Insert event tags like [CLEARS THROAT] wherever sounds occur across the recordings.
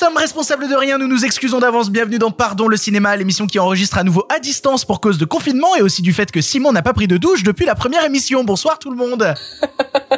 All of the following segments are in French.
Sommes responsables de rien, nous nous excusons d'avance. Bienvenue dans Pardon le cinéma, l'émission qui enregistre à nouveau à distance pour cause de confinement et aussi du fait que Simon n'a pas pris de douche depuis la première émission. Bonsoir tout le monde.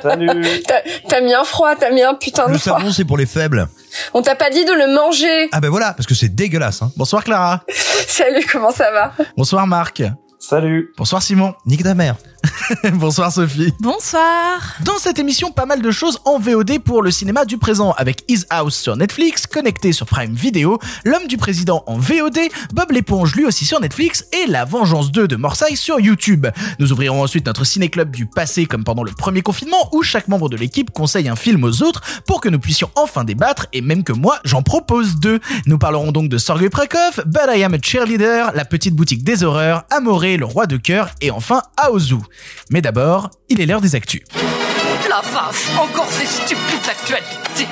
Salut. [LAUGHS] T'as- mis un froid, t'as mis un putain de Le froid. savon, c'est pour les faibles. On t'a pas dit de le manger. Ah ben voilà, parce que c'est dégueulasse. Hein. Bonsoir Clara. [LAUGHS] Salut, comment ça va? Bonsoir Marc. Salut. Bonsoir Simon. Nique ta mère. [LAUGHS] Bonsoir Sophie. Bonsoir. Dans cette émission, pas mal de choses en VOD pour le cinéma du présent, avec His House sur Netflix, Connecté sur Prime Video, L'homme du président en VOD, Bob l'éponge lui aussi sur Netflix, et La Vengeance 2 de Morsay sur YouTube. Nous ouvrirons ensuite notre ciné-club du passé comme pendant le premier confinement, où chaque membre de l'équipe conseille un film aux autres pour que nous puissions enfin débattre, et même que moi, j'en propose deux. Nous parlerons donc de Sergei Prakov, But I Am a Cheerleader, La petite boutique des horreurs, Amoré, le roi de cœur, et enfin Aozu. Mais d'abord, il est l'heure des actus. La vache, encore ces stupides actualités.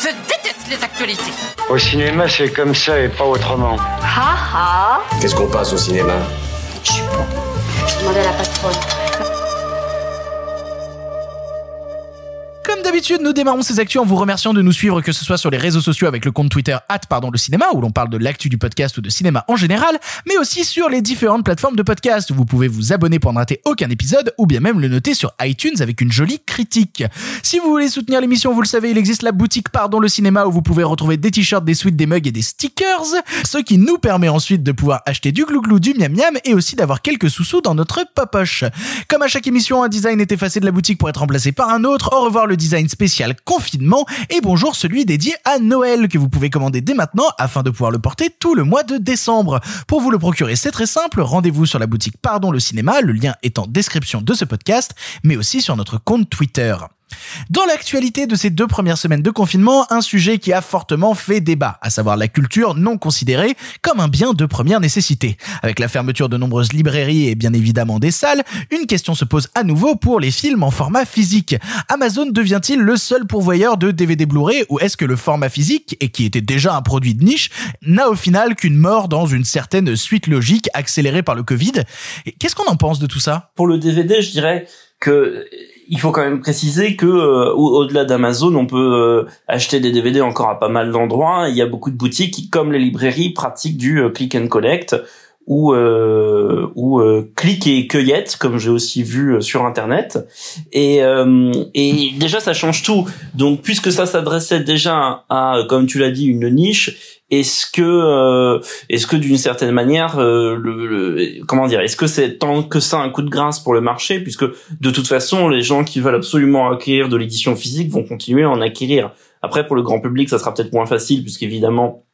Je déteste les actualités. Au cinéma, c'est comme ça et pas autrement. Ha ha Qu'est-ce qu'on passe au cinéma? Je demandais à la patronne. Comme d'habitude, nous démarrons ces actus en vous remerciant de nous suivre, que ce soit sur les réseaux sociaux avec le compte Twitter pardon le cinéma, où l'on parle de l'actu du podcast ou de cinéma en général, mais aussi sur les différentes plateformes de podcast, où vous pouvez vous abonner pour ne rater aucun épisode, ou bien même le noter sur iTunes avec une jolie critique. Si vous voulez soutenir l'émission, vous le savez, il existe la boutique Pardon le cinéma, où vous pouvez retrouver des t-shirts, des suites, des mugs et des stickers, ce qui nous permet ensuite de pouvoir acheter du glouglou, du miam miam, et aussi d'avoir quelques sous-sous dans notre popoche. Comme à chaque émission, un design est effacé de la boutique pour être remplacé par un autre. Au revoir le design spécial confinement et bonjour celui dédié à Noël que vous pouvez commander dès maintenant afin de pouvoir le porter tout le mois de décembre. Pour vous le procurer, c'est très simple. Rendez-vous sur la boutique Pardon le cinéma. Le lien est en description de ce podcast, mais aussi sur notre compte Twitter. Dans l'actualité de ces deux premières semaines de confinement, un sujet qui a fortement fait débat, à savoir la culture non considérée comme un bien de première nécessité. Avec la fermeture de nombreuses librairies et bien évidemment des salles, une question se pose à nouveau pour les films en format physique. Amazon devient-il le seul pourvoyeur de DVD Blu-ray ou est-ce que le format physique, et qui était déjà un produit de niche, n'a au final qu'une mort dans une certaine suite logique accélérée par le Covid? Qu'est-ce qu'on en pense de tout ça? Pour le DVD, je dirais que il faut quand même préciser que euh, au- au-delà d'Amazon, on peut euh, acheter des DVD encore à pas mal d'endroits. Il y a beaucoup de boutiques qui, comme les librairies, pratiquent du euh, click and collect ou euh, ou euh, et cueillette, comme j'ai aussi vu euh, sur internet. Et euh, et déjà ça change tout. Donc puisque ça s'adressait déjà à, comme tu l'as dit, une niche, est-ce que euh, est-ce que d'une certaine manière euh, le, le- comment dire est-ce que c'est tant que ça un coup de grâce pour le marché puisque de toute façon les gens qui veulent absolument acquérir de l'édition physique vont continuer à en acquérir après pour le grand public ça sera peut-être moins facile puisqu'évidemment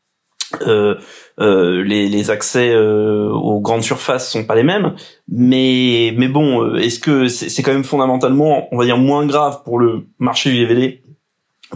euh, euh, les, les accès euh, aux grandes surfaces sont pas les mêmes. Mais mais bon euh, est-ce que c'est quand même fondamentalement on va dire moins grave pour le marché du DVD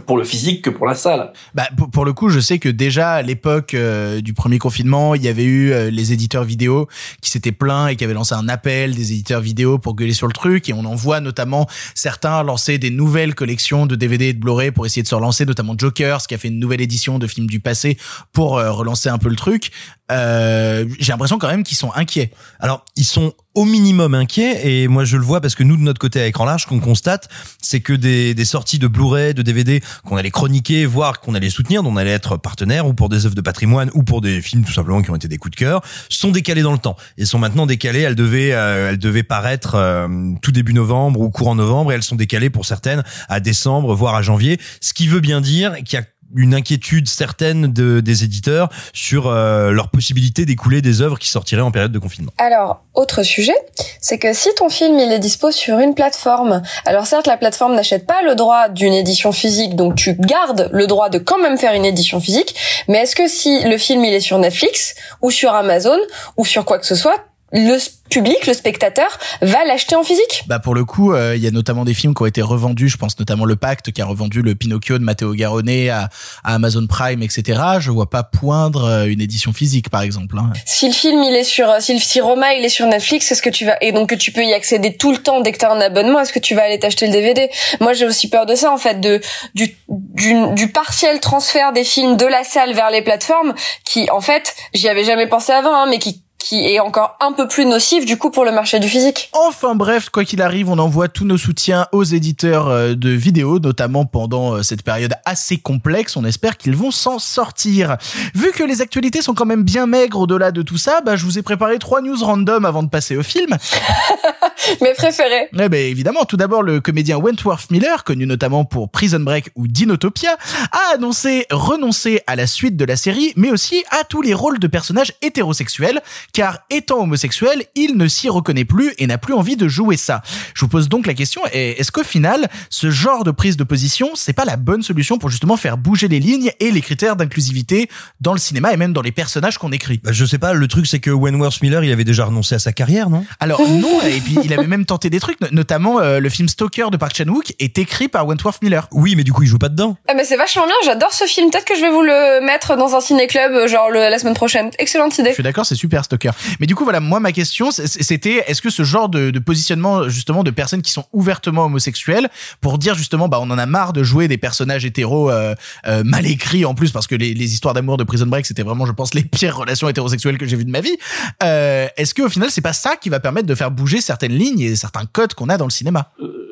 pour le physique que pour la salle Bah, pour, le coup, je sais que déjà à l'époque euh, du premier confinement, il y avait eu euh, les éditeurs vidéo qui s'étaient plaints et qui avaient lancé un appel des éditeurs vidéo pour gueuler sur le truc. Et on en voit notamment certains lancer des nouvelles collections de DVD et de Blu-ray pour essayer de se relancer, notamment Jokers qui a fait une nouvelle édition de films du passé pour euh, relancer un peu le truc. Euh, J'ai l'impression quand même qu'ils sont inquiets. Alors, ils sont au minimum inquiets et moi je le vois parce que nous de notre côté à écran large, qu'on constate, c'est que des, des sorties de Blu-ray, de DVD qu'on allait chroniquer, voire qu'on allait soutenir, dont on allait être partenaire ou pour des œuvres de patrimoine ou pour des films tout simplement qui ont été des coups de cœur, sont décalées dans le temps et sont maintenant décalées. Elles devaient, euh, elles devaient paraître euh, tout début novembre ou courant novembre et elles sont décalées pour certaines à décembre, voire à janvier. Ce qui veut bien dire qu'il y a une inquiétude certaine de, des éditeurs sur euh, leur possibilité d'écouler des œuvres qui sortiraient en période de confinement. Alors, autre sujet, c'est que si ton film il est dispo sur une plateforme, alors certes la plateforme n'achète pas le droit d'une édition physique, donc tu gardes le droit de quand même faire une édition physique, mais est-ce que si le film il est sur Netflix ou sur Amazon ou sur quoi que ce soit, le public, le spectateur, va l'acheter en physique? Bah pour le coup, euh, il y a notamment des films qui ont été revendus. Je pense notamment Le Pacte qui a revendu le Pinocchio de Matteo Garrone à, à Amazon Prime, etc. Je vois pas poindre euh, une édition physique, par exemple. Hein. Si le film il est sur, si, le- si Roma il est sur Netflix, est-ce que tu vas et donc que tu peux y accéder tout le temps dès que t'as un abonnement, est-ce que tu vas aller t'acheter le DVD Moi j'ai aussi peur de ça en fait, de du, du du partiel transfert des films de la salle vers les plateformes, qui en fait j'y avais jamais pensé avant, hein, mais qui qui est encore un peu plus nocif du coup pour le marché du physique. Enfin bref, quoi qu'il arrive, on envoie tous nos soutiens aux éditeurs euh, de vidéos, notamment pendant euh, cette période assez complexe. On espère qu'ils vont s'en sortir. Vu que les actualités sont quand même bien maigres au-delà de tout ça, bah, je vous ai préparé trois news random avant de passer au film. [LAUGHS] Mes préférés. Eh ben évidemment, tout d'abord le comédien Wentworth Miller, connu notamment pour Prison Break ou Dinotopia, a annoncé renoncer à la suite de la série, mais aussi à tous les rôles de personnages hétérosexuels, car étant homosexuel, il ne s'y reconnaît plus et n'a plus envie de jouer ça. Je vous pose donc la question, est- est-ce qu'au final, ce genre de prise de position, c'est pas la bonne solution pour justement faire bouger les lignes et les critères d'inclusivité dans le cinéma et même dans les personnages qu'on écrit? Bah, je sais pas, le truc c'est que Wentworth Miller, il avait déjà renoncé à sa carrière, non? Alors [LAUGHS] non, et puis il avait même tenté des trucs, no- notamment euh, le film Stalker de Park Chan-wook est écrit par Wentworth Miller. Oui, mais du coup, il joue pas dedans. Ah mais c'est vachement bien, j'adore ce film. Peut-être que je vais vous le mettre dans un ciné-club euh, genre le- la semaine prochaine. Excellente Je idée. suis d'accord, c'est super Stalker. Mais du coup, voilà, moi ma question, c'était est-ce que ce genre de, de positionnement justement de personnes qui sont ouvertement homosexuelles, pour dire justement, bah on en a marre de jouer des personnages hétéros euh, euh, mal écrits en plus, parce que les, les histoires d'amour de Prison Break, c'était vraiment, je pense, les pires relations hétérosexuelles que j'ai vues de ma vie. Euh, est-ce que au final, c'est pas ça qui va permettre de faire bouger certaines lignes et certains codes qu'on a dans le cinéma?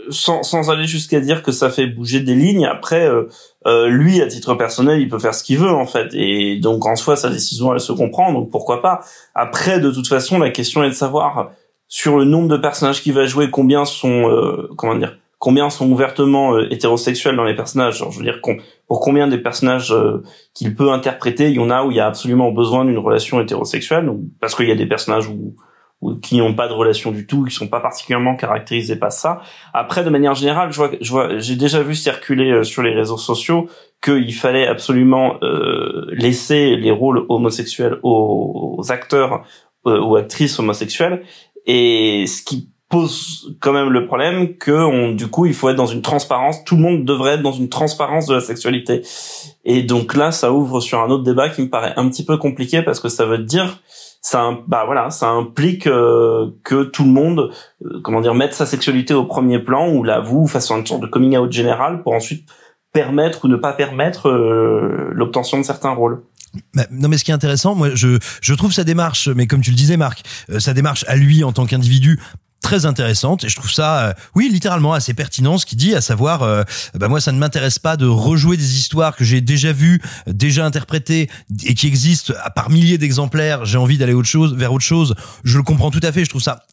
Sans, sans aller jusqu'à dire que ça fait bouger des lignes. Après, euh, euh, lui, à titre personnel, il peut faire ce qu'il veut en fait, et donc en soi, sa décision, elle se comprend, donc pourquoi pas. Après, de toute façon, la question est de savoir sur le nombre de personnages qu'il va jouer, combien sont, euh, comment dire, combien sont ouvertement euh, hétérosexuels dans les personnages. Genre, je veux dire, pour combien des personnages euh, qu'il peut interpréter, il y en a où il y a absolument besoin d'une relation hétérosexuelle, parce qu'il y a des personnages où qui n'ont pas de relation du tout, qui sont pas particulièrement caractérisés par ça. Après, de manière générale, je vois, je vois, j'ai déjà vu circuler euh, sur les réseaux sociaux qu'il fallait absolument euh, laisser les rôles homosexuels aux, aux acteurs euh, ou actrices homosexuelles, et ce qui pose quand même le problème que on, du coup il faut être dans une transparence. Tout le monde devrait être dans une transparence de la sexualité. Et donc là ça ouvre sur un autre débat qui me paraît un petit peu compliqué parce que ça veut dire ça bah voilà ça implique euh, que tout le monde euh, comment dire mette sa sexualité au premier plan ou l'avoue fasse une sorte de coming out général pour ensuite permettre ou ne pas permettre euh, l'obtention de certains rôles. Bah, non mais ce qui est intéressant, moi je je trouve sa démarche, mais comme tu le disais Marc, euh, sa démarche à lui en tant qu'individu très intéressante et je trouve ça euh, oui littéralement assez pertinent ce qu'il dit à savoir euh, bah moi ça ne m'intéresse pas de rejouer des histoires que j'ai déjà vues déjà interprétées et qui existent par milliers d'exemplaires. J'ai envie d'aller autre chose vers autre chose. Je le comprends tout à fait. Je trouve ça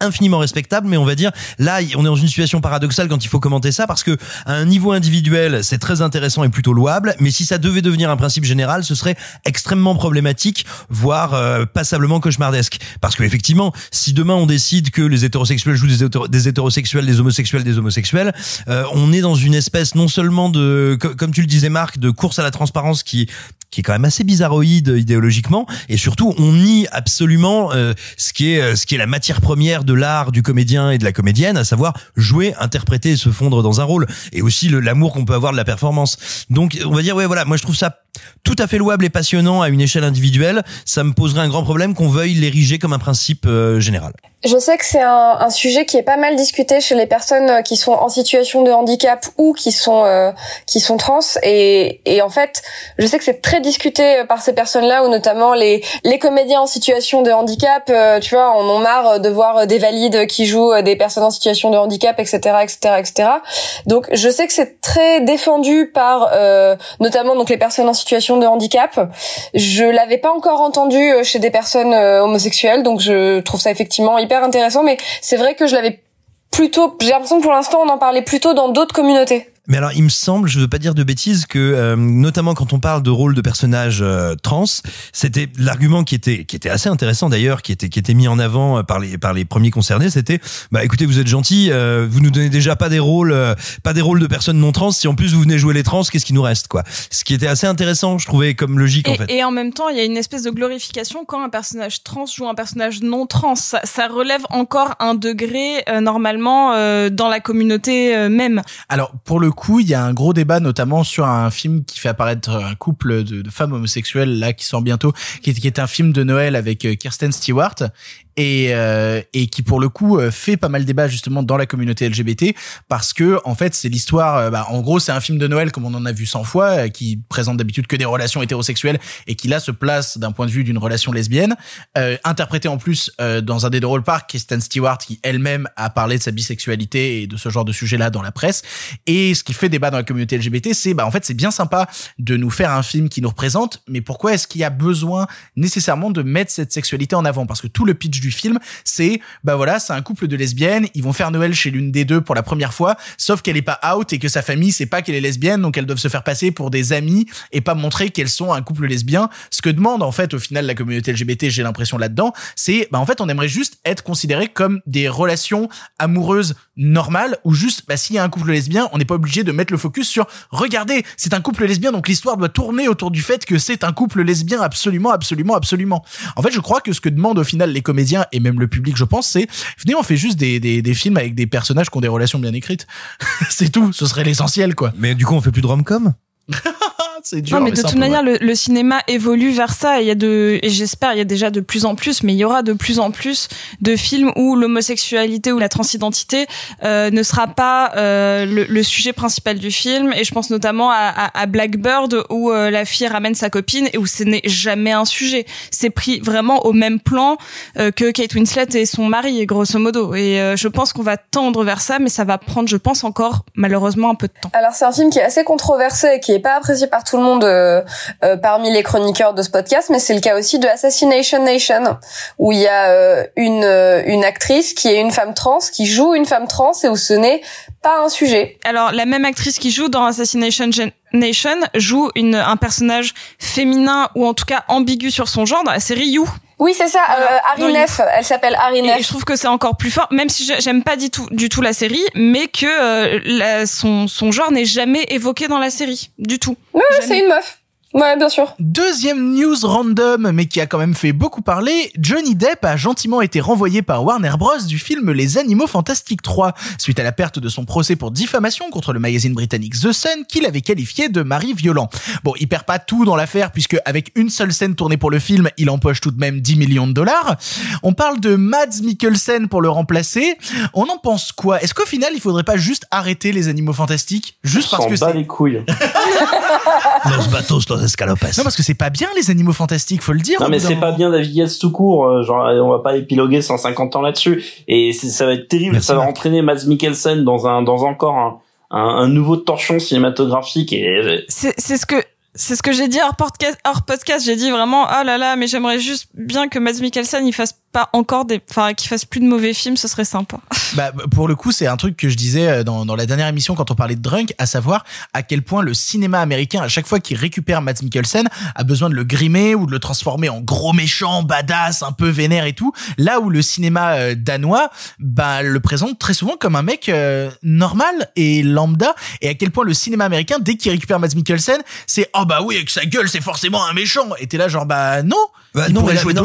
infiniment respectable, mais on va dire là, on est dans une situation paradoxale quand il faut commenter ça parce que à un niveau individuel, c'est très intéressant et plutôt louable, mais si ça devait devenir un principe général, ce serait extrêmement problématique, voire euh, passablement cauchemardesque. Parce que effectivement, si demain on décide que les hétérosexuels jouent des, hétéro- des hétérosexuels, des homosexuels, des homosexuels, euh, on est dans une espèce non seulement de, co- comme tu le disais Marc, de course à la transparence qui qui est quand même assez bizarroïde idéologiquement. Et surtout on nie absolument euh, ce qui est euh, ce qui est la matière première de l'art du comédien et de la comédienne à savoir jouer interpréter se fondre dans un rôle. Et aussi l'amour qu'on peut avoir de la performance. Donc on va dire ouais voilà moi je trouve ça tout à fait louable et passionnant à une échelle individuelle. Ça me poserait un grand problème qu'on veuille l'ériger comme un principe euh, général. Je sais que c'est un, un sujet qui est pas mal discuté chez les personnes euh, qui sont en situation de handicap ou qui sont euh, qui sont trans. Et, et en fait je sais que c'est très discuté euh, par ces personnes-là ou notamment les les comédiens en situation de handicap euh, tu vois en ont marre de voir euh, des valides qui jouent euh, des personnes en situation de handicap etc etc etc donc je sais que c'est très défendu par euh, notamment donc les personnes en situation de handicap. Je l'avais pas encore entendu euh, chez des personnes euh, homosexuelles donc je trouve ça effectivement hyper intéressant mais c'est vrai que je l'avais plutôt j'ai l'impression que pour l'instant on en parlait plutôt dans d'autres communautés Mais alors, il me semble, je veux pas dire de bêtises, que euh, notamment quand on parle de rôle de personnage euh, trans, c'était l'argument qui était qui était assez intéressant d'ailleurs, qui était qui était mis en avant euh, par les par les premiers concernés. C'était, bah écoutez, vous êtes gentil, euh, vous nous donnez déjà pas des rôles, euh, pas des rôles de personnes non trans. Si en plus vous venez jouer les trans, qu'est-ce qui nous reste quoi? Ce qui était assez intéressant, je trouvais comme logique en Et, fait. et en même temps, il y a une espèce de glorification quand un personnage trans joue un personnage non trans. Ça, ça relève encore un degré euh, normalement euh, dans la communauté euh, même. Alors pour le coup, il y a un gros débat notamment sur un film qui fait apparaître un couple de, femmes homosexuelles là qui sort bientôt, qui est, qui est un film de Noël avec euh, Kirsten Stewart et euh, et qui pour le coup euh, fait pas mal débat justement dans la communauté LGBT parce que en fait c'est l'histoire euh, bah, en gros c'est un film de Noël comme on en a vu 100 fois euh, qui présente d'habitude que des relations hétérosexuelles et qui là se place d'un point de vue d'une relation lesbienne euh, interprété en plus euh, dans un des deux rôles par Kristen Stewart qui elle-même a parlé de sa bisexualité et de ce genre de sujet là dans la presse. Et ce qui fait débat dans la communauté LGBT c'est bah en fait c'est bien sympa de nous faire un film qui nous représente mais pourquoi est-ce qu'il y a besoin nécessairement de mettre cette sexualité en avant? Parce que tout le pitch du film c'est bah voilà c'est un couple de lesbiennes ils vont faire Noël chez l'une des deux pour la première fois sauf qu'elle est pas out et que sa famille sait pas qu'elle est lesbienne donc elles doivent se faire passer pour des amis et pas montrer qu'elles sont un couple lesbien. Ce que demande en fait au final la communauté LGBT j'ai l'impression là-dedans c'est bah en fait on aimerait juste être considérés comme des relations amoureuses normales ou juste bah s'il y a un couple lesbien on n'est pas obligé de mettre le focus sur regardez c'est un couple lesbien donc l'histoire doit tourner autour du fait que c'est un couple lesbien absolument absolument absolument. En fait je crois que ce que demandent au final les comédiens et même le public je pense c'est venez on fait juste des, des, des films avec des personnages qui ont des relations bien écrites. [LAUGHS] C'est tout ce serait l'essentiel quoi. Mais du coup, on fait plus de rom-com? [LAUGHS] c'est dur Non, mais mais de toute manière, le, le cinéma évolue vers ça. Et il y a de, et j'espère, il y a déjà de plus en plus, mais il y aura de plus en plus de films où l'homosexualité ou la transidentité euh, ne sera pas euh, le, le sujet principal du film. Et je pense notamment à, à, à Blackbird où euh, la fille ramène sa copine et où ce n'est jamais un sujet. C'est pris vraiment au même plan euh, que Kate Winslet et son mari, grosso modo. Et euh, je pense qu'on va tendre vers ça, mais ça va prendre, je pense, encore malheureusement un peu de temps. Alors c'est un film qui est assez controversé et qui est pas apprécié par tout le monde euh, euh, parmi les chroniqueurs de ce podcast, mais c'est le cas aussi de Assassination Nation, où il y a euh, une une actrice qui est une femme trans, qui joue une femme trans et où ce n'est pas un sujet. Alors, la même actrice qui joue dans Assassination Nation joue une, un personnage féminin ou en tout cas ambigu sur son genre dans la. Oui, c'est ça, euh, dans Harry Neff, elle s'appelle Harry Et je trouve que c'est encore plus fort, même si j'aime pas du tout, du tout la série, mais que euh, la- son, son genre n'est jamais évoqué dans la série, du tout. Ouais, c'est une meuf. Ouais, bien sûr. Deuxième news random, mais qui a quand même fait beaucoup parler, Johnny Depp a gentiment été renvoyé par Warner Bros. du film Les Animaux Fantastiques 3, suite à la perte de son procès pour diffamation contre le magazine britannique The Sun, qu'il avait qualifié de mari violent. Bon, il perd pas tout dans l'affaire, puisque avec une seule scène tournée pour le film, il empoche tout de même 10 millions de dollars. On parle de Mads Mikkelsen pour le remplacer. On en pense quoi? Est-ce qu'au final, il faudrait pas juste arrêter Les Animaux Fantastiques? Juste parce que bat c'est... les couilles. [LAUGHS] [LAUGHS] Los batos, los escalopes. Non, parce que c'est pas bien les animaux fantastiques, faut le dire. Non mais c'est pas bien David Yates tout court, euh, genre on va pas épiloguer 150 ans là-dessus et ça va être terrible, Merci, ça va Marc. entraîner Mads Mikkelsen dans un dans encore un, un, un nouveau torchon cinématographique et C'est c'est ce que c'est ce que j'ai dit hors podcast, hors podcast. J'ai dit vraiment, ah là là, mais j'aimerais juste bien que Mads Mikkelsen il fasse pas encore des, enfin, qu'il fasse plus de mauvais films, ce serait sympa. [LAUGHS] Bah, pour le coup, c'est un truc que je disais euh, dans, dans la dernière émission quand on parlait de Drunk, à savoir à quel point le cinéma américain, à chaque fois qu'il récupère Mads Mikkelsen, a besoin de le grimer ou de le transformer en gros méchant, badass, un peu vénère et tout. Là où le cinéma euh, danois, bah, le présente très souvent comme un mec euh, normal et lambda. Et à quel point le cinéma américain, dès qu'il récupère Mads Mikkelsen, c'est oh bah oui, avec sa gueule, c'est forcément un méchant. Et t'es là genre bah non. Bah, il non, pourrait mais, la- jouer non,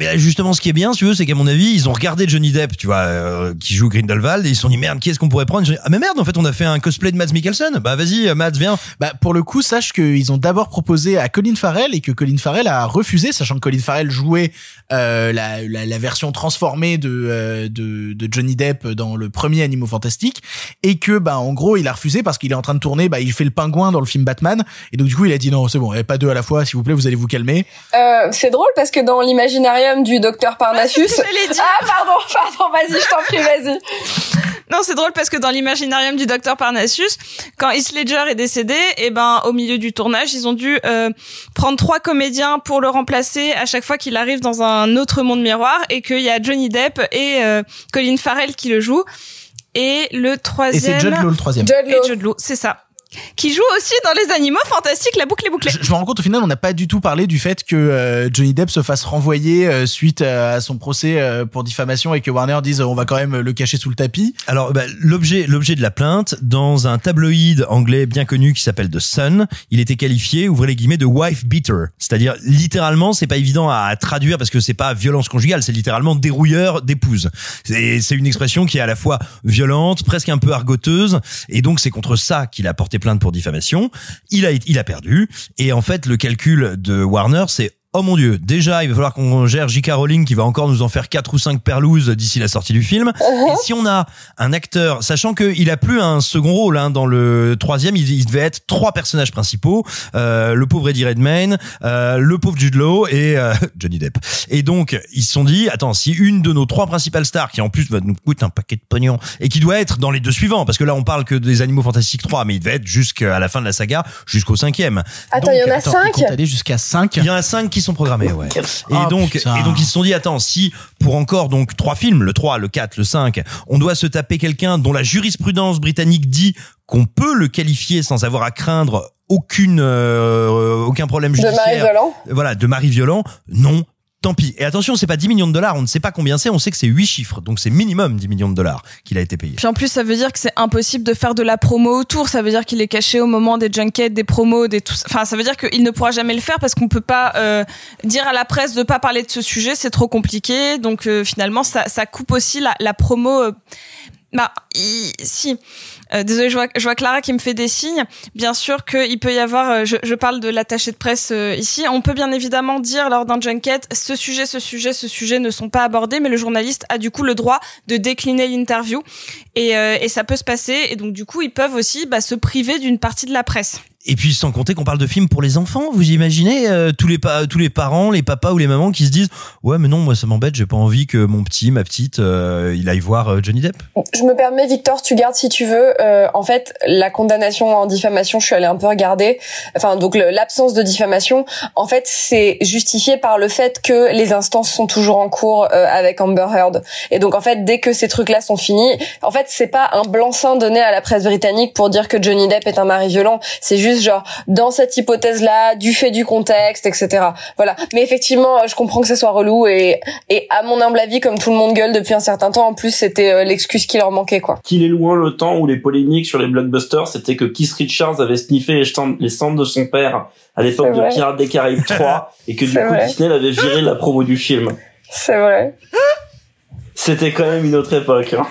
mais justement, ce qui est bien, si tu veux, c'est qu'à mon avis, ils ont regardé Johnny Depp, tu vois, euh, qui joue Grindelwald, et ils se sont dit merde, qui est-ce qu'on pourrait prendre? Dit, Ah mais merde, en fait, on a fait un cosplay de Mads Mikkelsen. Bah vas-y, euh, Mads, viens. Bah pour le coup, sache qu'ils ont d'abord proposé à Colin Farrell et que Colin Farrell a refusé, sachant que Colin Farrell jouait euh, la, la, la version transformée de, euh, de de Johnny Depp dans le premier Animaux Fantastiques et que bah en gros il a refusé parce qu'il est en train de tourner, bah il fait le pingouin dans le film Batman et donc du coup il a dit non c'est bon, eh, pas deux à la fois, s'il vous plaît, vous allez vous calmer. Euh, c'est drôle parce que dans l'imaginarium du docteur Parnassus. Je l'ai dit. Ah pardon, pardon, vas-y, je t'en prie, vas-y. Non, c'est drôle parce que dans l'imaginarium du docteur Parnassus, quand Heath Ledger est décédé, et ben au milieu du tournage, ils ont dû euh, prendre trois comédiens pour le remplacer à chaque fois qu'il arrive dans un autre monde miroir et qu'il y a Johnny Depp et euh, Colin Farrell qui le jouent. Et le Et troisième. c'est Judd Law le troisième. Judd Law. Et Judd Law, c'est ça. Qui joue aussi dans les animaux fantastiques, la boucle est bouclée. Je, je me rends compte au final, on n'a pas du tout parlé du fait que euh, Johnny Depp se fasse renvoyer euh, suite euh, à son procès euh, pour diffamation et que Warner dise on va quand même le cacher sous le tapis. Alors bah, l'objet l'objet de la plainte dans un tabloïd anglais bien connu qui s'appelle The Sun, il était qualifié ouvrez les guillemets de wife beater, c'est-à-dire littéralement c'est pas évident à traduire parce que c'est pas violence conjugale, c'est littéralement dérouilleur d'épouse. C'est c'est une expression qui est à la fois violente, presque un peu argoteuse et donc c'est contre ça qu'il a porté plainte pour diffamation. Il a il a perdu et en fait le calcul de Warner c'est Oh mon dieu, déjà il va falloir qu'on gère J.K. Rowling qui va encore nous en faire quatre ou cinq perlouses d'ici la sortie du film. [LAUGHS] Et si on a un acteur, sachant qu'il a plus un second rôle hein, dans le troisième, il, il devait être trois personnages principaux, euh, le pauvre Eddie Redmayne, euh, le pauvre Jude Law et euh, [LAUGHS] Johnny Depp. Et donc ils se sont dit, attends, si une de nos trois principales stars, qui en plus va nous coûter un paquet de pognon, et qui doit être dans les deux suivants, parce que là on parle que des Animaux Fantastiques 3, mais il devait être jusqu'à la fin de la saga, jusqu'au cinquième. Attends, il y en a Attends, cinq il compte aller jusqu'à 5. Il y en a cinq qui sont programmés, ouais. Et Ah, donc, putain. et donc ils se sont dit, attends, si pour encore donc trois films, le 3, le 4, le 5, on doit se taper quelqu'un dont la jurisprudence britannique dit qu'on peut le qualifier sans avoir à craindre aucune euh, aucun problème de judiciaire. Marie Volant. Voilà, de mari violent, non. Tant pis. Et attention, c'est pas 10 millions de dollars, on ne sait pas combien c'est, on sait que c'est 8 chiffres, donc c'est minimum 10 millions de dollars qu'il a été payé. En plus, ça veut dire que c'est impossible de faire de la promo autour. Ça veut dire qu'il est caché au moment des junkets, des promos, des tout. Enfin, ça veut dire qu'il ne pourra jamais le faire parce qu'on peut pas euh, dire à la presse de pas parler de ce sujet. C'est trop compliqué. Donc euh, finalement, ça, ça coupe aussi la, la promo. euh, bah, si. Euh, désolé, je vois, je vois Clara qui me fait des signes. Bien sûr qu'il peut y avoir, euh, je, je parle de l'attaché de presse euh, ici, on peut bien évidemment dire lors d'un junket, ce sujet, ce sujet, ce sujet ne sont pas abordés, mais le journaliste a du coup le droit de décliner l'interview et, euh, et ça peut se passer. Et donc du coup, ils peuvent aussi bah, se priver d'une partie de la presse. Et puis sans compter qu'on parle de films pour les enfants, vous imaginez euh, tous les pa- tous les parents, les papas ou les mamans qui se disent ouais mais non moi ça m'embête, j'ai pas envie que mon petit, ma petite, euh, il aille voir Johnny Depp. Je me permets, Victor, tu gardes si tu veux. Euh, en fait, la condamnation en diffamation, je suis allée un peu regarder. Enfin, donc l'absence de diffamation, en fait, c'est justifié par le fait que les instances sont toujours en cours euh, avec Amber Heard. Et donc, en fait, dès que ces trucs-là sont finis, en fait, c'est pas un blanc-seing donné à la presse britannique pour dire que Johnny Depp est un mari violent. C'est juste genre dans cette hypothèse-là, du fait du contexte, etc. Voilà. Mais effectivement, je comprends que ça soit relou et et à mon humble avis, comme tout le monde gueule depuis un certain temps, en plus, c'était euh, l'excuse qui leur manquait, quoi. Qu'il est loin le temps où les sur les blockbusters, c'était que Keith Richards avait sniffé les stands, les stands de son père à l'époque de. Pirates des Caraïbes [LAUGHS] 3 et que du coup vrai. Disney l'avait viré de la promo du film. C'est vrai. C'était quand même une autre époque. Hein.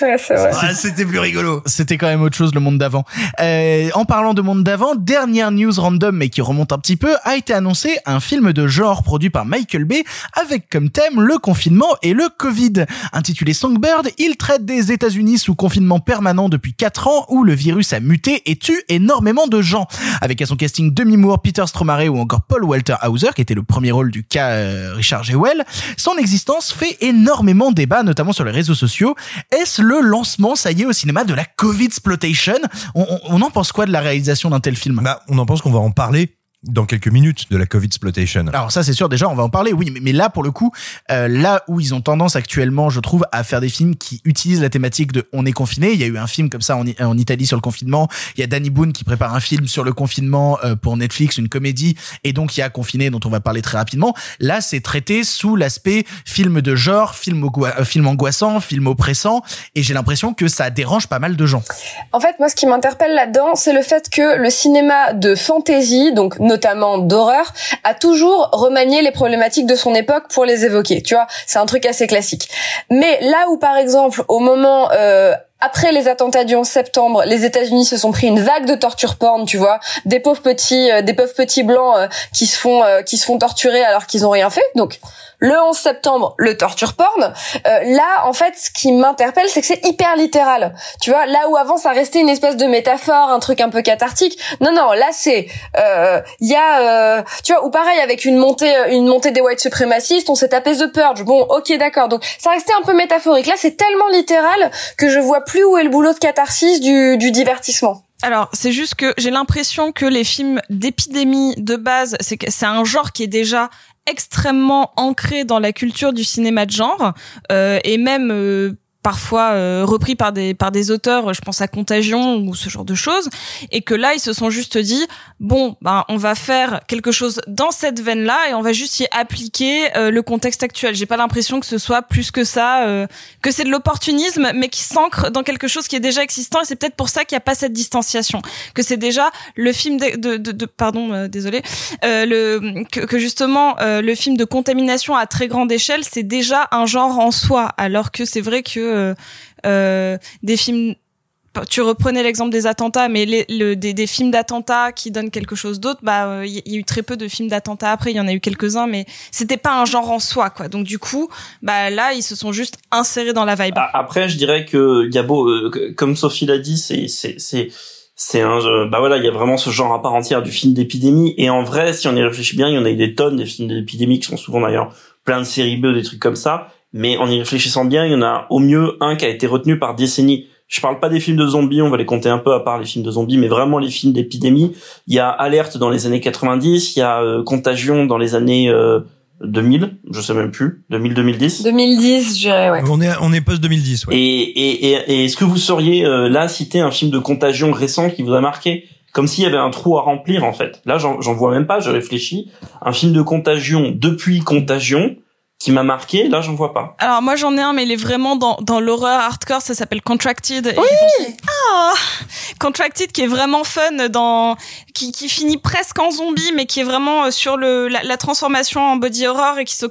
Ouais. Ah, c'était plus rigolo. C'était quand même autre chose le monde d'avant. Euh, en parlant de monde d'avant, dernière news random mais qui remonte un petit peu, a été annoncé un film de genre produit par Michael Bay avec comme thème le confinement et le Covid. Intitulé Songbird, il traite des États-Unis sous confinement permanent depuis 4 ans où le virus a muté et tue énormément de gens. Avec à son casting Demi Moore, Peter Stromare ou encore Paul Walter Hauser qui était le premier rôle du cas euh, Richard Jewell, son existence fait énormément débat notamment sur les réseaux sociaux. Est-ce le lancement, ça y est, au cinéma de la Covid exploitation? On, en pense quoi de la réalisation d'un tel film? Bah, on en pense qu'on va en parler dans quelques minutes de la Covid exploitation. alors ça c'est sûr déjà on va en parler oui mais, mais là pour le coup euh, là où ils ont tendance actuellement je trouve à faire des films qui utilisent la thématique de on est confiné il y a eu un film comme ça en, Italie sur le confinement il y a Danny Boone qui prépare un film sur le confinement euh, pour Netflix une comédie et donc il y a confiné dont on va parler très rapidement là c'est traité sous l'aspect film de genre film, euh, film angoissant film oppressant et j'ai l'impression que ça dérange pas mal de gens En fait, moi, ce qui m'interpelle là-dedans, c'est le fait que le cinéma de fantasy, donc notamment d'horreur, a toujours remanié les problématiques de son époque pour les évoquer. Tu vois, c'est un truc assez classique. Mais là où, par exemple, au moment euh, après les attentats du 11 septembre, les États-Unis se sont pris une vague de torture porn, tu vois, des pauvres petits, euh, des pauvres petits blancs euh, qui se font, euh, qui se font torturer alors qu'ils ont rien fait. Donc, le 11 septembre, le torture porn. Euh, là, en fait, ce qui m'interpelle, c'est que c'est hyper littéral. Tu vois, là où avant ça restait une espèce de métaphore, un truc un peu cathartique. Non, non, là c'est, euh, il y a, euh, tu vois, ou pareil avec une montée, une montée des white suprémacistes, on s'est tapé The Purge. Bon, ok, d'accord. Donc ça restait un peu métaphorique. Là, c'est tellement littéral que je vois plus où est le boulot de catharsis du, divertissement. Alors, c'est juste que j'ai l'impression que les films d'épidémie de base, c'est un genre qui est déjà extrêmement ancré dans la culture du cinéma de genre euh, et même euh, parfois euh, repris par des par des auteurs, je pense à Contagion ou ce genre de choses, et que là ils se sont juste dit bon ben on va faire quelque chose dans cette veine là et on va juste y appliquer euh, le contexte actuel. J'ai pas l'impression que ce soit plus que ça, euh, que c'est de l'opportunisme, mais qui s'ancre dans quelque chose qui est déjà existant et c'est peut-être pour ça qu'il n'y a pas cette distanciation, que c'est déjà le film de, de, de, de pardon euh, désolé le que, que justement le film de contamination à très grande échelle c'est déjà un genre en soi alors que c'est vrai que euh, euh, des films tu reprenais l'exemple des attentats, mais les, le, des, des films d'attentats qui donnent quelque chose d'autre, bah il y, a eu très peu de films d'attentats après. Il y en a eu quelques-uns, mais c'était pas un genre en soi, quoi. Donc du coup, bah là, ils se sont juste insérés dans la vibe. Après, je dirais que beau, euh, comme Sophie l'a dit, c'est c'est c'est c'est un bah voilà il y a vraiment ce genre à part entière du film d'épidémie et en vrai si on y réfléchit bien il y en a eu des tonnes des films d'épidémie qui sont souvent d'ailleurs plein de séries B des trucs comme ça mais en y réfléchissant bien, il y en a au mieux un qui a été retenu par décennie. Je parle pas des films de zombies, on va les compter un peu à part les films de zombies, mais vraiment les films d'épidémie. Il y a Alerte dans les années 90, il y a euh, Contagion dans les années 2000, euh, je sais même plus, 2000-2010. 2010, je dirais, ouais. On est, on est post 2010, ouais. Et, et, et, est-ce que vous sauriez euh, là citer un film de Contagion récent qui vous a marqué? Comme s'il y avait un trou à remplir en fait. Là, j'en vois même pas, je réfléchis. Un film de Contagion depuis Contagion, qui m'a marqué, là j'en vois pas. Alors moi j'en ai un mais il est vraiment dans, dans l'horreur hardcore, ça s'appelle Contracted. Oui ah Contracted qui est vraiment fun dans qui, qui finit presque en zombie mais qui est vraiment euh, sur le la, la transformation en body horror et qui se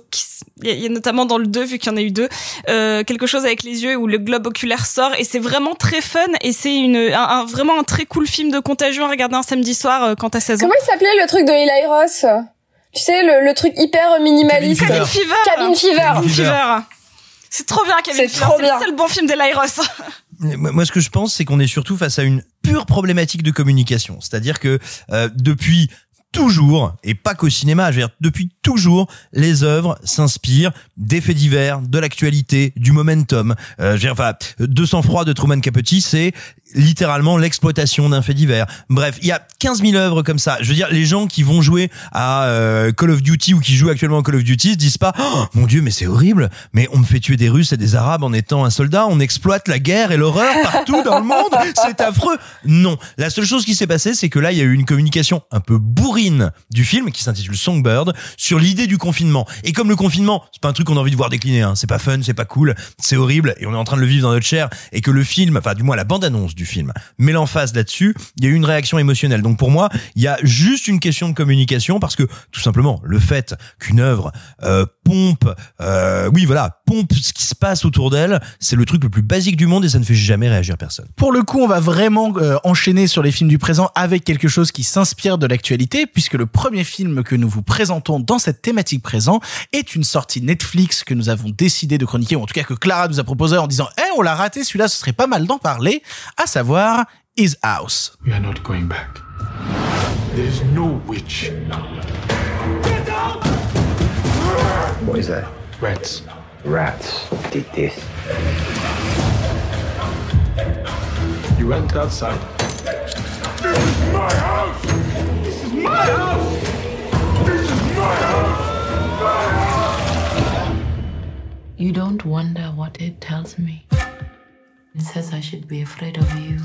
il y, a notamment dans le 2 vu qu'il y en a eu deux euh, quelque chose avec les yeux où le globe oculaire sort et c'est vraiment très fun et c'est une un, vraiment un très cool film de contagion à regarder un samedi soir euh, quand t'as 16 ans. Comment il s'appelait le truc de Eli Ross? Tu sais, le, le truc hyper minimaliste. Cabin Fever. Cabin Fever. Cabin Fever. C'est trop bien, Cabin C'est trop bien. C'est le bon film de Lyros. Moi, ce que je pense, c'est qu'on est surtout face à une pure problématique de communication. C'est-à-dire que euh, depuis toujours, et pas qu'au cinéma, je veux dire, depuis toujours, les œuvres s'inspirent des faits divers, de l'actualité, du momentum. Euh, je veux dire, enfin, 200 froid de Truman Capote, c'est littéralement l'exploitation d'un fait divers. Bref, il y a 15 000 œuvres comme ça. Je veux dire, les gens qui vont jouer à euh, Call of Duty ou qui jouent actuellement à Call of Duty se disent pas oh, mon Dieu, mais c'est horrible, mais on me fait tuer des Russes et des Arabes en étant un soldat, on exploite la guerre et l'horreur partout dans le monde, c'est affreux. Non, la seule chose qui s'est passée, c'est que là, il y a eu une communication un peu bourrine du film qui s'intitule Songbird sur l'idée du confinement. Et comme le confinement, c'est pas un truc qu'on a envie de voir décliner, hein. c'est pas fun, c'est pas cool, c'est horrible et on est en train de le vivre dans notre chair et que le film, enfin du moins la bande-annonce du film, met l'emphase là-dessus, il y a eu une réaction émotionnelle. Donc pour moi, il y a juste une question de communication parce que tout simplement le fait qu'une œuvre euh, pompe, euh, oui voilà, pompe ce qui se passe autour d'elle, c'est le truc le plus basique du monde et ça ne fait jamais réagir personne. Pour le coup, on va vraiment euh, enchaîner sur les films du présent avec quelque chose qui s'inspire de l'actualité puisque le premier film que nous vous présentons dans cette thématique présent est une sortie Netflix que nous avons décidé de chroniquer ou en tout cas que Clara nous a proposé en disant "Eh, on l'a raté, celui-là ce serait pas mal d'en parler", à savoir His House. We are not going back. There is no witch. What is that? Rats. Rats did this. You went outside. This is my house! This is my house! This is my house! My house! You don't wonder what it tells me. It says I should be afraid of you.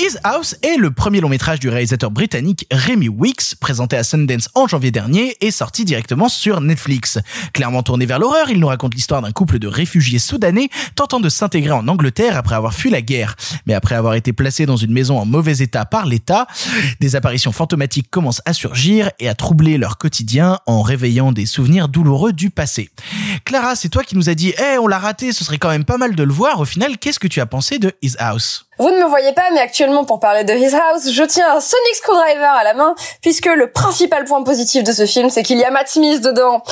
His House est le premier long métrage du réalisateur britannique Remy Weeks, présenté à Sundance en janvier dernier et sorti directement sur Netflix. Clairement tourné vers l'horreur, il nous raconte l'histoire d'un couple de réfugiés soudanais tentant de s'intégrer en Angleterre après avoir fui la guerre. Mais après avoir été placés dans une maison en mauvais état par l'État, des apparitions fantomatiques commencent à surgir et à troubler leur quotidien en réveillant des souvenirs douloureux du passé. Clara, c'est toi qui nous as dit, eh, on l'a raté, ce serait quand même pas mal de le voir. Au final, qu'est-ce que tu as pensé de His House? Vous ne me voyez pas, mais actuellement, pour parler de His House, je tiens un Sonic Screwdriver à la main, puisque le principal point positif de ce film, c'est qu'il y a Matt Smith dedans,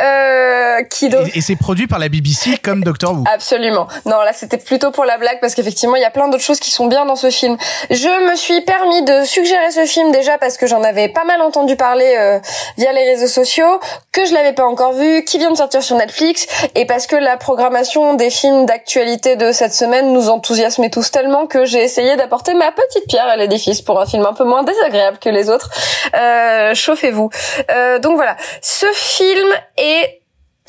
euh, qui donc... Et, c'est produit par la BBC comme Doctor Who. Absolument. Non, là, c'était plutôt pour la blague, parce qu'effectivement, il y a plein d'autres choses qui sont bien dans ce film. Je me suis permis de suggérer ce film déjà parce que j'en avais pas mal entendu parler euh, via les réseaux sociaux, que je l'avais pas encore vu, qui vient de sortir sur Netflix, et parce que la programmation des films d'actualité de cette semaine nous enthousiasmait tous tellement que j'ai essayé d'apporter ma petite pierre à l'édifice pour un film un peu moins désagréable que les autres. Euh, Chauffez-vous. Euh, donc voilà, ce film est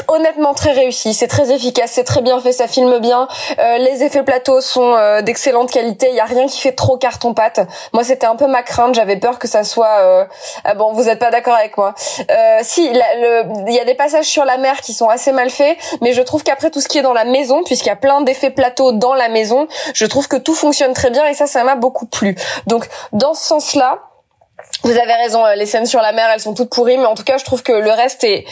honnêtement très réussi, c'est très efficace, c'est très bien fait, ça filme bien. Euh, les effets plateaux sont euh, d'excellente qualité, il y a rien qui fait trop carton pâte. Moi, c'était un peu ma crainte, j'avais peur que ça soit euh, ah bon, vous êtes pas d'accord avec moi. Si il y a des passages sur la mer qui sont assez mal faits, mais je trouve qu'après tout ce qui est dans la maison, puisqu'il y a plein d'effets plateaux dans la maison, je trouve que tout fonctionne très bien et ça ça m'a beaucoup plu. Donc dans ce sens-là, vous avez raison, les scènes sur la mer, elles sont toutes pourries, mais en tout cas, je trouve que le reste est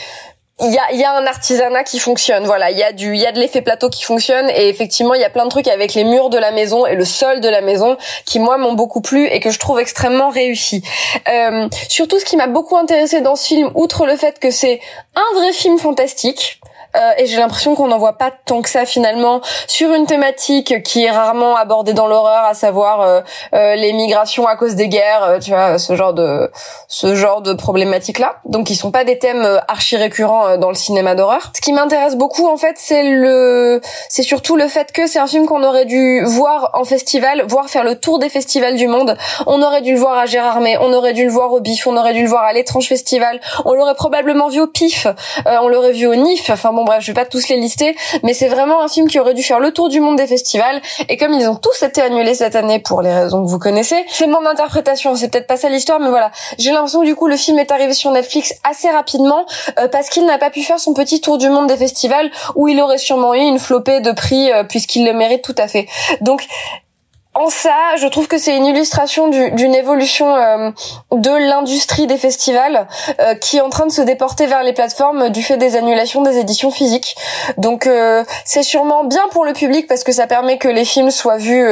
il y a, un artisanat qui fonctionne, voilà. Il y a du, il y a de l'effet plateau qui fonctionne et effectivement, il y a plein de trucs avec les murs de la maison et le sol de la maison qui moi m'ont beaucoup plu et que je trouve extrêmement réussi. Euh, surtout, ce qui m'a beaucoup intéressé dans ce film, outre le fait que c'est un vrai film fantastique. Euh, et j'ai l'impression qu'on n'en voit pas tant que ça finalement sur une thématique qui est rarement abordée dans l'horreur, à savoir euh, euh, les migrations à cause des guerres, euh, tu vois, ce genre de ce genre de problématiques là. Donc ils sont pas des thèmes euh, archi récurrents dans le cinéma d'horreur. Ce qui m'intéresse beaucoup en fait, c'est le c'est surtout le fait que c'est un film qu'on aurait dû voir en festival, voir faire le tour des festivals du monde. On aurait dû le voir à Gérardmer, on aurait dû le voir au Bif, on aurait dû le voir à l'étrange festival, on l'aurait probablement vu au Pif, on l'aurait vu au Nif. Enfin bon bref, je vais pas tous les lister, mais c'est vraiment un film qui aurait dû faire le tour du monde des festivals. Et comme ils ont tous été annulés cette année pour les raisons que vous connaissez, c'est mon interprétation. C'est peut-être pas ça l'histoire, mais voilà. J'ai l'impression que du coup le film est arrivé sur Netflix assez rapidement euh, parce qu'il n'a pas pu faire son petit tour du monde des festivals où il aurait sûrement eu une flopée de prix euh, puisqu'il le mérite tout à fait. Donc en ça, je trouve que c'est une illustration du- d'une évolution euh, de l'industrie des festivals euh, qui est en train de se déporter vers les plateformes du fait des annulations des éditions physiques. Donc euh, c'est sûrement bien pour le public parce que ça permet que les films soient vus,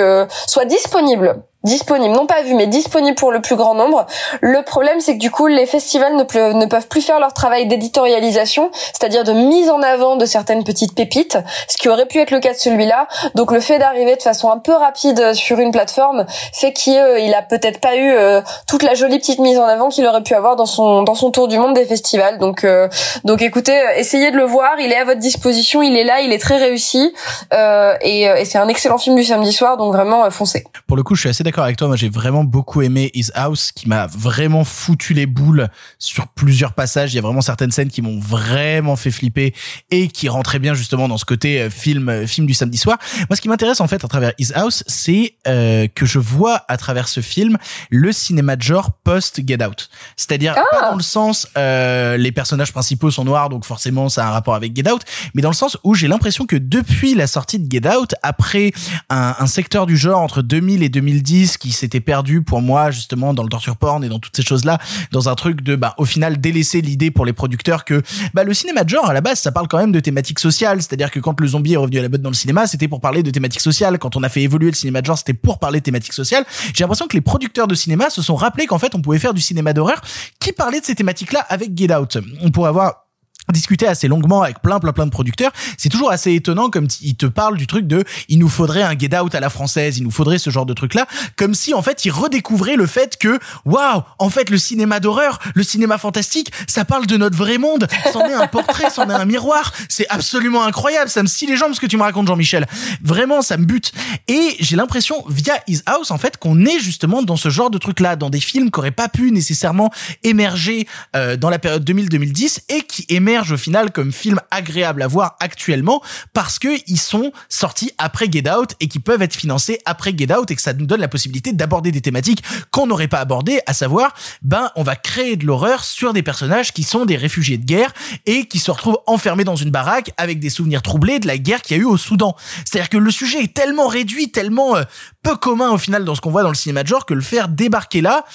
soient disponibles disponibles, non pas vus, mais disponibles pour le plus grand nombre. Le problème, c'est que du coup, les festivals ne, peuvent plus faire leur travail d'éditorialisation, c'est-à-dire de mise en avant de certaines petites pépites, ce qui aurait pu être le cas de celui-là. Donc le fait d'arriver de façon un peu rapide sur une plateforme fait qu'il euh, a peut-être pas eu euh, toute la jolie petite mise en avant qu'il aurait pu avoir dans son dans son tour du monde des festivals. Donc euh, donc écoutez, euh, essayez de le voir, il est à votre disposition, il est là, il est très réussi euh, et, et c'est un excellent film du samedi soir, donc vraiment foncez. Pour le coup, je suis assez d'accord avec toi. Moi, j'ai vraiment beaucoup aimé His House, qui m'a vraiment foutu les boules sur plusieurs passages. Il y a vraiment certaines scènes qui m'ont vraiment fait flipper et qui rentraient bien justement dans ce côté euh, film, euh, film du samedi soir. Moi, ce qui m'intéresse en fait à travers His House, c'est euh, que je vois à travers ce film le cinéma de genre post Get Out. C'est-à-dire pas dans le sens euh, les personnages principaux sont noirs, donc forcément ça a un rapport avec Get Out, mais dans le sens où j'ai l'impression que depuis la sortie de Get Out, après un, un secteur du genre entre 2000 et 2010 qui s'était perdu pour moi justement dans le torture porn et dans toutes ces choses-là, dans un truc de bah au final délaisser l'idée pour les producteurs que bah le cinéma de genre à la base ça parle quand même de thématiques sociales, c'est-à-dire que quand le zombie est revenu à la mode dans le cinéma, c'était pour parler de thématiques sociales, quand on a fait évoluer le cinéma de genre, c'était pour parler de thématiques sociales. J'ai l'impression que les producteurs de cinéma se sont rappelés qu'en fait on pouvait faire du cinéma d'horreur qui parlait de ces thématiques-là avec Get Out. On pourrait avoir discuter assez longuement avec plein plein plein de producteurs. C'est toujours assez étonnant comme ils te parlent du truc de il nous faudrait un get out à la française il nous faudrait ce genre de truc là comme si en fait ils redécouvraient le fait que waouh en fait le cinéma d'horreur le cinéma fantastique ça parle de notre vrai monde. C'en est un portrait c'en est un miroir. C'est absolument incroyable. Ça me scie les jambes ce que tu me racontes Jean-Michel. Vraiment ça me bute. Et j'ai l'impression via His House en fait qu'on est justement dans ce genre de truc là dans des films qui auraient pas pu nécessairement émerger euh, dans la période 2000-2010 et qui émergent au final comme films agréables à voir actuellement parce que ils sont sortis après Get Out et qui peuvent être financés après Get Out et que ça nous donne la possibilité d'aborder des thématiques qu'on n'aurait pas abordées, à savoir, ben, on va créer de l'horreur sur des personnages qui sont des réfugiés de guerre et qui se retrouvent enfermés dans une baraque avec des souvenirs troublés de la guerre qu'il y a eu au Soudan. C'est-à-dire que le sujet est tellement réduit, tellement euh, peu commun au final dans ce qu'on voit dans le cinéma de genre que le faire débarquer là,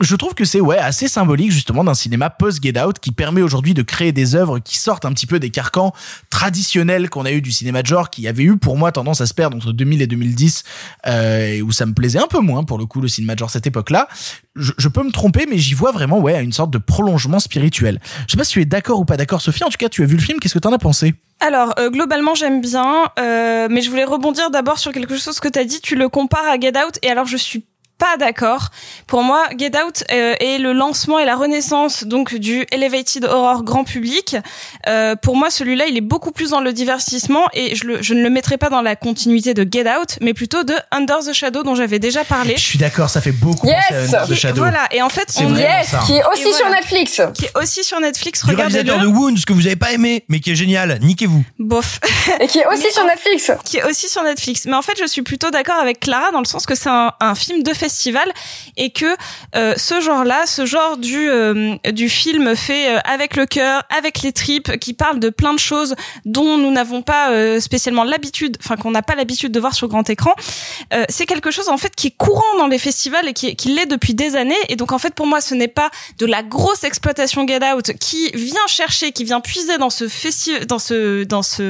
je trouve que c'est ouais assez symbolique justement d'un cinéma post Get Out qui permet aujourd'hui de créer des œuvres qui sortent un petit peu des carcans traditionnels qu'on a eu du cinéma de genre qui avait eu pour moi tendance à se perdre entre 2000 et 2010 euh, où ça me plaisait un peu moins pour le coup le cinéma de genre cette époque-là. Je, je peux me tromper mais j'y vois vraiment ouais une sorte de prolongement spirituel. Je sais pas si tu es d'accord ou pas d'accord Sophie. En tout cas tu as vu le film. Qu'est-ce que t'en as pensé? Alors, euh, globalement, j'aime bien, euh, mais je voulais rebondir d'abord sur quelque chose que tu as dit. Tu le compares à Get Out, et alors je suis pas d'accord. Pour moi, Get Out euh, est le lancement et la renaissance donc du elevated horror grand public. Euh, pour moi, celui-là, il est beaucoup plus dans le divertissement et je, le, je ne le mettrai pas dans la continuité de Get Out, mais plutôt de Under the Shadow dont j'avais déjà parlé. Je suis d'accord, ça fait beaucoup Yes penser à Under the Shadow. Voilà, et en fait, C'est on est- ça. Qui est aussi Et voilà. sur Netflix. qui est aussi sur Netflix, Du réalisateur de regardez-le. Wounds que vous avez pas aimé, mais qui est génial. Niquez-vous. Bof. Et qui est aussi Mais sur en- Netflix. qui est aussi sur Netflix. Mais en fait, je suis plutôt d'accord avec Clara dans le sens que c'est un, un film de festival et que euh, ce genre-là, ce genre du euh, du film fait euh, avec le cœur, avec les tripes, qui parle de plein de choses dont nous n'avons pas spécialement l'habitude, enfin qu'on n'a pas l'habitude de voir sur grand écran, c'est quelque chose en fait qui est courant dans les festivals et qui, l'est depuis des années. Et donc en fait, pour moi, ce n'est pas de la grosse exploitation Get Out qui vient chercher, qui vient puiser dans ce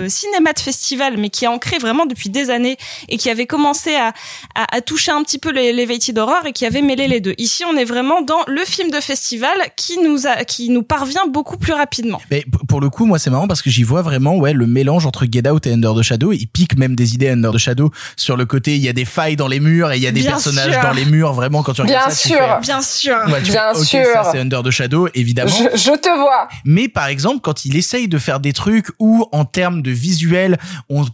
cinéma de festival, mais qui est ancré vraiment depuis des années et qui avait commencé à toucher un petit peu les, les d'horreur et qui avait mêlé les deux. Ici, on est vraiment dans le film de festival qui nous a, qui nous parvient beaucoup plus rapidement. Mais pour le coup, moi, c'est marrant parce que j'y vois vraiment, ouais, le mélange entre Get Out et Under the Shadow. Il pique même des idées Under the Shadow sur le côté, il y a des failles dans les murs et il y a des Bien personnages sûr. dans les murs. Vraiment, quand tu regardes Bien ça, tu sûr. fais- Bien sûr. Ouais, tu Bien fais, sûr. ça, c'est Under the Shadow, évidemment. Je, je te vois. Mais par exemple, quand il essaye de faire des trucs où, en termes de visuel, on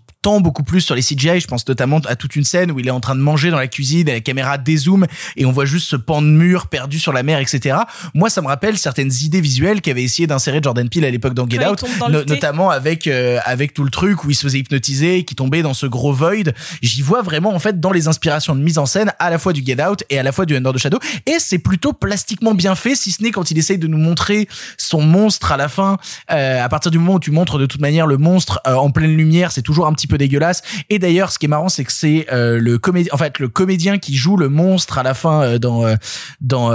beaucoup plus sur les CGI. Je pense notamment à toute une scène où il est en train de manger dans la cuisine et la caméra dézoome et on voit juste ce pan de mur perdu sur la mer, etc. Moi, ça me rappelle certaines idées visuelles qu'avait essayé d'insérer Jordan Peele à l'époque dans Get Out, no- notamment avec euh, avec tout le truc où il se faisait hypnotiser, qui tombait dans ce gros void. J'y vois vraiment en fait dans les inspirations de mise en scène à la fois du Get Out et à la fois du Under the Shadow. Et c'est plutôt plastiquement bien fait, si ce n'est quand il essaye de nous montrer son monstre à la fin. Euh, à partir du moment où tu montres de toute manière le monstre euh, en pleine lumière, c'est toujours un petit peu dégueulasse. Et d'ailleurs, ce qui est marrant, c'est que c'est euh, le comédien, en fait, le comédien qui joue le monstre à la fin euh, dans euh, dans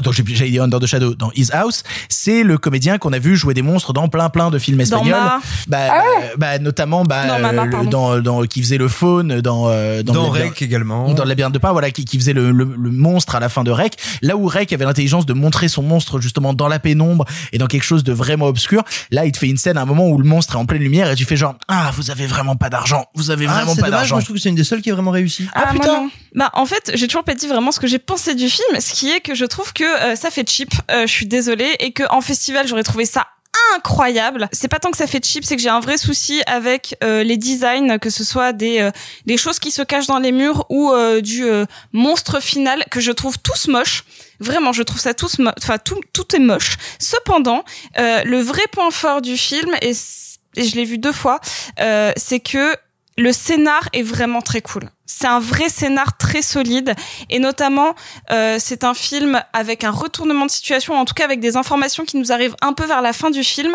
donc j'ai j'allais dire Under the Shadow dans His House, c'est le comédien qu'on a vu jouer des monstres dans plein plein de films Dans espagnols. Ma. Bah, Ah bah, bah, notamment bah Dans Mama, le- dans dans qui faisait le faune dans euh, dans, Dans Rec également. dans le labyrinthe de pain voilà qui, qui faisait le, le, le monstre à la fin de Rec là où Rec avait l'intelligence de montrer son monstre justement dans la pénombre et dans quelque chose de vraiment obscur là il te fait une scène à un moment où le monstre est en pleine lumière et tu fais genre ah vous avez vraiment pas d'argent vous avez Ah, vraiment pas d'argent moi je trouve que c'est une des seules qui est vraiment réussie. Ah, moi, putain. non. Bah en fait, j'ai toujours pas dit vraiment ce que j'ai pensé du film, ce qui est que je trouve que euh, ça fait cheap. euh, je suis désolée et que en festival j'aurais trouvé ça incroyable. C'est pas tant que ça fait cheap, c'est que j'ai un vrai souci avec euh, les designs, que ce soit des euh, des choses qui se cachent dans les murs ou euh, du euh, monstre final que je trouve tous moches. Vraiment, je trouve ça tous, enfin tout tout est moche. Cependant, le vrai point fort du film et, et je l'ai vu deux fois, c'est que le scénar est vraiment très cool. C'est un vrai scénar très solide et notamment euh, c'est un film avec un retournement de situation, en tout cas avec des informations qui nous arrivent un peu vers la fin du film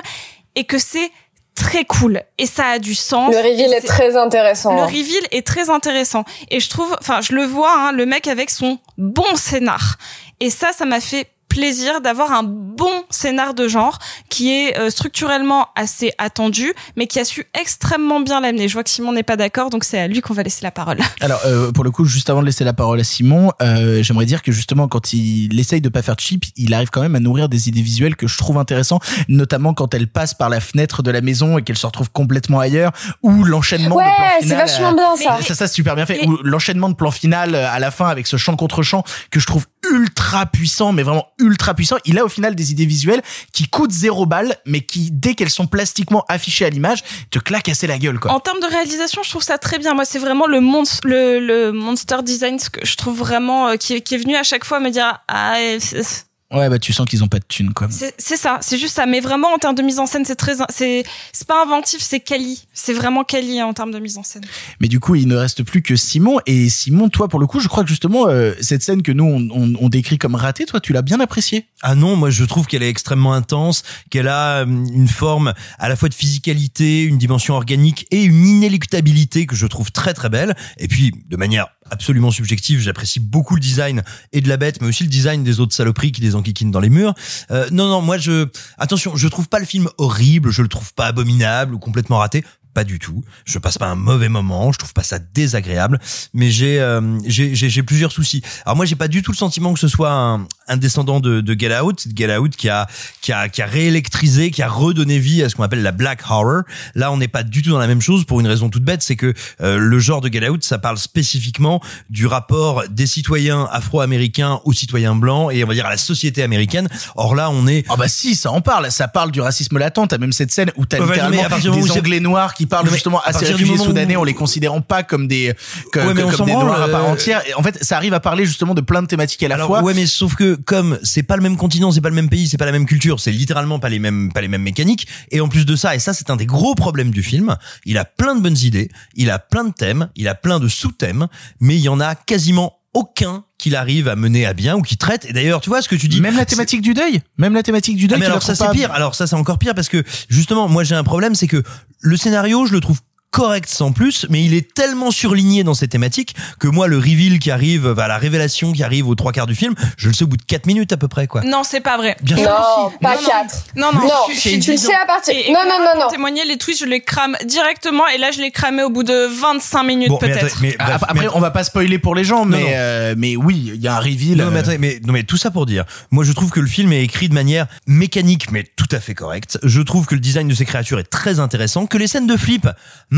et que c'est très cool et ça a du sens. Le reveal est très intéressant. le hein. reveal est très intéressant et je trouve, enfin je le vois, hein, le mec avec son bon scénar et ça, ça m'a fait plaisir d'avoir un bon scénar de genre qui est euh, structurellement assez attendu mais qui a su extrêmement bien l'amener. Je vois que Simon n'est pas d'accord donc c'est à lui qu'on va laisser la parole. [LAUGHS] Alors euh, pour le coup, juste avant de laisser la parole à Simon, euh, j'aimerais dire que justement quand il essaye de pas faire cheap, il arrive quand même à nourrir des idées visuelles que je trouve intéressantes, notamment quand elle passe par la fenêtre de la maison et qu'elle se retrouve complètement ailleurs, ou l'enchaînement Ouais, de plan c'est final. vachement euh, bien ça. Ça, ça, c'est super bien fait. Mais- Ou l'enchaînement de plan final à la fin avec ce chant contre chant que je trouve ultra puissant, mais vraiment ultra puissant. Il a au final des idées visuelles qui coûtent zéro balle, mais qui, dès qu'elles sont plastiquement affichées à l'image, te claquent assez la gueule, quoi. En termes de réalisation, je trouve ça très bien. Moi, c'est vraiment le, monstre, le, le monster design que je trouve vraiment euh, qui, est- qui est venu à chaque fois me dire ah c'est- Ouais, bah tu sens qu'ils ont pas de thunes, quoi. c'est c'est ça, c'est juste ça. Mais vraiment en termes de mise en scène, c'est très c'est c'est pas inventif, c'est quali. C'est vraiment quali hein, en termes de mise en scène. Mais du coup, il ne reste plus que Simon. Et Simon, toi, pour le coup, je crois que justement, euh, cette scène que nous, on, on, on décrit comme ratée, toi, tu l'as bien appréciée? Ah non, moi je trouve qu'elle est extrêmement intense, qu'elle a euh, une forme à la fois de physicalité, une dimension organique et une inéluctabilité que je trouve très très belle. Et puis, de manière absolument subjective, j'apprécie beaucoup le design et de la bête, mais aussi le design des autres saloperies qui les enquiquinent dans les murs. Euh, non, non, moi je... Attention, je trouve pas le film horrible, je le trouve pas abominable ou complètement raté. Pas du tout. Je passe pas un mauvais moment, je trouve pas ça désagréable, mais j'ai euh, j'ai plusieurs soucis. Alors moi j'ai pas du tout le sentiment que ce soit un, un descendant de, de Get Out, Get Out qui a qui a qui a réélectrisé, qui a redonné vie à ce qu'on appelle la black horror. Là on n'est pas du tout dans la même chose pour une raison toute bête, c'est que euh, le genre de Get Out ça parle spécifiquement du rapport des citoyens afro-américains aux citoyens blancs et on va dire à la société américaine. Or là on est Ah bah si, ça en parle, ça parle du racisme latent, t'as même cette scène où t'as Ouais, mais littéralement des anglais noirs qui parlent Non, mais justement à à ces réfugiés où- soudanais en les considérant pas comme des que- Ouais, comme des noirs à part euh, entière. Et en fait, ça arrive à parler justement de plein de thématiques à la Alors fois. ouais mais sauf que comme c'est pas le même continent, c'est pas le même pays, c'est pas la même culture, c'est littéralement pas les mêmes pas les mêmes mécaniques et en plus de ça et ça c'est un des gros problèmes du film, il a plein de bonnes idées, il a plein de thèmes, il a plein de sous-thèmes mais il y en a quasiment aucun qu'il arrive à mener à bien ou qui traite et d'ailleurs tu vois ce que tu dis Même la thématique du deuil, même la thématique du ah, deuil. mais tu la alors ça c'est pire. Alors ça c'est encore pire parce que justement moi j'ai un problème c'est que le scénario je le trouve correct sans plus, mais il est tellement surligné dans ces thématiques que moi le reveal qui arrive, bah, la révélation qui arrive aux trois quarts du film, je le sais au bout de quatre minutes à peu près quoi. Non, c'est pas vrai. Bien sûr. Non, pas Non, non. quatre. Non, non, Non, je- je tu le sais à partir- Et, et Non, non, non, non. témoigner, les tweets, je les crame directement, et là, je les cramais au bout de 25 minutes, Bon, peut-être. Ah, bref, Après, mais- on va pas spoiler pour les gens, mais non. euh, mais oui, il y a un reveal. Non mais euh, attendez, mais non mais tout ça pour dire, moi je trouve que le film est écrit de manière mécanique mais tout à fait correcte. Je trouve que le design de ces créatures est très intéressant, que les scènes de flip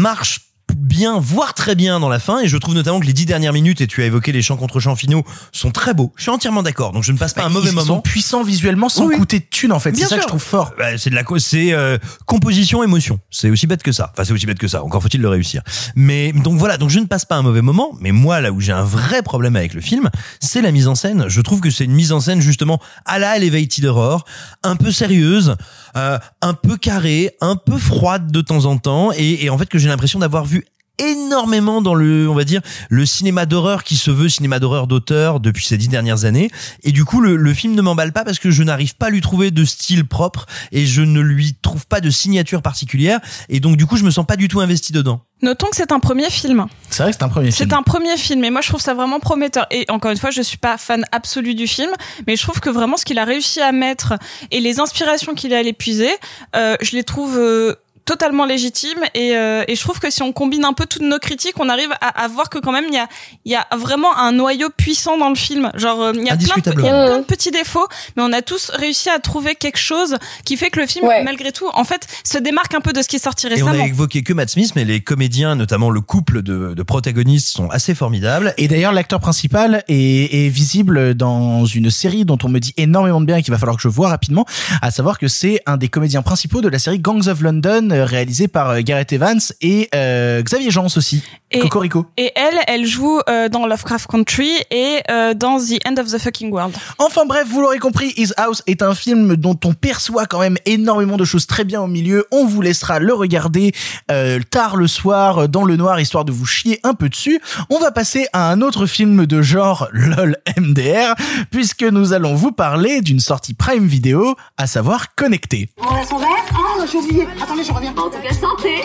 marchent bien, voire très bien dans la fin, et je trouve notamment que les dix dernières minutes, et tu as évoqué les chants contre chants finaux, sont très beaux. Je suis entièrement d'accord, donc je ne passe pas un mauvais ils, moment. Ils sont puissants visuellement sans Oui, coûter de thunes en fait. C'est ça que je trouve fort. Bah, c'est de la c'est euh, composition émotion. C'est aussi bête que ça. Enfin c'est aussi bête que ça. Encore faut-il le réussir. Mais donc voilà. Donc je ne passe pas un mauvais moment. Mais moi là où j'ai un vrai problème avec le film c'est la mise en scène. Je trouve que c'est une mise en scène justement à la Elevated Horror un peu sérieuse euh, un peu carrée un peu froide de temps en temps. Et, et en fait que j'ai l'impression d'avoir vu énormément dans le, on va dire, le cinéma d'horreur qui se veut cinéma d'horreur d'auteur depuis ces dix dernières années. Et du coup, le, le film ne m'emballe pas parce que je n'arrive pas à lui trouver de style propre et je ne lui trouve pas de signature particulière. Et donc, du coup, je me sens pas du tout investi dedans. Notons que c'est un premier film. C'est vrai que c'est un premier film. C'est un premier film et moi je trouve ça vraiment prometteur. Et encore une fois, je suis pas fan absolu du film, mais je trouve que vraiment ce qu'il a réussi à mettre et les inspirations qu'il a allé puiser, euh, je les trouve euh, totalement légitimes et, euh, et je trouve que si on combine un peu toutes nos critiques, on arrive à, à voir que quand même il y a, il y a vraiment un noyau puissant dans le film. Genre euh, il y a, plein de, y a plein de petits défauts, mais on a tous réussi à trouver quelque chose qui fait que le film, Ouais. malgré tout, en fait, se démarque un peu de ce qui est sorti Et on récemment. a évoqué que Matt Smith, mais les comédiens, notamment le couple de, de protagonistes, sont assez formidables. Et d'ailleurs, l'acteur principal est, est visible dans une série dont on me dit énormément de bien et qu'il va falloir que je vois rapidement, à savoir que c'est un des comédiens principaux de la série Gangs of London, euh, réalisée par euh, Gareth Evans et euh, Xavier Jean aussi. Et- Cocorico. Et elle, elle joue euh, dans Lovecraft Country et euh, dans The End of the Fucking World. Enfin bref, vous l'aurez compris, His House est un film dont on perçoit quand même énormément de choses très bien au milieu. On vous laissera le regarder euh, tard le soir dans le noir histoire de vous chier un peu dessus. On va passer à un autre film de genre [LAUGHS] LOL MDR puisque nous allons vous parler d'une sortie Prime Vidéo, à savoir Connecté. On a son verre Ah, j'ai oublié. Attendez, je reviens. En tout cas, santé.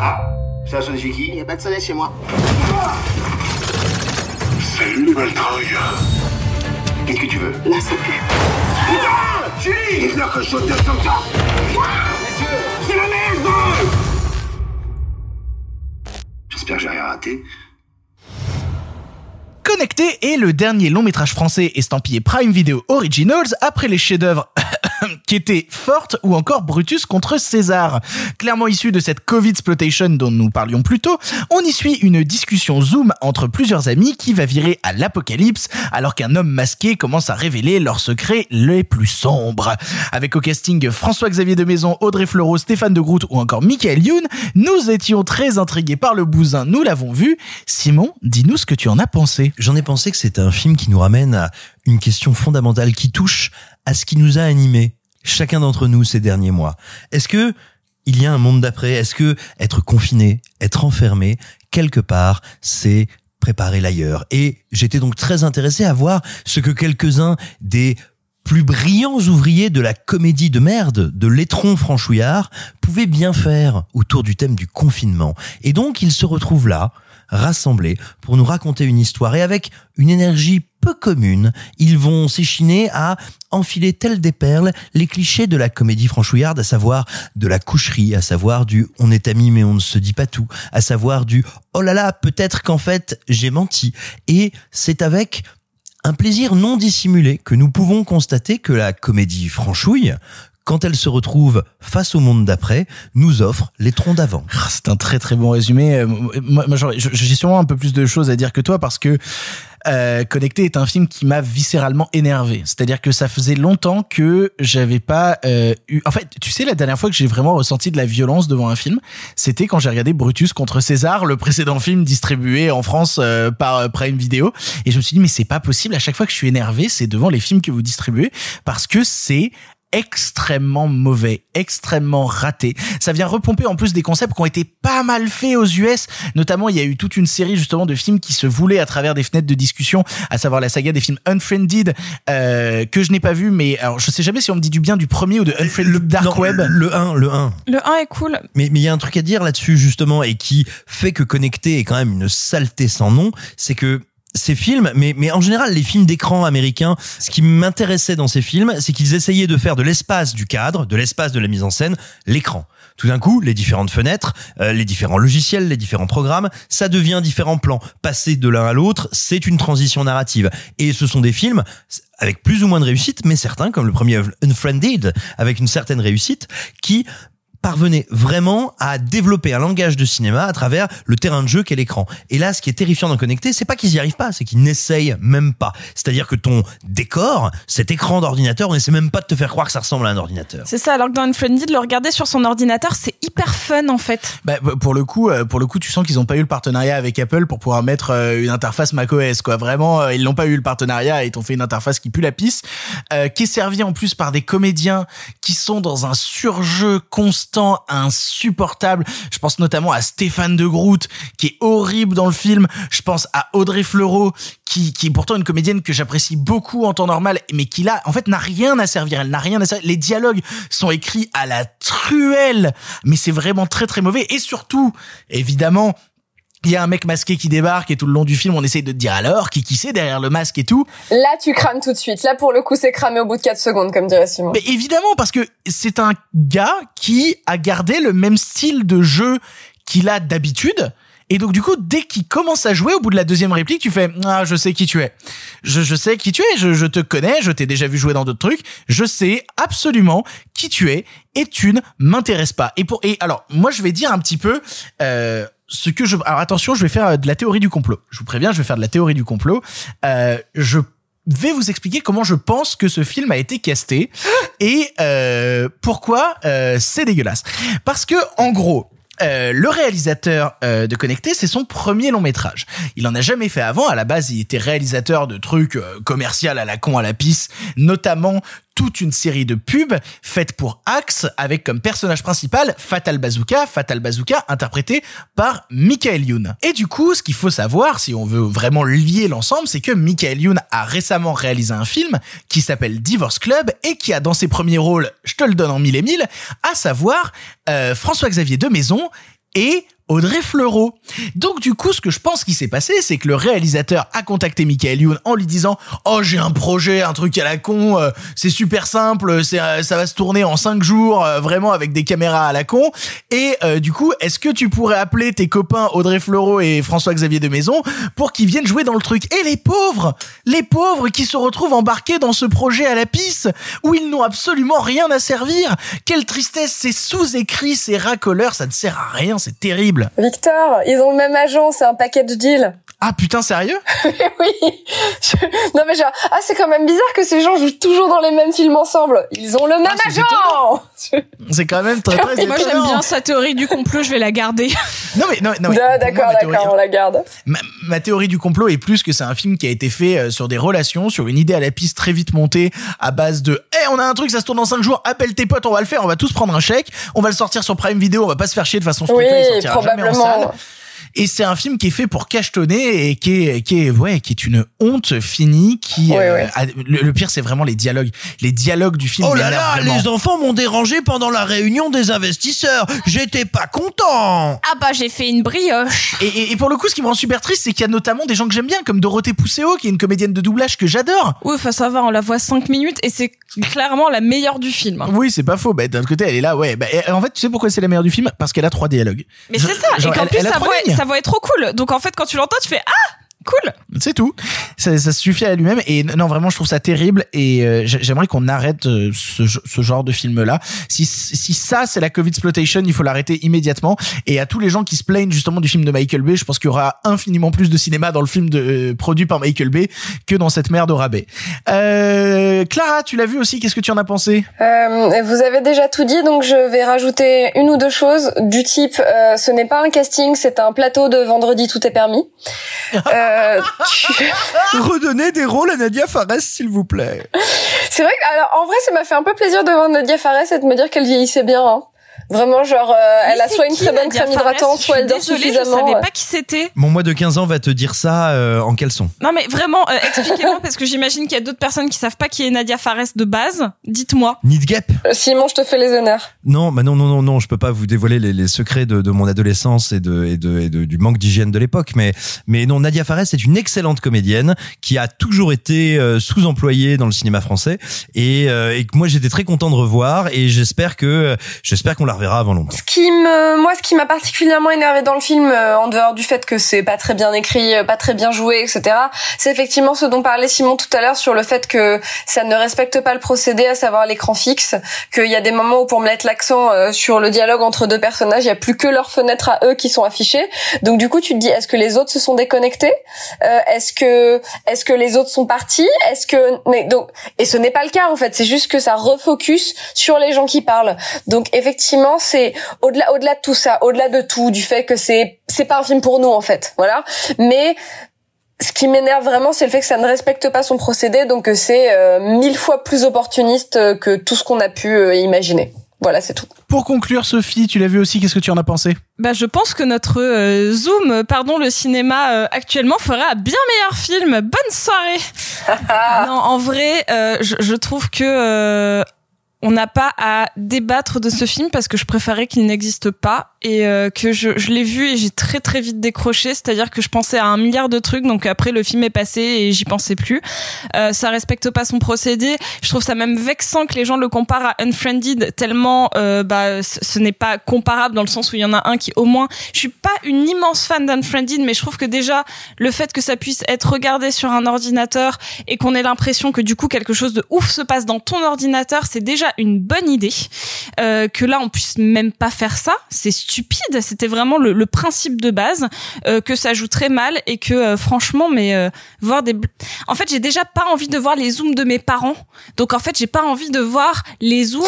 Ah, ça a sonné chez qui Il n'y a pas de soleil chez moi. Salut les maltrailles. Qu'est-ce que tu veux ça pue. Putain Julie Il a racheté comme ça C'est la merde J'espère que j'ai rien raté. Connecté est le dernier long métrage français estampillé Prime Video Originals après les chefs-d'œuvre [LAUGHS] [COUGHS] qui étaient Forte ou encore Brutus contre César. Clairement issu de cette Covid exploitation dont nous parlions plus tôt, on y suit une discussion Zoom entre plusieurs amis qui va virer à l'apocalypse alors qu'un homme masqué commence à révéler leurs secrets les plus sombres. Avec au casting François-Xavier de Maison, Audrey Fleurot, Stéphane de Groot ou encore Michael Youn, nous étions très intrigués par le bousin, nous l'avons vu. Simon, dis-nous ce que tu en as pensé. J'en ai pensé que c'était un film qui nous ramène à une question fondamentale qui touche à ce qui nous a animés, chacun d'entre nous ces derniers mois. Est-ce que il y a un monde d'après? Est-ce que être confiné, être enfermé, quelque part, c'est préparer l'ailleurs? Et j'étais donc très intéressé à voir ce que quelques-uns des plus brillants ouvriers de la comédie de merde, de l'étron franchouillard, pouvaient bien faire autour du thème du confinement. Et donc, ils se retrouvent là, rassemblés, pour nous raconter une histoire et avec une énergie peu commune. Ils vont s'échiner à enfiler telles des perles les clichés de la comédie franchouillarde, à savoir de la coucherie, à savoir du on est amis mais on ne se dit pas tout, à savoir du oh là là, peut-être qu'en fait j'ai menti. Et c'est avec un plaisir non dissimulé que nous pouvons constater que la comédie franchouille, quand elle se retrouve face au monde d'après, nous offre les troncs d'avant. Ah, C'est un très très bon résumé. Euh, Moi, j'ai sûrement un peu plus de choses à dire que toi parce que euh, Connecté est un film qui m'a viscéralement énervé. C'est-à-dire que ça faisait longtemps que j'avais pas euh, eu. En fait, tu sais, la dernière fois que j'ai vraiment ressenti de la violence devant un film, c'était quand j'ai regardé Brutus contre César, le précédent film distribué en France euh, par Prime Video, et je me suis dit mais c'est pas possible. À chaque fois que je suis énervé, c'est devant les films que vous distribuez parce que c'est extrêmement mauvais, extrêmement raté. Ça vient repomper en plus des concepts qui ont été pas mal faits aux US. Notamment, il y a eu toute une série justement de films qui se voulaient à travers des fenêtres de discussion, à savoir la saga des films Unfriended, euh, que je n'ai pas vu, mais alors je sais jamais si on me dit du bien du premier ou de Unfriended Dark Non, Web. Le 1, le 1. Le 1 est cool. Mais mais il y a un truc à dire là-dessus justement et qui fait que Connecté est quand même une saleté sans nom, c'est que ces films, mais, mais en général les films d'écran américains, ce qui m'intéressait dans ces films, c'est qu'ils essayaient de faire de l'espace du cadre, de l'espace de la mise en scène, l'écran. Tout d'un coup, les différentes fenêtres, euh, les différents logiciels, les différents programmes, ça devient différents plans. Passer de l'un à l'autre, c'est une transition narrative. Et ce sont des films avec plus ou moins de réussite, mais certains, comme le premier Unfriended, avec une certaine réussite, qui parvenait vraiment à développer un langage de cinéma à travers le terrain de jeu qu'est l'écran. Et là, ce qui est terrifiant dans Connecté, c'est pas qu'ils y arrivent pas, c'est qu'ils n'essayent même pas. C'est-à-dire que ton décor, cet écran d'ordinateur, on essaie même pas de te faire croire que ça ressemble à un ordinateur. C'est ça, alors que dans Unfriended, le regarder sur son ordinateur, c'est hyper fun en fait. Bah, pour le coup, euh, pour le coup, tu sens qu'ils ont pas eu le partenariat avec Apple pour pouvoir mettre euh, une interface macOS, quoi. Vraiment, euh, ils n'ont pas eu le partenariat et ils t'ont fait une interface qui pue la pisse, euh, qui est servie en plus par des comédiens qui sont dans un surjeu constant, insupportable. Je pense notamment à Stéphane de Groot, qui est horrible dans le film. Je pense à Audrey Fleurot, qui, qui est pourtant une comédienne que j'apprécie beaucoup en temps normal, mais qui là, en fait, n'a rien à servir. Elle n'a rien à servir. Les dialogues sont écrits à la truelle, mais c'est vraiment très très mauvais. Et surtout, évidemment, il y a un mec masqué qui débarque et tout le long du film, on essaye de te dire alors qui qui c'est derrière le masque et tout. Là, tu crames tout de suite. Là, pour le coup, c'est cramé au bout de 4 secondes, comme dirait Simon. Mais évidemment, parce que c'est un gars qui a gardé le même style de jeu qu'il a d'habitude. Et donc du coup, dès qu'il commence à jouer, au bout de la deuxième réplique, tu fais ah je sais qui tu es, je, je sais qui tu es, je, je te connais, je t'ai déjà vu jouer dans d'autres trucs, je sais absolument qui tu es et tu ne m'intéresses pas. Et pour et alors moi je vais dire un petit peu euh, ce que je alors attention, je vais faire de la théorie du complot. Je vous préviens, je vais faire de la théorie du complot. Euh, je vais vous expliquer comment je pense que ce film a été casté [GASPS] et euh, pourquoi euh, c'est dégueulasse. Parce que en gros, euh, le réalisateur euh, de Connecté, c'est son premier long métrage. Il en a jamais fait avant. À la base, il était réalisateur de trucs euh, commerciaux à la con, à la pisse, notamment toute une série de pubs faites pour Axe avec comme personnage principal Fatal Bazooka, Fatal Bazooka interprété par Michael Youn. Et du coup, ce qu'il faut savoir, si on veut vraiment lier l'ensemble, c'est que Michael Youn a récemment réalisé un film qui s'appelle Divorce Club et qui a dans ses premiers rôles, je te le donne en mille et mille, à savoir euh, François-Xavier de Maison et Audrey Fleurot. Donc du coup, ce que je pense qui s'est passé, c'est que le réalisateur a contacté Michael Youn en lui disant "Oh, j'ai un projet, un truc à la con, euh, c'est super simple, euh, ça va se tourner en cinq jours, euh, vraiment avec des caméras à la con. Et du coup, est-ce que tu pourrais appeler tes copains Audrey Fleurot et François-Xavier de Maison pour qu'ils viennent jouer dans le truc? Et les pauvres, les pauvres qui se retrouvent embarqués dans ce projet à la pisse où ils n'ont absolument rien à servir. Quelle tristesse, c'est sous-écrit, c'est racoleur, ça ne sert à rien, c'est terrible. Victor, ils ont le même agent, c'est un package deal. Ah putain, sérieux? [LAUGHS] Oui. Je- Non mais genre, ah c'est quand même bizarre que ces gens jouent toujours dans les mêmes films ensemble. Ils ont le même Ah, c'est agent. [LAUGHS] C'est quand même très très Moi j'aime bien sa théorie du complot, je vais la garder. Non mais non, non D'accord, ma théorie- d'accord, on la garde. Ma, ma théorie du complot est plus que c'est un film qui a été fait euh, sur des relations, sur une idée à la piste très vite montée, à base de Eh, on a un truc, ça se tourne dans 5 jours, appelle tes potes, on va le faire, on va tous prendre un chèque, on va le sortir sur Prime Video, on va pas se faire chier de façon Oui, scrupule, il sortira jamais en probablement. salle. Et c'est un film qui est fait pour cachetonner et qui est, qui est, ouais, qui est une honte finie. Qui, Ouais, euh, ouais. a- le, le pire, c'est vraiment les dialogues. Les dialogues du film. Oh là là, vraiment. les enfants m'ont dérangé pendant la réunion des investisseurs. J'étais pas content. Ah bah j'ai fait une brioche. Et, et, et pour le coup, ce qui me rend super triste, c'est qu'il y a notamment des gens que j'aime bien, comme Dorothée Pousseau, qui est une comédienne de doublage que j'adore. Oui, enfin ça va, on la voit 5 minutes et c'est clairement la meilleure du film. Oui, c'est pas faux. Bah, d'un autre côté, elle est là, ouais. Bah, en fait, tu sais pourquoi c'est la meilleure du film? Parce qu'elle a trois dialogues. Mais c'est ça, Genre, et qu'en plus elle sa voix, sa voix est trop cool. Donc en fait quand tu l'entends, tu fais ah cool. C'est tout. Ça, ça suffit à lui-même. Et non, vraiment, je trouve ça terrible. Et euh, j'ai- j'aimerais qu'on arrête euh, ce, ce genre de film-là. Si, si ça, c'est la Covid exploitation, il faut l'arrêter immédiatement. Et à tous les gens qui se plaignent justement du film de Michael Bay, je pense qu'il y aura infiniment plus de cinéma dans le film de, euh, produit par Michael Bay que dans cette merde au rabais. Euh, Clara, tu l'as vu aussi? Qu'est-ce que tu en as pensé? Euh, vous avez déjà tout dit, donc je vais rajouter une ou deux choses du type euh, ce n'est pas un casting, c'est un plateau de vendredi tout est permis. [LAUGHS] [LAUGHS] Redonnez des rôles à Nadia Fares, s'il vous plaît. C'est vrai que alors en vrai ça m'a fait un peu plaisir de voir Nadia Fares et de me dire qu'elle vieillissait bien. hein. Vraiment genre euh, elle a soit une qui, très bonne crème hydratante, soit elle dort désolée, suffisamment. Je savais ouais. pas qui c'était. Mon moi de 15 ans va te dire ça euh, en caleçon. Non mais vraiment, euh, expliquez-moi parce que j'imagine qu'il y a d'autres personnes qui savent pas qui est Nadia Fares de base. Dites-moi. Need Gap Euh, Simon, je te fais les honneurs. Non, bah non, non, non, non, je peux pas vous dévoiler les, les secrets de, de mon adolescence et de, et de, et de- du manque d'hygiène de l'époque, mais, mais non, Nadia Fares est une excellente comédienne qui a toujours été euh, sous-employée dans le cinéma français et, euh, et que moi j'étais très content de revoir et j'espère que, j'espère qu'on la Ce qui me, moi, ce qui m'a particulièrement énervé dans le film, euh, en dehors du fait que c'est pas très bien écrit, euh, pas très bien joué, etc., c'est effectivement ce dont parlait Simon tout à l'heure sur le fait que ça ne respecte pas le procédé, à savoir l'écran fixe, qu'il y a des moments où pour mettre l'accent euh, sur le dialogue entre deux personnages, il y a plus que leurs fenêtres à eux qui sont affichées. Donc du coup, tu te dis, est-ce que les autres se sont déconnectés? Euh, Est-ce que, est-ce que les autres sont partis? Est-ce que, mais donc, et ce n'est pas le cas en fait. C'est juste que ça refocus sur les gens qui parlent. Donc effectivement, c'est au-delà, au-delà de tout ça, au-delà de tout, du fait que c'est, c'est pas un film pour nous en fait, voilà. Mais ce qui m'énerve vraiment, c'est le fait que ça ne respecte pas son procédé, donc que c'est euh, mille fois plus opportuniste que tout ce qu'on a pu euh, imaginer. Voilà, c'est tout. Pour conclure, Sophie, tu l'as vu aussi. Qu'est-ce que tu en as pensé? Bah, je pense que notre euh, Zoom, pardon, le cinéma euh, actuellement fera un bien meilleur film. Bonne soirée. [LAUGHS] non, en vrai, euh, je, je trouve que euh, on n'a pas à débattre de ce film parce que je préférais qu'il n'existe pas et euh, que je, je l'ai vu et j'ai très très vite décroché. C'est-à-dire que je pensais à un milliard de trucs, donc après le film est passé et j'y pensais plus. Euh, ça respecte pas son procédé. Je trouve ça même vexant que les gens le comparent à Unfriended tellement euh, bah ce n'est pas comparable dans le sens où il y en a un qui au moins. Je suis pas une immense fan d'Unfriended, mais je trouve que déjà le fait que ça puisse être regardé sur un ordinateur et qu'on ait l'impression que du coup quelque chose de ouf se passe dans ton ordinateur, c'est déjà une bonne idée. Euh, que là on puisse même pas faire ça, c'est stupide. C'était vraiment le, le principe de base euh, que ça joue très mal et que euh, franchement, mais euh, voir des, en fait j'ai déjà pas envie de voir les zooms de mes parents. Donc en fait j'ai pas envie de voir les zooms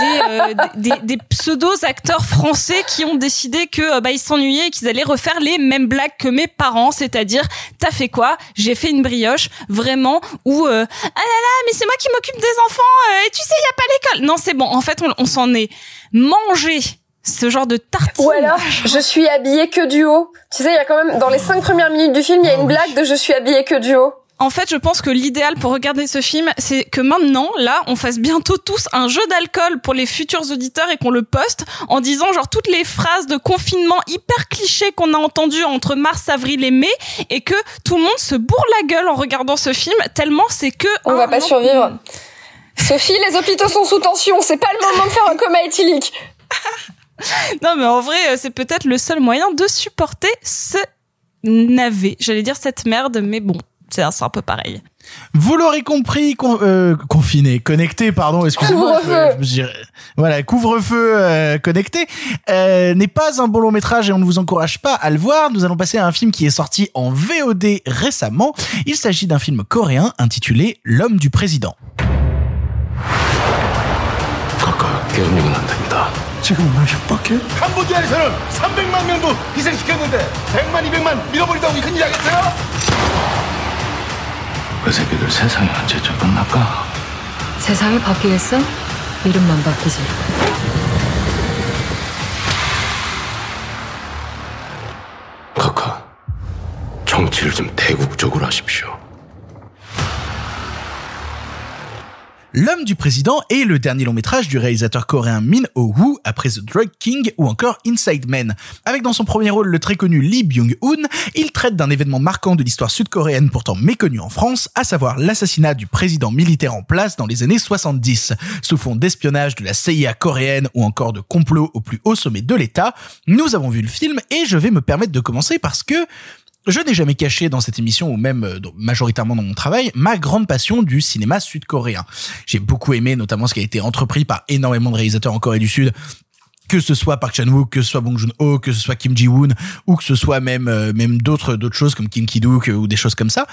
des, euh, des, des- des pseudos acteurs français qui ont décidé que euh, bah ils s'ennuyaient et qu'ils allaient refaire les mêmes blagues que mes parents, c'est-à-dire t'as fait quoi? J'ai fait une brioche, vraiment ou euh, ah là là mais c'est moi qui m'occupe des enfants et tu sais y a pas l'école. Non c'est bon, en fait on s'en est mangé ce genre de tartine. Ou alors, je suis habillée que du haut. Tu sais, il y a quand même, dans les cinq premières minutes du film, il y a une blague de je suis habillée que du haut. En fait, je pense que l'idéal pour regarder ce film, c'est que maintenant, là, on fasse bientôt tous un jeu d'alcool pour les futurs auditeurs et qu'on le poste en disant genre toutes les phrases de confinement hyper clichés qu'on a entendues entre mars, avril et mai et que tout le monde se bourre la gueule en regardant ce film tellement c'est que On va pas survivre. Sophie, les hôpitaux sont sous tension, c'est pas le moment de faire un coma éthylique. [LAUGHS] [LAUGHS] Non, mais en vrai, euh, c'est peut-être le seul moyen de supporter ce navet. J'allais dire cette merde, mais bon, c'est un, un peu pareil. Vous l'aurez compris, con- euh, confiné, connecté, pardon, excusez-moi. Voilà, couvre-feu euh, connecté euh, n'est pas un bon long métrage et on ne vous encourage pas à le voir. Nous allons passer à un film qui est sorti en VOD récemment. Il s'agit d'un film coréen intitulé L'homme du président. 지금 날 협박해? 캄보디아에서는 300만 명도 희생시켰는데 100만, 200만 밀어버린다고 큰일 나겠어요? 그 새끼들 세상이 언제쯤 끝날까? 세상이 바뀌겠어? 이름만 바뀌지. 정치를 좀 대국적으로 하십시오. L'homme du président est le dernier long métrage du réalisateur coréen Min Ho-woo après The Drug King ou encore Inside Man. Avec dans son premier rôle le très connu Lee Byung-hun, il traite d'un événement marquant de l'histoire sud-coréenne pourtant méconnu en France, à savoir l'assassinat du président militaire en place dans les années 70. Sous fond d'espionnage de la CIA coréenne ou encore de complot au plus haut sommet de l'État, nous avons vu le film et je vais me permettre de commencer parce que je n'ai jamais caché dans cette émission, ou même euh, majoritairement dans mon travail, ma grande passion du cinéma sud-coréen. J'ai beaucoup aimé notamment ce qui a été entrepris par énormément de réalisateurs en Corée du Sud, que ce soit Park Chan-wook, que ce soit Bong Joon-ho, que ce soit Kim Ji-woon, ou que ce soit même euh, même d'autres choses comme Kim Ki-duk euh, ou des choses comme ça.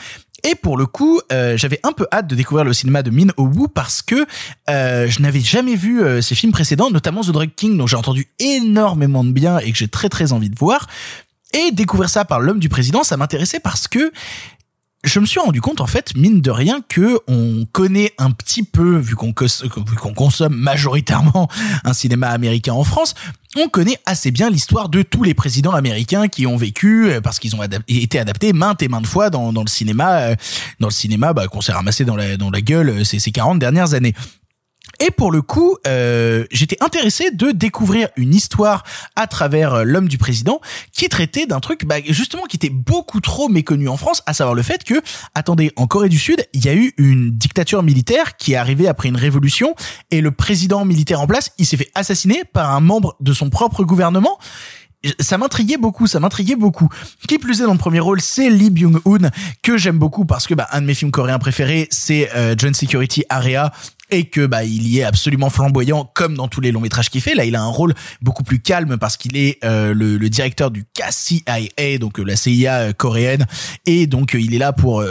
Et pour le coup, j'avais un peu hâte de découvrir le cinéma de Min Ho-woo parce que je n'avais jamais vu ses films précédents, notamment The Drug King, dont j'ai entendu énormément de bien et que j'ai très très envie de voir. Et découvrir ça par l'homme du président, ça m'intéressait parce que je me suis rendu compte en fait mine de rien que on connaît un petit peu vu qu'on consomme majoritairement un cinéma américain en France on connaît assez bien l'histoire de tous les présidents américains qui ont vécu euh, parce qu'ils ont été adaptés maintes et maintes fois dans, le cinéma euh, dans le cinéma bah, qu'on s'est ramassé dans la dans la gueule euh, ces, ces 40 dernières années et pour le coup, euh, j'étais intéressé de découvrir une histoire à travers euh, l'homme du président qui traitait d'un truc bah, justement qui était beaucoup trop méconnu en France, à savoir le fait que, attendez, en Corée du Sud, il y a eu une dictature militaire qui est arrivée après une révolution et le président militaire en place, il s'est fait assassiner par un membre de son propre gouvernement ça m'intriguait beaucoup, ça m'intriguait beaucoup. Qui plus est dans le premier rôle, c'est Lee Byung-hun que j'aime beaucoup parce que bah, un de mes films coréens préférés, c'est euh, John Security Area et que bah il y est absolument flamboyant comme dans tous les longs métrages qu'il fait. Là, il a un rôle beaucoup plus calme parce qu'il est euh, le, le directeur du KCIA, donc euh, la CIA euh, coréenne, et donc euh, il est là pour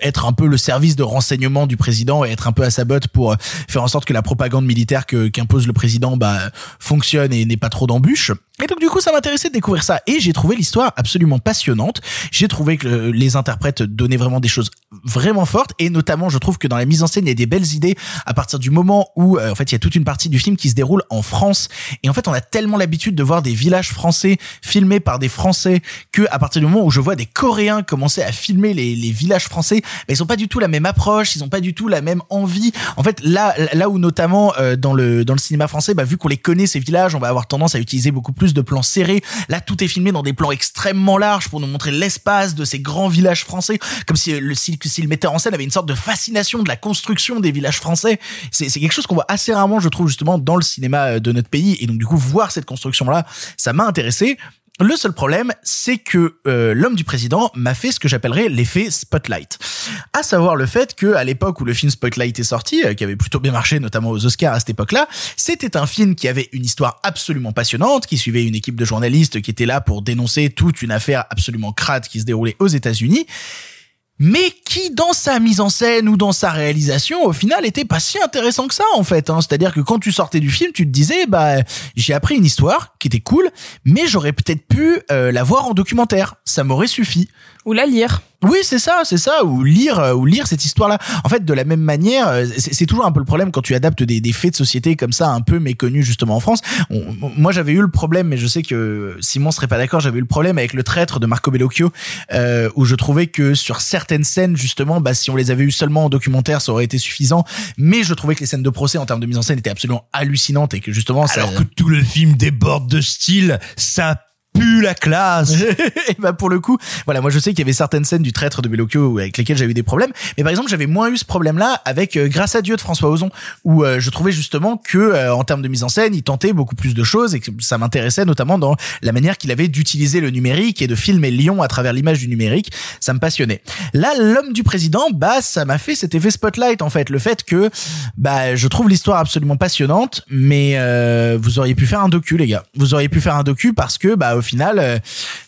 être un peu le service de renseignement du président et être un peu à sa botte pour faire en sorte que la propagande militaire que qu'impose le président bah fonctionne et n'ait pas trop d'embûches. Et donc du coup, ça m'intéressait de découvrir ça et j'ai trouvé l'histoire absolument passionnante. J'ai trouvé que le- les interprètes donnaient vraiment des choses vraiment fortes et notamment, je trouve que dans la mise en scène, il y a des belles idées à partir du moment où euh, en fait, il y a toute une partie du film qui se déroule en France et en fait, on a tellement l'habitude de voir des villages français filmés par des Français que à partir du moment où je vois des Coréens commencer à filmer les, les villages français, bah, ils ont pas du tout la même approche, ils ont pas du tout la même envie. En fait, là, là où notamment euh, dans le dans le cinéma français, bah, vu qu'on les connaît ces villages, on va avoir tendance à utiliser beaucoup plus de plans serrés. Là, tout est filmé dans des plans extrêmement larges pour nous montrer l'espace de ces grands villages français, comme si le si, si le metteur en scène avait une sorte de fascination de la construction des villages français. C'est quelque chose qu'on voit assez rarement, je trouve justement dans le cinéma euh, de notre pays. Et donc du coup, voir cette construction là, ça m'a intéressé. Le seul problème, c'est que euh, l'homme du président m'a fait ce que j'appellerais l'effet spotlight. À savoir le fait que à l'époque où le film Spotlight est sorti, euh, qui avait plutôt bien marché, notamment aux Oscars à cette époque-là, c'était un film qui avait une histoire absolument passionnante, qui suivait une équipe de journalistes qui était là pour dénoncer toute une affaire absolument crade qui se déroulait aux États-Unis mais qui dans sa mise en scène ou dans sa réalisation au final était pas si intéressant que ça en fait hein. c'est-à-dire que quand tu sortais du film tu te disais bah j'ai appris une histoire qui était cool mais j'aurais peut-être pu euh, la voir en documentaire. Ça m'aurait suffi. Ou la lire oui, c'est ça, c'est ça, ou lire, euh, ou lire cette histoire-là. En fait, de la même manière, euh, c'est toujours un peu le problème quand tu adaptes des, faits de société comme ça, un peu méconnus justement en France. Moi, j'avais eu le problème, mais je sais que Simon serait pas d'accord. J'avais eu le problème avec le traître de Marco Bellocchio, euh, où je trouvais que sur certaines scènes, justement, bah, si on les avait eu seulement en documentaire, ça aurait été suffisant. Mais je trouvais que les scènes de procès en termes de mise en scène étaient absolument hallucinantes et que justement, ça, Alors que tout le film déborde de style, ça pue la classe. [LAUGHS] et bah pour le coup, voilà, moi je sais qu'il y avait certaines scènes du traître de Bellocchio avec lesquelles j'avais eu des problèmes, mais par exemple j'avais moins eu ce problème-là avec euh, Grâce à Dieu de François Ozon, où euh, je trouvais justement que euh, en termes de mise en scène, il tentait beaucoup plus de choses et que ça m'intéressait notamment dans la manière qu'il avait d'utiliser le numérique et de filmer Lyon à travers l'image du numérique, ça me passionnait. Là, l'homme du président, bah ça m'a fait cet effet spotlight en fait, le fait que bah je trouve l'histoire absolument passionnante, mais euh, vous auriez pu faire un docu les gars, vous auriez pu faire un docu parce que bah au final, euh,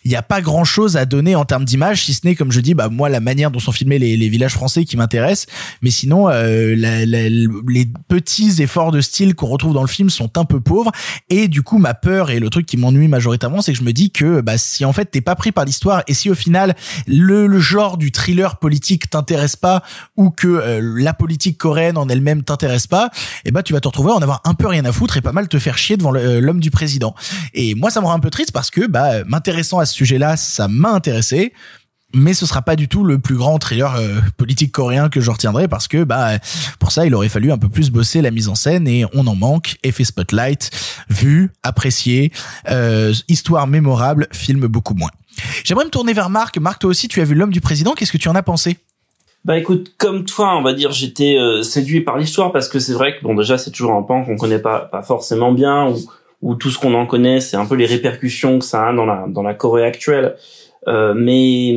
il n'y a pas grand chose à donner en termes d'image, si ce n'est, comme je dis, bah, moi, la manière dont sont filmés les, villages français qui m'intéresse. Mais sinon, euh, les petits efforts de style qu'on retrouve dans le film sont un peu pauvres. Et du coup, ma peur et le truc qui m'ennuie majoritairement, c'est que je me dis que bah, si en fait t'es pas pris par l'histoire et si au final le, genre du thriller politique t'intéresse pas ou que euh, la politique coréenne en elle-même t'intéresse pas, et bah tu vas te retrouver en avoir un peu rien à foutre et pas mal te faire chier devant euh, l'homme du président. Et moi, ça me rend un peu triste parce que bah m'intéressant à ce sujet-là, ça m'a intéressé. mais ce sera pas du tout le plus grand thriller euh, politique coréen que je retiendrai parce que bah pour ça il aurait fallu un peu plus bosser la mise en scène et on en manque. Effet spotlight vu apprécié euh, histoire mémorable film beaucoup moins. J'aimerais me tourner vers Marc. Marc toi aussi tu as vu l'homme du président. Qu'est-ce que tu en as pensé? Bah écoute, comme toi, on va dire, j'étais euh, séduit par l'histoire parce que c'est vrai que bon déjà c'est toujours un pan qu'on connaît pas pas forcément bien ou ou tout ce qu'on en connaît, c'est un peu les répercussions que ça a dans la dans la Corée actuelle. Euh, mais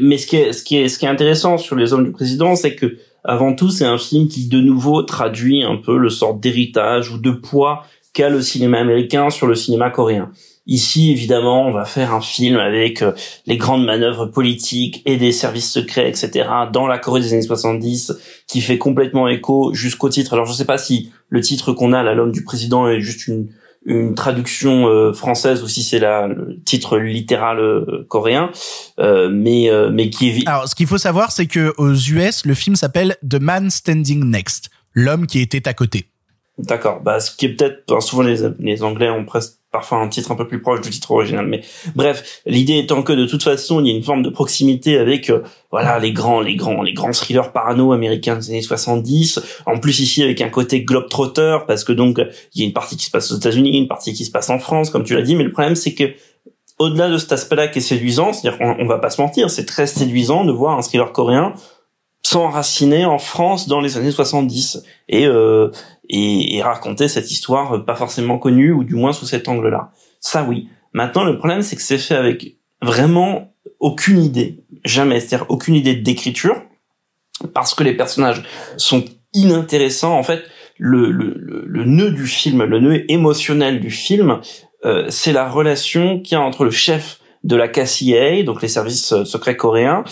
mais ce qui est ce qui est ce qui est intéressant sur les hommes du président, c'est que avant tout c'est un film qui de nouveau traduit un peu le sort d'héritage ou de poids qu'a le cinéma américain sur le cinéma coréen. Ici, évidemment, on va faire un film avec euh, les grandes manœuvres politiques et des services secrets, etc., dans la Corée des années 70, qui fait complètement écho jusqu'au titre. Alors, je ne sais pas si le titre qu'on a, là, l'homme du président, est juste une, une traduction euh, française ou si c'est la le titre littéral euh, coréen, euh, mais euh, mais qui est alors ce qu'il faut savoir c'est que aux US le film s'appelle The Man Standing Next l'homme qui était à côté D'accord. Bah, ce qui est peut-être, enfin, souvent les, les Anglais ont presque parfois un titre un peu plus proche du titre original. Mais bref, l'idée étant que de toute façon, il y a une forme de proximité avec, euh, voilà, les grands, les grands, les grands thrillers parano américains des années 70. En plus ici avec un côté globe-trotter parce que donc il y a une partie qui se passe aux États-Unis, une partie qui se passe en France, comme tu l'as dit. Mais le problème c'est que au-delà de cet aspect-là qui est séduisant, c'est-à-dire on va pas se mentir, c'est très séduisant de voir un thriller coréen s'enraciner en France dans les années 70 et, euh, et, et raconter cette histoire pas forcément connue ou du moins sous cet angle-là. Ça oui. Maintenant le problème c'est que c'est fait avec vraiment aucune idée, jamais, c'est-à-dire aucune idée d'écriture parce que les personnages sont inintéressants. En fait, le, le, le, le nœud du film, le nœud émotionnel du film, euh, c'est la relation qu'il y a entre le chef de la KCA, donc les services euh, secrets coréens,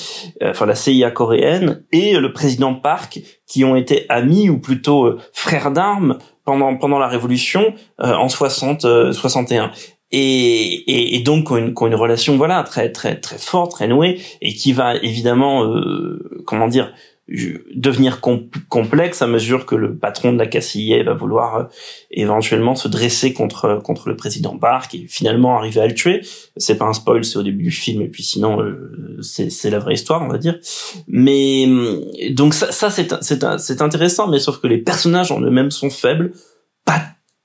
euh, enfin la CIA coréenne, et le président Park, qui ont été amis ou plutôt euh, frères d'armes pendant pendant la révolution euh, en 60 61. Et, et, et, donc qui ont, une, ont une relation voilà très très très forte, très nouée, et qui va évidemment comment dire devenir complexe à mesure que le patron de la KCIA va vouloir euh, éventuellement se dresser contre contre le président Park et finalement arriver à le tuer. C'est pas un spoil, c'est au début du film et puis sinon euh, c'est la vraie histoire, on va dire. Mais donc ça, c'est c'est intéressant, mais sauf que les personnages en eux-mêmes sont faibles,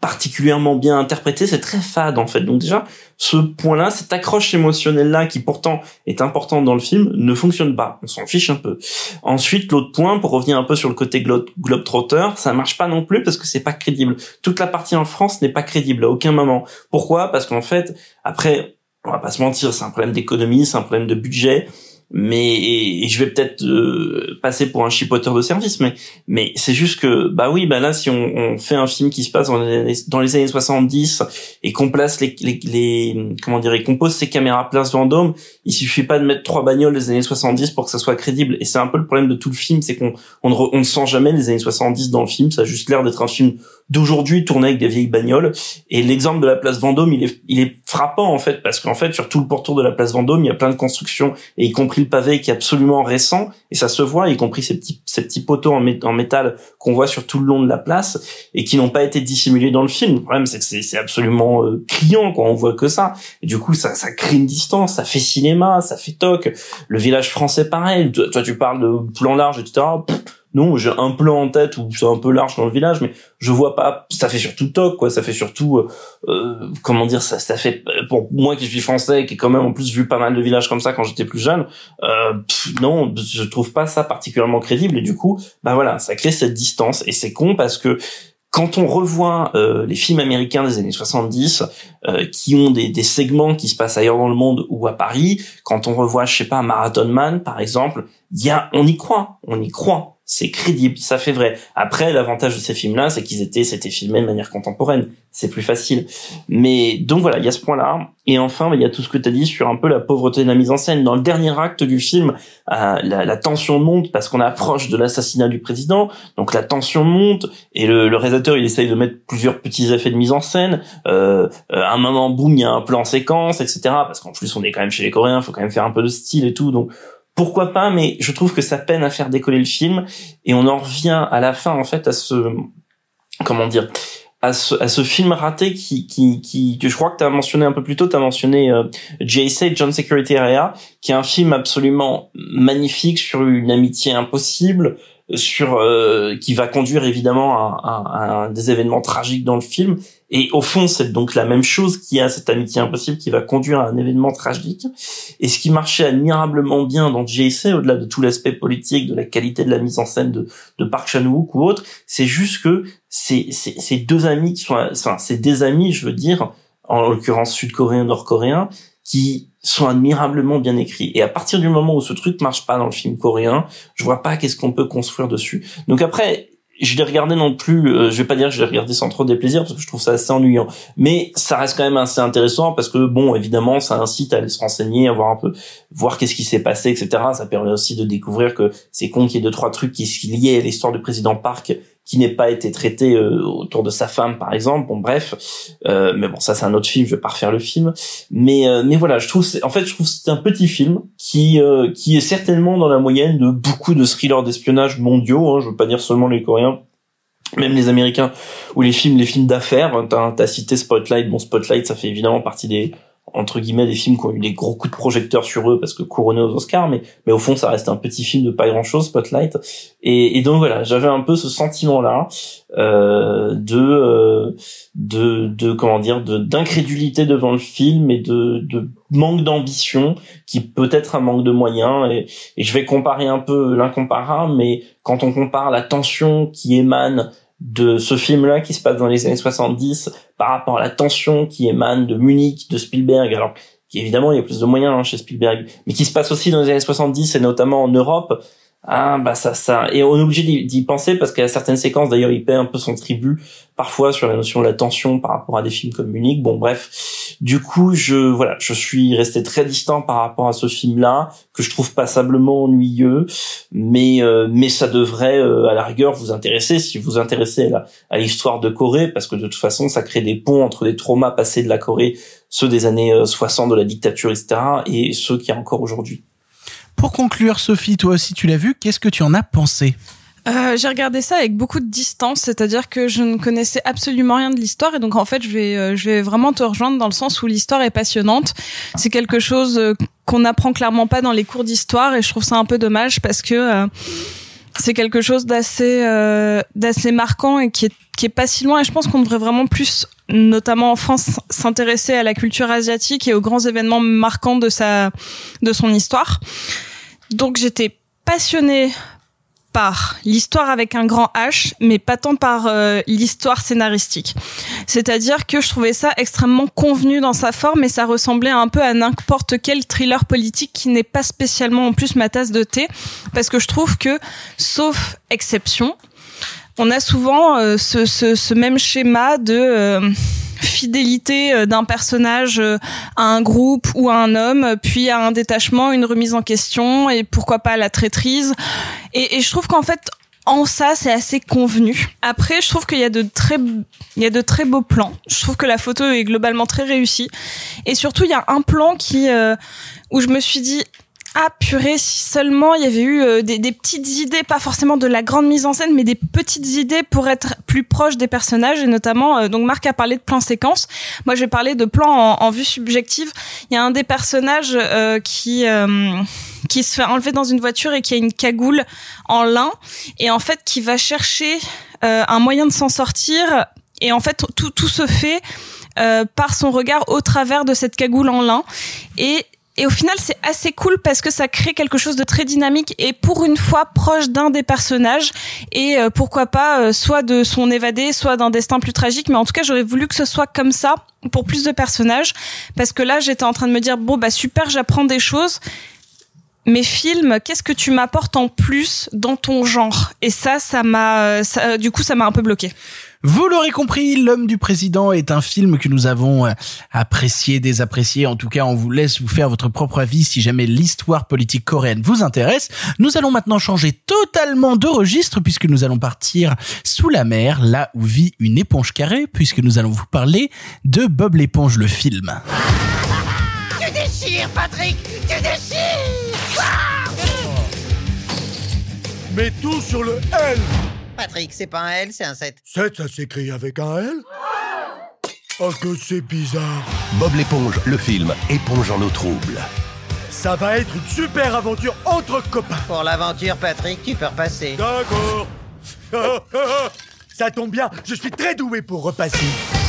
particulièrement bien interprété, c'est très fade en fait. Donc déjà, ce point-là, cette accroche émotionnelle-là, qui pourtant est importante dans le film, ne fonctionne pas. On s'en fiche un peu. Ensuite, l'autre point, pour revenir un peu sur le côté globe globetrotter, ça marche pas non plus parce que c'est pas crédible. Toute la partie en France n'est pas crédible à aucun moment. Pourquoi? Parce qu'en fait, après, on va pas se mentir, c'est un problème d'économie, c'est un problème de budget mais et, je vais peut-être euh, passer pour un chipoteur de service mais mais c'est juste que bah oui bah là si on, on, fait un film qui se passe dans les années, dans les années 70 et qu'on place les, les, les comment dire qu'on pose ces caméras place Vendôme il suffit pas de mettre trois bagnoles des années 70 pour que ça soit crédible. Et c'est un peu le problème de tout le film c'est qu'on on ne, on ne sent jamais les années 70 dans le film. Ça a juste l'air d'être un film d'aujourd'hui tourné avec des vieilles bagnoles. Et l'exemple de la place Vendôme, il est, il est frappant en fait, parce qu'en fait, sur tout le pourtour de la place Vendôme, il y a plein de constructions, et y compris le pavé qui est absolument récent, et ça se voit, y compris ces petits, ces petits poteaux en, métal qu'on voit sur tout le long de la place, et qui n'ont pas été dissimulés dans le film. Le problème, c'est que c'est absolument euh, criant, quoi. On voit que ça. Et du coup, ça, ça crée une distance, ça fait cinéma, ça fait toc. Le village français, pareil. Toi, tu parles de plan large, etc non, j'ai un plan en tête où c'est un peu large dans le village, mais je vois pas. Ça fait surtout toc, quoi. Ça fait surtout, euh, euh, comment dire, ça, ça fait pour moi qui suis français, qui ai quand même en plus vu pas mal de villages comme ça quand j'étais plus jeune. Euh, non, je trouve pas ça particulièrement crédible et du coup, bah voilà, ça crée cette distance et c'est con parce que quand on revoit euh, les films américains des années 70 euh, qui ont des, des, segments qui se passent ailleurs dans le monde ou à Paris, quand on revoit, je sais pas, Marathon Man par exemple, y a, on y croit, on y croit c'est crédible, ça fait vrai. Après, l'avantage de ces films-là, c'est qu'ils étaient, c'était filmé de manière contemporaine. C'est plus facile. Mais donc voilà, il y a ce point-là. Et enfin, il y a tout ce que tu as dit sur un peu la pauvreté de la mise en scène. Dans le dernier acte du film, euh, la, tension monte parce qu'on approche de l'assassinat du président. Donc la tension monte et le, le, réalisateur il essaye de mettre plusieurs petits effets de mise en scène. Euh, euh à un moment, boum, il y a un plan séquence, etc. Parce qu'en plus, on est quand même chez les Coréens, faut quand même faire un peu de style et tout. Donc pourquoi pas, mais je trouve que ça peine à faire décoller le film et on en revient à la fin en fait à ce comment dire à ce, à ce film raté qui, qui, qui, que je crois que tu as mentionné un peu plus tôt, tu mentionné euh, JSA, John Security Area, qui est un film absolument magnifique sur une amitié impossible, sur euh, qui va conduire évidemment à, à- à des événements tragiques dans le film. Et au fond, c'est donc la même chose qui a cette amitié impossible qui va conduire à un événement tragique. Et ce qui marchait admirablement bien dans JSA, au-delà de tout l'aspect politique, de la qualité de la mise en scène de, Park Chan-wook ou autre, c'est juste que ces, ces, ces deux amis qui sont, enfin, c'est des amis, je veux dire, en l'occurrence sud-coréens, nord-coréens, qui sont admirablement bien écrits. Et à partir du moment où ce truc marche pas dans le film coréen, je vois pas qu'est-ce qu'on peut construire dessus. Donc après, je l'ai regardé non plus, euh, je vais pas dire que je l'ai regardé sans trop déplaisir parce que je trouve ça assez ennuyant. Mais ça reste quand même assez intéressant parce que bon, évidemment, ça incite à aller se renseigner, à voir un peu, voir qu'est-ce qui s'est passé, etc. Ça permet aussi de découvrir que c'est con qu'il y ait deux trois trucs qui sont liés à l'histoire du président Park qui n'ait pas été traité euh, autour de sa femme par exemple. Bon bref euh, mais bon ça c'est un autre film je vais pas refaire le film. Mais euh, mais voilà je trouve en fait je trouve c'est un petit film qui qui est certainement dans la moyenne de beaucoup de thrillers d'espionnage mondiaux hein, je veux pas dire seulement les coréens même les américains ou les films les films d'affaires. T'as as cité Spotlight. Bon Spotlight ça fait évidemment partie des entre guillemets des films qui ont eu des gros coups de projecteur sur eux parce que couronnés aux Oscars mais mais au fond ça reste un petit film de pas grand chose Spotlight. Et, et donc voilà j'avais un peu ce sentiment là euh, de euh, de de comment dire de d'incrédulité devant le film et de de manque d'ambition qui peut être un manque de moyens. Et, et je vais comparer un peu l'incomparable mais quand on compare la tension qui émane de ce film-là qui se passe dans les années 70 par rapport à la tension qui émane de Munich, de Spielberg, alors évidemment il y a plus de moyens hein, chez Spielberg, mais qui se passe aussi dans les années 70 et notamment en Europe. Ah bah ça ça et on est obligé d'y penser parce qu'à certaines séquences d'ailleurs il paie un peu son tribut parfois sur la notion de la tension par rapport à des films comme Munich. Bon bref, du coup je voilà je suis resté très distant par rapport à ce film là que je trouve passablement ennuyeux, mais euh, mais ça devrait euh, à la rigueur vous intéresser si vous vous intéressez à l'histoire de Corée parce que de toute façon ça crée des ponts entre des traumas passés de la Corée, ceux des années euh, 60 de la dictature etc et ceux qu'il y a encore aujourd'hui. Pour conclure, Sophie, toi aussi tu l'as vu, qu'est-ce que tu en as pensé Euh, j'ai regardé ça avec beaucoup de distance, c'est-à-dire que je ne connaissais absolument rien de l'histoire et donc en fait je vais euh, je vais vraiment te rejoindre dans le sens où l'histoire est passionnante. C'est quelque chose euh, qu'on n'apprend clairement pas dans les cours d'histoire et je trouve ça un peu dommage parce que c'est quelque chose d'assez d'assez marquant et qui est pas si loin et je pense qu'on devrait vraiment plus notamment en France s'intéresser à la culture asiatique et aux grands événements marquants de sa de son histoire. Donc j'étais passionnée par l'histoire avec un grand H, mais pas tant par euh, l'histoire scénaristique. C'est-à-dire que je trouvais ça extrêmement convenu dans sa forme et ça ressemblait un peu à n'importe quel thriller politique qui n'est pas spécialement en plus ma tasse de thé, parce que je trouve que, sauf exception, on a souvent euh, ce, même schéma de euh, fidélité euh, d'un personnage à un groupe ou à un homme, puis à un détachement, une remise en question et pourquoi pas la traîtrise. Et, je trouve qu'en fait, en ça, c'est assez convenu. Après, je trouve qu'il y a de très, il y a de très beaux plans. Je trouve que la photo est globalement très réussie. Et surtout, il y a un plan qui, où je me suis dit, ah purée, si seulement il y avait eu euh, des, des petites idées, pas forcément de la grande mise en scène, mais des petites idées pour être plus proche des personnages et notamment, euh, donc Marc a parlé de plan séquence. Moi, je vais parler de plan en, en vue subjective. Il y a un des personnages euh, qui euh, qui se fait enlever dans une voiture et qui a une cagoule en lin et en fait qui va chercher euh, un moyen de s'en sortir et en fait tout tout se fait euh, par son regard au travers de cette cagoule en lin et et au final, c'est assez cool parce que ça crée quelque chose de très dynamique et pour une fois proche d'un des personnages et euh, pourquoi pas euh, soit de son évadé, soit d'un destin plus tragique. Mais en tout cas, j'aurais voulu que ce soit comme ça pour plus de personnages parce que là, j'étais en train de me dire bon bah super, j'apprends des choses. Mais film, qu'est-ce que tu m'apportes en plus dans ton genre? Et ça, ça m'a, ça- du coup, ça m'a un peu bloqué. Vous l'aurez compris, L'homme du président est un film que nous avons euh, apprécié, désapprécié. En tout cas, on vous laisse vous faire votre propre avis si jamais l'histoire politique coréenne vous intéresse. Nous allons maintenant changer totalement de registre puisque nous allons partir sous la mer, là où vit une éponge carrée, puisque nous allons vous parler de Bob l'éponge, le film. Tu déchires, Patrick Tu déchires Mets tout sur le L Patrick, c'est pas un L, c'est un 7. 7, ça s'écrit avec un L? Oh que c'est bizarre. Bob l'éponge, le film Éponge en eau trouble. Ça va être une super aventure entre copains. Pour l'aventure, Patrick, tu peux repasser. D'accord. [LAUGHS] Ça tombe bien, je suis très doué pour repasser.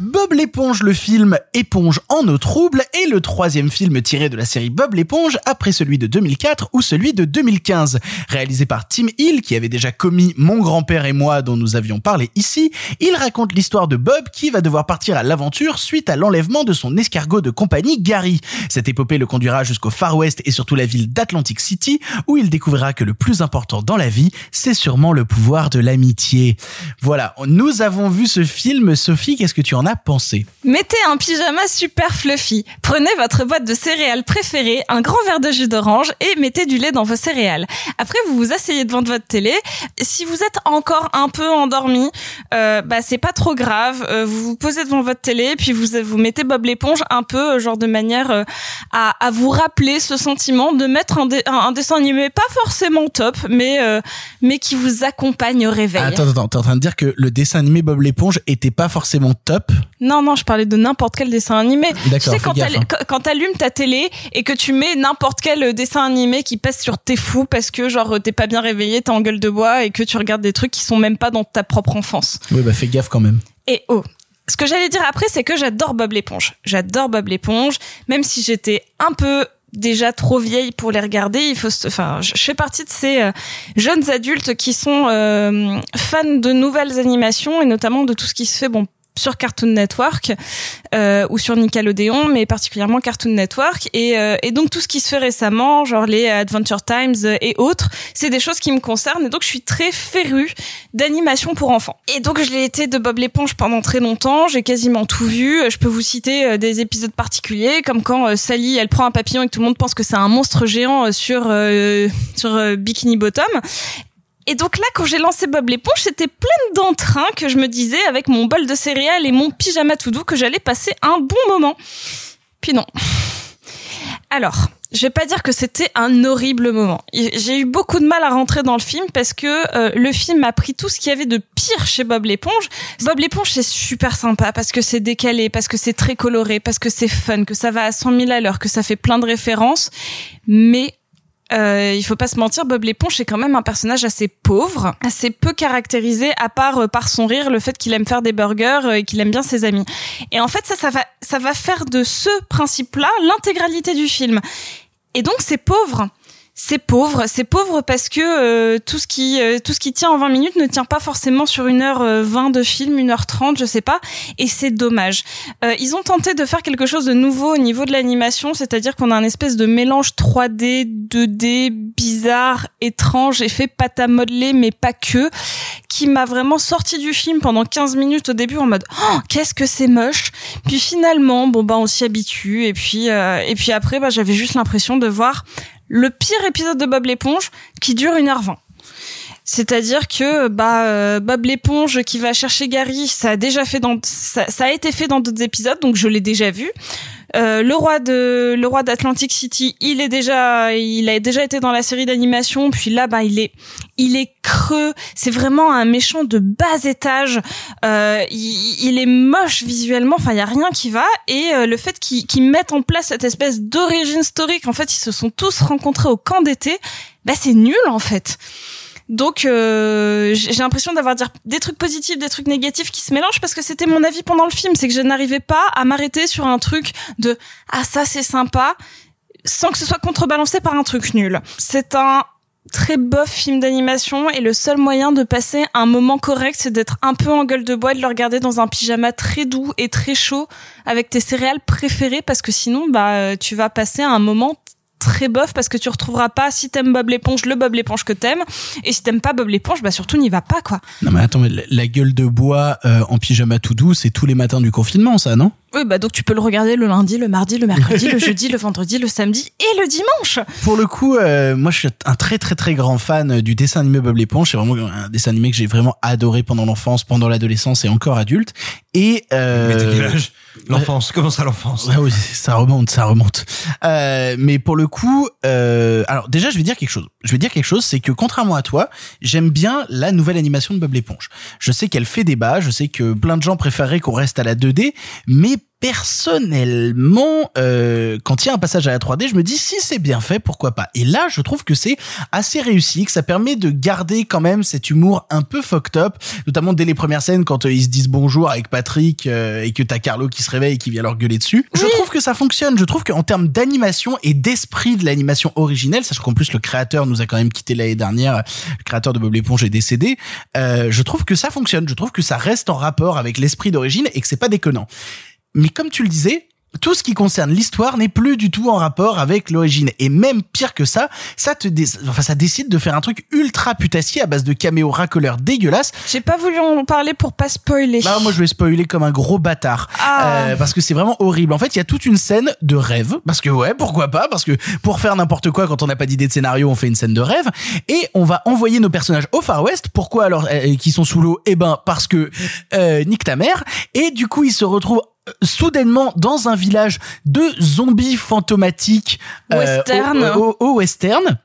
Bob l'éponge, le film Éponge en eau trouble, est le troisième film tiré de la série Bob l'éponge après celui de 2004 ou celui de 2015. Réalisé par Tim Hill, qui avait déjà commis Mon grand-père et moi dont nous avions parlé ici, il raconte l'histoire de Bob qui va devoir partir à l'aventure suite à l'enlèvement de son escargot de compagnie Gary. Cette épopée le conduira jusqu'au Far West et surtout la ville d'Atlantic City où il découvrira que le plus important dans la vie, c'est sûrement le pouvoir de l'amitié. Voilà, nous avons vu ce film. Sophie, qu'est-ce que tu en as pensé Mettez un pyjama super fluffy. Prenez votre boîte de céréales préférée, un grand verre de jus d'orange et mettez du lait dans vos céréales. Après, vous vous asseyez devant votre télé. Si vous êtes encore un peu endormi, euh, bah c'est pas trop grave. Euh, vous vous posez devant votre télé, puis vous vous mettez Bob l'éponge un peu, euh, genre de manière euh, à, à vous rappeler ce sentiment de mettre un, dé- un, un dessin animé pas forcément top, mais mais qui vous accompagne au réveil. Attends, attends, t'es en train de dire que le dessin animé Bob l'éponge était pas forcément top Non, non, je parlais de n'importe quel dessin animé. Tu sais, quand hein. quand- t'allumes ta télé et que tu mets n'importe quel dessin animé qui passe sur tes fous parce que genre t'es pas bien réveillé, t'es en gueule de bois et que tu regardes des trucs qui sont même pas dans ta propre enfance. Oui, bah fais gaffe quand même. Et oh, ce que j'allais dire après, c'est que j'adore Bob l'éponge. J'adore Bob l'éponge, même si j'étais un peu déjà trop vieille pour les regarder. Il faut, se- enfin, je je fais partie de ces euh, jeunes adultes qui sont euh, fans de nouvelles animations et notamment de tout ce qui se fait, bon sur Cartoon Network euh, ou sur Nickelodeon, mais particulièrement Cartoon Network. Et, euh, et donc tout ce qui se fait récemment, genre les Adventure Times et autres, c'est des choses qui me concernent. Et donc je suis très férue d'animation pour enfants. Et donc je l'ai été de Bob l'éponge pendant très longtemps. J'ai quasiment tout vu. Je peux vous citer euh, des épisodes particuliers, comme quand euh, Sally elle prend un papillon et que tout le monde pense que c'est un monstre géant euh, sur euh, sur Bikini Bottom. Et donc là, quand j'ai lancé Bob l'éponge, c'était pleine d'entrain que je me disais avec mon bol de céréales et mon pyjama tout doux que j'allais passer un bon moment. Puis non. Alors, je vais pas dire que c'était un horrible moment. J'ai eu beaucoup de mal à rentrer dans le film parce que euh, le film m'a pris tout ce qu'il y avait de pire chez Bob l'éponge. Bob l'éponge c'est super sympa parce que c'est décalé, parce que c'est très coloré, parce que c'est fun, que ça va à 100 000 à l'heure, que ça fait plein de références, mais euh, il faut pas se mentir, Bob l'éponge c'est quand même un personnage assez pauvre, assez peu caractérisé, à part euh, par son rire, le fait qu'il aime faire des burgers euh, et qu'il aime bien ses amis. Et en fait, ça, ça va, ça va faire de ce principe-là l'intégralité du film. Et donc c'est pauvre. C'est pauvre, c'est pauvre parce que euh, tout ce qui euh, tout ce qui tient en 20 minutes ne tient pas forcément sur une heure euh, 20 de film, une heure 30, je sais pas, et c'est dommage. Euh, ils ont tenté de faire quelque chose de nouveau au niveau de l'animation, c'est-à-dire qu'on a un espèce de mélange 3D, 2D, bizarre, étrange, effet pâte à modeler, mais pas que, qui m'a vraiment sorti du film pendant 15 minutes au début en mode oh, qu'est-ce que c'est moche. Puis finalement, bon bah on s'y habitue et puis euh, et puis après bah j'avais juste l'impression de voir le pire épisode de Bob l'éponge qui dure 1h20. C'est-à-dire que bah euh, Bob l'éponge qui va chercher Gary, ça a déjà fait ça a été fait dans d'autres épisodes donc je l'ai déjà vu. Euh, le roi de le roi d'Atlantic City, il est déjà il a déjà été dans la série d'animation. Puis là bah il est il est creux, c'est vraiment un méchant de bas étage. Euh, il, est moche visuellement, enfin il y a rien qui va. Et euh, le fait qu'ils qu'ils mettent en place cette espèce d'origine story qu'en fait ils se sont tous rencontrés au camp d'été, bah c'est nul en fait. Donc euh, j'ai l'impression d'avoir dire des trucs positifs, des trucs négatifs qui se mélangent parce que c'était mon avis pendant le film, c'est que je n'arrivais pas à m'arrêter sur un truc de ah ça c'est sympa sans que ce soit contrebalancé par un truc nul. C'est un très bof film d'animation et le seul moyen de passer un moment correct c'est d'être un peu en gueule de bois et de le regarder dans un pyjama très doux et très chaud avec tes céréales préférées parce que sinon bah euh, tu vas passer un moment très bof parce que tu retrouveras pas si t'aimes Bob l'éponge le Bob l'éponge que t'aimes. Et si t'aimes pas Bob l'éponge bah surtout n'y va pas quoi. Non mais attends, mais la- gueule de bois euh, en pyjama tout doux, c'est tous les matins du confinement, ça, non? Oui, bah donc tu peux le regarder le lundi, le mardi, le mercredi, le jeudi, le vendredi, le samedi et le dimanche. Pour le coup, euh, moi je suis un très très très grand fan du dessin animé Bob l'éponge. C'est vraiment un dessin animé que j'ai vraiment adoré pendant l'enfance, pendant l'adolescence et encore adulte. Et euh, Mais quel âge L'enfance, comment ça l'enfance? Ouais, oui, ça remonte, ça remonte. Euh, mais pour le coup, euh, alors déjà, je vais dire quelque chose. Je vais dire quelque chose, c'est que contrairement à toi, j'aime bien la nouvelle animation de Bob l'éponge. Je sais qu'elle fait débat, je sais que plein de gens préféreraient qu'on reste à la 2D, mais personnellement, euh, quand il y a un passage à la 3D, je me dis si c'est bien fait, pourquoi pas? Et là, je trouve que c'est assez réussi, que ça permet de garder quand même cet humour un peu fucked up, notamment dès les premières scènes quand euh, ils se disent bonjour avec Patrick euh, et que t'as Carlo qui se réveille et qui vient leur gueuler dessus. Je trouve que ça fonctionne. Je trouve qu'en termes d'animation et d'esprit de l'animation originelle, sachant qu'en plus le créateur nous a quand même quitté l'année dernière, le créateur de Bob l'éponge est décédé, euh, je trouve que ça fonctionne. Je trouve que ça reste en rapport avec l'esprit d'origine et que c'est pas déconnant. Mais comme tu le disais, tout ce qui concerne l'histoire n'est plus du tout en rapport avec l'origine. Et même pire que ça, ça te dé- enfin, ça décide de faire un truc ultra putassier à base de caméos racoleurs dégueulasses. J'ai pas voulu en parler pour pas spoiler. Là, moi, je vais spoiler comme un gros bâtard. Ah. Euh, parce que c'est vraiment horrible. En fait, il y a toute une scène de rêve. Parce que ouais, pourquoi pas? Parce que pour faire n'importe quoi, quand on n'a pas d'idée de scénario, on fait une scène de rêve. Et on va envoyer nos personnages au Far West. Pourquoi? Alors, euh, qui sont sous l'eau? Eh ben, parce que, euh, nique ta mère. Et du coup, ils se retrouvent soudainement dans un village de zombies fantomatiques euh, Western. au- au- au western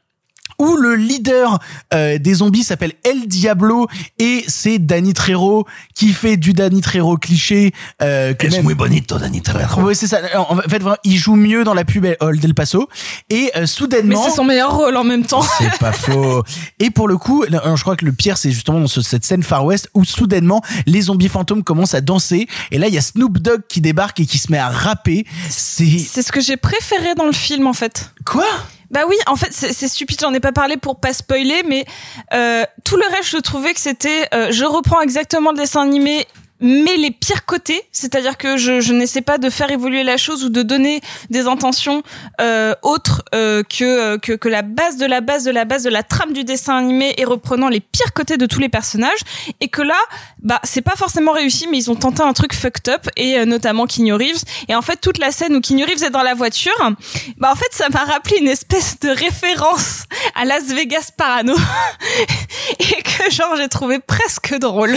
où le leader euh, des zombies s'appelle El Diablo et c'est Danny Trejo qui fait du Danny Trejo cliché euh, que Es même- muy bonito, Danny Trejo? Ouais, c'est ça. En fait, vraiment, il joue mieux dans la pub Old El Paso et euh, Mais soudainement c'est son meilleur rôle en même temps. c'est pas [LAUGHS] faux. Et pour le coup, je crois que le pire, c'est justement dans ce- cette scène Far West où soudainement les zombies fantômes commencent à danser. Et là, il y a Snoop Dogg qui débarque et qui se met à rapper. C'est C'est ce que j'ai préféré dans le film en fait. quoi? Bah oui, en fait, c'est stupide, j'en ai pas parlé pour pas spoiler, mais euh, tout le reste, je trouvais que c'était... euh, je reprends exactement le dessin animé mais les pires côtés, c'est-à-dire que je, je n'essaie pas de faire évoluer la chose ou de donner des intentions euh, autres euh, que, que que la base de la base de la base de la trame du dessin animé et reprenant les pires côtés de tous les personnages. Et que là bah c'est pas forcément réussi mais ils ont tenté un truc fucked up et euh, notamment Keanu Reeves. Et en fait toute la scène où Keanu Reeves est dans la voiture bah en fait ça m'a rappelé une espèce de référence à Las Vegas Parano. [LAUGHS] Et que genre j'ai trouvé presque drôle.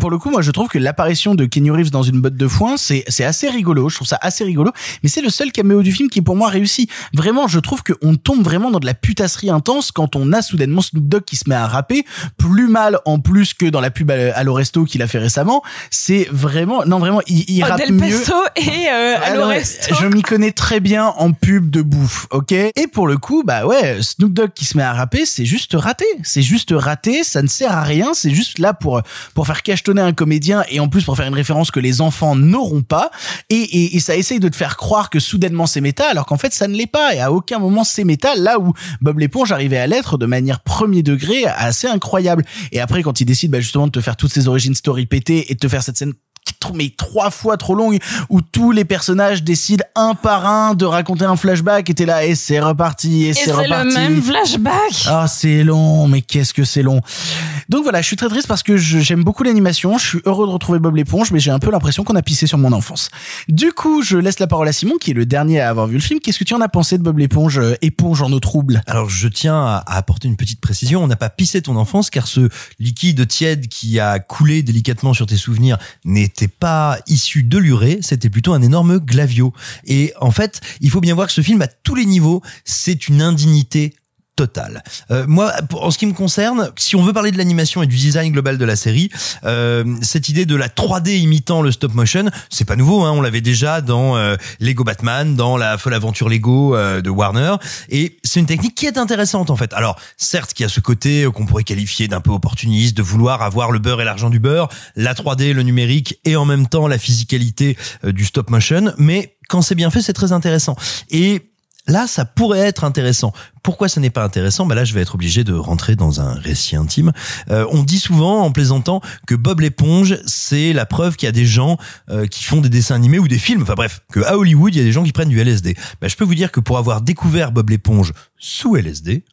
Pour le coup, moi, je trouve que l'apparition de Kenny Reeves dans une botte de foin, c'est c'est assez rigolo. Je trouve ça assez rigolo. Mais c'est le seul caméo du film qui, pour moi, réussit. Vraiment, je trouve qu'on tombe vraiment dans de la putasserie intense quand on a soudainement Snoop Dogg qui se met à rapper plus mal en plus que dans la pub à, à l'Oresto qu'il a fait récemment. C'est vraiment, non, vraiment, il, il Oh, rappe Del mieux. Pesto et euh, Ah non, Allo mais Resto. Je m'y connais très bien en pub de bouffe, ok? Et pour le coup, bah ouais, Snoop Dogg qui se met à rapper, c'est juste raté. C'est juste raté, ça ne sert à rien, c'est juste là pour pour faire cachetonner un comédien et en plus pour faire une référence que les enfants n'auront pas. Et, et, et ça essaye de te faire croire que soudainement c'est méta, alors qu'en fait ça ne l'est pas. Et à aucun moment c'est méta, là où Bob l'éponge arrivait à l'être de manière premier degré assez incroyable. Et après quand il décide bah, justement de te faire toutes ces origines story pétées et de te faire cette scène mais trois fois trop longue où tous les personnages décident un par un de raconter un flashback et t'es là et c'est reparti et, Et c'est c'est reparti. le même flashback. ah c'est long mais qu'est-ce que c'est long. Donc voilà je suis très triste parce que je- j'aime beaucoup l'animation je suis heureux de retrouver Bob l'éponge mais j'ai un peu l'impression qu'on a pissé sur mon enfance. Du coup je laisse la parole à Simon qui est le dernier à avoir vu le film. Qu'est-ce que tu en as pensé de Bob l'éponge euh, éponge en eau trouble? Alors je tiens à, apporter une petite précision. On n'a pas pissé ton enfance car ce liquide tiède qui a coulé délicatement sur tes souvenirs n'était pas issu de l'urée, c'était plutôt un énorme glavio. Et en fait, il faut bien voir que ce film à tous les niveaux, c'est une indignité totale. Euh, moi, en ce qui me concerne, si on veut parler de l'animation et du design global de la série, euh, cette idée de la 3D imitant le stop motion, c'est pas nouveau. Hein, on l'avait déjà dans euh, Lego Batman, dans la folle aventure Lego euh, de Warner, et c'est une technique qui est intéressante en fait. Alors, certes, qu'il y a ce côté euh, qu'on pourrait qualifier d'un peu opportuniste, de vouloir avoir le beurre et l'argent du beurre, la 3D, le numérique, et en même temps la physicalité euh, du stop motion, mais quand c'est bien fait, c'est très intéressant. Et Là, ça pourrait être intéressant. Pourquoi ça n'est pas intéressant? Bah Là, je vais être obligé de rentrer dans un récit intime. Euh, on dit souvent, en plaisantant, que Bob l'éponge, c'est la preuve qu'il y a des gens euh, qui font des dessins animés ou des films. Enfin bref, que à Hollywood, il y a des gens qui prennent du LSD. Bah, je peux vous dire que pour avoir découvert Bob l'éponge sous LSD,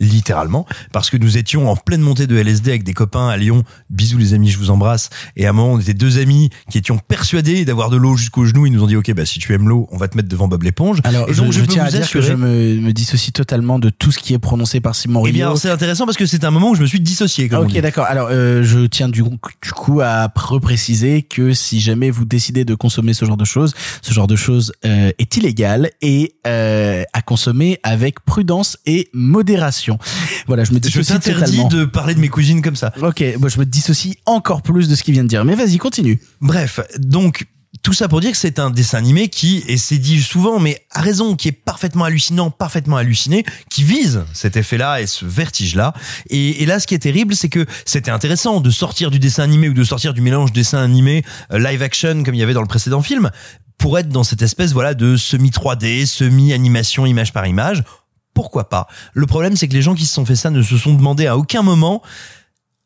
littéralement, parce que nous étions en pleine montée de LSD avec des copains à Lyon. Bisous les amis, je vous embrasse. Et à un moment, on était deux amis qui étions persuadés d'avoir de l'eau jusqu'aux genoux. Ils nous ont dit, ok, bah si tu aimes l'eau, on va te mettre devant Bob l'éponge. Alors, et je, je peux tiens à dire assurer- que je me, me dissocie totalement de tout ce qui est prononcé par Simon Eh Rio. bien, alors, c'est intéressant parce que c'est un moment où je me suis dissocié. Comme on Ok, d'accord. Alors, euh, je tiens du, du coup à repréciser que si jamais vous décidez de consommer ce genre de choses, ce genre de choses euh, est illégal et euh, à consommer avec prudence et modération. Voilà, je me Je dissocie t'interdis totalement. de parler de mes cousines comme ça. Ok, bon, je me dissocie encore plus de ce qu'il vient de dire. Mais vas-y, continue. Bref, donc tout ça pour dire que c'est un dessin animé qui, et c'est dit souvent, mais à raison, qui est parfaitement hallucinant, parfaitement halluciné, qui vise cet effet-là et ce vertige-là. Et, et là, ce qui est terrible, c'est que c'était intéressant de sortir du dessin animé ou de sortir du mélange dessin animé euh, live action comme il y avait dans le précédent film pour être dans cette espèce voilà de semi 3D, semi animation image par image. Pourquoi pas? Le problème, c'est que les gens qui se sont fait ça ne se sont demandé à aucun moment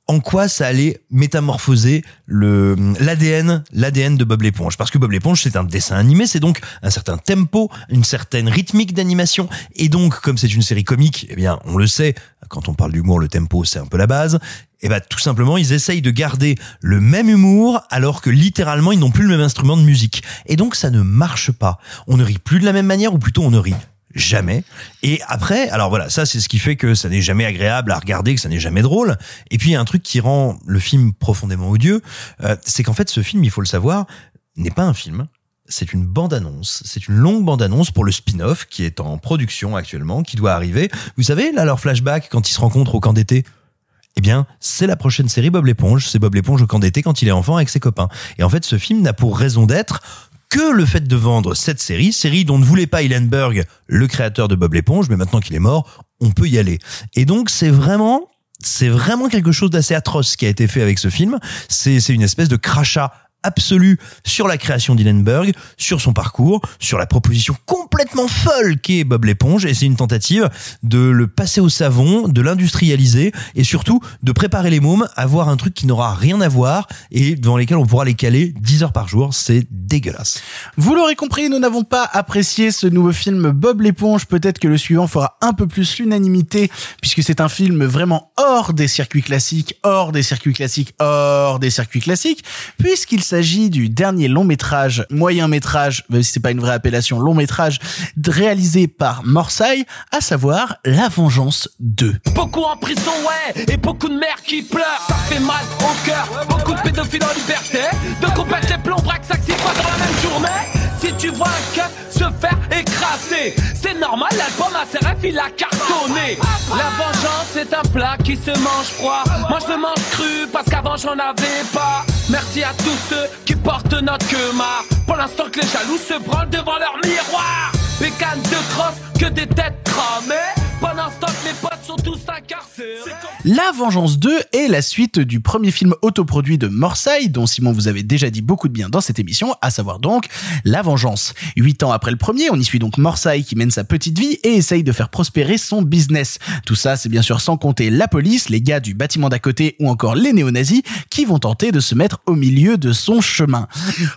en quoi ça allait métamorphoser le l'ADN l'ADN de Bob l'éponge. Parce que Bob l'éponge c'est un dessin animé c'est donc un certain tempo une certaine rythmique d'animation. Et donc comme c'est une série comique eh bien on le sait quand on parle d'humour le tempo c'est un peu la base. Et ben tout simplement ils essayent de garder le même humour alors que littéralement ils n'ont plus le même instrument de musique. Et donc ça ne marche pas. On ne rit plus de la même manière ou plutôt on ne rit jamais. Et après, alors voilà, ça c'est ce qui fait que ça n'est jamais agréable à regarder, que ça n'est jamais drôle. Et puis il y a un truc qui rend le film profondément odieux, euh, c'est qu'en fait ce film, il faut le savoir, n'est pas un film. C'est une bande-annonce, c'est une longue bande-annonce pour le spin-off qui est en production actuellement, qui doit arriver. Vous savez, là, leur flashback quand ils se rencontrent au camp d'été, eh bien, c'est la prochaine série Bob l'éponge. C'est Bob l'éponge au camp d'été quand il est enfant avec ses copains. Et en fait, ce film n'a pour raison d'être que le fait de vendre cette série, série dont ne voulait pas Hillenberg, le créateur de Bob l'éponge, mais maintenant qu'il est mort, on peut y aller. Et donc, c'est vraiment, c'est vraiment quelque chose d'assez atroce qui a été fait avec ce film. C'est, c'est une espèce de crachat absolu sur la création d'Hillenberg, sur son parcours, sur la proposition complètement folle qu'est Bob l'éponge, et c'est une tentative de le passer au savon, de l'industrialiser, et surtout de préparer les mômes à voir un truc qui n'aura rien à voir, et devant lesquels on pourra les caler 10 heures par jour, c'est dégueulasse. Vous l'aurez compris, nous n'avons pas apprécié ce nouveau film Bob l'éponge. Peut-être que le suivant fera un peu plus l'unanimité, puisque c'est un film vraiment hors des circuits classiques, hors des circuits classiques, hors des circuits classiques, puisqu'il s'agit du dernier long métrage, moyen métrage, même si c'est pas une vraie appellation, long métrage, réalisé par Morsay, à savoir La Vengeance 2. Beaucoup en prison, ouais, et beaucoup de mères qui pleurent. Ça fait mal au cœur. Beaucoup de pédophiles en liberté. De compète les plombs, braque, fois dans la même journée. Si tu vois un keuf se faire écraser, c'est normal, l'album rêves, il a cartonné. La vengeance est un plat qui se mange froid. Moi je le mange cru parce qu'avant j'en avais pas. Merci à tous ceux qui portent notre queue marre. Pour l'instant que les jaloux se branlent devant leur miroir. Bécane de crosse, que des têtes cramées. Pendant ce temps que mes potes sont tous incarcérés. La Vengeance 2 est la suite du premier film autoproduit de Morsay, dont Simon vous avait déjà dit beaucoup de bien dans cette émission, à savoir donc La Vengeance. Huit ans après le premier, on y suit donc Morsay qui mène sa petite vie et essaye de faire prospérer son business. Tout ça, c'est bien sûr sans compter la police, les gars du bâtiment d'à côté ou encore les néo-nazis qui vont tenter de se mettre au milieu de son chemin.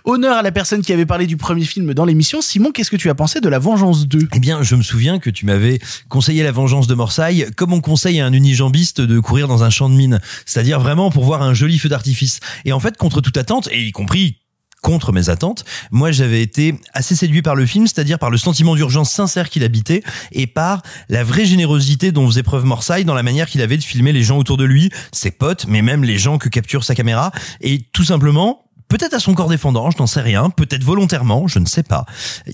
Honneur à la personne qui avait parlé du premier film dans l'émission. Simon, qu'est-ce que tu as pensé de La Vengeance 2 Eh bien, je me souviens que tu m'avais conseillé la vengeance de Morsaille comme on conseille à un unijambiste de courir dans un champ de mine. C'est-à-dire vraiment pour voir un joli feu d'artifice. Et en fait, contre toute attente, et y compris contre mes attentes, moi j'avais été assez séduit par le film, c'est-à-dire par le sentiment d'urgence sincère qu'il habitait et par la vraie générosité dont faisait preuve Morsaille dans la manière qu'il avait de filmer les gens autour de lui, ses potes, mais même les gens que capture sa caméra, et tout simplement peut-être à son corps défendant, je n'en sais rien, peut-être volontairement, je ne sais pas.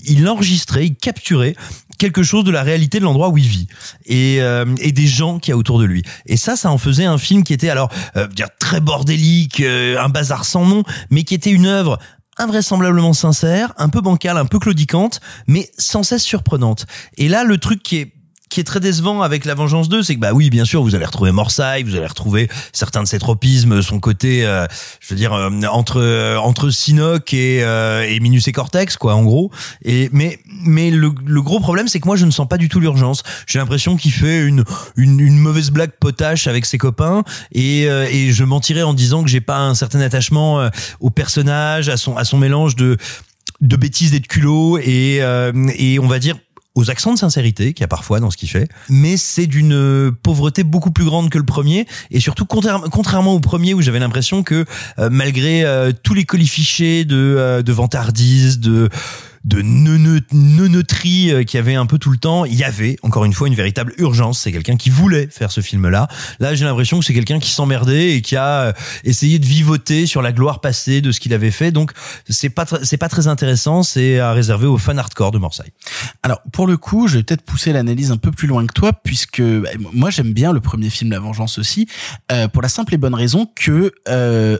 Il enregistrait, il capturait quelque chose de la réalité de l'endroit où il vit et, euh, et des gens qu'il y a autour de lui. Et ça, ça en faisait un film qui était alors euh, très bordélique, euh, un bazar sans nom, mais qui était une œuvre invraisemblablement sincère, un peu bancale, un peu claudicante, mais sans cesse surprenante. Et là, le truc qui est qui est très décevant avec La Vengeance 2, c'est que bah oui, bien sûr, vous allez retrouver Morsay, vous allez retrouver certains de ses tropismes, son côté, euh, je veux dire, euh, entre euh, entre Sinoc et, euh, et Minus et Cortex, quoi, en gros. Et mais mais le, le gros problème, c'est que moi, je ne sens pas du tout l'urgence. J'ai l'impression qu'il fait une, une une mauvaise blague potache avec ses copains, et euh, et je mentirais en disant que j'ai pas un certain attachement euh, au personnage, à son à son mélange de de bêtises et de culot, et euh, et on va dire aux accents de sincérité qu'il y a parfois dans ce qu'il fait, mais c'est d'une euh, pauvreté beaucoup plus grande que le premier. Et surtout contraire- contrairement au premier où j'avais l'impression que euh, malgré euh, tous les colifichés de euh, de vantardise, de de neuneu- neuneuterie euh, qu'il y avait un peu tout le temps, il y avait encore une fois une véritable urgence. C'est quelqu'un qui voulait faire ce film-là. Là, j'ai l'impression que c'est quelqu'un qui s'emmerdait et qui a euh, essayé de vivoter sur la gloire passée de ce qu'il avait fait. Donc, c'est pas c'est pas très intéressant. C'est à réserver aux fans hardcore de Morsay. Alors pour le coup, je vais peut-être pousser l'analyse un peu plus loin que toi, puisque bah, moi j'aime bien le premier film La Vengeance aussi, euh, pour la simple et bonne raison que euh,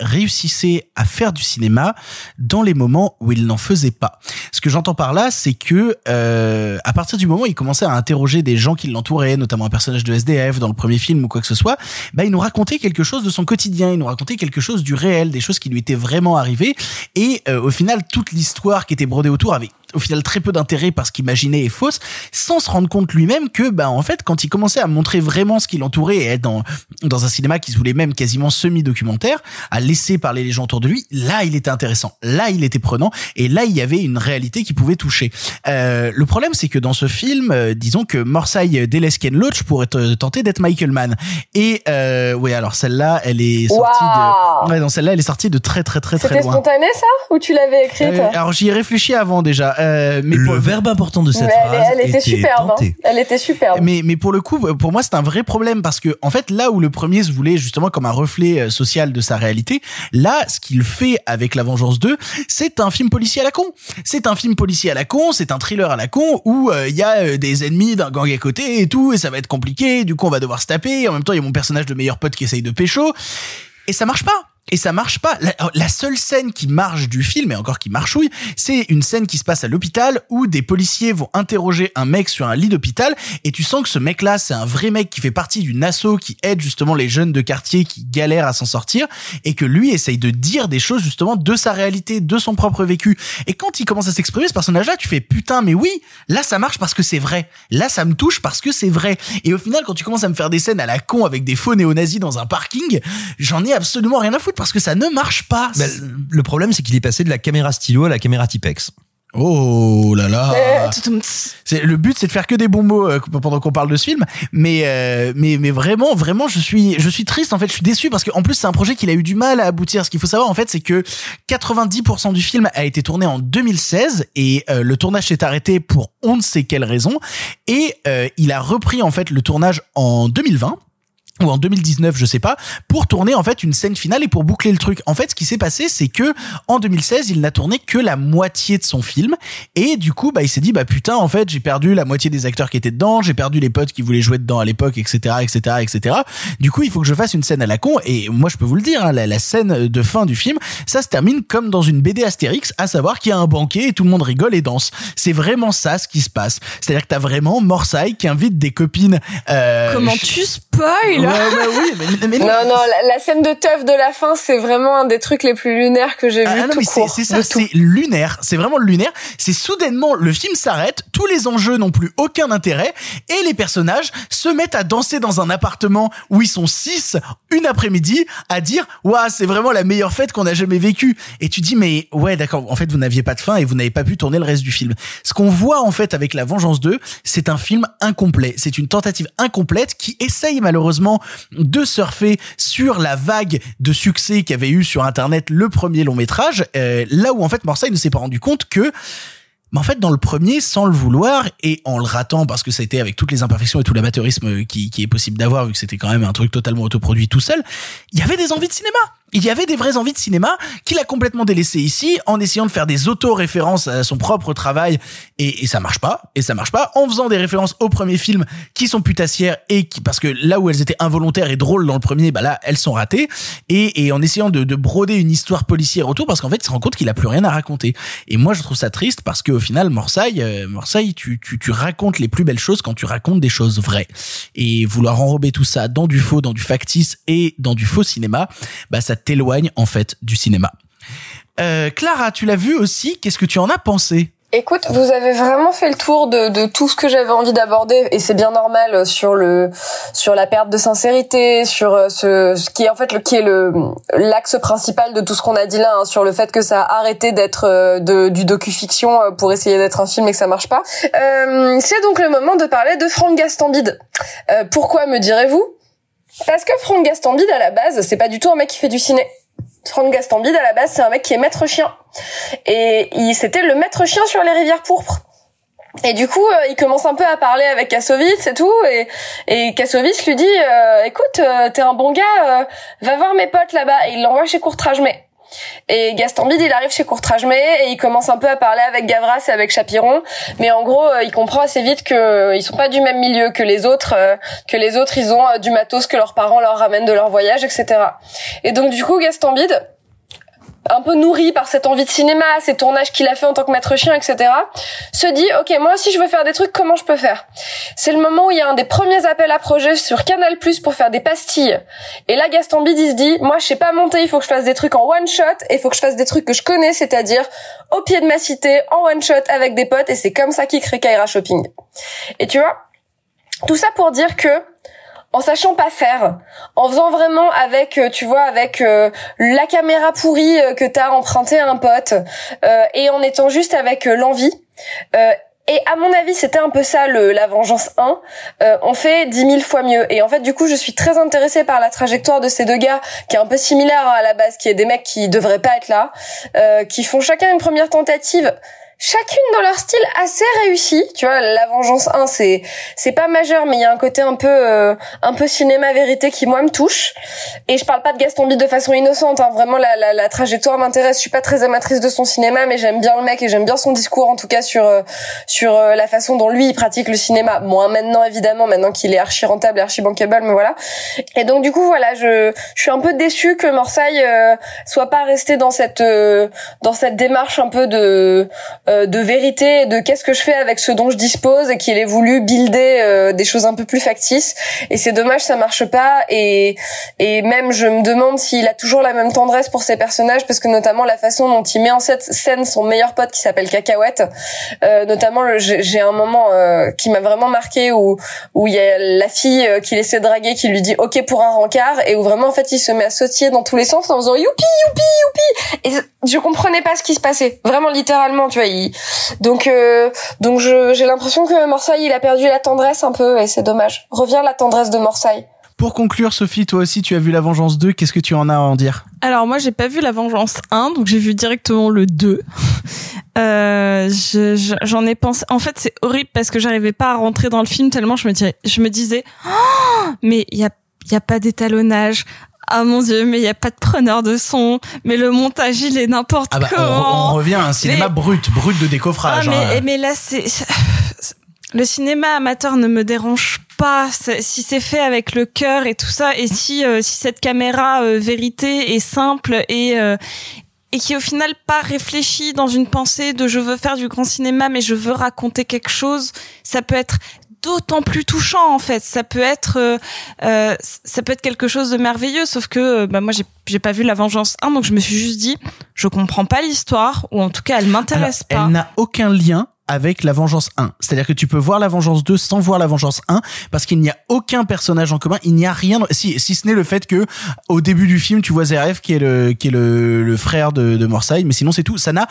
réussissait à faire du cinéma dans les moments où il n'en faisait pas. Ce que j'entends par là, c'est que euh, à partir du moment où il commençait à interroger des gens qui l'entouraient, notamment un personnage de SDF dans le premier film ou quoi que ce soit, bah il nous racontait quelque chose de son quotidien, il nous racontait quelque chose du réel, des choses qui lui étaient vraiment arrivées, et euh, au final toute l'histoire qui était brodée autour avait au final très peu d'intérêt parce qu'imaginée est fausse, sans se rendre compte lui-même que, bah, en fait, quand il commençait à montrer vraiment ce qui l'entourait et être dans, dans un cinéma qui se voulait même quasiment semi-documentaire, à laisser parler les gens autour de lui, là, il était intéressant. Là, il était prenant. Et là, il y avait une réalité qui pouvait toucher. Euh, le problème, c'est que dans ce film, euh, disons que Morsay Delesken Loach pourrait te- tenter d'être Michael Mann. Et, euh, oui, alors celle-là, elle est sortie Waouh de, ouais, non, celle-là, elle est sortie de très, très, très, très C'était loin. spontané ça? Ou tu l'avais écrite? Euh, alors j'y ai réfléchi avant déjà. Euh, mais Le pour- verbe important de cette Mais phrase elle était, superbe. hein. Elle était superbe. mais mais pour le coup, pour moi, c'est un vrai problème parce que en fait, là où le premier se voulait justement comme un reflet euh, social de sa réalité, là, ce qu'il fait avec La Vengeance 2, c'est un film policier à la con. C'est un film policier à la con, c'est un thriller à la con où euh, il y a euh, des ennemis d'un gang à côté et tout, et ça va être compliqué. Du coup, on va devoir se taper. Et en même temps, il y a mon personnage de meilleur pote qui essaye de pécho, et ça marche pas. Et ça marche pas. La, la seule scène qui marche du film, et encore qui marchouille, c'est une scène qui se passe à l'hôpital où des policiers vont interroger un mec sur un lit d'hôpital et tu sens que ce mec-là, c'est un vrai mec qui fait partie d'une asso qui aide justement les jeunes de quartier qui galèrent à s'en sortir et que lui essaye de dire des choses justement de sa réalité, de son propre vécu. Et quand il commence à s'exprimer, ce personnage-là, tu fais putain, mais oui, là ça marche parce que c'est vrai. Là ça me touche parce que c'est vrai. Et au final, quand tu commences à me faire des scènes à la con avec des faux néo-nazis dans un parking, j'en ai absolument rien à foutre parce que ça ne marche pas. Bah, le problème, c'est qu'il est passé de la caméra stylo à la caméra Tipex. Oh là là. C'est le but, c'est de faire que des bons mots euh, pendant qu'on parle de ce film. Mais euh, mais mais vraiment, vraiment, je suis je suis triste. En fait, je suis déçu parce qu'en plus c'est un projet qu'il a eu du mal à aboutir. Ce qu'il faut savoir en fait, c'est que 90% du film a été tourné en 2016 et euh, le tournage s'est arrêté pour on ne sait quelle raison. Et euh, il a repris en fait le tournage en 2020 ou en 2019, je sais pas, pour tourner en fait une scène finale et pour boucler le truc. En fait, ce qui s'est passé, c'est que en 2016, il n'a tourné que la moitié de son film et du coup, bah il s'est dit bah putain, en fait, j'ai perdu la moitié des acteurs qui étaient dedans, j'ai perdu les potes qui voulaient jouer dedans à l'époque, etc., etc., etc. Du coup, il faut que je fasse une scène à la con et moi, je peux vous le dire, hein, la, la scène de fin du film, ça se termine comme dans une BD Astérix, à savoir qu'il y a un banquet et tout le monde rigole et danse. C'est vraiment ça ce qui se passe. C'est-à-dire que t'as vraiment Morsay qui invite des copines. Euh, Comment tu spoil Ouais, ouais, oui, mais, mais Non, non, la, la scène de teuf de la fin, c'est vraiment un des trucs les plus lunaires que j'ai vu Ah non, tout mais c'est court. c'est ça, c'est lunaire. C'est vraiment lunaire. C'est soudainement, le film s'arrête, tous les enjeux n'ont plus aucun intérêt, et les personnages se mettent à danser dans un appartement où ils sont six, une après-midi, à dire, waouh, c'est vraiment la meilleure fête qu'on a jamais vécue. Et tu dis, mais ouais, d'accord, en fait, vous n'aviez pas de fin et vous n'avez pas pu tourner le reste du film. Ce qu'on voit, en fait, avec La Vengeance 2, c'est un film incomplet. C'est une tentative incomplète qui essaye malheureusement de surfer sur la vague de succès qu'avait eu sur Internet le premier long métrage, euh, là où en fait Marseille ne s'est pas rendu compte que mais en fait, dans le premier, sans le vouloir et en le ratant, parce que ça a été avec toutes les imperfections et tout l'amateurisme qui, qui est possible d'avoir, vu que c'était quand même un truc totalement autoproduit tout seul, il y avait des envies de cinéma. Il y avait des vraies envies de cinéma qu'il a complètement délaissé ici en essayant de faire des auto-références à son propre travail et, et ça marche pas et ça marche pas en faisant des références au premier film qui sont putassières et qui parce que là où elles étaient involontaires et drôles dans le premier bah là elles sont ratées et, et en essayant de, de broder une histoire policière autour parce qu'en fait il se rend compte qu'il a plus rien à raconter. Et moi je trouve ça triste parce qu'au final Morsay euh, tu, tu tu racontes les plus belles choses quand tu racontes des choses vraies. Et vouloir enrober tout ça dans du faux dans du factice et dans du faux cinéma bah ça t'éloigne en fait du cinéma euh, Clara tu l'as vu aussi qu'est-ce que tu en as pensé? Écoute, vous avez vraiment fait le tour de, de tout ce que j'avais envie d'aborder et c'est bien normal euh, sur le sur la perte de sincérité, sur euh, ce, ce qui est en fait le qui est le l'axe principal de tout ce qu'on a dit là, hein, sur le fait que ça a arrêté d'être euh, de, du docu-fiction pour essayer d'être un film et que ça marche pas. Euh, c'est donc le moment de parler de Franck Gastambide. Euh, pourquoi me direz-vous? Parce que Franck Gastambide à la base, c'est pas du tout un mec qui fait du ciné. Franck Gastambide à la base, c'est un mec qui est maître chien. Et il c'était le maître chien sur les rivières pourpres. Et du coup, euh, il commence un peu à parler avec Kassovitz et tout, et, et Kassovitz lui dit, euh, écoute, euh, t'es un bon gars, euh, va voir mes potes là-bas. Et il l'envoie chez Courtrajmé. Et Gastambide, il arrive chez Courtrajmé et il commence un peu à parler avec Gavras et avec Chapiron, mais en gros, euh, il comprend assez vite que euh, ils sont pas du même milieu que les autres, euh, que les autres, ils ont du matos que leurs parents leur ramènent de leur voyage, etc. Et donc du coup, Gastambide, un peu nourri par cette envie de cinéma, ces tournages qu'il a fait en tant que maître chien, etc., se dit, ok, moi aussi je veux faire des trucs, comment je peux faire? C'est le moment où il y a un des premiers appels à projet sur Canal Plus pour faire des pastilles. Et là, Gaston Bide, se dit, moi je sais pas monter, il faut que je fasse des trucs en one shot, et il faut que je fasse des trucs que je connais, c'est-à-dire au pied de ma cité, en one shot avec des potes, et c'est comme ça qu'il crée Kaira Shopping. Et tu vois, tout ça pour dire que en sachant pas faire, en faisant vraiment avec, euh, tu vois, avec euh, la caméra pourrie euh, que t'as empruntée à un pote, euh, et en étant juste avec l'envie. et à mon avis, c'était un peu ça le la vengeance 1. Euh, on fait 10 000 fois mieux. Et en fait, du coup, je suis très intéressée par la trajectoire de ces deux gars, qui est un peu similaire hein, à la base, qui est des mecs qui devraient pas être là, qui font chacun une première tentative chacune dans leur style assez réussi. Tu vois la vengeance 1 c'est c'est pas majeur mais il y a un côté un peu euh, un peu cinéma vérité qui moi me touche. Et je parle pas de Gaston Bide de façon innocente hein. vraiment la, la, la trajectoire m'intéresse. Je suis pas très amatrice de son cinéma mais j'aime bien le mec et j'aime bien son discours en tout cas sur euh, sur euh, la façon dont lui il pratique le cinéma. Moins maintenant évidemment maintenant qu'il est archi rentable archi bankable mais voilà. Et donc du coup voilà je je suis un peu déçue que Morsaille euh, soit pas resté dans cette dans cette démarche un peu de de vérité de qu'est-ce que je fais avec ce dont je dispose et qu'il ait voulu builder euh, des choses un peu plus factices. Et c'est dommage ça marche pas. Et et même je me demande s'il a toujours la même tendresse pour ses personnages parce que notamment la façon dont il met en cette scène son meilleur pote qui s'appelle Cacahuète euh, notamment j'ai un moment euh, qui m'a vraiment marqué où où il y a la fille euh, qu'il essaie de draguer qui lui dit ok pour un rencard et où vraiment en fait il se met à sautiller dans tous les sens en faisant youpi youpi youpi! Et je comprenais pas ce qui se passait. Vraiment littéralement tu vois donc euh, donc je j'ai l'impression que Morsaille il a perdu la tendresse un peu et c'est dommage revient la tendresse de Morsaille Pour conclure, Sophie, toi aussi, tu as vu La Vengeance 2. Qu'est-ce que tu en as à en dire? Alors moi j'ai pas vu La Vengeance 1, donc j'ai vu directement le 2. Euh, je- je- j'en ai pensé. En fait, c'est horrible parce que j'arrivais pas à rentrer dans le film tellement je me disais, je me disais, Oh, mais il y a, y a pas d'étalonnage. Ah mon dieu, mais il y a pas de preneur de son. Mais le montage il est n'importe Ah bah, on, comment. on revient à un cinéma Mais- brut, brut de Ah, décoffrage. mais, hein. mais là, c'est le cinéma amateur ne me dérange pas si c'est fait avec le cœur et tout ça, et si euh, si cette caméra euh, vérité est simple et euh, et qui est au final pas réfléchie dans une pensée de je veux faire du grand cinéma, mais je veux raconter quelque chose, ça peut être d'autant plus touchant en fait. Ça peut être euh, euh, ça peut être quelque chose de merveilleux, sauf que euh, bah, moi j'ai j'ai pas vu La Vengeance 1, donc je me suis juste dit je comprends pas l'histoire ou en tout cas elle m'intéresse Alors, pas. Elle n'a aucun lien avec la Vengeance 1. C'est-à-dire que tu peux voir la Vengeance 2 sans voir la Vengeance 1 parce qu'il n'y a aucun personnage en commun, il n'y a rien si si ce n'est le fait que au début du film, tu vois Zeref qui est le qui est le, le frère de de Morsay, mais sinon c'est tout, ça n'a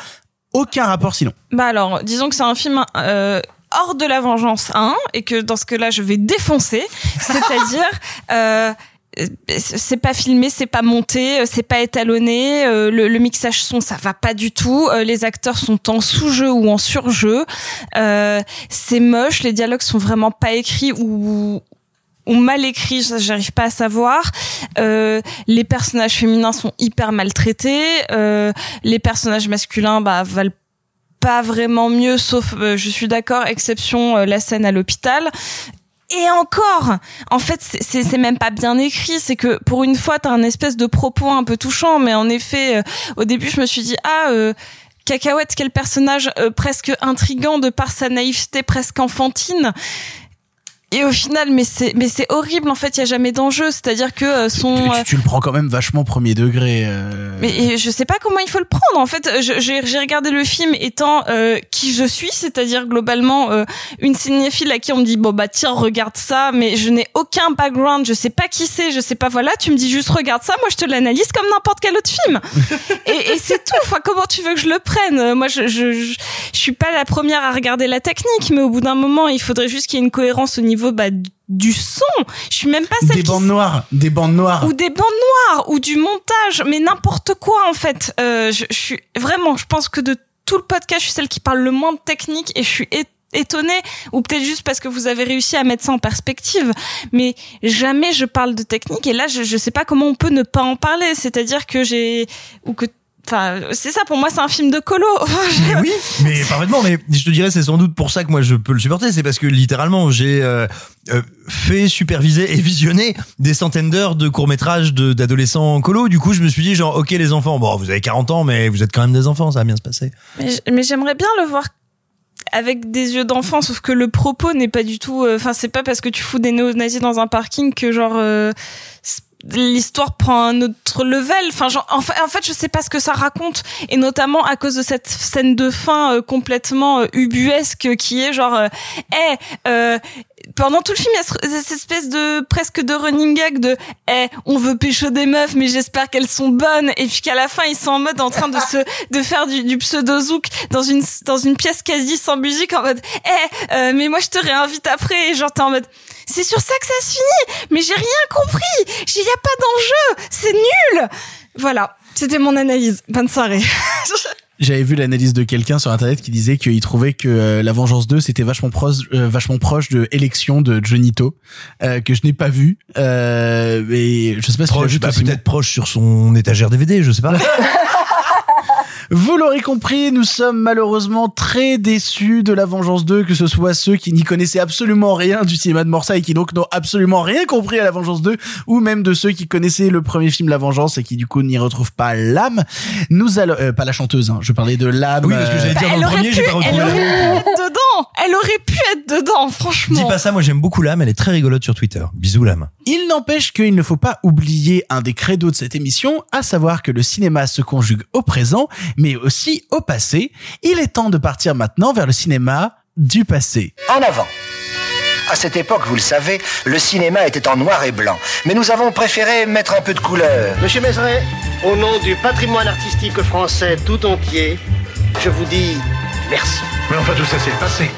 aucun rapport sinon. Bah alors, disons que c'est un film euh, hors de la vengeance 1 et que dans ce cas-là, je vais défoncer. C'est-à-dire, [LAUGHS] euh, c'est pas filmé, c'est pas monté, c'est pas étalonné, euh, le, le mixage son ça va pas du tout, euh, les acteurs sont en sous-jeu ou en sur-jeu, euh, c'est moche, les dialogues sont vraiment pas écrits ou ou mal écrits, ça, j'arrive pas à savoir. Euh, les personnages féminins sont hyper maltraités, euh, les personnages masculins bah valent pas vraiment mieux, sauf, euh, je suis d'accord, exception euh, la scène à l'hôpital. Et encore, en fait, c'est- même pas bien écrit. C'est que pour une fois, t'as un espèce de propos un peu touchant, mais en effet, euh, au début, je me suis dit ah. Cacahuète, quel personnage presque intrigant de par sa naïveté presque enfantine. Et au final, mais c'est mais c'est horrible en fait. Il y a jamais d'enjeu. C'est-à-dire que euh, son Tu, euh, tu- tu le prends quand même vachement premier degré. euh. mais je sais pas comment il faut le prendre. En fait, j'ai j'ai regardé le film étant euh, qui je suis, c'est-à-dire globalement euh, une cinéphile à qui on me dit bon bah tiens regarde ça, mais je n'ai aucun background, je sais pas qui c'est, je sais pas voilà. Tu me dis juste regarde ça, moi je te l'analyse comme n'importe quel autre film. [LAUGHS] et et c'est tout. Enfin comment tu veux que je le prenne? Moi je, je je je suis pas la première à regarder la technique, mais au bout d'un moment il faudrait juste qu'il y ait une cohérence au niveau bah, du son. Je suis même pas celle Des qui bandes noires, des bandes noires. ou des bandes noires ou du montage. Mais n'importe quoi en fait. Euh, je, je suis vraiment je pense que de tout le podcast je suis celle qui parle le moins de technique et je suis étonnée. Ou peut-être juste parce que vous avez réussi à mettre ça en perspective. Mais jamais je parle de technique et là je, je sais pas comment on peut ne pas en parler. C'est-à-dire que j'ai ou que enfin c'est ça pour moi c'est un film de colo [LAUGHS] Mais oui, mais parfaitement. Mais je te dirais, c'est sans doute pour ça que moi je peux le supporter. C'est parce que littéralement, j'ai euh, euh, fait, superviser et visionner des centaines d'heures de courts métrages d'adolescents colo. Du coup, je me suis dit genre, ok les enfants, bon, vous avez 40 ans, mais vous êtes quand même des enfants, ça va bien se passer. Mais, j'aimerais bien le voir avec des yeux d'enfant, sauf que le propos n'est pas du tout. euh, Enfin, c'est pas parce que tu fous des néo-nazis dans un parking que genre euh, l'histoire prend un autre level. Enfin, genre, en fait, en fait, je sais pas ce que ça raconte, et notamment à cause de cette scène de fin euh, complètement euh, ubuesque qui est genre, euh, Eh, euh, pendant tout le film, il y a ce- cette espèce de presque de running gag de eh on veut pécho des meufs mais j'espère qu'elles sont bonnes. Et puis qu'à la fin ils sont en mode en train de se de faire du, du pseudo zouk dans une dans une pièce quasi sans musique en mode eh euh, mais moi je te réinvite après. Et genre t'es en mode c'est sur ça que ça se finit. Mais j'ai rien compris. Il y a pas d'enjeu. C'est nul. Voilà. C'était mon analyse. Bonne soirée. [LAUGHS] J'avais vu l'analyse de quelqu'un sur internet qui disait qu'il trouvait que euh, La Vengeance 2 c'était vachement proche, euh, vachement proche de Élection de Johnito, euh, que je n'ai pas vu. Euh, mais je sais pas si tu l'as Proche, vu, bah, peut-être proche sur son étagère DVD, je sais pas. [LAUGHS] Vous l'aurez compris, nous sommes malheureusement très déçus de La Vengeance 2, que ce soit ceux qui n'y connaissaient absolument rien du cinéma de Morsa et qui donc n'ont absolument rien compris à La Vengeance 2, ou même de ceux qui connaissaient le premier film La Vengeance et qui du coup n'y retrouvent pas l'âme. Nous allons, euh, pas la chanteuse, hein, je parlais de l'âme. Oui, parce que j'allais dire dans le premier, j'ai pas retrouvé aurait elle aurait pu être dedans franchement Dis pas ça, moi j'aime beaucoup l'âme, elle est très rigolote sur Twitter. Bisous l'âme. Il n'empêche qu'il ne faut pas oublier un des credos de cette émission, à savoir que le cinéma se conjugue au présent, mais aussi au passé. Il est temps de partir maintenant vers le cinéma du passé. En avant. À cette époque, vous le savez, le cinéma était en noir et blanc. Mais nous avons préféré mettre un peu de couleur. Monsieur Mézeret, au nom du patrimoine artistique français tout entier, je vous dis merci. Mais enfin, tout ça, c'est le passé.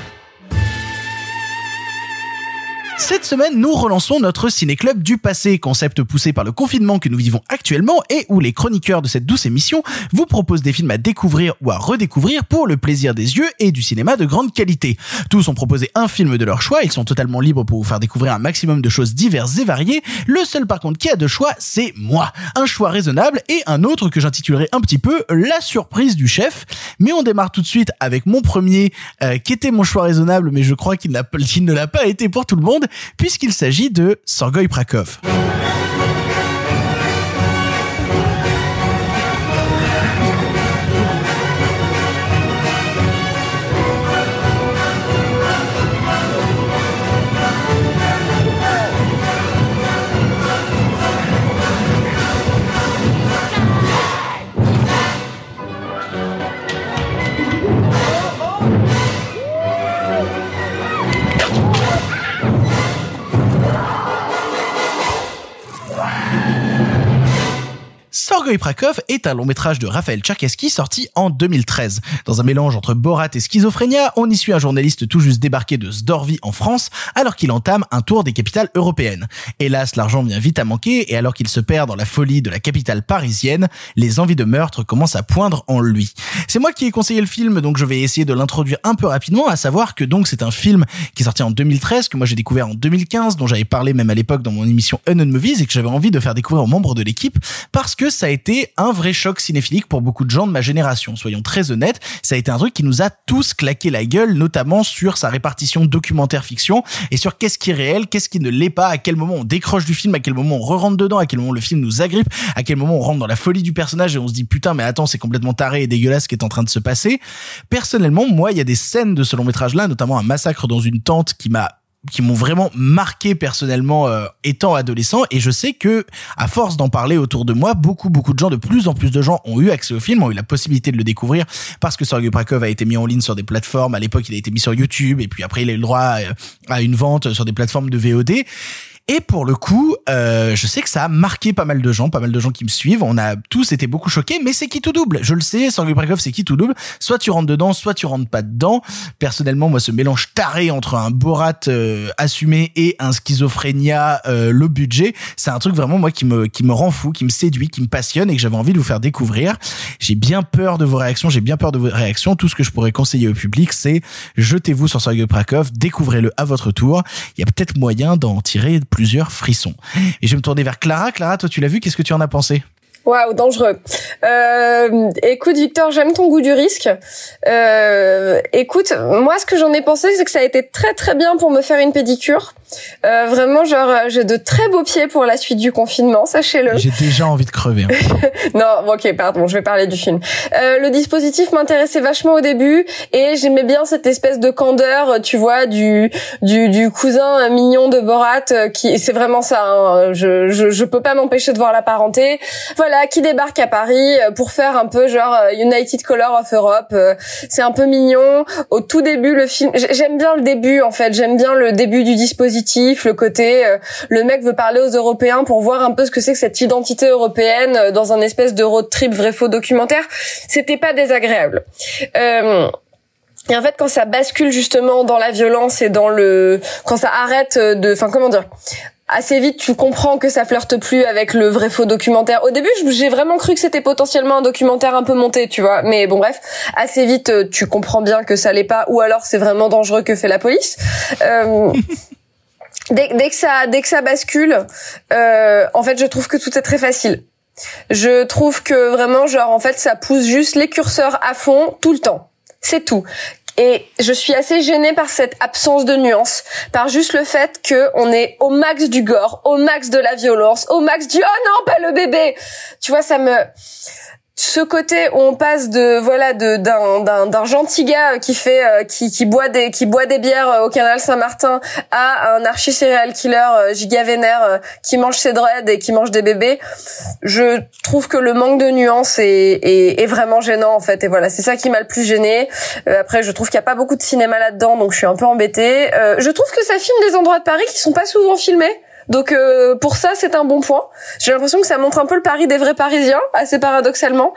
Cette semaine, nous relançons notre ciné-club du passé, concept poussé par le confinement que nous vivons actuellement et où les chroniqueurs de cette douce émission vous proposent des films à découvrir ou à redécouvrir pour le plaisir des yeux et du cinéma de grande qualité. Tous ont proposé un film de leur choix, ils sont totalement libres pour vous faire découvrir un maximum de choses diverses et variées. Le seul par contre qui a deux choix, c'est moi. Un choix raisonnable et un autre que j'intitulerai un petit peu la surprise du chef. Mais on démarre tout de suite avec mon premier, euh, qui était mon choix raisonnable, mais je crois qu'il [LAUGHS] ne l'a pas été pour tout le monde, puisqu'il s'agit de Sorgoy Prakov. Sorgoy Prakov est un long métrage de Raphaël Tcherkassky sorti en 2013. Dans un mélange entre Borat et Schizophrénia, on y suit un journaliste tout juste débarqué de Zdorvi en France alors qu'il entame un tour des capitales européennes. Hélas, l'argent vient vite à manquer et alors qu'il se perd dans la folie de la capitale parisienne, les envies de meurtre commencent à poindre en lui. C'est moi qui ai conseillé le film, donc je vais essayer de l'introduire un peu rapidement, à savoir que donc c'est un film qui est sorti en 2013, que moi j'ai découvert en 2015, dont j'avais parlé même à l'époque dans mon émission Unknown Movies et que j'avais envie de faire découvrir aux membres de l'équipe parce que ça a été un vrai choc cinéphilique pour beaucoup de gens de ma génération. Soyons très honnêtes, ça a été un truc qui nous a tous claqué la gueule, notamment sur sa répartition documentaire-fiction et sur qu'est-ce qui est réel, qu'est-ce qui ne l'est pas, à quel moment on décroche du film, à quel moment on re-rentre dedans, à quel moment le film nous agrippe, à quel moment on rentre dans la folie du personnage et on se dit putain mais attends c'est complètement taré et dégueulasse ce qui est en train de se passer. Personnellement, moi il y a des scènes de ce long métrage là, notamment un massacre dans une tente qui m'a qui m'ont vraiment marqué personnellement euh, étant adolescent. Et je sais que à force d'en parler autour de moi beaucoup beaucoup de gens de plus en plus de gens ont eu accès au film ont eu la possibilité de le découvrir parce que Sergei Prakov a été mis en ligne sur des plateformes. À l'époque il a été mis sur YouTube et puis après il a eu le droit à, à une vente sur des plateformes de VOD et pour le coup, euh, je sais que ça a marqué pas mal de gens, pas mal de gens qui me suivent. On a tous été beaucoup choqués, mais c'est qui tout double? Je le sais, Sergei Prakov, c'est qui tout double? Soit tu rentres dedans, soit tu rentres pas dedans. Personnellement, moi, ce mélange taré entre un Borat euh, assumé et un schizophrénia euh, low budget, c'est un truc vraiment moi qui me qui me rend fou, qui me séduit, qui me passionne et que j'avais envie de vous faire découvrir. J'ai bien peur de vos réactions, j'ai bien peur de vos réactions. Tout ce que je pourrais conseiller au public, c'est jetez-vous sur Sergei Prakov, découvrez-le à votre tour. Il y a peut-être moyen d'en tirer plusieurs frissons. Et je vais me tourner vers Clara. Clara, toi, tu l'as vu, qu'est-ce que tu en as pensé? Waouh, dangereux. Euh, écoute, Victor, j'aime ton goût du risque. Euh, écoute, moi, ce que j'en ai pensé, c'est que ça a été très très bien pour me faire une pédicure. Euh, vraiment, genre, euh, j'ai de très beaux pieds pour la suite du confinement, sachez-le. J'ai déjà envie de crever. hein. [LAUGHS] non, ok, pardon, je vais parler du film. Euh, le dispositif m'intéressait vachement au début et j'aimais bien cette espèce de candeur, tu vois, du du, du cousin mignon de Borat, euh, qui c'est vraiment ça. hein, je, je je peux pas m'empêcher de voir la parenté. Voilà, qui débarque à Paris euh, pour faire un peu genre euh, United Color of Europe. euh, C'est un peu mignon. Au tout début, le film, j'ai- j'aime bien le début en fait. J'aime bien le début du dispositif, le côté le mec veut parler aux Européens pour voir un peu ce que c'est que cette identité européenne dans un espèce de road trip vrai faux documentaire. C'était pas désagréable. Euh, et en fait, quand ça bascule justement dans la violence et dans le, quand ça arrête de, enfin comment dire, assez vite tu comprends que ça flirte plus avec le vrai faux documentaire. Au début, j'ai vraiment cru que c'était potentiellement un documentaire un peu monté, tu vois. Mais bon, bref, assez vite euh, tu comprends bien que ça l'est pas, ou alors c'est vraiment dangereux que fait la police. Euh, dès, dès que ça, dès que ça bascule, euh, en fait, je trouve que tout est très facile. Je trouve que vraiment, genre, en fait, ça pousse juste les curseurs à fond tout le temps. C'est tout. Et je suis assez gênée par cette absence de nuance, par juste le fait que on est au max du gore, au max de la violence, au max du oh non pas le bébé. Tu vois, ça me ce côté où on passe de voilà de d'un d'un gentil gars qui fait euh, qui qui boit des qui boit des bières euh, au canal Saint-Martin à un archi serial killer euh, giga vénère qui mange ses dreads et qui mange des bébés je trouve que le manque de nuance est, est, est vraiment gênant en fait. Et voilà c'est ça qui m'a le plus gêné après je trouve qu'il y a pas beaucoup de cinéma là-dedans donc je suis un peu embêtée. Je trouve que ça filme des endroits de Paris qui sont pas souvent filmés donc euh, pour ça c'est un bon point. J'ai l'impression que ça montre un peu le Paris des vrais Parisiens, assez paradoxalement.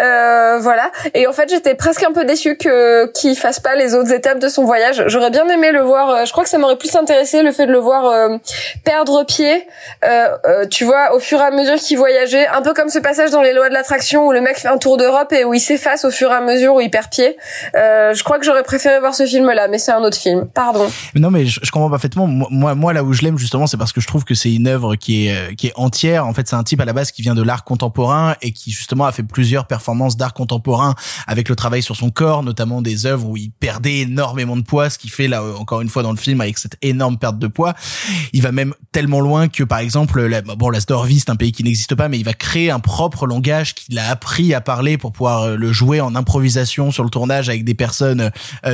Euh, voilà. Et en fait j'étais presque un peu déçue que qu'il fasse pas les autres étapes de son voyage. J'aurais bien aimé le voir. euh, je crois que ça m'aurait plus intéressé le fait de le voir euh, perdre pied. Euh, euh, tu vois, au fur et à mesure qu'il voyageait, un peu comme ce passage dans les lois de l'attraction où le mec fait un tour d'Europe et où il s'efface au fur et à mesure où il perd pied. Je crois que j'aurais préféré voir ce film-là, mais c'est un autre film. Pardon. Non, mais je, je comprends parfaitement. Moi, moi, là où je l'aime justement, c'est parce que je trouve que c'est une œuvre qui est euh, qui est entière. En fait, c'est un type à la base qui vient de l'art contemporain et qui justement a fait plusieurs performances d'art contemporain avec le travail sur son corps, notamment des œuvres où il perdait énormément de poids, ce qu'il fait là euh, encore une fois dans le film avec cette énorme perte de poids. Il va même tellement loin que par exemple, la, bon, la c'est un pays qui n'existe pas, mais il va créer un propre langage qu'il a appris à parler pour pouvoir euh, le jouer en improvisation sur le tournage avec des personnes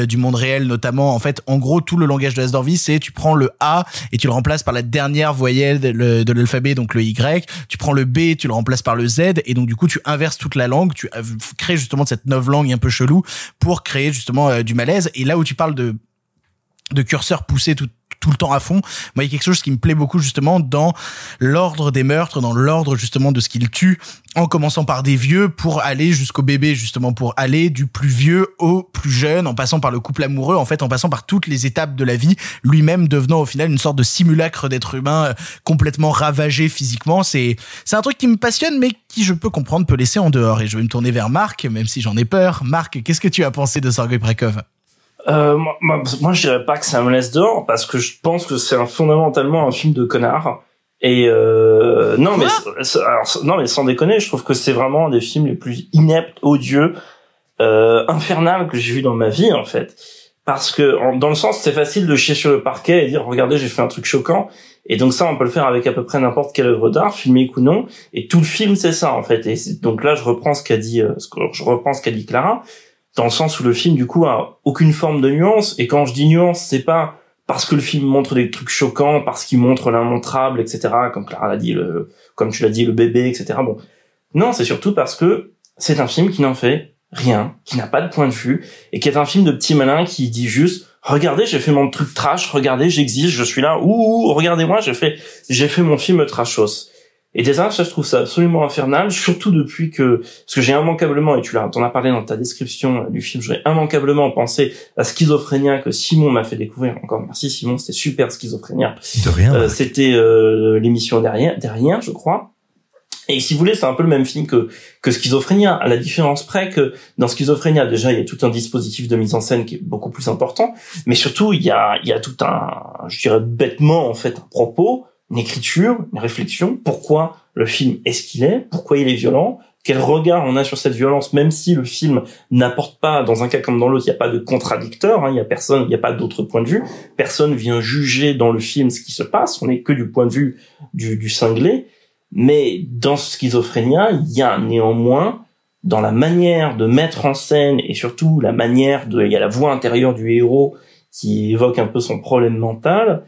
du monde réel, notamment. En fait, en gros, tout le langage de Asdorvi, c'est tu prends le A et tu le remplaces par la dernière voyelle de, l'alphabet, donc le Y. Tu prends le B, tu le remplaces par le Z, et donc du coup, tu inverses toute la langue. Tu euh, crées justement cette neuve langue un peu chelou pour créer justement euh, du malaise. Et là où tu parles de de curseur poussé tout tout le temps à fond. Moi, il y a quelque chose qui me plaît beaucoup justement dans l'ordre des meurtres, dans l'ordre justement de ce qu'il tue, en commençant par des vieux pour aller jusqu'au bébé, justement pour aller du plus vieux au plus jeune, en passant par le couple amoureux, en fait, en passant par toutes les étapes de la vie, lui-même devenant au final une sorte de simulacre d'être humain euh, complètement ravagé physiquement. C'est c'est un truc qui me passionne, mais qui je peux comprendre peut laisser en dehors. Et je vais me tourner vers Marc, même si j'en ai peur. Marc, qu'est-ce que tu as pensé de Sergei Prekov Euh, moi, moi, moi, je dirais pas que ça me laisse dehors parce que je pense que c'est fondamentalement un film de connard. Et euh, non, mais alors, non, mais sans déconner, je trouve que c'est vraiment un des films les plus ineptes, odieux, euh, infernal que j'ai vu dans ma vie en fait. Parce que en- dans le sens, c'est facile de chier sur le parquet et dire regardez, j'ai fait un truc choquant. Et donc ça, on peut le faire avec à peu près n'importe quelle œuvre d'art, filmique ou non. Et tout le film, c'est ça en fait. Et donc là, je reprends ce qu'a dit, euh, je reprends ce qu'a dit Clara dans le sens où le film du coup a aucune forme de nuance et quand je dis nuance c'est pas parce que le film montre des trucs choquants, parce qu'il montre l'immontrable, etc. Comme Clara l'a dit, le, comme tu l'as dit, le bébé, etc. Bon, non, c'est surtout parce que c'est un film qui n'en fait rien, qui n'a pas de point de vue, et qui est un film de petit malin qui dit juste, regardez, j'ai fait mon truc trash, regardez, j'existe, je suis là, ouh, regardez-moi, j'ai fait, j'ai fait mon film trashos. Et déjà, ça, je trouve ça absolument infernal, surtout depuis que, parce que j'ai immanquablement, et tu l'as, t'en as parlé dans ta description du film, j'ai immanquablement pensé à Schizophrénia que Simon m'a fait découvrir. Encore merci Simon, c'était super Schizophrénia. De rien. Euh, c'était euh, l'émission derrière, derrière, je crois. Et si vous voulez, c'est un peu le même film que que Schizophrénia, à la différence près que dans Schizophrénia, déjà, il y a tout un dispositif de mise en scène qui est beaucoup plus important, mais surtout, il y a il y a tout un, je dirais bêtement en fait, un propos, une écriture, une réflexion. Pourquoi le film est ce qu'il est? Pourquoi il est violent? Quel regard on a sur cette violence, même si le film n'apporte pas, dans un cas comme dans l'autre, il n'y a pas de contradicteur, hein, il y a personne, il n'y a pas d'autre point de vue. Personne vient juger dans le film ce qui se passe. On n'est que du point de vue du, du cinglé. Mais dans Schizophrénia, il y a néanmoins dans la manière de mettre en scène et surtout la manière de, il y a la voix intérieure du héros qui évoque un peu son problème mental,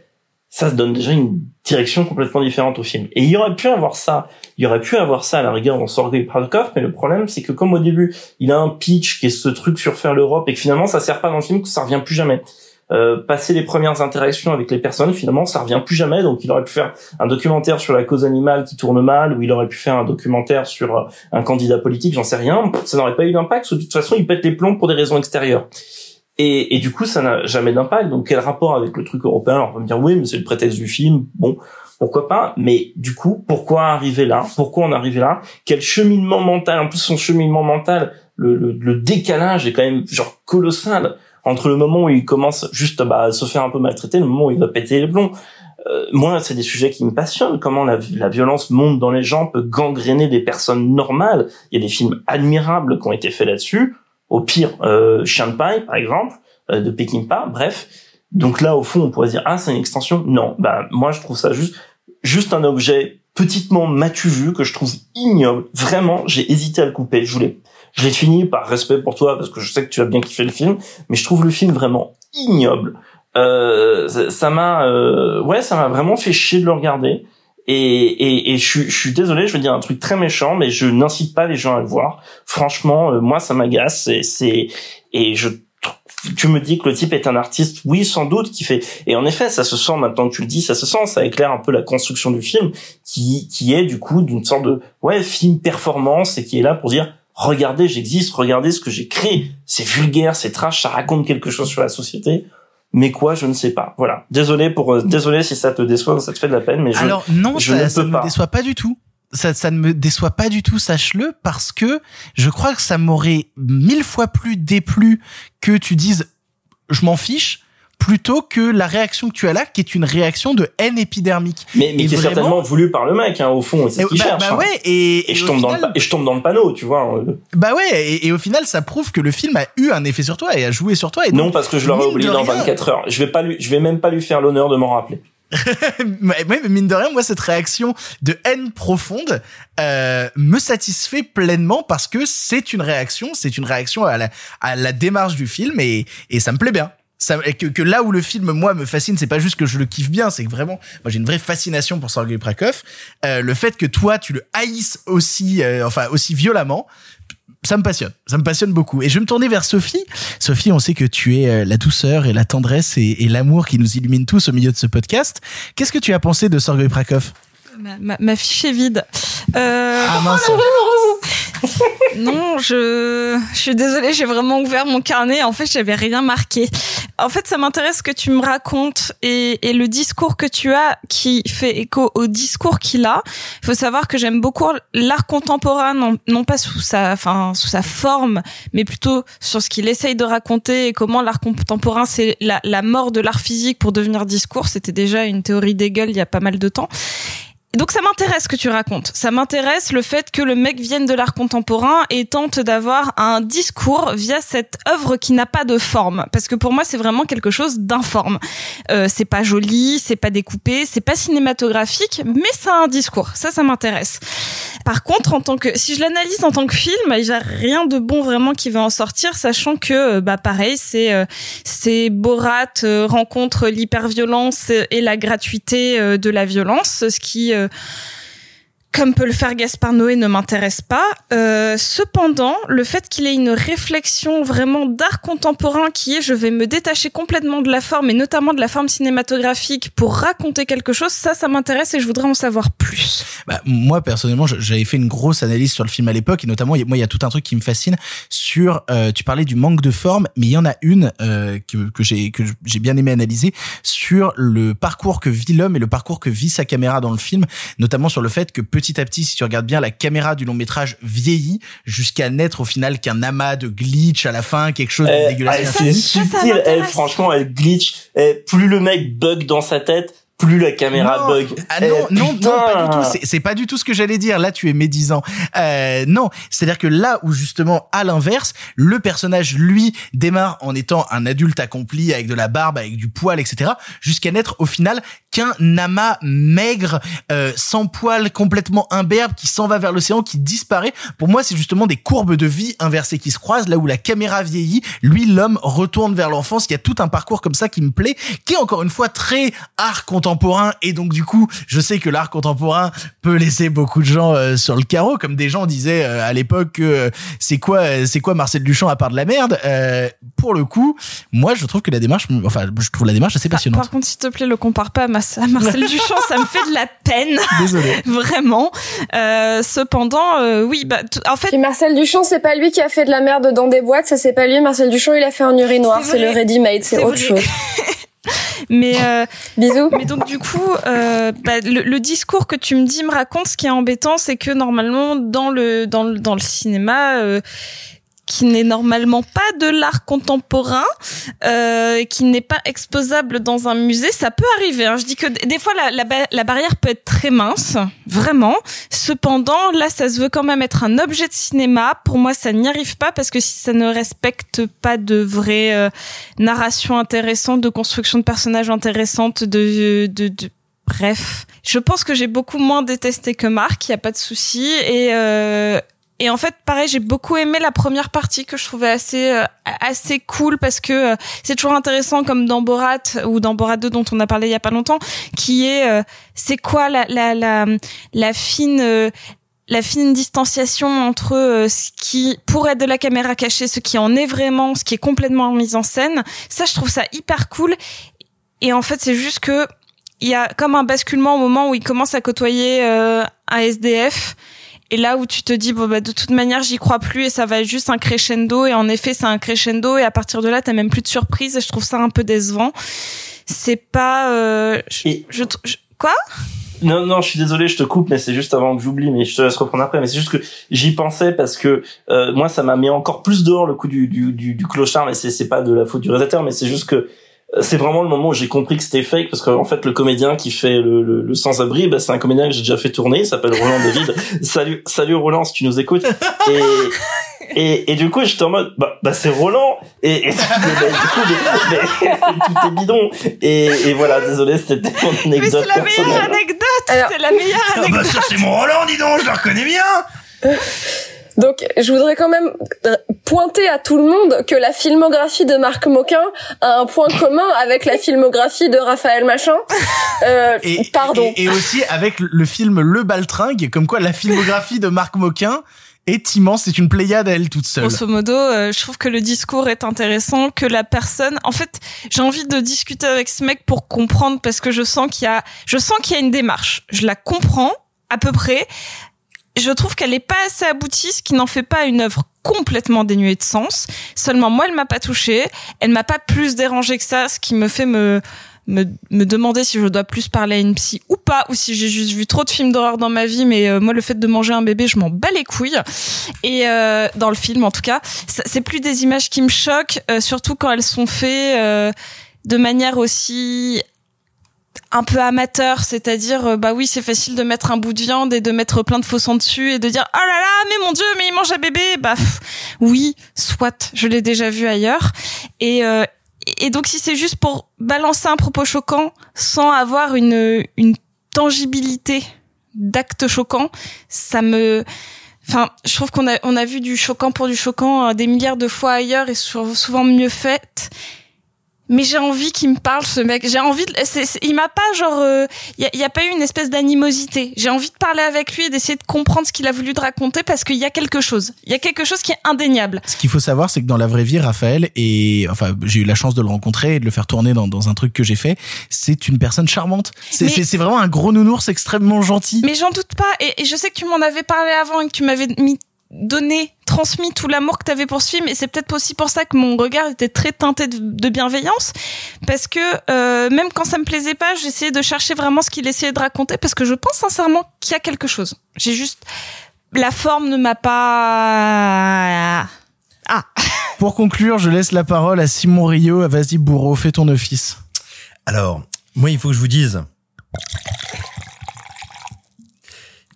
ça se donne déjà une direction complètement différente au film. Et il y aurait pu avoir ça, il y aurait pu avoir ça à la rigueur dans Sorgo Pradkov, mais le problème c'est que comme au début, il a un pitch qui est ce truc sur faire l'Europe et que finalement ça sert pas dans le film, que ça revient plus jamais. Euh, passer les premières interactions avec les personnes, finalement, ça revient plus jamais. Donc, il aurait pu faire un documentaire sur la cause animale qui tourne mal, ou il aurait pu faire un documentaire sur euh, un candidat politique, j'en sais rien. Ça n'aurait pas eu d'impact. De toute façon, il pète les plombs pour des raisons extérieures. Et, et du coup, ça n'a jamais d'impact. Donc, quel rapport avec le truc européen? Alors, on va me dire, oui, mais c'est le prétexte du film. Bon, pourquoi pas? Mais du coup, pourquoi arriver là? Pourquoi on est arrivé là? Quel cheminement mental? En plus, son cheminement mental, le, le, le décalage est quand même genre colossal entre le moment où il commence juste bah, à se faire un peu maltraiter, le moment où il va péter les plombs. Euh, moi, c'est des sujets qui me passionnent. Comment la, la, violence monte dans les gens, peut gangréner des personnes normales. Il y a des films admirables qui ont été faits là-dessus. Au pire, euh, Chien de paille, par exemple, euh, de Peckinpah. Bref. Donc là, au fond, on pourrait dire ah c'est une extension. Non, bah moi je trouve ça juste juste un objet petitement matu vu que je trouve ignoble. Vraiment, j'ai hésité à le couper. Je voulais je l'ai fini par respect pour toi parce que je sais que tu as bien kiffé le film, mais je trouve le film vraiment ignoble. Euh, ça m'a, euh, ouais, ça m'a vraiment fait chier de le regarder. Et, et, et je, je suis désolé, je veux dire un truc très méchant, mais je n'incite pas les gens à le voir. Franchement, euh, moi, ça m'agace. Et, c'est et je tu me dis que le type est un artiste, oui, sans doute, qui fait. Et en effet, ça se sent maintenant que tu le dis, ça se sent, ça éclaire un peu la construction du film, qui qui est du coup d'une sorte de ouais film performance et qui est là pour dire regardez, j'existe, regardez ce que j'ai créé. C'est vulgaire, c'est trash, ça raconte quelque chose sur la société. Mais quoi, je ne sais pas. Voilà. Désolé pour, euh, désolé si ça te déçoit, ça te fait de la peine, mais je, Alors non, je ça, ne ça peux ne pas. me déçoit pas du tout. Ça, ça ne me déçoit pas du tout, sache-le, parce que je crois que ça m'aurait mille fois plus déplu que tu dises je m'en fiche plutôt que la réaction que tu as là, qui est une réaction de haine épidermique. Mais, mais qui est certainement voulu par le mec, hein, au fond, c'est ce qu'il bah- cherche. bah hein. ouais, et- et, je et au tombe dans le, et je tombe dans le panneau, tu vois. euh. Bah ouais, et, et au final, ça prouve que le film a eu un effet sur toi et a joué sur toi. Et Non, parce que je l'aurais oublié dans rien- 24 heures. Je vais pas lui, je vais même pas lui faire l'honneur de m'en rappeler. [LAUGHS] Mais mine de rien, moi, cette réaction de haine profonde euh, me satisfait pleinement parce que c'est une réaction, c'est une réaction à la, à la démarche du film et, et ça me plaît bien. Ça, que, que là où le film, moi, me fascine, c'est pas juste que je le kiffe bien, c'est que vraiment, moi, j'ai une vraie fascination pour Sergei Prakov. Euh, le fait que toi, tu le haïsses aussi, euh, enfin, aussi violemment, ça me passionne, ça me passionne beaucoup. Et je vais me tourner vers Sophie. Sophie, on sait que tu es euh, la douceur et la tendresse et, et l'amour qui nous illumine tous au milieu de ce podcast. Qu'est-ce que tu as pensé de Sergei Prakov Ma, ma, ma fiche est vide. Euh... Ah mince. [LAUGHS] Non, je, je suis désolée, j'ai vraiment ouvert mon carnet. En fait, j'avais rien marqué. En fait, ça m'intéresse ce que tu me racontes et, et le discours que tu as qui fait écho au discours qu'il a. Il faut savoir que j'aime beaucoup l'art contemporain, non, pas sous sa, enfin, sous sa forme, mais plutôt sur ce qu'il essaye de raconter et comment l'art contemporain, c'est la, la mort de l'art physique pour devenir discours. C'était déjà une théorie d'Hegel il y a pas mal de temps. Donc ça m'intéresse ce que tu racontes. Ça m'intéresse le fait que le mec vienne de l'art contemporain et tente d'avoir un discours via cette œuvre qui n'a pas de forme. Parce que pour moi, c'est vraiment quelque chose d'informe. Euh, c'est pas joli, c'est pas découpé, c'est pas cinématographique, mais ça a un discours. Ça, ça m'intéresse. Par contre, en tant que, si je l'analyse en tant que film, il y a rien de bon vraiment qui va en sortir, sachant que, euh, bah, pareil, c'est, euh, c'est Borat euh, rencontre l'hyperviolence et la gratuité euh, de la violence, ce qui, euh, comme peut le faire Gaspard Noé, ne m'intéresse pas. Euh, cependant, le fait qu'il ait une réflexion vraiment d'art contemporain qui est je vais me détacher complètement de la forme et notamment de la forme cinématographique pour raconter quelque chose, ça, ça m'intéresse et je voudrais en savoir plus. Bah, moi personnellement, j'avais fait une grosse analyse sur le film à l'époque et notamment moi il y a tout un truc qui me fascine sur euh, tu parlais du manque de forme, mais il y en a une euh, que, que j'ai que bien aimé analyser sur le parcours que vit l'homme et le parcours que vit sa caméra dans le film, notamment sur le fait que petit à petit, si tu regardes bien, la caméra du long métrage vieillit jusqu'à n'être au final qu'un amas de glitch à la fin, quelque chose de Eh, dégueulasse. ah, c'est subtil, elle, franchement, elle glitch. Eh, plus le mec bug dans sa tête, plus la caméra Non. bug. Ah Eh, non, non, non, pas du tout. C'est- C'est pas du tout ce que j'allais dire. Là, tu es médisant. Euh, non, c'est-à-dire que là où justement, à l'inverse, le personnage lui démarre en étant un adulte accompli avec de la barbe, avec du poil, etc., jusqu'à n'être au final qu'un amas maigre, euh, sans poil, complètement imberbe, qui s'en va vers l'océan, qui disparaît. Pour moi, c'est justement des courbes de vie inversées qui se croisent, là où la caméra vieillit, lui, l'homme retourne vers l'enfance. Il y a tout un parcours comme ça qui me plaît, qui est encore une fois très art contemporain. Et donc, du coup, je sais que l'art contemporain peut laisser beaucoup de gens euh, sur le carreau, comme des gens disaient euh, à l'époque que euh, c'est quoi, c'est quoi Marcel Duchamp à part de la merde. Euh, pour le coup, moi, je trouve que la démarche, enfin, je trouve la démarche assez passionnante. Par contre, s'il te plaît, le compare pas à, Marcel [LAUGHS] Duchamp, ça me fait de la peine. Désolé. [LAUGHS] Vraiment. Euh, cependant, euh, oui, bah, en fait. Et Marcel Duchamp, c'est pas lui qui a fait de la merde dans des boîtes, ça c'est pas lui. Marcel Duchamp, il a fait un urinoir, C'est le ready-made, c'est C'est autre vrai. chose. [LAUGHS] Mais euh, bisous. Mais donc du coup, euh, bah, le, le discours que tu me dis me raconte. Ce qui est embêtant, c'est que normalement dans le dans le dans le cinéma. euh, qui n'est normalement pas de l'art contemporain, euh, qui n'est pas exposable dans un musée, ça peut arriver. Hein. Je dis que des fois la, la, ba- la barrière peut être très mince, vraiment. Cependant, là, ça se veut quand même être un objet de cinéma. Pour moi, ça n'y arrive pas parce que si ça ne respecte pas de vraies euh, narrations intéressantes, de construction de personnages intéressantes, de, de, de bref, je pense que j'ai beaucoup moins détesté que Marc. Il y a pas de souci et euh, et en fait, pareil, j'ai beaucoup aimé la première partie que je trouvais assez euh, assez cool parce que euh, c'est toujours intéressant comme dans Borat ou dans Borat 2 dont on a parlé il y a pas longtemps, qui est euh, c'est quoi la la la la fine euh, la fine distanciation entre euh, ce qui pourrait être de la caméra cachée, ce qui en est vraiment, ce qui est complètement mis en scène. Ça, je trouve ça hyper cool. Et en fait, c'est juste que il y a comme un basculement au moment où il commence à côtoyer euh, un SDF. Et là où tu te dis bon bah de toute manière j'y crois plus et ça va être juste un crescendo et en effet c'est un crescendo et à partir de là t'as même plus de surprise et je trouve ça un peu décevant. C'est pas euh, je, je, je- quoi? Non, non, je suis désolé, je te coupe, mais c'est juste avant que j'oublie, mais je te laisse reprendre après. Mais c'est juste que j'y pensais parce que euh, moi, ça m'a mis encore plus dehors le coup du, du, du, du clochard, mais c'est c'est pas de la faute du réalisateur, mais c'est juste que c'est vraiment le moment où j'ai compris que c'était fake parce qu'en fait le comédien qui fait le, le, le sans-abri bah, c'est un comédien que j'ai déjà fait tourner il s'appelle Roland [LAUGHS] David. Salut salut Roland si tu nous écoutes. Et et, et du coup j'étais en mode bah, bah c'est Roland. Et, et, bah, du coup mais, mais, tout est bidon. Et, et voilà désolé c'était mon Mais anecdote c'est la meilleure anecdote C'est la meilleure Ah bah anecdote ça c'est mon Roland, dis donc, je le reconnais bien. Donc, je voudrais quand même euh, pointer à tout le monde que la filmographie de Marc Moquin a un point commun avec la filmographie de Raphaël Machin. Euh, [LAUGHS] pardon. Et, et aussi avec le film Le Baltringue, comme quoi la filmographie de Marc Moquin est immense, c'est une pléiade à elle toute seule. Grosso modo, euh, je trouve que le discours est intéressant, que la personne, en fait, j'ai envie de discuter avec ce mec pour comprendre parce que je sens qu'il y a, je sens qu'il y a une démarche. Je la comprends à peu près. Je trouve qu'elle est pas assez aboutie, ce qui n'en fait pas une œuvre complètement dénuée de sens. Seulement, moi, elle m'a pas touchée. Elle m'a pas plus dérangé que ça, ce qui me fait me me, demander si je dois plus parler à une psy ou pas, ou si j'ai juste vu trop de films d'horreur dans ma vie, mais euh, moi le fait de manger un bébé, je m'en bats les couilles. Et euh, dans le film en tout cas, c'est plus des images qui me choquent, euh, surtout quand elles sont faites euh, de manière aussi un peu amateur, c'est-à-dire euh, bah oui c'est facile de mettre un bout de viande et de mettre plein de faux sang dessus et de dire oh là là mais mon dieu mais il mange un bébé bah oui soit je l'ai déjà vu ailleurs et euh, et donc si c'est juste pour balancer un propos choquant sans avoir une une tangibilité d'actes choquants, ça me Enfin, je trouve qu'on a on a vu du choquant pour du choquant euh, des milliards de fois ailleurs et sou- souvent mieux fait. Mais j'ai envie qu'il me parle, ce mec. J'ai envie. De, c'est- c'est- il m'a pas genre. Il y, a, y a pas eu une espèce d'animosité. J'ai envie de parler avec lui et d'essayer de comprendre ce qu'il a voulu te raconter parce qu'il y a quelque chose. Il y a quelque chose qui est indéniable. Ce qu'il faut savoir, c'est que dans la vraie vie, Raphaël, et enfin, j'ai eu la chance de le rencontrer et de le faire tourner dans, dans un truc que j'ai fait, c'est une personne charmante. C'est vraiment un gros nounours extrêmement gentil. Mais j'en doute pas. Et, et je sais que tu m'en avais parlé avant et que tu m'avais mis donné, transmis tout l'amour que tu avais pour ce film. Et c'est peut-être aussi pour ça que mon regard était très teinté de, de bienveillance. Parce que euh, même quand ça me plaisait pas, j'essayais de chercher vraiment ce qu'il essayait de raconter. Parce que je pense sincèrement qu'il y a quelque chose. J'ai juste... La forme ne m'a pas... Ah. [LAUGHS] Pour conclure, je laisse la parole à Simon Rio. Vas-y, bourreau, fais ton office. Alors, moi, il faut que je vous dise.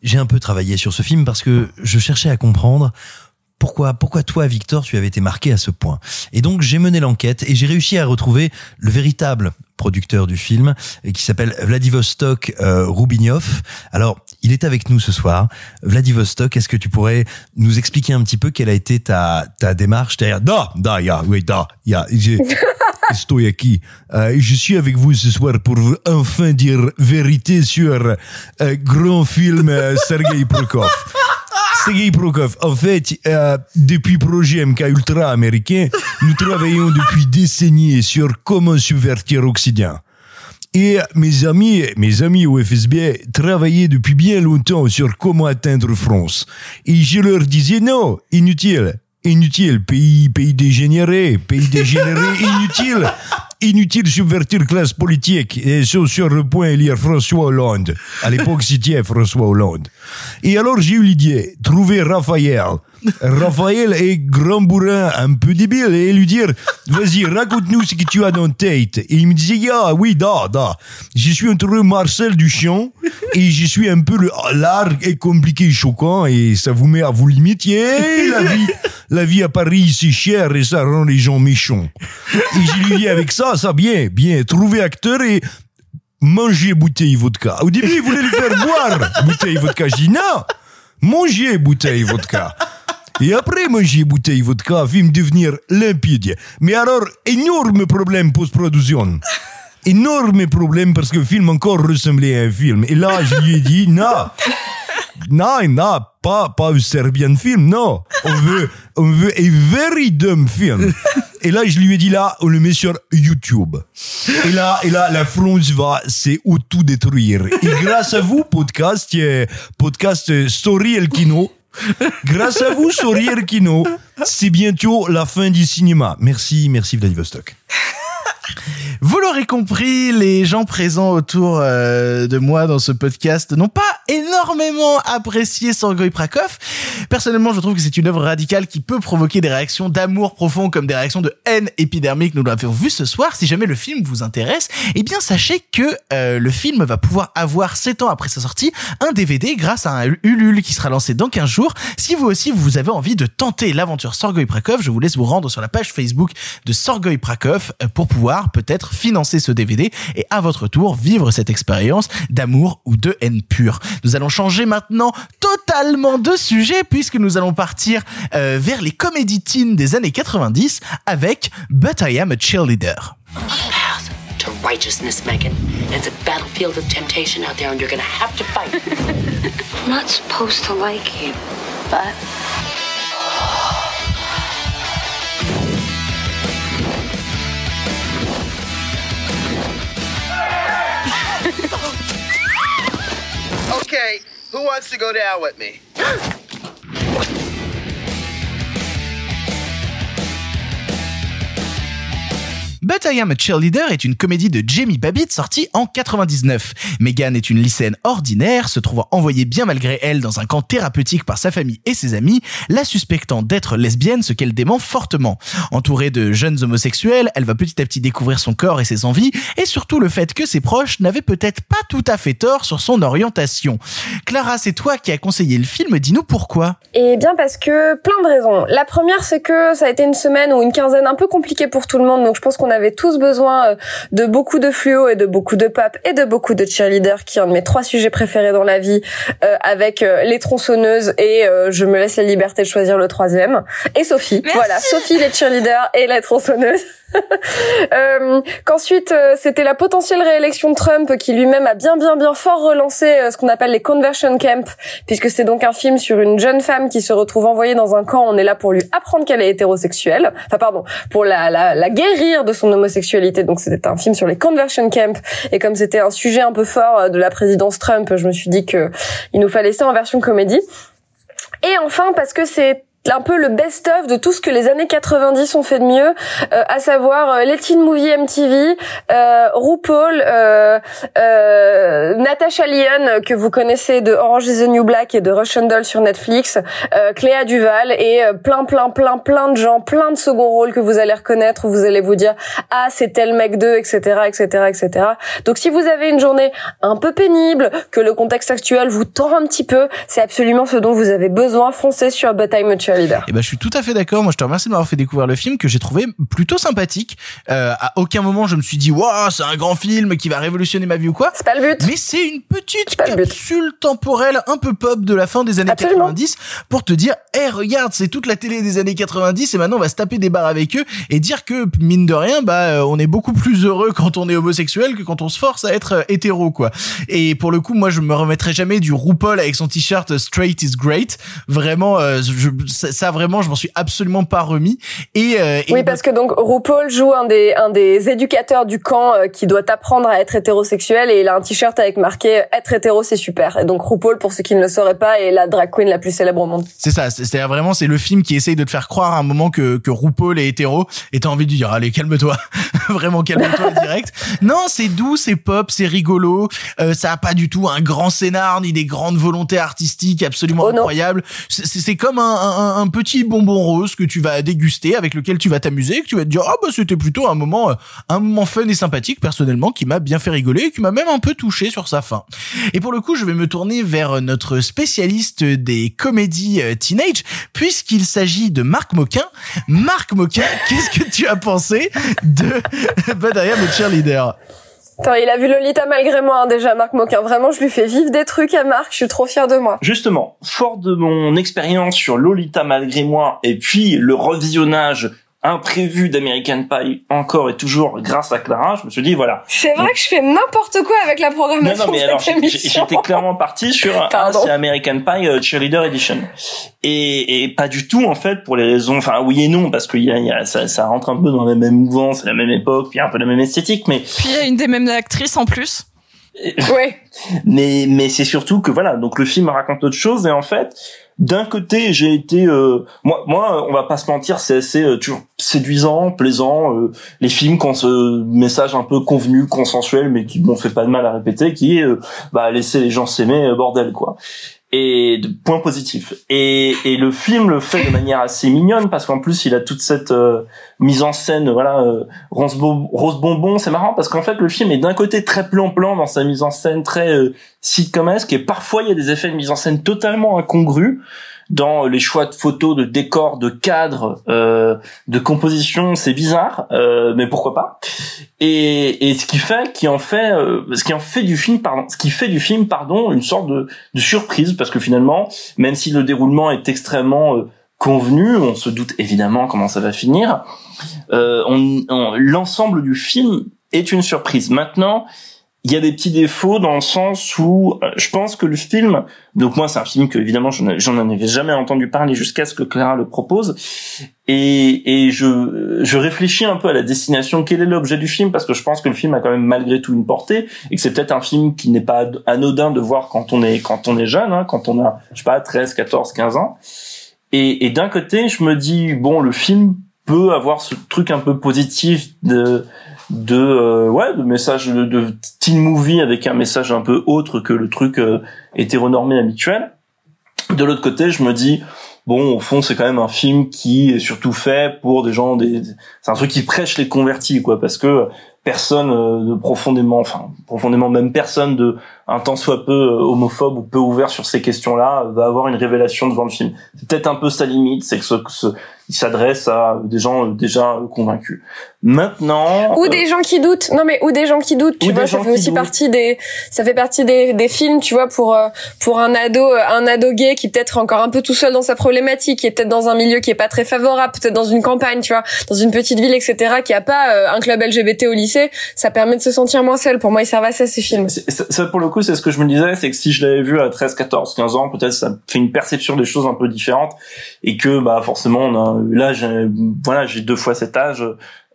J'ai un peu travaillé sur ce film parce que je cherchais à comprendre pourquoi, pourquoi toi, Victor, tu avais été marqué à ce point. Et donc, j'ai mené l'enquête et j'ai réussi à retrouver le véritable producteur du film qui s'appelle Vladivostok euh. Alors, il est avec nous ce soir. Vladivostok, est-ce que tu pourrais nous expliquer un petit peu quelle a été ta, ta démarche derrière? Da, da, ya, oui, da, ya, [LAUGHS] Stoyaki. Euh, je suis avec vous ce soir pour enfin dire vérité sur euh, grand film euh, [LAUGHS] Sergei Prokov. Sergei Prokov, en fait, euh, depuis projet MK Ultra américain, nous travaillons depuis décennies sur comment subvertir l'Occident. Et mes amis, mes amis au FSB travaillaient depuis bien longtemps sur comment atteindre France. Et je leur disais non, inutile, inutile, pays, pays dégénéré, pays dégénéré, [LAUGHS] inutile, inutile subvertir classe politique. Et sur, sur le point il y a François Hollande. À l'époque, c'était François Hollande. Et alors, j'ai eu l'idée, trouver Raphaël. Raphaël est grand bourrin, un peu débile, et lui dire, vas-y, raconte-nous ce que tu as dans ta tête. Et il me disait, ah oui, da, da. Je suis entre Marcel Duchamp, et je suis un peu large et compliqué et choquant, et ça vous met à vous limiter. La vie, la vie à Paris, c'est cher, et ça rend les gens méchants. Et je lui dis, avec ça, ça, bien, bien, trouver acteur et manger bouteille vodka. Au début, il voulait lui faire boire bouteille vodka. Je dis non, manger bouteille vodka. Et après manger bouteille vodka, film devenir limpide. Mais alors, énorme problème post-production. [LAUGHS] Énorme problème parce que le film encore ressemblait à un film. Et là, je lui ai dit, non, non, non, pas, pas un Serbian film, non. On veut, on veut un very dumb film. Et là, je lui ai dit, là, on le met sur YouTube. Et là, et là, la France va c'est tout détruire. Et grâce à vous, podcast, euh, podcast euh, Story El Kino, [LAUGHS] grâce à vous, El Kino, c'est bientôt la fin du cinéma. Merci, merci Vladivostok. [LAUGHS] Vous l'aurez compris, les gens présents autour euh, de moi dans ce podcast n'ont pas énormément apprécié Sorgoy Prakov. Personnellement, je trouve que c'est une œuvre radicale qui peut provoquer des réactions d'amour profond comme des réactions de haine épidermique. Nous l'avons vu ce soir. Si jamais le film vous intéresse, eh bien sachez que euh, le film va pouvoir avoir 7 ans après sa sortie un DVD grâce à un Ulule qui sera lancé dans 15 jours. Si vous aussi vous avez envie de tenter l'aventure Sorgoy Prakov, je vous laisse vous rendre sur la page Facebook de Sorgoy Prakov euh, pour pouvoir peut-être financer ce DVD et à votre tour vivre cette expérience d'amour ou de haine pure. Nous allons changer maintenant totalement de sujet puisque nous allons partir euh, vers les comédies teen des années 90 avec But I Am a Cheerleader. to righteousness, Megan. And it's a battlefield of temptation out there, and you're gonna have to fight. [LAUGHS] I'm not supposed to like you, but. Okay, who wants to go down with me? [LAUGHS] But I Am a Cheerleader est une comédie de Jamie Babbitt sortie en 99. Megan est une lycéenne ordinaire, se trouvant envoyée bien malgré elle dans un camp thérapeutique par sa famille et ses amis, la suspectant d'être lesbienne, ce qu'elle dément fortement. Entourée de jeunes homosexuels, elle va petit à petit découvrir son corps et ses envies, et surtout le fait que ses proches n'avaient peut-être pas tout à fait tort sur son orientation. Clara, c'est toi qui as conseillé le film, dis-nous pourquoi. Eh bien parce que plein de raisons. La première c'est que ça a été une semaine ou une quinzaine un peu compliquée pour tout le monde, donc je pense qu'on avait tous besoin euh, de beaucoup de fluo et de beaucoup de pop et de beaucoup de cheerleader, qui est un de mes trois sujets préférés dans la vie, euh, avec euh, les tronçonneuses et euh, je me laisse la liberté de choisir le troisième. Et Sophie, voilà, Sophie les cheerleaders et la tronçonneuse. [LAUGHS] Euh, Qu'ensuite, euh, c'était la potentielle réélection de Trump qui lui-même a bien, bien, bien fort relancé ce qu'on appelle les conversion camps, puisque c'est donc un film sur une jeune femme qui se retrouve envoyée dans un camp. On est là pour lui apprendre qu'elle est hétérosexuelle. Enfin, pardon, pour la, la, la guérir de son homosexualité. Donc, c'était un film sur les conversion camps. Et comme c'était un sujet un peu fort euh, de la présidence Trump, je me suis dit que il nous fallait ça en version comédie. Et enfin, parce que c'est un peu le best-of de tout ce que les années 90 ont fait de mieux, euh, à savoir euh, les teen movies MTV, euh, RuPaul, euh, euh, Natasha Lyonne que vous connaissez de Orange is the New Black et de Russian Doll sur Netflix, euh, Cléa Duval et euh, plein plein plein plein de gens, plein de second rôles que vous allez reconnaître, où vous allez vous dire ah c'est tel mec 2, etc etc etc. Donc si vous avez une journée un peu pénible, que le contexte actuel vous tend un petit peu, c'est absolument ce dont vous avez besoin. Foncez sur But I'm a Et ben je suis tout à fait d'accord. Moi je te remercie de m'avoir fait découvrir le film que j'ai trouvé plutôt sympathique. Euh, à aucun moment je me suis dit waouh c'est un grand film qui va révolutionner ma vie ou quoi. C'est pas le but. Mais c'est une petite capsule temporelle un peu pop de la fin des années 90 pour te dire eh regarde c'est toute la télé des années 90 et maintenant on va se taper des barres avec eux et dire que mine de rien bah euh, on est beaucoup plus heureux quand on est homosexuel que quand on se force à être euh, hétéro quoi. Et pour le coup moi je me remettrai jamais du RuPaul avec son t-shirt Straight is great. Vraiment euh, je, ça, ça, vraiment je m'en suis absolument pas remis. Et, euh, et oui parce que donc RuPaul joue un des un des éducateurs du camp euh, qui doit apprendre à être hétérosexuel et il a un t-shirt avec marqué être hétéro c'est super. Et donc RuPaul pour ceux qui ne le sauraient pas est la drag queen la plus célèbre au monde. C'est ça, c'est vraiment c'est le film qui essaye de te faire croire à un moment que que RuPaul est hétéro et t'as envie de dire allez calme-toi, [LAUGHS] vraiment calme-toi [LAUGHS] direct. Non, c'est doux, c'est pop, c'est rigolo, euh, ça a pas du tout un grand scénar ni des grandes volontés artistiques absolument oh incroyables. C'est comme un, un, un, petit bonbon rose que tu vas déguster, avec lequel tu vas t'amuser, que tu vas te dire ah bah c'était plutôt un moment un moment fun et sympathique personnellement qui m'a bien fait rigoler et qui m'a même un peu touché sur sa fin. Et pour le coup, je vais me tourner vers notre spécialiste des comédies teenage puisqu'il s'agit de Marc Moquin. Marc Moquin, [LAUGHS] qu'est-ce que tu as pensé de [LAUGHS] Badaya le cheerleader Attends, il a vu Lolita malgré moi hein, déjà, Marc Moquin. Vraiment, je lui fais vivre des trucs à Marc. Je suis trop fière de moi. Justement, fort de mon expérience sur Lolita malgré moi et puis le revisionnage imprévu d'American Pie encore et toujours grâce à Clara, je me suis dit voilà. C'est vrai que je fais n'importe quoi avec la programmation. Non, non mais alors j'étais clairement parti sur ah, c'est American Pie uh, Cheerleader Edition et, et pas du tout en fait pour les raisons enfin oui et non parce que y a, y a ça, ça rentre un peu dans la même mouvance, la même époque, puis un peu la même esthétique, mais puis il y a une des mêmes actrices en plus. ouais. [LAUGHS] mais mais c'est surtout que voilà donc le film raconte autre chose et en fait d'un côté j'ai été euh, moi moi on va pas se mentir c'est assez euh, toujours séduisant plaisant euh, les films qui ont ce message un peu convenu consensuel mais qui m'ont fait pas de mal à répéter qui est bah laisser les gens s'aimer bordel quoi et de points positifs. Et, et le film le fait de manière assez mignonne parce qu'en plus il a toute cette euh, mise en scène, voilà, euh, rose, bonbon. C'est marrant parce qu'en fait le film est d'un côté très plan-plan dans sa mise en scène très euh, sitcomesque et parfois il y a des effets de mise en scène totalement incongrus dans les choix de photos, de décors, de cadres, euh, de composition, c'est bizarre, euh, mais pourquoi pas Et, et ce qui fait, qui en fait, euh, ce qui en fait du film, pardon, ce qui fait du film, pardon, une sorte de, de surprise, parce que finalement, même si le déroulement est extrêmement euh, convenu, on se doute évidemment comment ça va finir. Euh, on, on, L'ensemble du film est une surprise. Maintenant, il y a des petits défauts dans le sens où euh, je pense que le film, donc moi c'est un film que évidemment j'en avais jamais entendu parler jusqu'à ce que Clara le propose, et, et je, je réfléchis un peu à la destination, quel est l'objet du film, parce que je pense que le film a quand même malgré tout une portée, et que c'est peut-être un film qui n'est pas anodin de voir quand on est quand on est jeune, hein, quand on a je sais pas 13, 14, 15 ans. Et, et d'un côté je me dis bon le film peut avoir ce truc un peu positif de de euh, ouais de message de, de teen movie avec un message un peu autre que le truc euh, hétéronormé habituel. De l'autre côté, je me dis bon au fond c'est quand même un film qui est surtout fait pour des gens des c'est un truc qui prêche les convertis quoi parce que personne euh, de profondément enfin profondément même personne de un tant soit peu euh, homophobe ou peu ouvert sur ces questions-là va avoir une révélation devant le film. C'est peut-être un peu sa limite, c'est que ce, ce- il s'adresse à des gens euh, déjà convaincus. Maintenant Ou euh, des gens qui doutent. Non mais ou des gens qui doutent. Tu vois, ça fait aussi doutent. partie des, ça fait partie des, des films, tu vois, pour euh, pour un ado, euh, un ado gay qui peut-être encore un peu tout seul dans sa problématique, qui est peut-être dans un milieu qui est pas très favorable, peut-être dans une campagne, tu vois, dans une petite ville, etc., qui a pas euh, un club LGBT au lycée. Ça permet de se sentir moins seul. Pour moi, ils servent à ça ces films. ça, pour le coup c'est ce que je me disais c'est que si je l'avais vu à 13 14 15 ans peut-être ça fait une perception des choses un peu différente et que bah forcément là voilà j'ai deux fois cet âge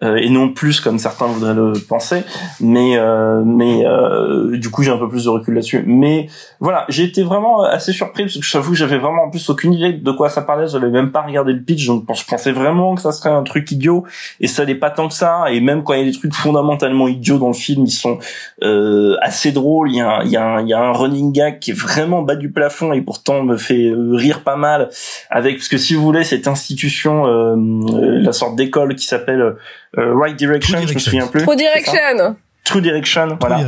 et non plus comme certains voudraient le penser mais euh, mais euh, du coup j'ai un peu plus de recul là-dessus. Mais voilà j'ai été vraiment assez surpris parce que j'avoue que j'avais vraiment en plus aucune idée de quoi ça parlait. J'avais même pas regardé le pitch donc je pensais vraiment que ça serait un truc idiot. Et ça n'est pas tant que ça. Et même quand il y a des trucs fondamentalement idiots dans le film ils sont euh, assez drôles. Il y a il y a un, il y a un running gag qui est vraiment bas du plafond et pourtant me fait euh, rire pas mal. Avec parce que si vous voulez cette institution euh, euh, la sorte d'école qui s'appelle euh, Right Direction, je me souviens plus ça Direction. True Direction, voilà.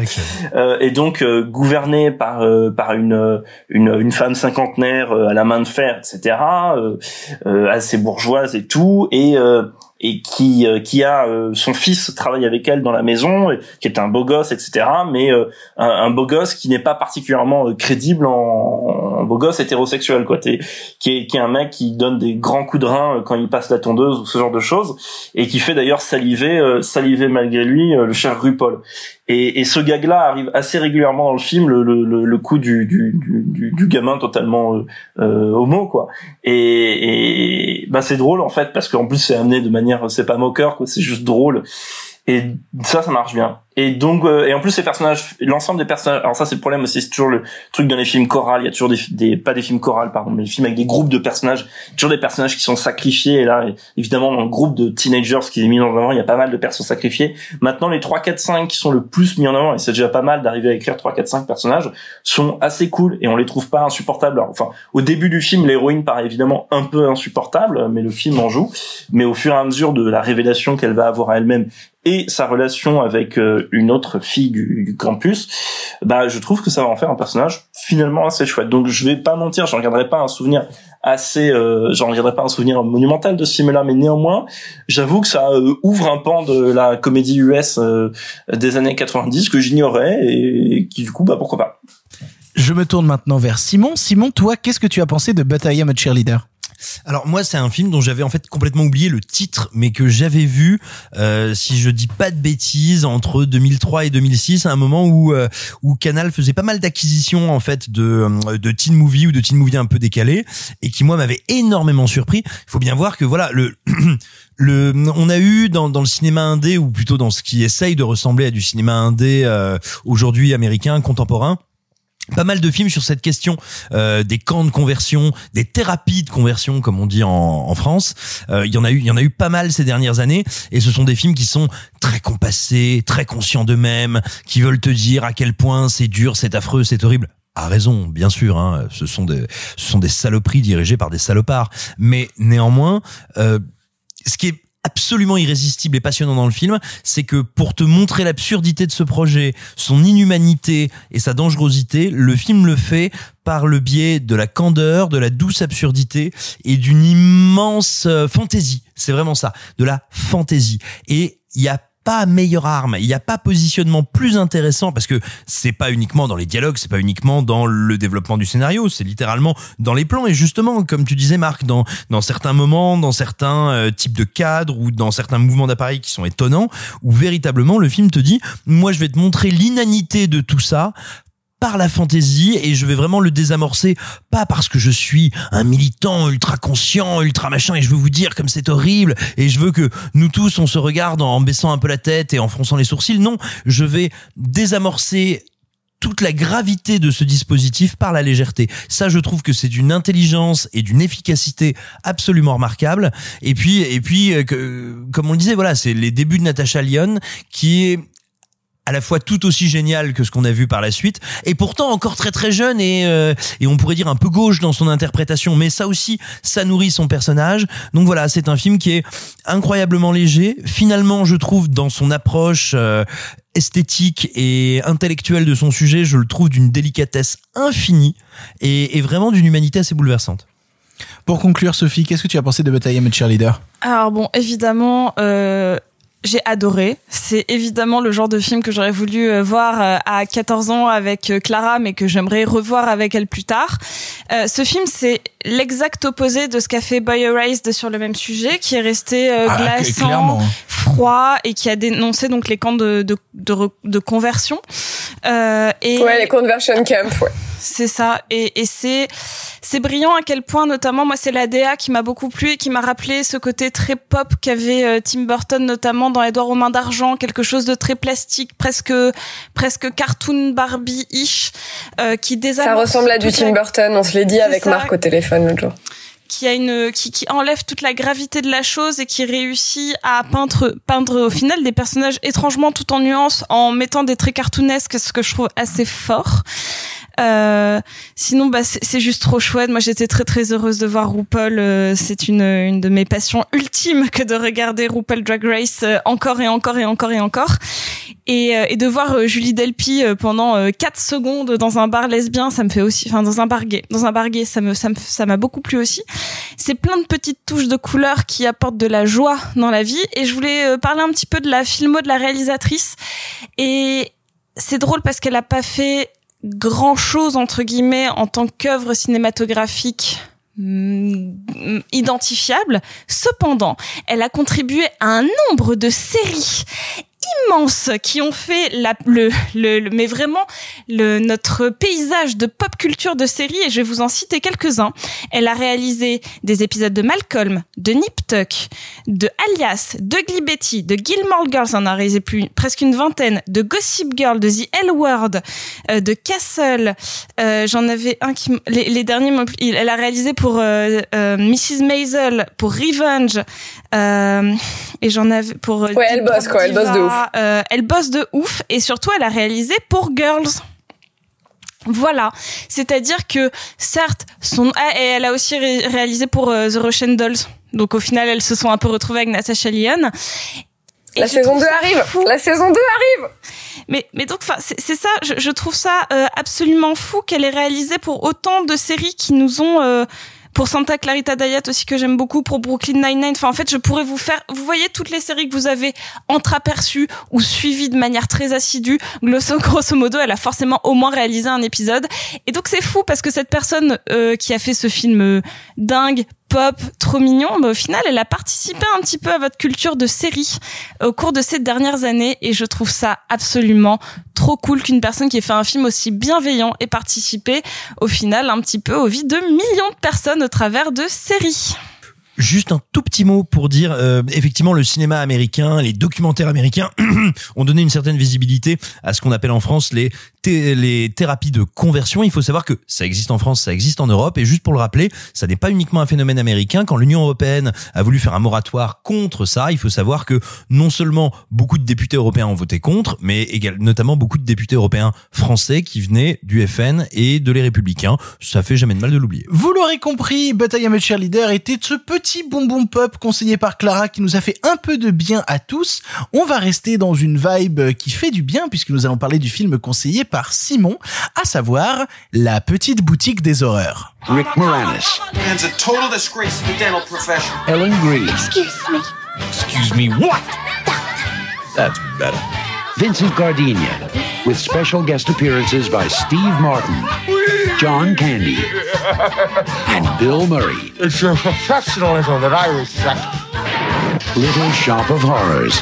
Euh, et donc euh, gouverné par euh, par une, euh, une une femme cinquantenaire euh, à la main de fer, etc. Euh, euh, assez bourgeoise et tout, et euh, et qui euh, qui a euh, son fils travaille avec elle dans la maison, et qui est un beau gosse, etc. Mais euh, un, un beau gosse qui n'est pas particulièrement crédible en, beau gosse hétérosexuel, quoi. T'es- qui est qui est un mec qui donne des grands coups de rein quand il passe la tondeuse ou ce genre de choses, et qui fait d'ailleurs saliver saliver malgré lui le cher RuPaul. Et, et ce gag-là arrive assez régulièrement dans le film, le, le, le, coup du, du, du, du- du gamin totalement euh, euh, homo, quoi. Et, et bah c'est drôle en fait parce qu'en plus c'est amené de manière, c'est pas moqueur, quoi, c'est juste drôle. Et ça, ça marche bien. Et donc, euh, et en plus, ces personnages, l'ensemble des personnages, alors ça, c'est le problème aussi, c'est toujours le truc dans les films chorales, il y a toujours des, des pas des films chorales, pardon, mais des films avec des groupes de personnages, toujours des personnages qui sont sacrifiés, et là, évidemment, dans le groupe de teenagers qui est mis en avant, il y a pas mal de personnes sacrifiées. Maintenant, les 3, 4, 5 qui sont le plus mis en avant, et c'est déjà pas mal d'arriver à écrire 3, 4, 5 personnages, sont assez cool, et on les trouve pas insupportables. Alors, enfin, au début du film, l'héroïne paraît évidemment un peu insupportable, mais le film en joue. Mais au fur et à mesure de la révélation qu'elle va avoir à elle-même et sa relation avec euh, une autre fille du, campus, bah je trouve que ça va en faire un personnage finalement assez chouette. Donc je vais pas mentir, j'en regarderai pas un souvenir assez, euh, j'en regarderai pas un souvenir monumental de ce film-là, mais néanmoins, j'avoue que ça euh, ouvre un pan de la comédie US euh, des années 90 que j'ignorais et qui du coup bah pourquoi pas. Je me tourne maintenant vers Simon. Simon, toi, qu'est-ce que tu as pensé de But I Am Cheerleader? Alors moi c'est un film dont j'avais en fait complètement oublié le titre mais que j'avais vu euh, si je dis pas de bêtises entre 2003 et 2006 à un moment où euh, où Canal faisait pas mal d'acquisitions en fait de euh, de teen movie ou de teen movie un peu décalés et qui moi m'avait énormément surpris. Il faut bien voir que voilà le [CLEARS THROAT] le on a eu dans dans le cinéma indé ou plutôt dans ce qui essaye de ressembler à du cinéma indé euh, aujourd'hui américain contemporain pas mal de films sur cette question euh, des camps de conversion, des thérapies de conversion comme on dit en, en France. Euh, Il y en a eu, il y en a eu pas mal ces dernières années, et ce sont des films qui sont très compassés, très conscients d'eux-mêmes, qui veulent te dire à quel point c'est dur, c'est affreux, c'est horrible. À raison, bien sûr. Hein, ce sont des, ce sont des saloperies dirigées par des salopards. Mais néanmoins, euh, ce qui est absolument irrésistible et passionnant dans le film, c'est que pour te montrer l'absurdité de ce projet, son inhumanité et sa dangerosité, le film le fait par le biais de la candeur, de la douce absurdité et d'une immense euh, fantaisie. C'est vraiment ça, de la fantaisie. Et il y a pas meilleure arme, il n'y a pas positionnement plus intéressant parce que c'est pas uniquement dans les dialogues, c'est pas uniquement dans le développement du scénario, c'est littéralement dans les plans. Et justement comme tu disais Marc dans certains moments, dans certains euh, types de cadres ou dans certains mouvements d'appareil qui sont étonnants où véritablement le film te dit moi je vais te montrer l'inanité de tout ça par la fantaisie et je vais vraiment le désamorcer pas parce que je suis un militant ultra conscient ultra machin et je veux vous dire comme c'est horrible et je veux que nous tous on se regarde en baissant un peu la tête et en fronçant les sourcils non je vais désamorcer toute la gravité de ce dispositif par la légèreté. Ça, je trouve que c'est d'une intelligence et d'une efficacité absolument remarquable. Et puis, et puis, euh, que, comme on le disait, voilà, c'est les débuts de Natasha Lyon qui est à la fois tout aussi génial que ce qu'on a vu par la suite, et pourtant encore très très jeune et, euh, et on pourrait dire un peu gauche dans son interprétation, mais ça aussi, ça nourrit son personnage. Donc voilà, c'est un film qui est incroyablement léger. Finalement, je trouve dans son approche euh, esthétique et intellectuelle de son sujet, je le trouve d'une délicatesse infinie et, et vraiment d'une humanité assez bouleversante. Pour conclure, Sophie, qu'est-ce que tu as pensé de Bataille et Cheerleader Alors bon, évidemment, euh, j'ai adoré. C'est évidemment le genre de film que j'aurais voulu euh, voir euh, à 14 ans avec euh, Clara, mais que j'aimerais revoir avec elle plus tard. Euh, ce film, c'est l'exact opposé de ce qu'a fait Boy Erased sur le même sujet, qui est resté euh, Ah, glaçant, froid et qui a dénoncé donc les camps de, de, de, de conversion. Euh, et Ouais, les conversion camp, ouais. C'est ça. Et, et c'est c'est brillant à quel point, notamment, moi, c'est la DA qui m'a beaucoup plu et qui m'a rappelé ce côté très pop qu'avait euh, Tim Burton, notamment dans Edouard aux mains d'argent, quelque chose de très plastique, presque presque cartoon Barbie-ish, euh, qui Ça désamorce ressemble à du Tim Burton, on se l'est dit avec ça. Marc au téléphone l'autre jour. qui a une qui, qui enlève toute la gravité de la chose et qui réussit à peindre peindre au final des personnages étrangement tout en nuances en mettant des traits cartoonesques ce que je trouve assez fort euh, sinon bah c'est juste trop chouette. Moi j'étais très très heureuse de voir RuPaul euh, c'est une une de mes passions ultimes que de regarder RuPaul Drag Race euh, encore et encore et encore et encore. Et, et de voir Julie Delpy pendant euh, 4 secondes dans un bar lesbien ça me fait aussi enfin dans un bar gay dans un bar ça me ça me ça m'a beaucoup plu aussi. C'est plein de petites touches de couleurs qui apportent de la joie dans la vie. Et je voulais parler un petit peu de la filmo de la réalisatrice. Et c'est drôle parce qu'elle a pas fait grand chose entre guillemets en tant qu'œuvre cinématographique mm, identifiable. Cependant, elle a contribué à un nombre de séries immenses qui ont fait la, le, le, le- mais vraiment le, notre paysage de pop culture de séries et je vais vous en citer quelques-uns. Elle a réalisé des épisodes de Malcolm, de Nip Tuck, de Alias, de Glee Betty, de Gilmore Girls, on en a réalisé plus, presque une vingtaine, de Gossip Girl, de The L Word, euh, de Castle, euh, j'en avais un qui, les, les derniers, elle a réalisé pour euh, euh, Mrs. Maisel, pour Revenge, euh, et j'en avais pour. euh, Ouais, elle bosse, quoi, elle bosse de Diva, ouf. euh, elle bosse de ouf, et surtout elle a réalisé pour Girls. Voilà, c'est-à-dire que certes, son ah, et elle a aussi ré- réalisé pour euh, The Russian Dolls. Donc au final, elles se sont un peu retrouvées avec Natasha Lyonne. Et La saison trouve 2 ça arrive fou. La saison 2 arrive Mais, mais donc, enfin, c'est c'est ça. Je, je trouve ça euh, absolument fou qu'elle ait réalisé pour autant de séries qui nous ont. euh, pour Santa Clarita Diet aussi que j'aime beaucoup, pour Brooklyn Nine-Nine. Enfin, en fait, je pourrais vous faire. Vous voyez toutes les séries que vous avez entreaperçues ou suivies de manière très assidue. Grosso, modo, elle a forcément au moins réalisé un épisode. Et donc, c'est fou parce que cette personne euh, qui a fait ce film euh, dingue, pop, trop mignon, bah, au final, elle a participé un petit peu à votre culture de série au cours de ces dernières années et je trouve ça absolument trop cool qu'une personne qui ait fait un film aussi bienveillant ait participé au final un petit peu aux vies de millions de personnes au travers de séries. Juste un tout petit mot pour dire, euh, effectivement, le cinéma américain, les documentaires américains [CLEARS THROAT] ont donné une certaine visibilité à ce qu'on appelle en France les, thé- les thérapies de conversion. Il faut savoir que ça existe en France, ça existe en Europe, et juste pour le rappeler, ça n'est pas uniquement un phénomène américain. Quand l'Union européenne a voulu faire un moratoire contre ça, il faut savoir que non seulement beaucoup de députés européens ont voté contre, mais également notamment beaucoup de députés européens français qui venaient du FN et de les Républicains. Ça fait jamais de mal de l'oublier. Vous l'aurez compris, Bataille à Cheerleader était ce petit bonbon pop conseillé par Clara qui nous a fait un peu de bien à tous. On va rester dans une vibe qui fait du bien puisque nous allons parler du film conseillé par Simon, à savoir La petite boutique des horreurs. Rick Moranis, Man's a total disgrace to the dental profession. Ellen Greene, Excuse me. excuse me, what? That's better. Vincent Gardenia, with special guest appearances by Steve Martin, John Candy, and Bill Murray. It's your professionalism that I respect. Little Shop of Horrors.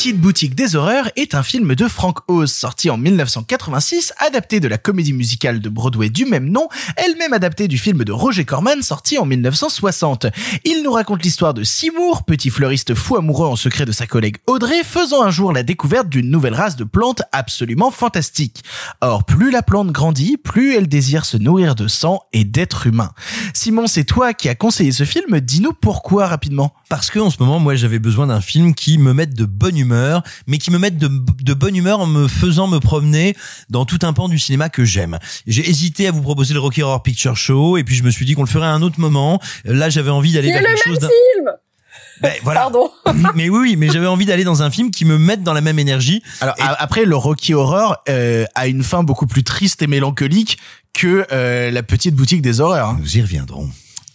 Petite boutique des horreurs est un film de Frank Oz sorti en 1986, adapté de la comédie musicale de Broadway du même nom, elle-même adaptée du film de Roger Corman sorti en 1960. Il nous raconte l'histoire de Seymour, petit fleuriste fou amoureux en secret de sa collègue Audrey, faisant un jour la découverte d'une nouvelle race de plantes absolument fantastique. Or, plus la plante grandit, plus elle désire se nourrir de sang et d'êtres humains. Simon, c'est toi qui as conseillé ce film, dis-nous pourquoi rapidement? Parce que en ce moment, moi, j'avais besoin d'un film qui me mette de bonne humeur, mais qui me mette de, de bonne humeur en me faisant me promener dans tout un pan du cinéma que j'aime. J'ai hésité à vous proposer le Rocky Horror Picture Show, et puis je me suis dit qu'on le ferait à un autre moment. Là, j'avais envie d'aller vers le quelque même chose d'un- film Ben, voilà. Pardon. [LAUGHS] mais oui, mais j'avais envie d'aller dans un film qui me mette dans la même énergie. Alors après, le Rocky Horror euh, a une fin beaucoup plus triste et mélancolique que euh, la petite boutique des horreurs. hein. Nous y reviendrons.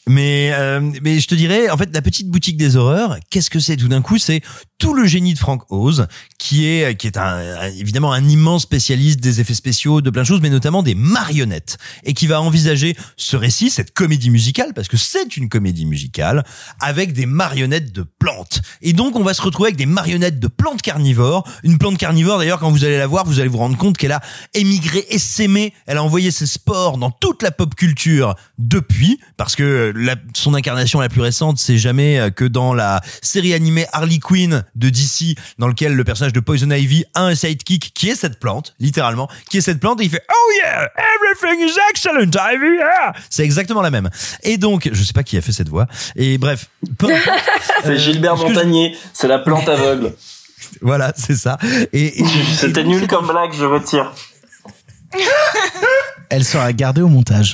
Mais euh, mais je te dirais en fait la petite boutique des horreurs qu'est-ce que c'est? Tout d'un coup c'est tout le génie de Frank Oz qui est qui est un, évidemment un immense spécialiste des effets spéciaux de plein de choses mais notamment des marionnettes et qui va envisager ce récit cette comédie musicale parce que c'est une comédie musicale avec des marionnettes de plantes. Et donc on va se retrouver avec des marionnettes de plantes carnivores une plante carnivore d'ailleurs quand vous allez la voir vous allez vous rendre compte qu'elle a émigré et s'aimé elle a envoyé ses spores dans toute la pop culture depuis parce que la- son incarnation la plus récente c'est jamais euh, que dans la série animée Harley Quinn de DC dans lequel le personnage de Poison Ivy a un sidekick qui est cette plante littéralement qui est cette plante et il fait oh yeah everything is excellent Ivy yeah c'est exactement la même et donc je sais pas qui a fait cette voix et bref. [LAUGHS] C'est Euh, Gilbert je- Montagnier, c'est la plante aveugle. [LAUGHS] voilà c'est ça et, et- C'était nul comme blague, je retire. [LAUGHS] Elle sera gardée au montage.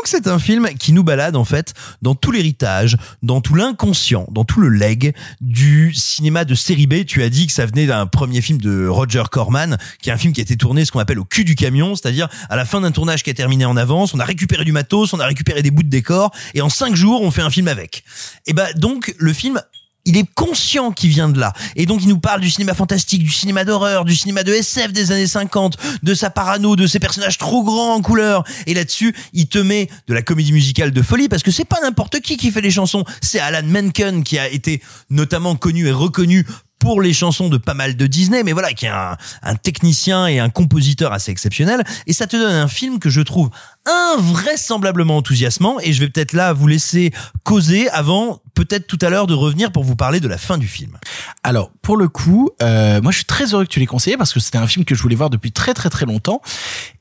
Donc c'est un film qui nous balade en fait dans tout l'héritage, dans tout l'inconscient, dans tout le leg du cinéma de série B. Tu as dit que ça venait d'un premier film de Roger Corman, qui est un film qui a été tourné ce qu'on appelle au cul du camion, c'est-à-dire à la fin d'un tournage qui a terminé en avance, on a récupéré du matos, on a récupéré des bouts de décor, et en cinq jours on fait un film avec. Et ben donc le film il est conscient qu'il vient de là. Et donc, il nous parle du cinéma fantastique, du cinéma d'horreur, du cinéma de SF des années 50, de sa parano, de ses personnages trop grands en couleur. Et là-dessus, il te met de la comédie musicale de folie parce que c'est pas n'importe qui qui fait les chansons. C'est Alan Menken qui a été notamment connu et reconnu pour les chansons de pas mal de Disney, mais voilà, qui est un, un technicien et un compositeur assez exceptionnel. Et ça te donne un film que je trouve invraisemblablement enthousiasmant. Et je vais peut-être là vous laisser causer avant, peut-être tout à l'heure, de revenir pour vous parler de la fin du film. Alors, pour le coup, euh, moi je suis très heureux que tu l'aies conseillé parce que c'était un film que je voulais voir depuis très très très longtemps.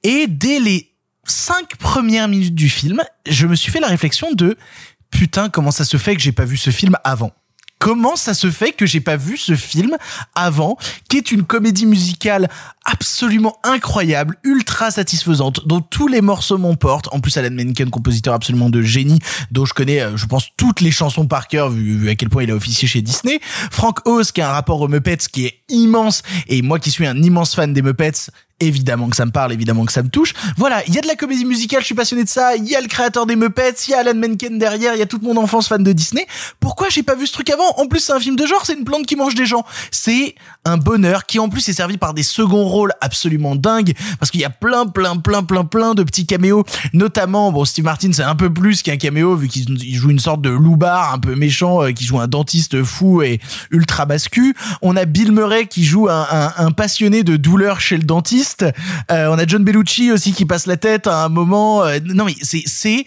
Et dès les cinq premières minutes du film, je me suis fait la réflexion de putain, comment ça se fait que j'ai pas vu ce film avant? Comment ça se fait que j'ai pas vu ce film avant, qui est une comédie musicale absolument incroyable, ultra satisfaisante, dont tous les morceaux m'emportent. En plus, Alan Menken, compositeur absolument de génie, dont je connais, euh, je pense, toutes les chansons par cœur, vu, à quel point il a officié chez Disney. Frank Oz, qui a un rapport aux Muppets qui est immense, et moi qui suis un immense fan des Muppets, évidemment que ça me parle, évidemment que ça me touche. Voilà, il y a de la comédie musicale, je suis passionné de ça. Il y a le créateur des Muppets, il y a Alan Menken derrière, il y a toute mon enfance fan de Disney. Pourquoi j'ai pas vu ce truc avant? En plus, c'est un film de genre, c'est une plante qui mange des gens. C'est un bonheur qui en plus est servi par des seconds rôles absolument dingues parce qu'il y a plein, plein, plein, plein, plein de petits caméos. Notamment, bon, Steve Martin, c'est un peu plus qu'un caméo vu qu'il il joue une sorte de loupard un peu méchant euh, qui joue un dentiste fou et ultra bascu. On a Bill Murray qui joue un, un, un passionné de douleur chez le dentiste. Euh, on a John Bellucci aussi qui passe la tête à un moment. Euh, non mais c'est c'est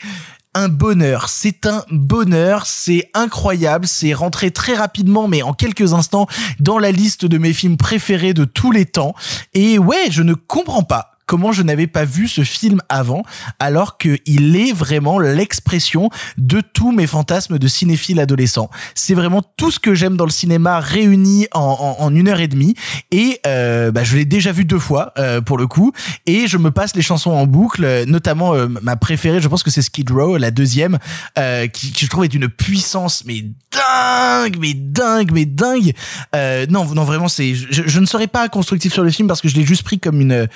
un bonheur, c'est un bonheur, c'est incroyable, c'est rentré très rapidement mais en quelques instants dans la liste de mes films préférés de tous les temps. Et ouais, je ne comprends pas comment je n'avais pas vu ce film avant, alors qu'il est vraiment l'expression de tous mes fantasmes de cinéphile adolescent. C'est vraiment tout ce que j'aime dans le cinéma réuni en, une heure et demie, et euh, bah, je l'ai déjà vu deux fois euh, pour le coup, et je me passe les chansons en boucle, notamment euh, ma préférée, je pense que c'est Skid Row, la deuxième, qui, qui je trouve est d'une puissance mais dingue, mais dingue, mais dingue. Non, non vraiment, c'est, je, je ne serais pas constructif sur le film parce que je l'ai juste pris comme une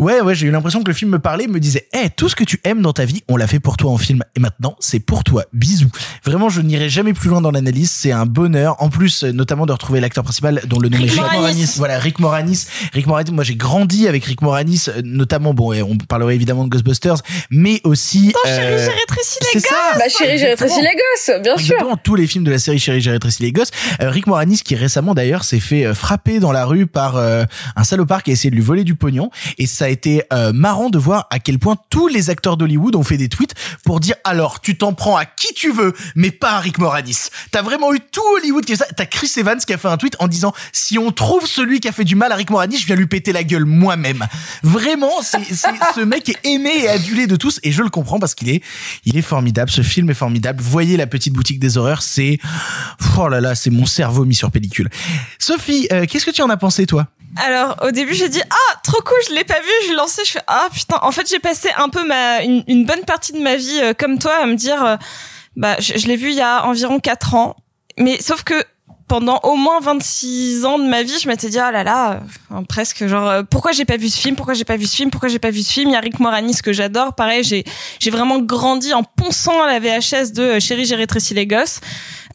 Ouais, ouais, j'ai eu l'impression que le film me parlait, me disait, hé, tout ce que tu aimes dans ta vie, on l'a fait pour toi en film, et maintenant, c'est pour toi. Bisous. Vraiment, je n'irai jamais plus loin dans l'analyse, c'est un bonheur. En plus, euh, notamment de retrouver l'acteur principal dont le nom Rick est Moranis. Voilà, Rick Moranis. Rick Moranis, moi j'ai grandi avec Rick Moranis, euh, notamment, bon, et on parlerait évidemment de Ghostbusters, mais aussi... Chérie, euh, j'ai rétréci les c'est gosses. ça. Bah chérie, j'ai rétréci les gosses, bien sûr. Exactement, tous les films film de la série Chérie, j'ai rétréci les gosses. Euh, Rick Moranis qui récemment d'ailleurs s'est fait frapper dans la rue par euh, un salopard qui a essayé de lui voler du pognon. Et ça a été euh, marrant de voir à quel point tous les acteurs d'Hollywood ont fait des tweets pour dire alors tu t'en prends à qui tu veux, mais pas à Rick Moranis. T'as vraiment eu tout Hollywood qui est ça. T'as Chris Evans qui a fait un tweet en disant si on trouve celui qui a fait du mal à Rick Moranis, je viens lui péter la gueule moi-même. Vraiment, c'est [LAUGHS] ce mec est aimé et adulé de tous et je le comprends parce qu'il est il est formidable. Ce film est formidable. Voyez la petite boutique des horreurs, c'est oh là là, c'est mon cerveau mis sur pellicule. Sophie, euh, qu'est-ce que tu en as pensé toi? Alors au début j'ai dit ah trop cool je l'ai pas vu je l'ai lancé je fais ah putain en fait j'ai passé un peu ma une, bonne partie de ma vie euh, comme toi à me dire euh, bah je, je l'ai vu il y a environ 4 ans mais sauf que pendant au moins 26 ans de ma vie, je m'étais dit ah là là, euh, presque genre euh, pourquoi j'ai pas vu ce film, pourquoi j'ai pas vu ce film, pourquoi j'ai pas vu ce film? Il Rick Moranis que j'adore, pareil, j'ai j'ai vraiment grandi en ponçant la VHS de euh, Chérie j'ai rétréci les gosses.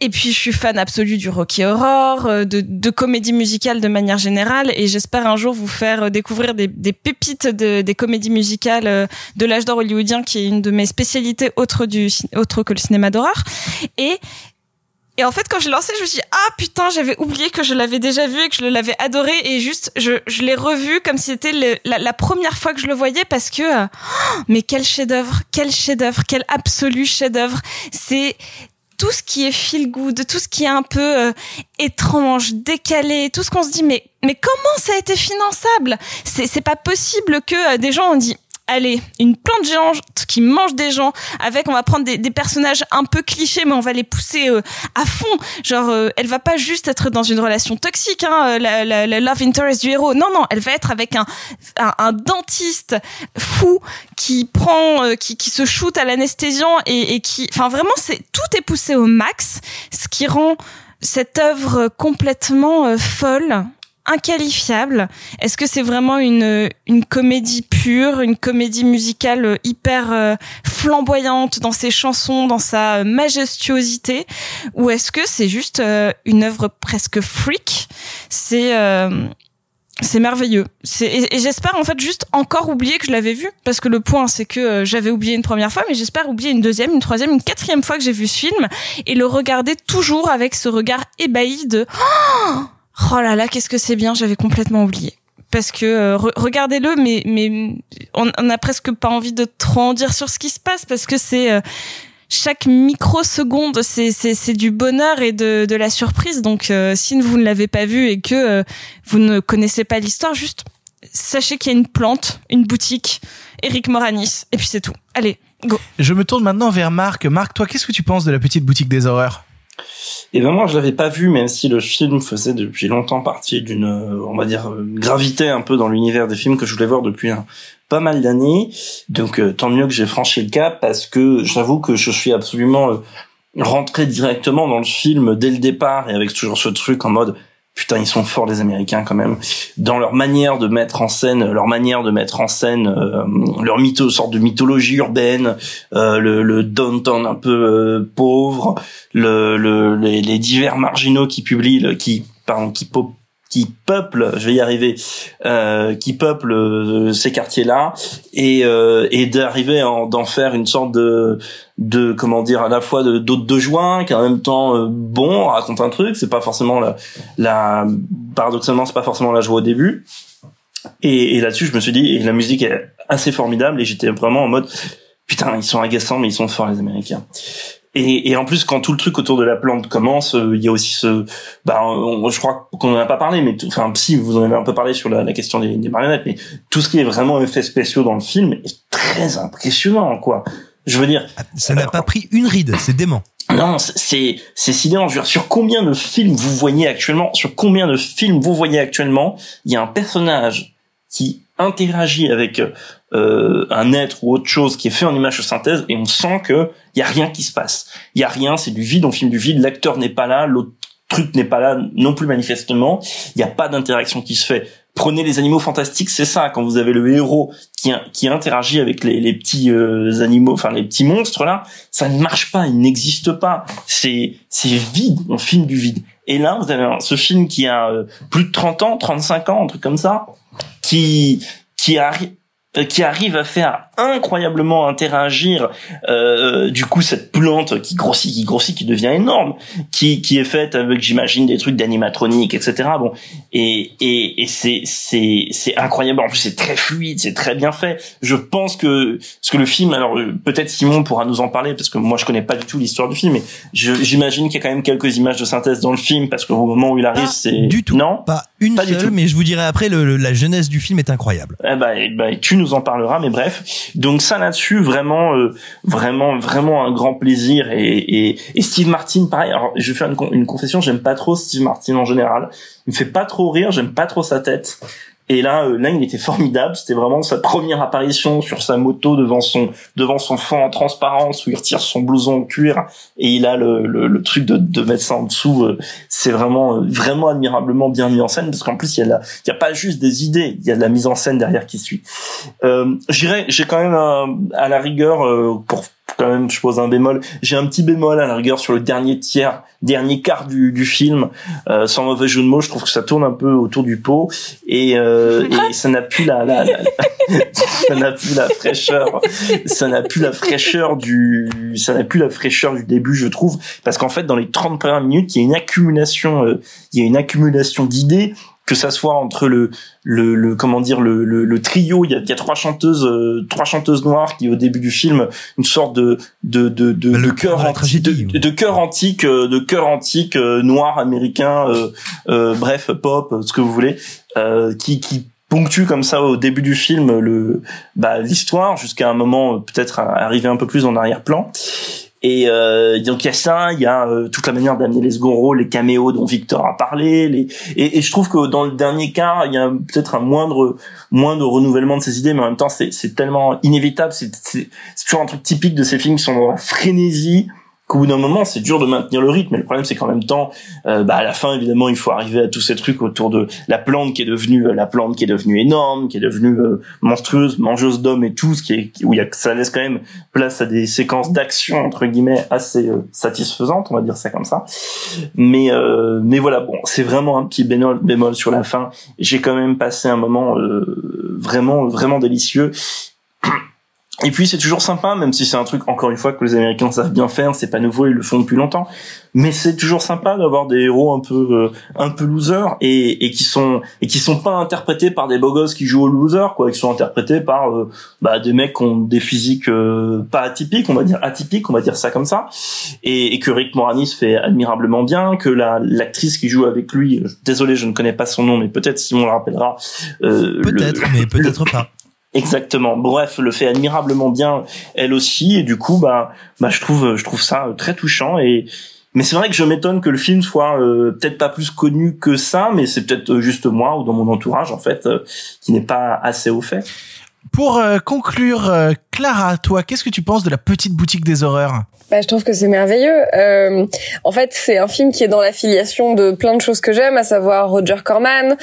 Et puis je suis fan absolu du Rocky Horror, de, de comédie musicale de manière générale, et j'espère un jour vous faire découvrir des, des pépites de, des comédies musicales de l'âge d'or hollywoodien, qui est une de mes spécialités autre du autre que le cinéma d'horreur. Et et en fait, quand j'ai lancé, je me suis dit, ah putain, j'avais oublié que je l'avais déjà vu et que je l'avais adoré et juste, je, je l'ai revu comme si c'était la, première fois que je le voyais parce que, euh, oh, mais quel chef-d'œuvre, quel chef-d'œuvre, quel absolu chef-d'œuvre. C'est tout ce qui est feel good, tout ce qui est un peu euh, étrange, décalé, tout ce qu'on se dit, mais, mais comment ça a été finançable? C'est pas possible que euh, des gens ont dit, allez, une plante géante qui mange des gens, avec on va prendre des, personnages un peu clichés, mais on va les pousser euh, à fond. Genre, euh, elle va pas juste être dans une relation toxique, hein, euh, la, la, la love interest du héros. Non, non, elle va être avec un, un, un dentiste fou qui prend, euh, qui, qui se shoot à l'anesthésiant et, et qui, enfin vraiment, c'est tout est poussé au max, ce qui rend cette œuvre complètement euh, folle inqualifiable. Est-ce que c'est vraiment une une comédie pure, une comédie musicale hyper euh, flamboyante dans ses chansons, dans sa majestuosité, ou est-ce que c'est juste euh, une œuvre presque freak? C'est euh, c'est merveilleux. Et, et j'espère en fait juste encore oublier que je l'avais vu parce que le point c'est que euh, j'avais oublié une première fois, mais j'espère oublier une deuxième, une troisième, une quatrième fois que j'ai vu ce film et le regarder toujours avec ce regard ébahi de oh, oh là là qu'est-ce que c'est bien, j'avais complètement oublié. Parce que euh, re- regardez-le, mais mais on, on a presque pas envie de trop en dire sur ce qui se passe parce que c'est euh, chaque microseconde, c'est c'est c'est du bonheur et de de la surprise. Donc euh, si vous ne l'avez pas vu et que euh, vous ne connaissez pas l'histoire, juste sachez qu'il y a une plante, une boutique, Eric Moranis, et puis c'est tout. Allez, go. Je me tourne maintenant vers Marc. Marc, toi, qu'est-ce que tu penses de la petite boutique des horreurs? Et ben moi je l'avais pas vu, même si le film faisait depuis longtemps partie d'une, euh, on va dire, euh, gravité un peu dans l'univers des films que je voulais voir depuis pas mal d'années. Donc euh, tant mieux que j'ai franchi le cap parce que j'avoue que je suis absolument rentré directement dans le film dès le départ et avec toujours ce truc en mode putain ils sont forts les Américains quand même. Dans leur manière de mettre en scène, leur manière de mettre en scène euh, leur mytho, sorte de mythologie urbaine, euh, le, le downtown un peu euh, pauvre, le, le, les, les divers marginaux qui publient, qui pardon, qui pop qui peuplent, je vais y arriver, euh, qui peuplent euh, ces quartiers-là et euh, et d'arriver d'en faire une sorte de de comment dire à la fois de d'hôte de joint qui en même temps euh, bon raconte un truc. C'est pas forcément la la paradoxalement c'est pas forcément la joie au début. Et, et là-dessus je me suis dit et la musique est assez formidable. Et j'étais vraiment en mode putain ils sont agaçants mais ils sont forts les américains et, et en plus, quand tout le truc autour de la plante commence, euh, il y a aussi ce, bah, on- je crois qu'on en a pas parlé, mais enfin, si vous en avez un peu parlé sur la, la question des, des marionnettes, mais tout ce qui est vraiment effets spéciaux dans le film est très impressionnant, quoi. Je veux dire, Ça n'a pas pris une ride, c'est dément. non, c'est- c'est c'est sidérant. Je veux dire, sur combien de films vous voyez actuellement Sur combien de films vous voyez actuellement Il y a un personnage qui interagit avec euh, un être ou autre chose qui est fait en image de synthèse et on sent que il y a rien qui se passe. Il y a rien, c'est du vide. On filme du vide. L'acteur n'est pas là, l'autre truc n'est pas là non plus manifestement. Il n'y a pas d'interaction qui se fait. Prenez les animaux fantastiques, c'est ça. Quand vous avez le héros qui qui interagit avec les, les petits euh, animaux, enfin les petits monstres là, ça ne marche pas, il n'existe pas. C'est c'est vide, on filme du vide. Et là, vous avez ce film qui a euh, plus de 30 ans, 35 ans, un truc comme ça, qui qui arrive qui arrive à faire incroyablement interagir euh, du coup cette plante qui grossit qui grossit qui devient énorme qui qui est faite avec j'imagine des trucs d'animatronique etc bon et et et c'est c'est c'est incroyable. En plus c'est très fluide c'est très bien fait. Je pense que ce que le film alors euh, peut-être Simon pourra nous en parler parce que moi je connais pas du tout l'histoire du film mais j'imagine qu'il y a quand même quelques images de synthèse dans le film parce qu'au moment où il arrive c'est du tout. Non Pas une Pas seule, mais je vous dirai après, le, le- la jeunesse du film est incroyable. eh ben, eh ben, tu nous en parleras, mais bref. Donc ça là-dessus, vraiment, euh, vraiment, vraiment un grand plaisir. Et, et, et Steve Martin, pareil. Alors, je vais faire une, une confession, j'aime pas trop Steve Martin en général. Il me fait pas trop rire, j'aime pas trop sa tête. Et là, euh, là, il était formidable. C'était vraiment sa première apparition sur sa moto devant son devant son fond en transparence où il retire son blouson en cuir et il a le, le, le truc de, de mettre ça en dessous. euh, C'est vraiment euh, vraiment admirablement bien mis en scène parce qu'en plus il y a la, il y a pas juste des idées, il y a de la mise en scène derrière qui suit. Euh, J'irais, j'ai quand même un- à la rigueur pour quand même je pose un bémol. J'ai un petit bémol à la rigueur sur le dernier tiers, dernier quart du, du film. Euh, sans mauvais jeu de mots, je trouve que ça tourne un peu autour du pot et, euh, et ça n'a plus la, la, la- [LAUGHS] ça n'a plus la fraîcheur, ça n'a plus la fraîcheur du, ça n'a plus la fraîcheur du début, je trouve, parce qu'en fait dans les 30 premières minutes, il y a une accumulation, euh, il y a une accumulation d'idées que ça soit entre le le, le comment dire le, le, le trio il y a, il y a trois chanteuses euh, trois chanteuses noires qui au début du film une sorte de de de de, de chœur la antique de, de chœur antique euh, de chœur antique euh, noir américain euh, euh, bref pop ce que vous voulez euh, qui qui ponctue comme ça au début du film le bah l'histoire jusqu'à un moment peut-être arriver un peu plus en arrière-plan et euh, donc il y a ça, il y a euh, toute la manière d'amener les second rôles, les caméos dont Victor a parlé, les et, je trouve que dans le dernier quart, il y a peut-être un moindre moindre renouvellement de ces idées, mais en même temps c'est tellement inévitable, c'est toujours un truc typique de ces films qui sont dans la frénésie qu'au bout d'un moment c'est dur de maintenir le rythme. Mais le problème c'est qu'en même temps, euh, bah à la fin évidemment il faut arriver à tous ces trucs autour de la plante qui est devenue euh, la plante qui est devenue énorme, qui est devenue euh, monstrueuse, mangeuse d'hommes et tout, ce qui est où il y a ça laisse quand même place à des séquences d'action entre guillemets assez satisfaisantes, on va dire ça comme ça. Mais mais voilà bon, c'est vraiment un petit bémol, bémol sur la fin. J'ai quand même passé un moment vraiment vraiment délicieux. Et puis c'est toujours sympa, même si c'est un truc encore une fois que les Américains savent bien faire, c'est pas nouveau, ils le font depuis longtemps. Mais c'est toujours sympa d'avoir des héros un peu euh, un peu losers et, et qui sont et qui sont pas interprétés par des beaux gosses qui jouent au loser, quoi, qui sont interprétés par euh, bah, des mecs qui ont des physiques euh, pas atypiques, on va dire atypiques, on va dire ça comme ça, et, et que Rick Moranis fait admirablement bien, que la l'actrice qui joue avec lui, euh, désolé je ne connais pas son nom, mais peut-être si on le rappellera. euh, Peut-être, mais peut-être [LAUGHS] pas. Exactement. Bref, le fait admirablement bien elle aussi et du coup bah bah je trouve je trouve ça euh, très touchant et mais c'est vrai que je m'étonne que le film soit euh, peut-être pas plus connu que ça mais c'est peut-être euh, juste moi ou dans mon entourage en fait euh, qui n'est pas assez au fait. Pour euh, conclure, Clara, toi, qu'est-ce que tu penses de la petite boutique des horreurs Bah, je trouve que c'est merveilleux. Euh, en fait, c'est un film qui est dans l'affiliation de plein de choses que j'aime, à savoir Roger Corman,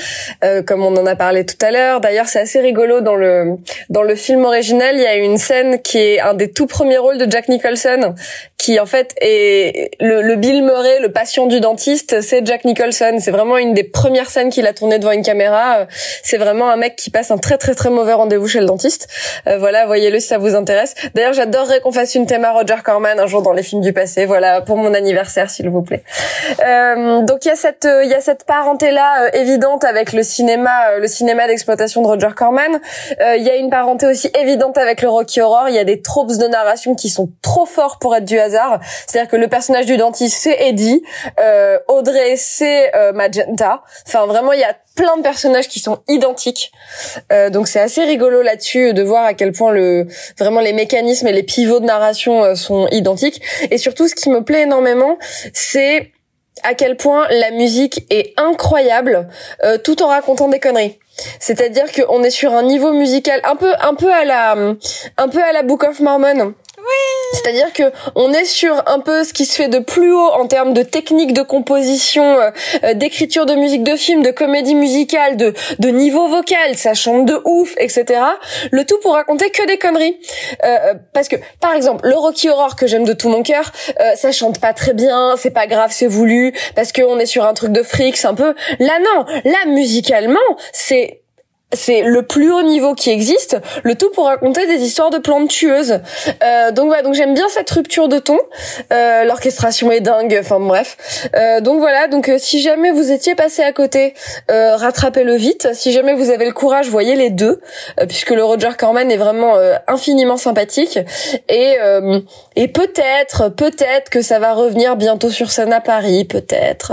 euh, comme on en a parlé tout à l'heure. D'ailleurs, c'est assez rigolo dans le dans le film original. Il y a une scène qui est un des tout premiers rôles de Jack Nicholson, qui en fait est le, le Bill Murray, le patient du dentiste. C'est Jack Nicholson. C'est vraiment une des premières scènes qu'il a tourné devant une caméra. Euh, C'est vraiment un mec qui passe un très très très mauvais rendez-vous chez le dentiste. Euh, voilà, voyez-le ça vous intéresse. D'ailleurs, j'adorerais qu'on fasse une thème à Roger Corman un jour dans les films du passé. Voilà, pour mon anniversaire, s'il vous plaît. Euh, donc il y a cette euh, il y a cette parenté là évidente avec le cinéma euh, le cinéma d'exploitation de Roger Corman. Euh, Il y a une parenté aussi évidente avec le Rocky Horror. Il y a des tropes de narration qui sont trop forts pour être du hasard. C'est-à-dire que le personnage du dentiste c'est Eddie, euh, Audrey c'est euh, Magenta. Enfin vraiment il y a plein de personnages qui sont identiques. Euh, donc c'est assez rigolo là-dessus de voir à quel point le vraiment les mécanismes et les pivots de narration euh, sont identiques. Et surtout, ce qui me plaît énormément, c'est à quel point la musique est incroyable, euh, tout en racontant des conneries. C'est-à-dire qu'on est sur un niveau musical un peu, un peu à la, un peu à la Book of Mormon. C'est-à-dire que on est sur un peu ce qui se fait de plus haut en termes de technique de composition, euh, euh, d'écriture de musique de film, de comédie musicale, de, de niveau vocal, ça chante de ouf, etc. Le tout pour raconter que des conneries. Euh, parce que, par exemple, le Rocky Horror que j'aime de tout mon cœur, euh, ça chante pas très bien, c'est pas grave, c'est voulu, parce qu'on est sur un truc de fric, c'est un peu... Là non, là musicalement, c'est c'est le plus haut niveau qui existe, le tout pour raconter des histoires de plantes tueuses. Euh, donc voilà, donc j'aime bien cette rupture de ton. Euh, L'orchestration est dingue, enfin bref. Euh, donc voilà, donc euh, si jamais vous étiez passé à côté, euh, rattrapez-le vite. Si jamais vous avez le courage, voyez les deux, euh, puisque le Roger Corman est vraiment infiniment sympathique. Et, et peut-être, peut-être que ça va revenir bientôt sur scène à Paris, peut-être.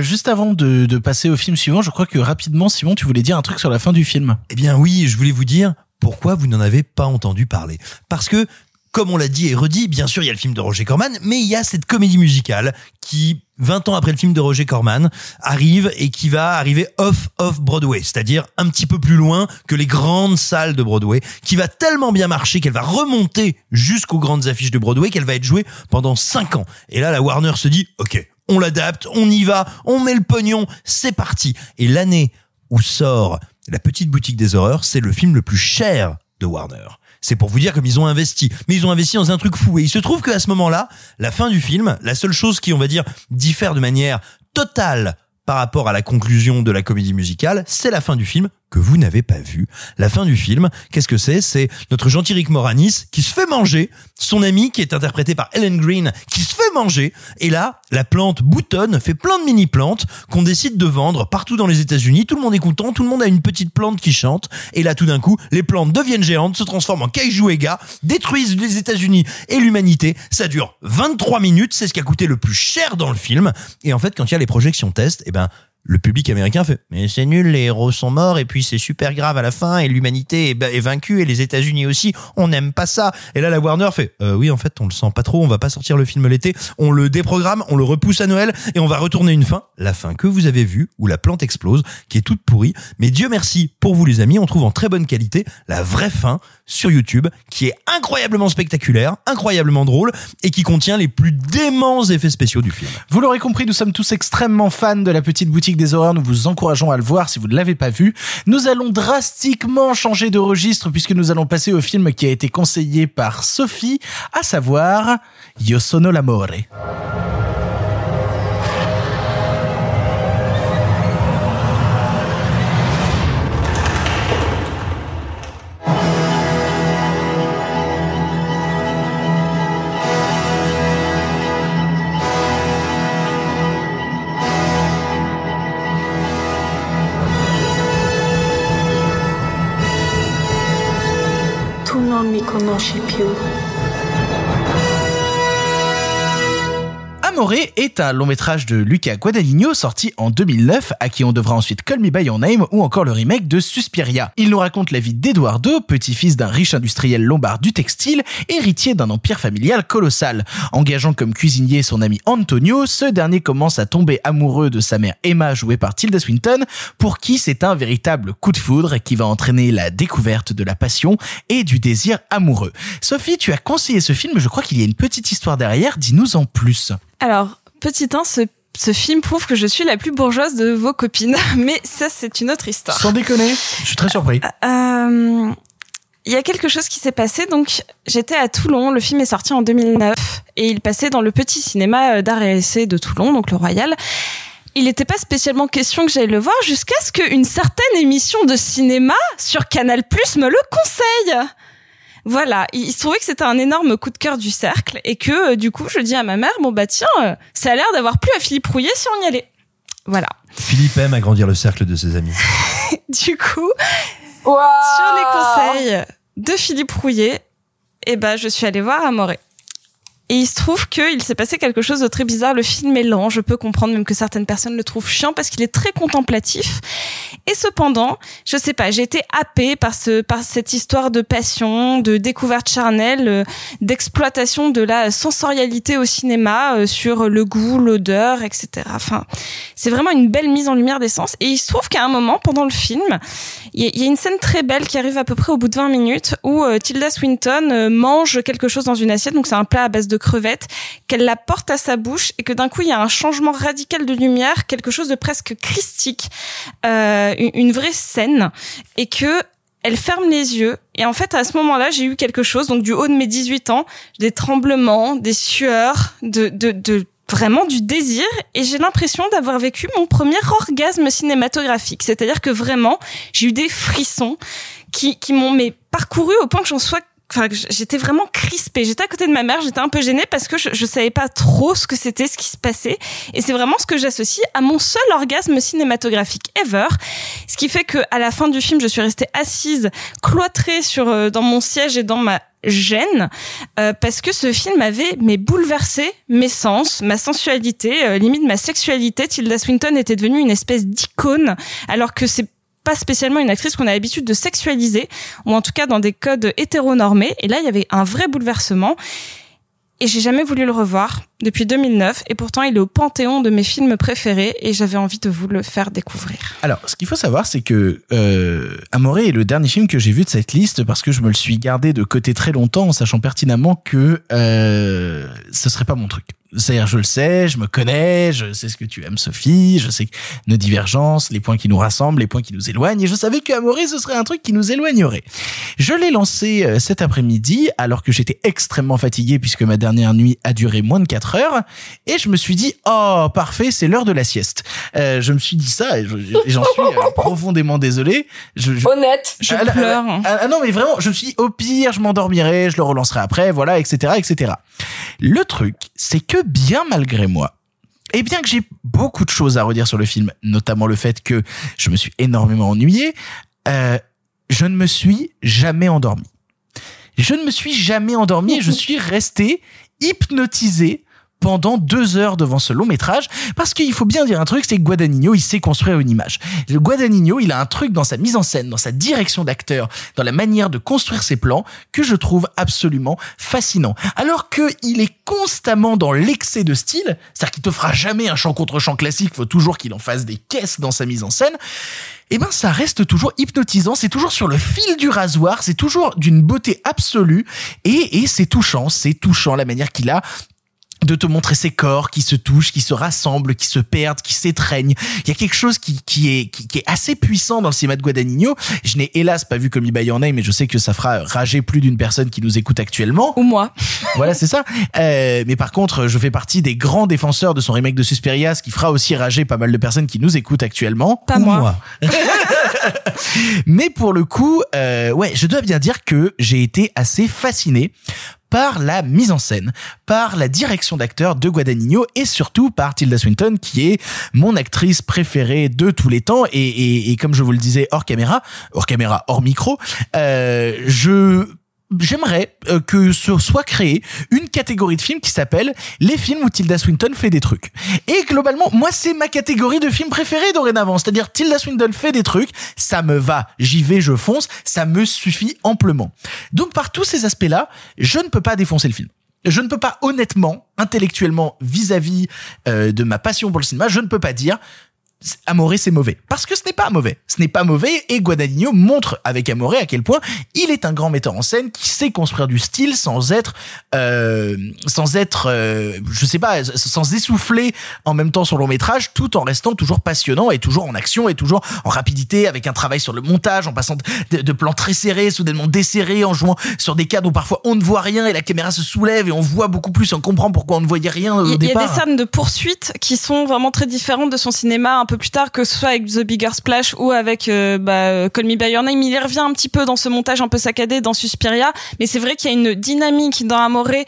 Juste avant de, de passer au film suivant, je crois que rapidement, Simon, tu voulais dire un truc sur la fin du film. Eh bien oui, je voulais vous dire pourquoi vous n'en avez pas entendu parler. Parce que, comme on l'a dit et redit, bien sûr, il y a le film de Roger Corman, mais il y a cette comédie musicale qui, 20 ans après le film de Roger Corman, arrive et qui va arriver off off Broadway, c'est-à-dire un petit peu plus loin que les grandes salles de Broadway, qui va tellement bien marcher qu'elle va remonter jusqu'aux grandes affiches de Broadway qu'elle va être jouée pendant 5 ans. Et là, la Warner se dit, ok, on l'adapte, on y va, on met le pognon, c'est parti. Et l'année où sort La Petite Boutique des Horreurs, c'est le film le plus cher de Warner. C'est pour vous dire comme ils ont investi. Mais ils ont investi dans un truc fou. Et il se trouve qu'à ce moment-là, la fin du film, la seule chose qui, on va dire, diffère de manière totale par rapport à la conclusion de la comédie musicale, c'est la fin du film que vous n'avez pas vu. La fin du film, qu'est-ce que c'est? C'est notre gentil Rick Moranis qui se fait manger, son ami qui est interprété par Ellen Green qui se fait manger, et là, la plante boutonne, fait plein de mini-plantes qu'on décide de vendre partout dans les États-Unis. Tout le monde est content, tout le monde a une petite plante qui chante, et là, tout d'un coup, les plantes deviennent géantes, se transforment en kaiju Ega, détruisent les États-Unis et l'humanité. Ça dure 23 minutes, c'est ce qui a coûté le plus cher dans le film. Et en fait, quand il y a les projections test, eh ben, le public américain fait mais c'est nul les héros sont morts et puis c'est super grave à la fin et l'humanité est, vaincue et les États-Unis aussi on n'aime pas ça. Et là la Warner fait euh, oui en fait on le sent pas trop on va pas sortir le film l'été on le déprogramme on le repousse à Noël et on va retourner une fin la fin que vous avez vue où la plante explose qui est toute pourrie. Mais Dieu merci pour vous les amis on trouve en très bonne qualité la vraie fin sur YouTube qui est incroyablement spectaculaire incroyablement drôle et qui contient les plus déments effets spéciaux du film. Vous l'aurez compris, nous sommes tous extrêmement fans de la petite boutique des horreurs. Nous vous encourageons à le voir si vous ne l'avez pas vu. Nous allons drastiquement changer de registre puisque nous allons passer au film qui a été conseillé par Sophie, à savoir Io sono l'amore. Non mi conosci più. Amore est un long métrage de Luca Guadagnino sorti en 2009 à qui on devra ensuite Call Me By Your Name ou encore le remake de Suspiria. Il nous raconte la vie d'Eduardo, petit-fils d'un riche industriel lombard du textile, héritier d'un empire familial colossal. Engageant comme cuisinier son ami Antonio, ce dernier commence à tomber amoureux de sa mère Emma jouée par Tilda Swinton pour qui c'est un véritable coup de foudre qui va entraîner la découverte de la passion et du désir amoureux. Sophie, tu as conseillé ce film, je crois qu'il y a une petite histoire derrière, dis-nous en plus. Alors, petit 1, ce, ce film prouve que je suis la plus bourgeoise de vos copines, [LAUGHS] mais ça, c'est une autre histoire. Sans déconner, je suis très surpris. Euh, Il y a quelque chose qui s'est passé. Donc, j'étais à Toulon. Le film est sorti en 2009 et il passait dans le petit cinéma d'art et essai de Toulon, donc le Royal. Il n'était pas spécialement question que j'aille le voir jusqu'à ce qu'une certaine émission de cinéma sur Canal Plus me le conseille. Voilà, il se trouvait que c'était un énorme coup de cœur du cercle et que euh, du coup, je dis à ma mère, bon bah tiens, euh, ça a l'air d'avoir plu à Philippe Rouillet si on y allait. Voilà. Philippe aime agrandir le cercle de ses amis. [LAUGHS] du coup, sur les conseils de Philippe Rouillet, eh ben, je suis allée voir Amoré. Et il se trouve qu'il s'est passé quelque chose de très bizarre. Le film est lent. Je peux comprendre même que certaines personnes le trouvent chiant parce qu'il est très contemplatif. Et cependant, je sais pas, j'ai été happée par ce, par cette histoire de passion, de découverte charnelle, euh, d'exploitation de la sensorialité au cinéma euh, sur le goût, l'odeur, etc. Enfin, c'est vraiment une belle mise en lumière des sens. Et il se trouve qu'à un moment, pendant le film, il y, a- une scène très belle qui arrive à peu près au bout de 20 minutes où euh, Tilda Swinton mange quelque chose dans une assiette. Donc c'est un plat à base de crevettes qu'elle la porte à sa bouche et que d'un coup il y a un changement radical de lumière, quelque chose de presque christique, euh, une, une vraie scène et que elle ferme les yeux et en fait à ce moment-là j'ai eu quelque chose donc du haut de mes 18 ans des tremblements des sueurs de de, de vraiment du désir et j'ai l'impression d'avoir vécu mon premier orgasme cinématographique. C'est-à-dire que vraiment, j'ai eu des frissons qui, qui m'ont mais parcouru au point que j'en sois Enfin, j'étais vraiment crispée. J'étais à côté de ma mère, j'étais un peu gênée parce que je, je savais pas trop ce que c'était, ce qui se passait. Et c'est vraiment ce que j'associe à mon seul orgasme cinématographique ever. Ce qui fait que à la fin du film, je suis restée assise, cloîtrée sur euh, dans mon siège et dans ma gêne euh, parce que ce film avait mais bouleversé mes sens, ma sensualité, euh, limite ma sexualité. Tilda Swinton était devenue une espèce d'icône alors que c'est pas spécialement une actrice qu'on a l'habitude de sexualiser, ou en tout cas dans des codes hétéronormés. Et là, il y avait un vrai bouleversement. Et j'ai jamais voulu le revoir depuis 2009. Et pourtant, il est au panthéon de mes films préférés. Et j'avais envie de vous le faire découvrir. Alors, ce qu'il faut savoir, c'est que euh, Amoré est le dernier film que j'ai vu de cette liste parce que je me le suis gardé de côté très longtemps en sachant pertinemment que euh, ce serait pas mon truc. C'est-à-dire, je le sais, je me connais, je sais ce que tu aimes, Sophie, je sais nos divergences, les points qui nous rassemblent, les points qui nous éloignent, et je savais que Amoré, ce serait un truc qui nous éloignerait. Je l'ai lancé euh, cet après-midi, alors que j'étais extrêmement fatigué puisque ma dernière nuit a duré moins de 4 heures, et je me suis dit, oh, parfait, c'est l'heure de la sieste. Euh, je me suis dit ça, et je- et j'en suis euh, [LAUGHS] profondément désolé. Je, je- Honnête. Je ah, pleure. ah, ah, non, mais vraiment, je me suis dit, au pire, je m'endormirai, je le relancerai après, voilà, etc., etc. Le truc, c'est que bien malgré moi, et bien que j'ai beaucoup de choses à redire sur le film, notamment le fait que je me suis énormément ennuyé, euh, je ne me suis jamais endormi. Je ne me suis jamais endormi et je [LAUGHS] suis resté hypnotisé pendant deux heures devant ce long métrage parce qu'il faut bien dire un truc c'est que Guadagnino il sait construire une image. Le Guadagnino il a un truc dans sa mise en scène dans sa direction d'acteur dans la manière de construire ses plans que je trouve absolument fascinant. Alors que il est constamment dans l'excès de style c'est-à-dire qu'il te fera jamais un chant contre chant classique faut toujours qu'il en fasse des caisses dans sa mise en scène eh ben ça reste toujours hypnotisant, c'est toujours sur le fil du rasoir, c'est toujours d'une beauté absolue et, et c'est touchant, c'est touchant la manière qu'il a de te montrer ces corps qui se touchent, qui se rassemblent, qui se perdent, qui s'étreignent. Il y a quelque chose qui, qui est qui, qui est assez puissant dans le cinéma de Guadagnino. Je n'ai hélas pas vu comme Me by Your Name, mais je sais que ça fera rager plus d'une personne qui nous écoute actuellement. Ou moi. [LAUGHS] Voilà, c'est ça. Euh, mais par contre, je fais partie des grands défenseurs de son remake de Suspiria, ce qui fera aussi rager pas mal de personnes qui nous écoutent actuellement. Pas Ou moi. [LAUGHS] mais pour le coup, euh, ouais, je dois bien dire que j'ai été assez fasciné par la mise en scène, par la direction d'acteur de Guadagnino et surtout par Tilda Swinton qui est mon actrice préférée de tous les temps. Et, comme je vous le disais hors caméra, hors caméra, hors micro, euh, je J'aimerais euh, que soit créé une catégorie de films qui s'appelle les films où Tilda Swinton fait des trucs. Et globalement, moi c'est ma catégorie de films préférés dorénavant, c'est-à-dire Tilda Swinton fait des trucs, ça me va, j'y vais, je fonce, ça me suffit amplement. Donc par tous ces aspects-là, je ne peux pas défoncer le film. Je ne peux pas honnêtement, intellectuellement, vis-à-vis euh, de ma passion pour le cinéma, je ne peux pas dire Amoré c'est mauvais. Parce que ce n'est pas mauvais. Ce n'est pas mauvais et Guadagnino montre avec Amoré à quel point il est un grand metteur en scène qui sait construire du style sans être euh, sans être euh, je sais pas sans essouffler en même temps son long métrage tout en restant toujours passionnant et toujours en action et toujours en rapidité avec un travail sur le montage en passant de, de plans très serrés soudainement desserrés en jouant sur des cadres où parfois on ne voit rien et la caméra se soulève et on voit beaucoup plus et on comprend pourquoi on ne voyait rien au Il y, il y a départ. des scènes de poursuite qui sont vraiment très différentes de son cinéma peu plus tard, que ce soit avec The Bigger Splash ou avec euh, bah, Call Me By Your Name. Il revient un petit peu dans ce montage un peu saccadé dans Suspiria, mais c'est vrai qu'il y a une dynamique dans Amoré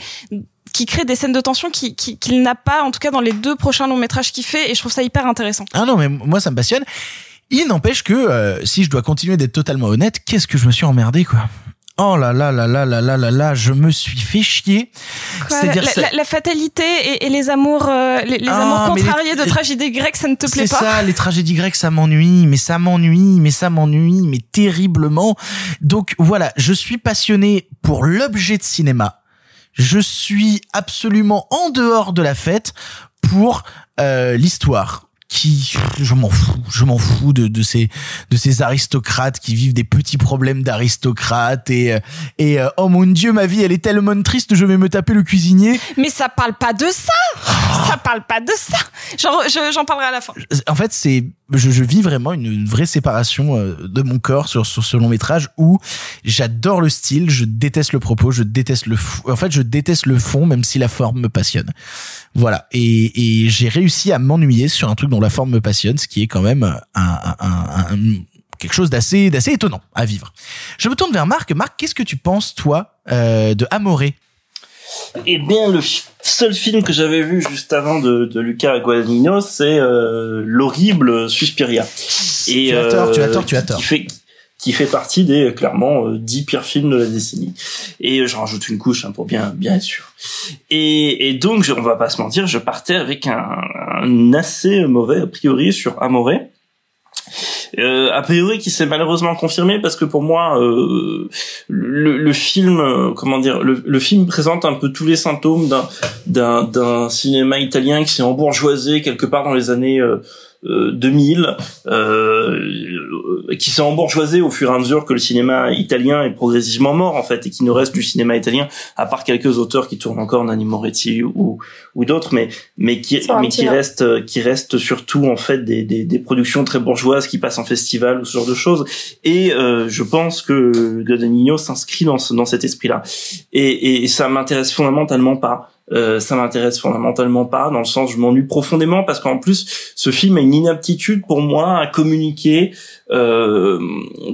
qui crée des scènes de tension qui- qui- qu'il n'a pas, en tout cas dans les deux prochains longs métrages qu'il fait, et je trouve ça hyper intéressant. Ah non, mais moi ça me passionne. Il n'empêche que euh, si je dois continuer d'être totalement honnête, qu'est-ce que je me suis emmerdé quoi. Oh là là là là là là là là, je me suis fait chier. C'est-à-dire la, la- la fatalité et, et les amours, euh, les, les Ah, amours les- contrariés de tragédie grecque, ça ne te plaît C'est pas ça, les tragédies grecques, ça m'ennuie, mais ça m'ennuie, mais ça m'ennuie, mais terriblement. Donc voilà, je suis passionné pour l'objet de cinéma. Je suis absolument en dehors de la fête pour euh, l'histoire qui je m'en fous je m'en fous de, de ces de ces aristocrates qui vivent des petits problèmes d'aristocrates et et euh, oh mon dieu ma vie elle est tellement triste je vais me taper le cuisinier Mais ça parle pas de ça. Ça parle pas de ça. Genre, je- j'en parlerai à la fin. en fait c'est je, je vis vraiment une, une vraie séparation euh, de mon corps sur, sur ce long métrage où j'adore le style je déteste le propos je déteste le fou- en fait je déteste le fond même si la forme me passionne voilà et, et j'ai réussi à m'ennuyer sur un truc dont la forme me passionne ce qui est quand même un, un, un- quelque chose d'assez d'assez étonnant à vivre je me tourne vers Marc Marc qu'est-ce que tu penses toi euh, de Amoré? Eh bien, le seul film que j'avais vu juste avant de, de Luca Guadagnino, c'est euh, l'horrible Suspiria. Et, Tu as tort, tu as tort, qui- tu as tort. Qui fait, qui fait partie des euh, clairement euh, 10 pires films de la décennie. Et euh, j'en rajoute une couche hein, pour bien bien être sûr. Et, et donc, je, on va pas se mentir, je partais avec un, un assez mauvais a priori sur Amoré. Euh, a priori qui s'est malheureusement confirmé parce que pour moi euh, le, le film comment dire le, le film présente un peu tous les symptômes d'un d'un cinéma italien qui s'est embourgeoisé quelque part dans les années 2000 euh, qui s'est embourgeoisé au fur et à mesure que le cinéma italien est progressivement mort en fait et qui ne reste du cinéma italien à part quelques auteurs qui tournent encore Nanni Moretti ou ou d'autres mais mais qui mais qui reste euh, qui reste surtout en fait des, des des productions très bourgeoises qui passent en festival ou ce genre de choses. Et euh, je pense que Guadagnino s'inscrit dans ce, dans cet esprit-là. Et, et ça m'intéresse fondamentalement pas euh, ça m'intéresse fondamentalement pas dans le sens je m'ennuie profondément parce qu'en plus ce film a une inaptitude pour moi à communiquer euh,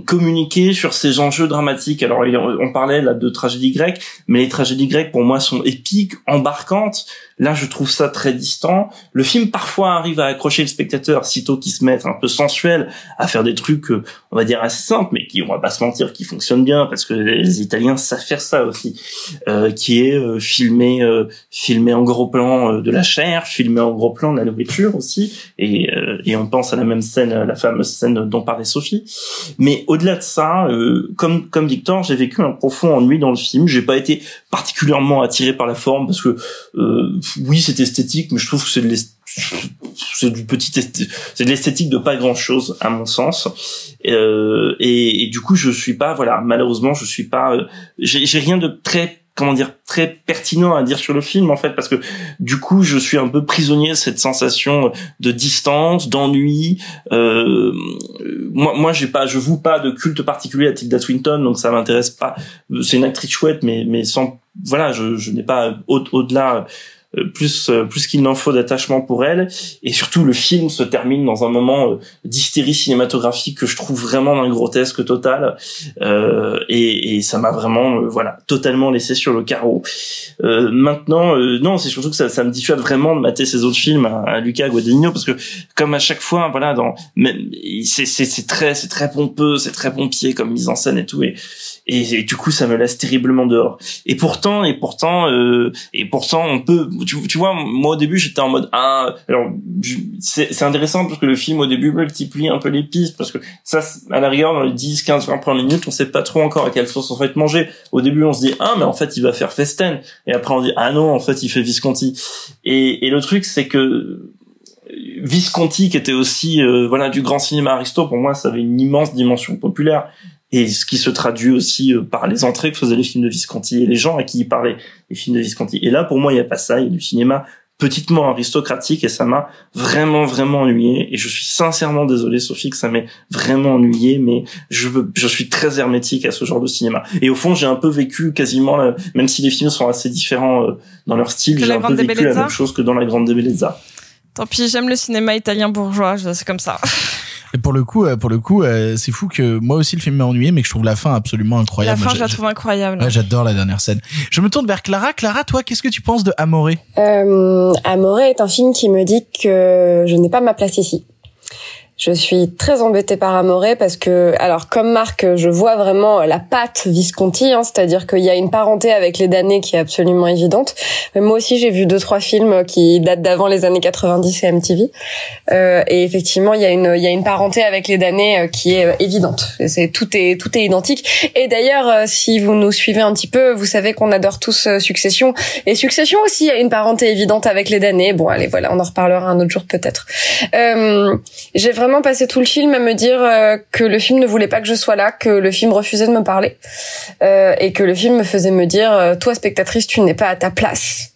communiquer sur ces enjeux dramatiques. Alors on parlait là de tragédie grecque mais les tragédies grecques pour moi sont épiques embarquantes là je trouve ça très distant. Le film parfois arrive à accrocher le spectateur sitôt qu'il se met un peu sensuel à faire des trucs euh, on va dire assez simples mais qui on va pas se mentir qui fonctionnent bien parce que les Italiens savent faire ça aussi. Euh, qui est euh, filmé euh, filmé en gros plan euh, de la chair filmé en gros plan de la nourriture aussi et euh, et on pense à la même scène la fameuse scène dont parlait Sophie. Mais au-delà de ça comme comme Victor j'ai vécu un profond ennui dans le film. J'ai pas été particulièrement attiré par la forme parce que euh, oui c'est esthétique mais je trouve que c'est de c'est du petit c'est de l'esthétique de pas grand chose à mon sens. Euh, et, du coup je suis pas voilà malheureusement je suis pas euh, j'ai rien de très comment dire très pertinent à dire sur le film en fait parce que du coup je suis un peu prisonnier de cette sensation de distance d'ennui. Euh, moi moi j'ai pas je voue pas de culte particulier à Tilda Swinton donc ça m'intéresse pas. C'est une actrice chouette mais mais sans voilà je, je n'ai pas au au-delà euh, plus euh, plus qu'il n'en faut d'attachement pour elle. Et surtout le film se termine dans un moment euh, d'hystérie cinématographique que je trouve vraiment d'un grotesque total. Euh, et, et ça m'a vraiment euh, voilà totalement laissé sur le carreau. Euh, maintenant euh, non c'est surtout que ça, ça me dissuade vraiment de mater ces autres films à, à Luca Guadagnino parce que comme à chaque fois voilà dans c'est c'est très c'est très pompeux c'est très pompier comme mise en scène et tout. Et et, du coup ça me laisse terriblement dehors. Et pourtant et pourtant euh, et pourtant on peut tu, vois moi au début j'étais en mode ah alors c'est intéressant parce que le film au début multiplie un peu les pistes parce que ça à la rigueur dans les 10 15 20 premières minutes on sait pas trop encore à quelle sauce on va être mangé. Au début on se dit ah mais en fait il va faire Festen. Et après on dit ah non en fait il fait Visconti. Et, et le truc c'est que Visconti qui était aussi euh, voilà du grand cinéma aristo pour moi ça avait une immense dimension populaire et ce qui se traduit aussi euh, par les entrées que faisaient les films de Visconti et les gens à qui ils parlaient les films de Visconti. Et là pour moi il y a pas ça il y a du cinéma petitement aristocratique et ça m'a vraiment vraiment ennuyé. Et je suis sincèrement désolé Sophie que ça m'ait vraiment ennuyé mais je veux, je suis très hermétique à ce genre de cinéma. Et au fond j'ai un peu vécu quasiment la- même si les films sont assez différents euh, dans leur style j'ai un peu vécu la même chose que dans la grande Bellezza Tant pis, j'aime le cinéma italien bourgeois, c'est comme ça. [LAUGHS] et pour le coup euh, pour le coup euh, c'est fou que moi aussi le film m'a ennuyé mais que je trouve la fin absolument La incroyable fin, Moi, je la trouve incroyable. Ouais, j'adore la dernière scène. Je me tourne vers Clara. Clara, toi, qu'est-ce que tu penses de Amoré? Euh, Amore est un film qui me dit que je n'ai pas ma place ici. Je suis très embêtée par Amoré parce que, alors comme Marc, je vois vraiment la patte Visconti, hein, c'est-à-dire qu'il y a une parenté avec les damnés qui est absolument évidente. Mais moi aussi, j'ai vu deux trois films qui datent d'avant les années 90 et MTV, euh, et effectivement, il y a une il y a une parenté avec les damnés euh, qui est euh, évidente. C'est tout est tout est identique. Et d'ailleurs, euh, si vous nous suivez un petit peu, vous savez qu'on adore tous Succession, et Succession aussi a une parenté évidente avec les damnés. Bon, allez, voilà, on en reparlera un autre jour peut-être. J'ai vraiment passé tout le film à me dire euh, que le film ne voulait pas que je sois là, que le film refusait de me parler, euh, et que le film me faisait me dire euh, toi spectatrice tu n'es pas à ta place.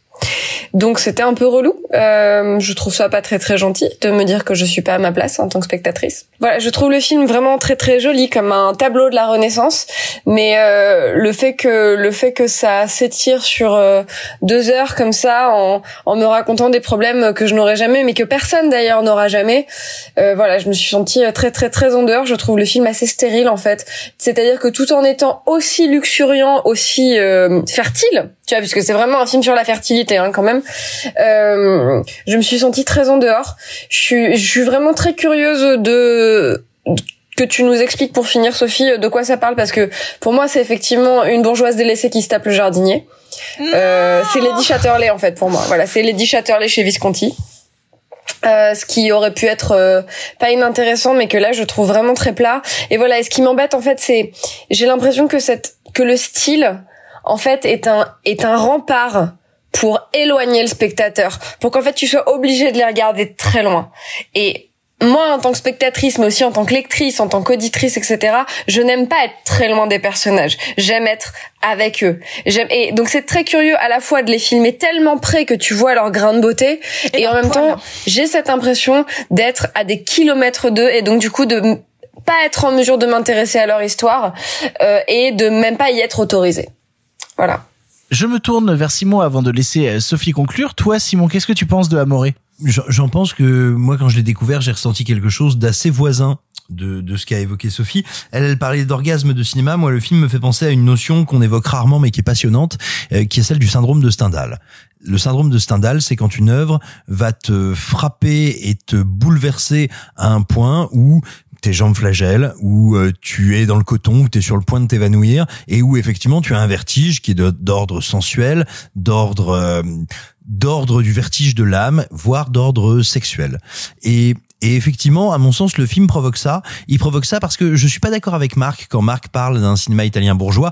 Donc c'était un peu relou. Euh, je trouve ça pas très très gentil de me dire que je suis pas à ma place en tant que spectatrice. Voilà, je trouve le film vraiment très très joli comme un tableau de la Renaissance, mais euh, le fait que le fait que ça s'étire sur euh, deux heures comme ça en, en me racontant des problèmes que je n'aurais jamais, mais que personne d'ailleurs n'aura jamais. euh, voilà, je me suis sentie très très très en dehors. Je trouve le film assez stérile en fait. C'est-à-dire que tout en étant aussi luxuriant, aussi euh, fertile, tu vois, puisque c'est vraiment un film sur la fertilité hein, quand même. Euh, je me suis sentie très en dehors. Je suis, je suis vraiment très curieuse de que tu nous expliques pour finir, Sophie, de quoi ça parle, parce que pour moi, c'est effectivement une bourgeoise délaissée qui se tape le jardinier. Euh, c'est Lady Chatterley en fait pour moi. Voilà, c'est Lady Chatterley chez Visconti. Euh, ce qui aurait pu être euh, pas inintéressant mais que là je trouve vraiment très plat et voilà et ce qui m'embête en fait c'est j'ai l'impression que cette que le style en fait est un est un rempart pour éloigner le spectateur pour qu'en fait tu sois obligé de les regarder de très loin et moi, en tant que spectatrice, mais aussi en tant que lectrice, en tant qu'auditrice, etc., je n'aime pas être très loin des personnages. J'aime être avec eux. J'aime et donc c'est très curieux à la fois de les filmer tellement près que tu vois leur grain de beauté, et, en même temps, j'ai cette impression d'être à des kilomètres d'eux, et donc du coup de pas être en mesure de m'intéresser à leur histoire euh, et de même pas y être autorisée. Voilà. Je me tourne vers Simon avant de laisser euh, Sophie conclure. Toi, Simon, qu'est-ce que tu penses de Amoré? J'en pense que moi, quand je l'ai découvert, j'ai ressenti quelque chose d'assez voisin de, de ce qu'a évoqué Sophie. Elle, elle parlait d'orgasme de cinéma. Moi, le film me fait penser à une notion qu'on évoque rarement, mais qui est passionnante, euh, qui est celle du syndrome de Stendhal. Le syndrome de Stendhal, c'est quand une œuvre va te frapper et te bouleverser à un point où tes jambes flagellent, où euh, tu es dans le coton, où tu es sur le point de t'évanouir, et où effectivement tu as un vertige qui est d'ordre sensuel, d'ordre euh, d'ordre du vertige de l'âme, voire d'ordre sexuel. Et et effectivement, à mon sens, le film provoque ça. Il provoque ça parce que je suis pas d'accord avec Marc quand Marc parle d'un cinéma italien bourgeois.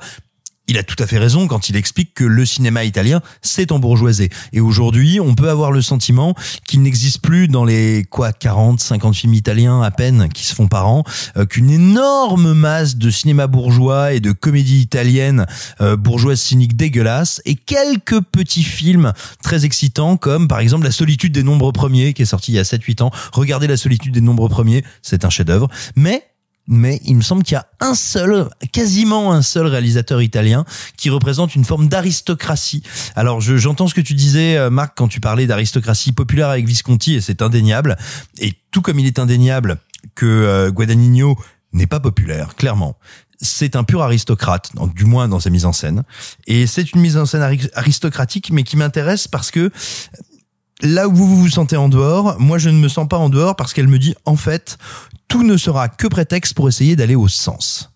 Il a tout à fait raison quand il explique que le cinéma italien s'est embourgeoisé. Et aujourd'hui, on peut avoir le sentiment qu'il n'existe plus dans les, quoi, 40, 50 films italiens à peine qui se font par an, euh, qu'une énorme masse de cinéma bourgeois et de comédie italienne euh, bourgeoise cynique dégueulasse et quelques petits films très excitants comme par exemple La solitude des nombres premiers qui est sorti il y a 7-8 ans. Regardez La solitude des nombres premiers, c'est un chef-d'œuvre. Mais mais il me semble qu'il y a un seul, quasiment un seul réalisateur italien qui représente une forme d'aristocratie. Alors je- j'entends ce que tu disais, euh, Marc, quand tu parlais d'aristocratie populaire avec Visconti, et c'est indéniable. Et tout comme il est indéniable que euh, Guadagnino n'est pas populaire, clairement. C'est un pur aristocrate, du moins dans sa mise en scène. Et c'est une mise en scène ari- aristocratique, mais qui m'intéresse parce que là où vous vous sentez en dehors, moi je ne me sens pas en dehors parce qu'elle me dit en fait, tout ne sera que prétexte pour essayer d'aller au sens,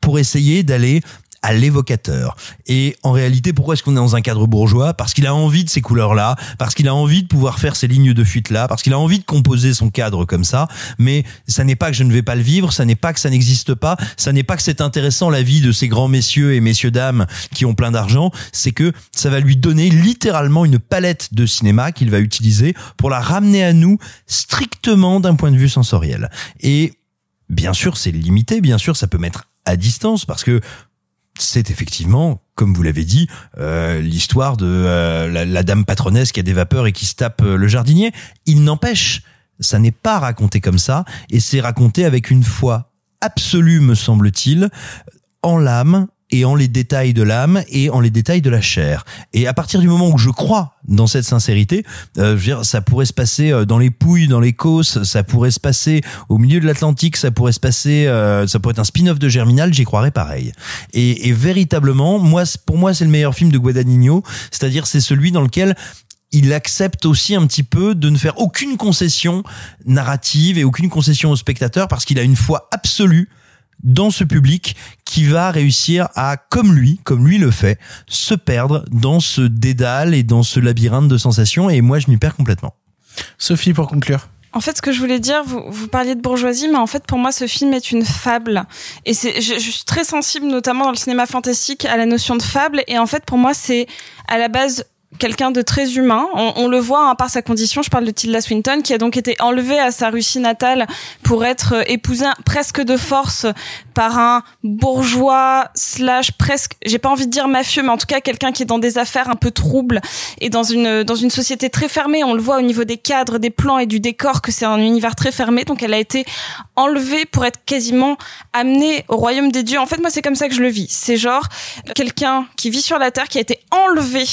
pour essayer d'aller à l'évocateur. Et en réalité, pourquoi est-ce qu'on est dans un cadre bourgeois? Parce qu'il a envie de ces couleurs-là, parce qu'il a envie de pouvoir faire ces lignes de fuite-là, parce qu'il a envie de composer son cadre comme ça. Mais ça n'est pas que je ne vais pas le vivre, ça n'est pas que ça n'existe pas, ça n'est pas que c'est intéressant la vie de ces grands messieurs et messieurs dames qui ont plein d'argent, c'est que ça va lui donner littéralement une palette de cinéma qu'il va utiliser pour la ramener à nous strictement d'un point de vue sensoriel. Et bien sûr, c'est limité, bien sûr, ça peut mettre à distance parce que c'est effectivement, comme vous l'avez dit, euh, l'histoire de euh, la, la dame patronesse qui a des vapeurs et qui se tape euh, le jardinier. Il n'empêche, ça n'est pas raconté comme ça, et c'est raconté avec une foi absolue, me semble-t-il, en l'âme et en les détails de l'âme et en les détails de la chair. Et à partir du moment où je crois dans cette sincérité, euh, je veux dire, ça pourrait se passer euh, dans les Pouilles, dans les Causses, ça pourrait se passer au milieu de l'Atlantique, ça pourrait se passer, euh, ça pourrait être un spin-off de Germinal, j'y croirais pareil. Et, et véritablement, moi, pour moi, c'est le meilleur film de Guadagnino, c'est-à-dire c'est celui dans lequel il accepte aussi un petit peu de ne faire aucune concession narrative et aucune concession au spectateur parce qu'il a une foi absolue dans ce public qui va réussir à, comme lui, comme lui le fait, se perdre dans ce dédale et dans ce labyrinthe de sensations. Et moi, je m'y perds complètement. Sophie, pour conclure. En fait, ce que je voulais dire, vous, vous parliez de bourgeoisie, mais en fait, pour moi, ce film est une fable. Et c'est, je, je suis très sensible, notamment dans le cinéma fantastique, à la notion de fable. Et en fait, pour moi, c'est à la base quelqu'un de très humain. On, on le voit hein, par sa condition. Je parle de Tilda Swinton qui a donc été enlevée à sa Russie natale pour être euh, épousée presque de force par un bourgeois slash presque, j'ai pas envie de dire mafieux, mais en tout cas quelqu'un qui est dans des affaires un peu troubles et dans une dans une société très fermée. On le voit au niveau des cadres, des plans et du décor que c'est un univers très fermé. Donc elle a été enlevée pour être quasiment amenée au royaume des dieux. En fait, moi c'est comme ça que je le vis. C'est genre quelqu'un qui vit sur la terre qui a été enlevé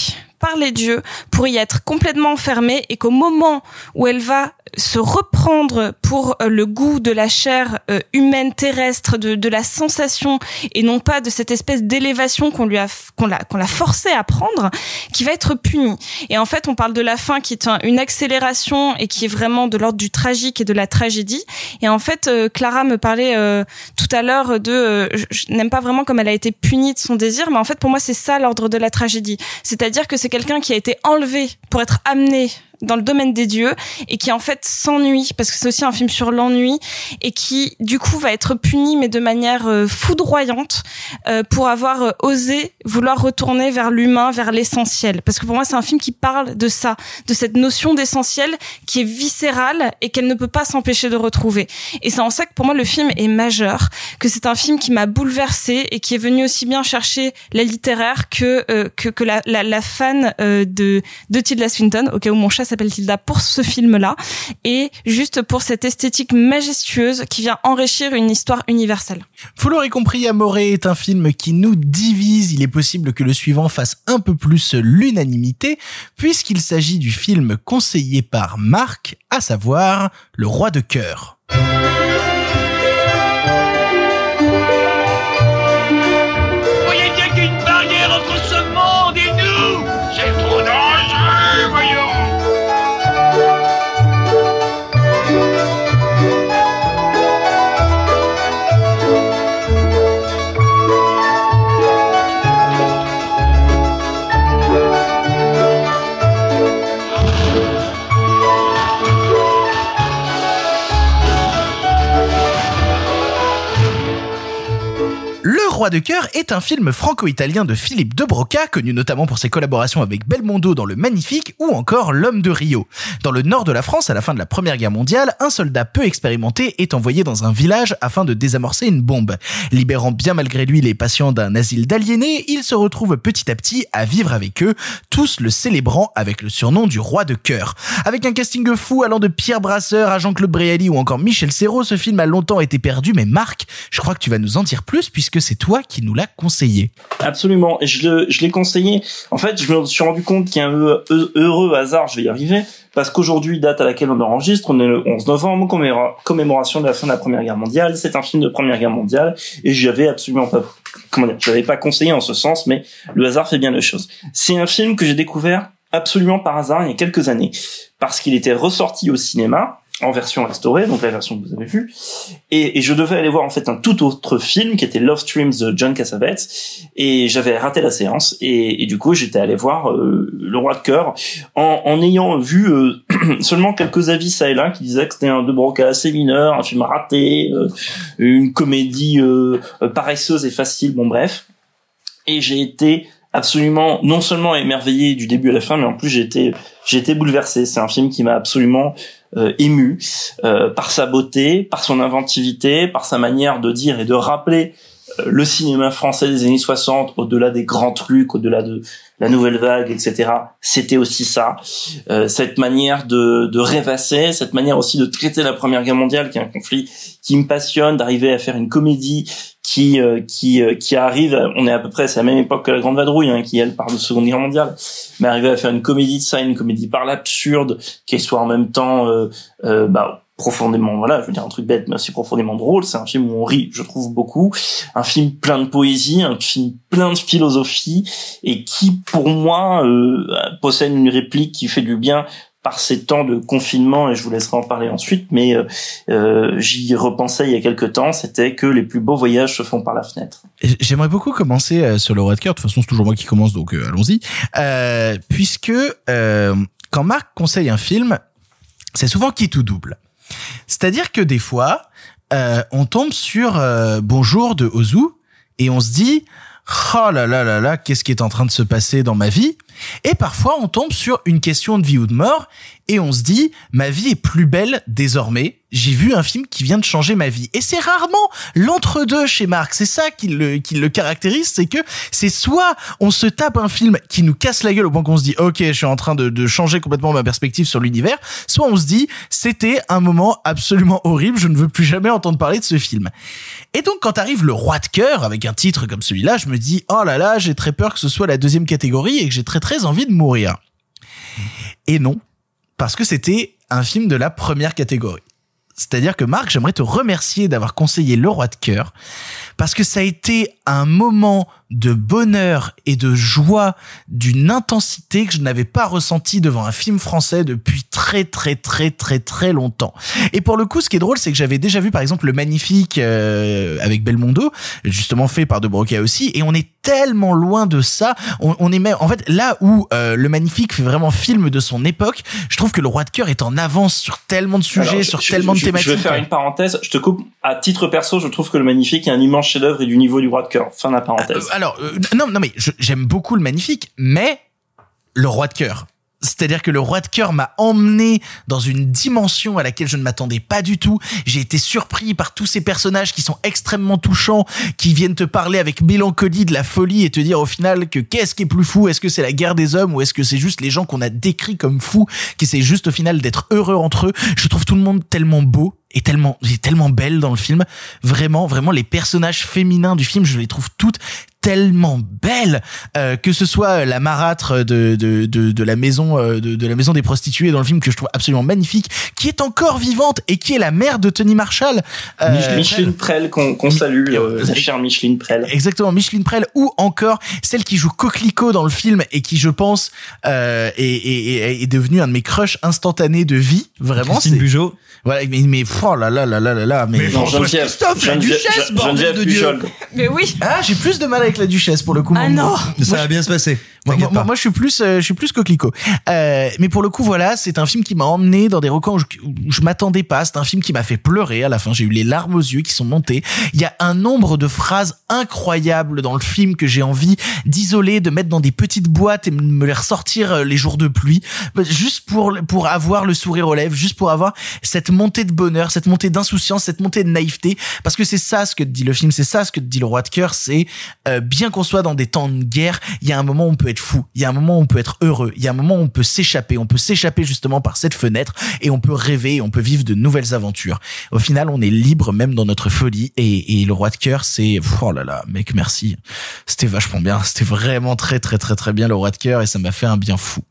par les dieux pour y être complètement enfermée et qu'au moment où elle va se reprendre pour euh, le goût de la chair euh, humaine terrestre, de, de la sensation et non pas de cette espèce d'élévation qu'on lui a qu'on l'a qu'on l'a forcé à prendre, qui va être punie. Et en fait, on parle de la fin qui est un- une accélération et qui est vraiment de l'ordre du tragique et de la tragédie. Et en fait, euh, Clara me parlait euh, tout à l'heure de, euh, je n'aime pas vraiment comme elle a été punie de son désir, mais en fait pour moi c'est ça l'ordre de la tragédie. C'est-à-dire que c'est quelqu'un qui a été enlevé pour être amené dans le domaine des dieux et qui en fait s'ennuie parce que c'est aussi un film sur l'ennui et qui du coup va être puni mais de manière euh, foudroyante euh, pour avoir euh, osé vouloir retourner vers l'humain, vers l'essentiel parce que pour moi c'est un film qui parle de ça, de cette notion d'essentiel qui est viscérale et qu'elle ne peut pas s'empêcher de retrouver. Et c'est en ça que pour moi le film est majeur, que c'est un film qui m'a bouleversée et qui est venu aussi bien chercher la littéraire que euh, que, que la, la, la fan euh, de de Tilda Swinton, au cas où mon chat s'appelle Tilda pour ce film-là, et juste pour cette esthétique majestueuse qui vient enrichir une histoire universelle. Vous l'aurez compris, Amoré est un film qui nous divise. Il est possible que le suivant fasse un peu plus l'unanimité, puisqu'il s'agit du film conseillé par Marc, à savoir Le Roi de cœur. Roi de cœur est un film franco-italien de Philippe de Broca, connu notamment pour ses collaborations avec Belmondo dans Le Magnifique ou encore L'Homme de Rio. Dans le nord de la France, à la fin de la Première Guerre mondiale, un soldat peu expérimenté est envoyé dans un village afin de désamorcer une bombe. Libérant bien malgré lui les patients d'un asile d'aliénés, il se retrouve petit à petit à vivre avec eux, tous le célébrant avec le surnom du Roi de cœur. Avec un casting fou allant de Pierre Brasseur à Jean-Claude Brialy ou encore Michel Serrault, ce film a longtemps été perdu, mais Marc, je crois que tu vas nous en dire plus puisque c'est toi qui nous l'as conseillé. Absolument. Je je l'ai conseillé. En fait, je me suis rendu compte qu'il y a un heu- heu- heureux hasard, je vais y arriver, parce qu'aujourd'hui, date à laquelle on enregistre, on est le 11 novembre, commémora- commémoration de la fin de la Première Guerre mondiale. C'est un film de Première Guerre mondiale, et j'avais absolument pas, comment dire, je l'avais pas conseillé en ce sens, mais le hasard fait bien les choses. C'est un film que j'ai découvert absolument par hasard il y a quelques années, parce qu'il était ressorti au cinéma, en version restaurée, donc la version que vous avez vue, et, et je devais aller voir en fait un tout autre film qui était Love Streams de John Cassavetes, et j'avais raté la séance, et, et du coup j'étais allé voir euh, Le Roi de cœur en, en ayant vu euh, [CLEARS THROAT] seulement quelques avis ça et là qui disaient que c'était un De Broca assez mineur, un film raté, euh, une comédie euh, paresseuse et facile, bon bref, et j'ai été absolument non seulement émerveillé du début à la fin, mais en plus j'ai été j'ai été bouleversé. C'est un film qui m'a absolument ému euh, par sa beauté, par son inventivité, par sa manière de dire et de rappeler euh, le cinéma français des années 60, au-delà des grands trucs, au-delà de la nouvelle vague, etc. C'était aussi ça, Euh, cette manière de, de rêvasser, cette manière aussi de traiter la Première Guerre mondiale, qui est un conflit qui me passionne, d'arriver à faire une comédie qui euh, qui euh, qui arrive, on est à peu près c'est la même époque que la Grande Vadrouille, hein, qui elle parle de Seconde Guerre mondiale, mais arriver à faire une comédie de ça, une comédie par l'absurde, qui soit en même temps euh, euh, bah, profondément, voilà, je veux dire un truc bête, mais aussi profondément drôle. C'est un film où on rit, je trouve beaucoup. Un film plein de poésie, un film plein de philosophie et qui, pour moi, euh, possède une réplique qui fait du bien par ces temps de confinement, et je vous laisserai en parler ensuite, mais euh, euh, j'y repensais il y a quelques temps, c'était que les plus beaux voyages se font par la fenêtre. J'aimerais beaucoup commencer euh, sur le de cœur. De toute façon, c'est toujours moi qui commence, donc allons-y. Puisque quand Marc conseille un film, c'est souvent qui tout double. C'est-à-dire que des fois, euh, on tombe sur euh, Bonjour de Ozu et on se dit oh là là là là, qu'est-ce qui est en train de se passer dans ma vie Et parfois, on tombe sur une question de vie ou de mort et on se dit ma vie est plus belle désormais. J'ai vu un film qui vient de changer ma vie. Et c'est rarement l'entre-deux chez Marc. C'est ça qui le, qui le caractérise, c'est que c'est soit on se tape un film qui nous casse la gueule au point qu'on se dit ok, je suis en train de, de changer complètement ma perspective sur l'univers, soit on se dit c'était un moment absolument horrible, je ne veux plus jamais entendre parler de ce film. Et donc quand arrive le roi de cœur avec un titre comme celui-là, je me dis oh là là, j'ai très peur que ce soit la deuxième catégorie et que j'ai très très envie de mourir. Et non, parce que c'était un film de la première catégorie. C'est-à-dire que Marc, j'aimerais te remercier d'avoir conseillé Le Roi de cœur, parce que ça a été un moment de bonheur et de joie d'une intensité que je n'avais pas ressenti devant un film français depuis très très très très très longtemps. Et pour le coup, ce qui est drôle, c'est que j'avais déjà vu par exemple Le Magnifique euh, avec Belmondo, justement fait par De Broca aussi, et on est tellement loin de ça. On, on est même, en fait, là où euh, Le Magnifique fait vraiment film de son époque, je trouve que Le Roi de cœur est en avance sur tellement de sujets, Alors, sur je- tellement je- de thématiques. Je vais faire une parenthèse. Je te coupe. À titre perso, je trouve que le magnifique est un immense chef-d'œuvre et du niveau du roi de cœur. Fin de la parenthèse. Euh, alors, euh, non, non, mais j'aime beaucoup le magnifique, mais le roi de cœur. C'est-à-dire que le roi de cœur m'a emmené dans une dimension à laquelle je ne m'attendais pas du tout. J'ai été surpris par tous ces personnages qui sont extrêmement touchants, qui viennent te parler avec mélancolie de la folie et te dire au final que qu'est-ce qui est plus fou? Est-ce que c'est la guerre des hommes ou est-ce que c'est juste les gens qu'on a décrits comme fous, qui essaient juste au final d'être heureux entre eux? Je trouve tout le monde tellement beau et tellement, et tellement belle dans le film. Vraiment, vraiment, les personnages féminins du film, je les trouve toutes tellement belles euh, que ce soit la marâtre de de de, de la maison euh, de, de la maison des prostituées dans le film que je trouve absolument magnifique qui est encore vivante et qui est la mère de Tony Marshall euh, Mich- Micheline Prel, qu'on qu'on salue, euh, la chère Micheline Prel. Exactement, Micheline Prel ou encore celle qui joue Coquelicot dans le film et qui, je pense, euh, est, est, est, devenue un de mes crushs instantanés de vie. Vraiment, Christine c'est- Bugeaud. Voilà, mais, mais oh là là là là là là, mais, Mais Non, François Geneviève- Christophe, la Geneviève- duchesse, Gen- bordel de Dieu. Mais oui. Ah, j'ai plus de mal avec la duchesse pour le coup. Ah Moi, non. Ça va bien se passer. moi, je suis plus, euh, je suis plus coquelicot. Euh, mais pour le coup, voilà, c'est un film qui m'a emmené dans des recoins où je, je m'attendais pas. C'est un film qui m'a fait pleurer à la fin. J'ai eu les larmes aux yeux qui sont montées. Il y a un nombre de phrases incroyables dans le film que j'ai envie d'isoler, de mettre dans des petites boîtes et de me les ressortir euh, les jours de pluie, Bah, juste pour pour avoir le sourire aux lèvres, juste pour avoir cette montée de bonheur, cette montée d'insouciance, cette montée de naïveté. Parce que c'est ça ce que te dit le film, c'est ça ce que te dit le roi de cœur. C'est euh, bien qu'on soit dans des temps de guerre, il y a un moment où on peut être fou, il y a un moment où on peut être heureux, il y a un moment où on peut s'échapper, on peut s'échapper justement par cette fenêtre et on peut rêver, on peut vivre de nouvelles aventures. Au final, on est libre même dans notre folie et, et le roi de cœur, c'est oh là là, mec, merci, c'était vachement bien, c'était vraiment très très très très bien le roi de cœur et ça m'a fait un bien fou.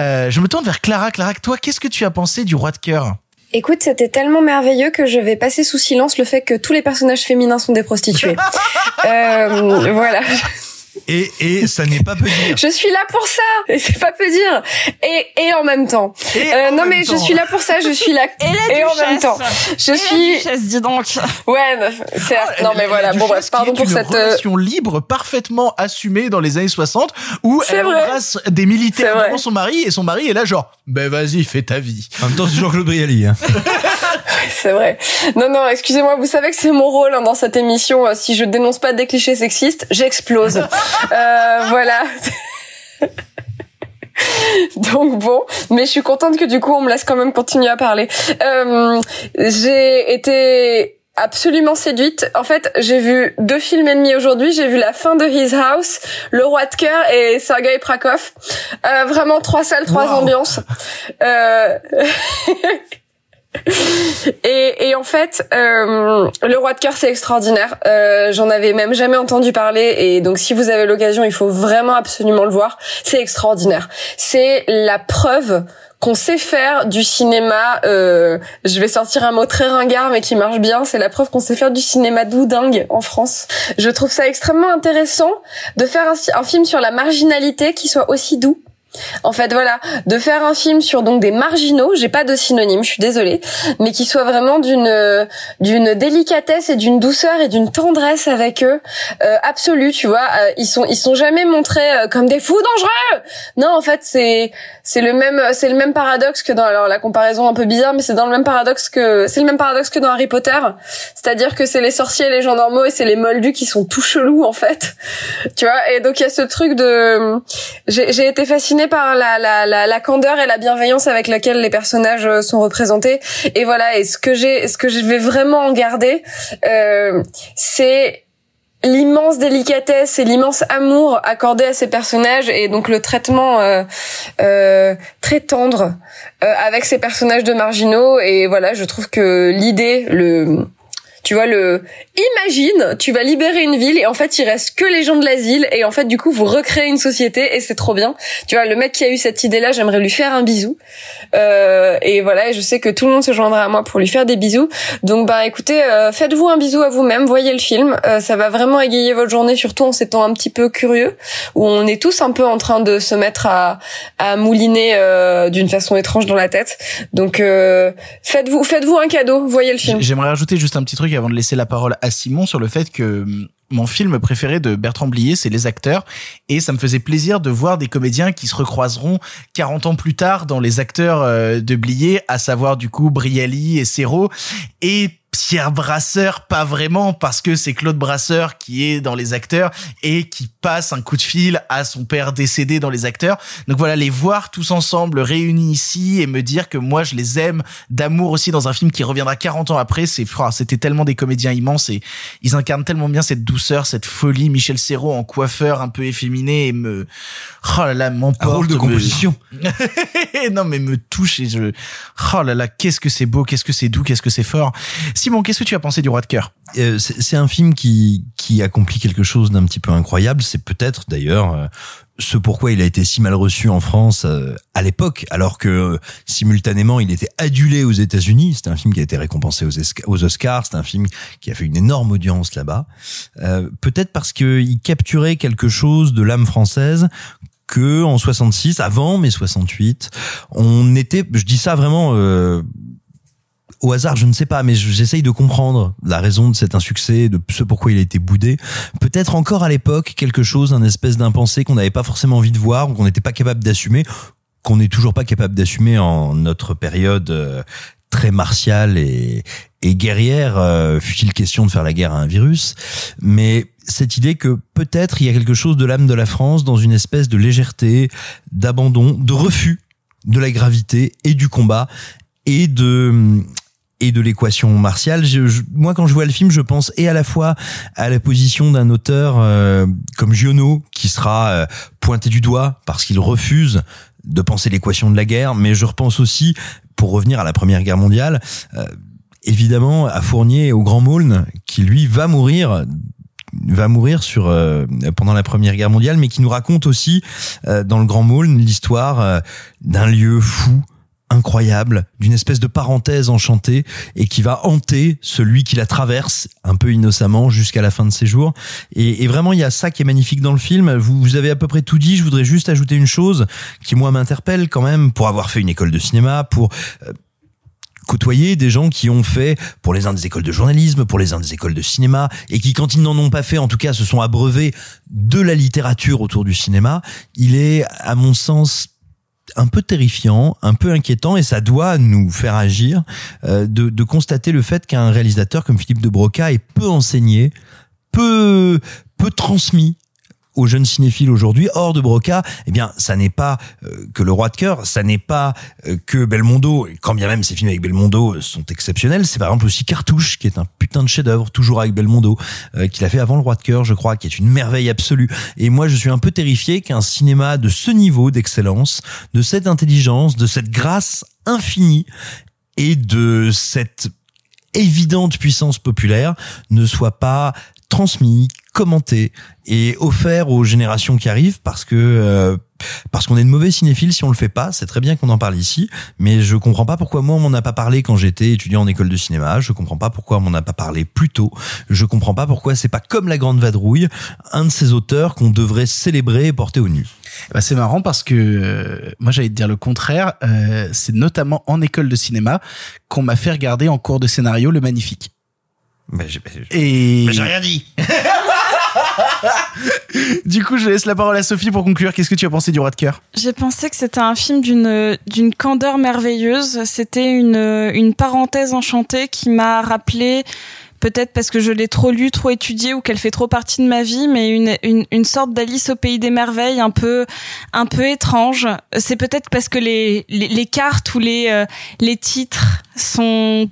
Euh, je me tourne vers Clara. Clara, toi, qu'est-ce que tu as pensé du roi de cœur? Écoute, c'était tellement merveilleux que je vais passer sous silence le fait que tous les personnages féminins sont des prostituées. [LAUGHS] euh, voilà. Et, et ça n'est pas peu dire. Je suis là pour ça. Et c'est pas peu dire. Et, et en même temps. Euh, non mais je suis là pour ça. Je suis là. [LAUGHS] Et la et en même temps. Je Et la suis. duchesse, dis donc. Ouais. bah, certes. non mais La- voilà. la Bon bref. Pardon pour une cette. euh, relation libre parfaitement assumée dans les années 60 où C'est elle vrai. embrasse des militaires C'est vrai. devant son mari et son mari est là genre ben vas-y fais ta vie. En même temps, c'est Jean-Claude Brialy. Hein. [LAUGHS] C'est vrai. Non, non, excusez-moi, vous savez que c'est mon rôle hein, dans cette émission. euh, Si je dénonce pas des clichés sexistes, j'explose. [LAUGHS] euh, voilà. Donc bon, mais je suis contente que du coup on me laisse quand même continuer à parler. Euh, j'ai été absolument séduite. En fait, j'ai vu deux films et demi aujourd'hui. J'ai vu la fin de His House, Le Roi de cœur et Sergei Prakov. Euh, vraiment trois salles, trois Wow. ambiances. Euh, [LAUGHS] Et, et en fait, euh, le roi de cœur c'est extraordinaire. Euh, J'en avais même jamais entendu parler et donc si vous avez l'occasion, il faut vraiment absolument le voir. C'est extraordinaire. C'est la preuve qu'on sait faire du cinéma. Euh, je vais sortir un mot très ringard mais qui marche bien. C'est la preuve qu'on sait faire du cinéma doudingue en France. Je trouve ça extrêmement intéressant de faire un, un film sur la marginalité qui soit aussi doux. En fait, voilà, de faire un film sur donc des marginaux, j'ai pas de synonyme, je suis désolée, mais qui soit vraiment d'une d'une délicatesse et d'une douceur et d'une tendresse avec eux euh, absolue, tu vois. Euh, ils sont ils sont jamais montrés euh, comme des fous dangereux. Non, en fait, c'est c'est le même c'est le même paradoxe que dans alors la comparaison un peu bizarre, mais c'est dans le même paradoxe que c'est le même paradoxe que dans Harry Potter, c'est-à-dire que c'est les sorciers, les gens normaux et c'est les moldus qui sont tout chelous en fait, tu vois. Et donc il y a ce truc de j'ai j'ai été fascinée par la, la, la, candeur et la bienveillance avec laquelle les personnages euh, sont représentés. Et voilà, et ce que j'ai, ce que je vais vraiment en garder, euh, c'est l'immense délicatesse et l'immense amour accordé à ces personnages et donc le traitement euh, euh, très tendre euh, avec ces personnages de marginaux et voilà je trouve que l'idée le tu vois le imagine, tu vas libérer une ville et en fait il reste que les gens de l'asile et en fait du coup vous recréez une société et c'est trop bien. Tu vois le mec qui a eu cette idée là, j'aimerais lui faire un bisou. Euh, et voilà, et je sais que tout le monde se joindra à moi pour lui faire des bisous. Donc bah écoutez, euh, faites-vous un bisou à vous-même, voyez le film, euh, ça va vraiment égayer votre journée surtout en temps un petit peu curieux où on est tous un peu en train de se mettre à à mouliner euh, d'une façon étrange dans la tête. Donc euh, faites-vous faites-vous un cadeau, voyez le film. J'aimerais rajouter juste un petit truc avant de laisser la parole à Simon sur le fait que hum, mon film préféré de Bertrand Blier, c'est Les Acteurs, et ça me faisait plaisir de voir des comédiens qui se recroiseront 40 ans plus tard dans les acteurs euh, de Blier, à savoir du coup Brialy et Serrault, et Pierre Brasseur, pas vraiment, parce que c'est Claude Brasseur qui est dans les acteurs et qui passe un coup de fil à son père décédé dans les acteurs. Donc voilà, les voir tous ensemble réunis ici et me dire que moi je les aime d'amour aussi dans un film qui reviendra 40 ans après, c'est, c'était tellement des comédiens immenses et ils incarnent tellement bien cette douceur, cette folie. Michel Serrault en coiffeur un peu efféminé et me, oh là là, m'emporte. Un rôle de me- composition. [LAUGHS] non mais me touche et je, oh là là, qu'est-ce que c'est beau, qu'est-ce que c'est doux, qu'est-ce que c'est fort. Simon, qu'est-ce que tu as pensé du Roi de cœur? Euh, c'est un film qui qui accomplit quelque chose d'un petit peu incroyable. C'est peut-être d'ailleurs euh, ce pourquoi il a été si mal reçu en France euh, à l'époque, alors que euh, simultanément il était adulé aux États-Unis. C'était un film qui a été récompensé aux, Oscars. C'est un film qui a fait une énorme audience là-bas. Euh, peut-être parce que il capturait quelque chose de l'âme française que en 66, avant mai 68, on était, je dis ça vraiment euh, au hasard, je ne sais pas, mais je- j'essaye de comprendre la raison de cet insuccès, de ce pourquoi il a été boudé. Peut-être encore à l'époque quelque chose, un espèce d'impensé qu'on n'avait pas forcément envie de voir, qu'on n'était pas capable d'assumer, qu'on n'est toujours pas capable d'assumer en notre période euh, très martiale et, et guerrière, euh, fut-il question de faire la guerre à un virus. Mais cette idée que peut-être il y a quelque chose de l'âme de la France dans une espèce de légèreté, d'abandon, de refus de la gravité et du combat et de et de l'équation martiale. Je- je- moi, quand je vois le film, je pense et à la fois à la position d'un auteur euh, comme Giono, qui sera euh, pointé du doigt parce qu'il refuse de penser l'équation de la guerre, mais je repense aussi, pour revenir à la Première Guerre mondiale, euh, évidemment à Fournier et au Grand Maulne, qui lui va mourir va mourir sur euh, pendant la Première Guerre mondiale, mais qui nous raconte aussi euh, dans le Grand Maulne l'histoire euh, d'un lieu fou, incroyable, d'une espèce de parenthèse enchantée et qui va hanter celui qui la traverse un peu innocemment jusqu'à la fin de ses jours. Et, vraiment, il y a ça qui est magnifique dans le film. Vous, vous avez à peu près tout dit. Je voudrais juste ajouter une chose qui moi m'interpelle quand même pour avoir fait une école de cinéma, pour euh, côtoyer des gens qui ont fait pour les uns des écoles de journalisme, pour les uns des écoles de cinéma, et qui, quand ils n'en ont pas fait, en tout cas, se sont abreuvés de la littérature autour du cinéma. Il est, à mon sens, un peu terrifiant, un peu inquiétant, et ça doit nous faire agir euh, de, de constater le fait qu'un réalisateur comme Philippe de Broca est peu enseigné, peu peu transmis aux jeunes cinéphiles aujourd'hui. Hors de Broca, eh bien, ça n'est pas euh, que Le Roi de cœur, ça n'est pas euh, que Belmondo, quand bien même ces films avec Belmondo euh, sont exceptionnels, c'est par exemple aussi Cartouche, qui est un putain de chef-d'œuvre, toujours avec Belmondo, qu'il a fait avant Le Roi de cœur, je crois, qui est une merveille absolue. Et moi, je suis un peu terrifié qu'un cinéma de ce niveau d'excellence, de cette intelligence, de cette grâce infinie, et de cette évidente puissance populaire ne soit pas transmis, commenté et offert aux générations qui arrivent parce que euh, parce qu'on est de mauvais cinéphiles si on le fait pas. C'est très bien qu'on en parle ici, mais je comprends pas pourquoi moi on m'en a pas parlé quand j'étais étudiant en école de cinéma. Je comprends pas pourquoi on m'en a pas parlé plus tôt. Je comprends pas pourquoi c'est pas comme La Grande Vadrouille, un de ces auteurs qu'on devrait célébrer et porter au nu. Bah c'est marrant parce que euh, moi j'allais te dire le contraire. Euh, c'est notamment en école de cinéma qu'on m'a fait regarder en cours de scénario Le Magnifique. Mais j'ai, Et mais j'ai rien dit. [LAUGHS] [LAUGHS] du coup, je laisse la parole à Sophie pour conclure. Qu'est-ce que tu as pensé du Roi de cœur? J'ai pensé que c'était un film d'une d'une candeur merveilleuse. C'était une une parenthèse enchantée qui m'a rappelé peut-être parce que je l'ai trop lu, trop étudié ou qu'elle fait trop partie de ma vie, mais une, une, une sorte d'Alice au pays des merveilles un peu, un peu étrange. C'est peut-être parce que les, les, les cartes ou les, euh, les titres sont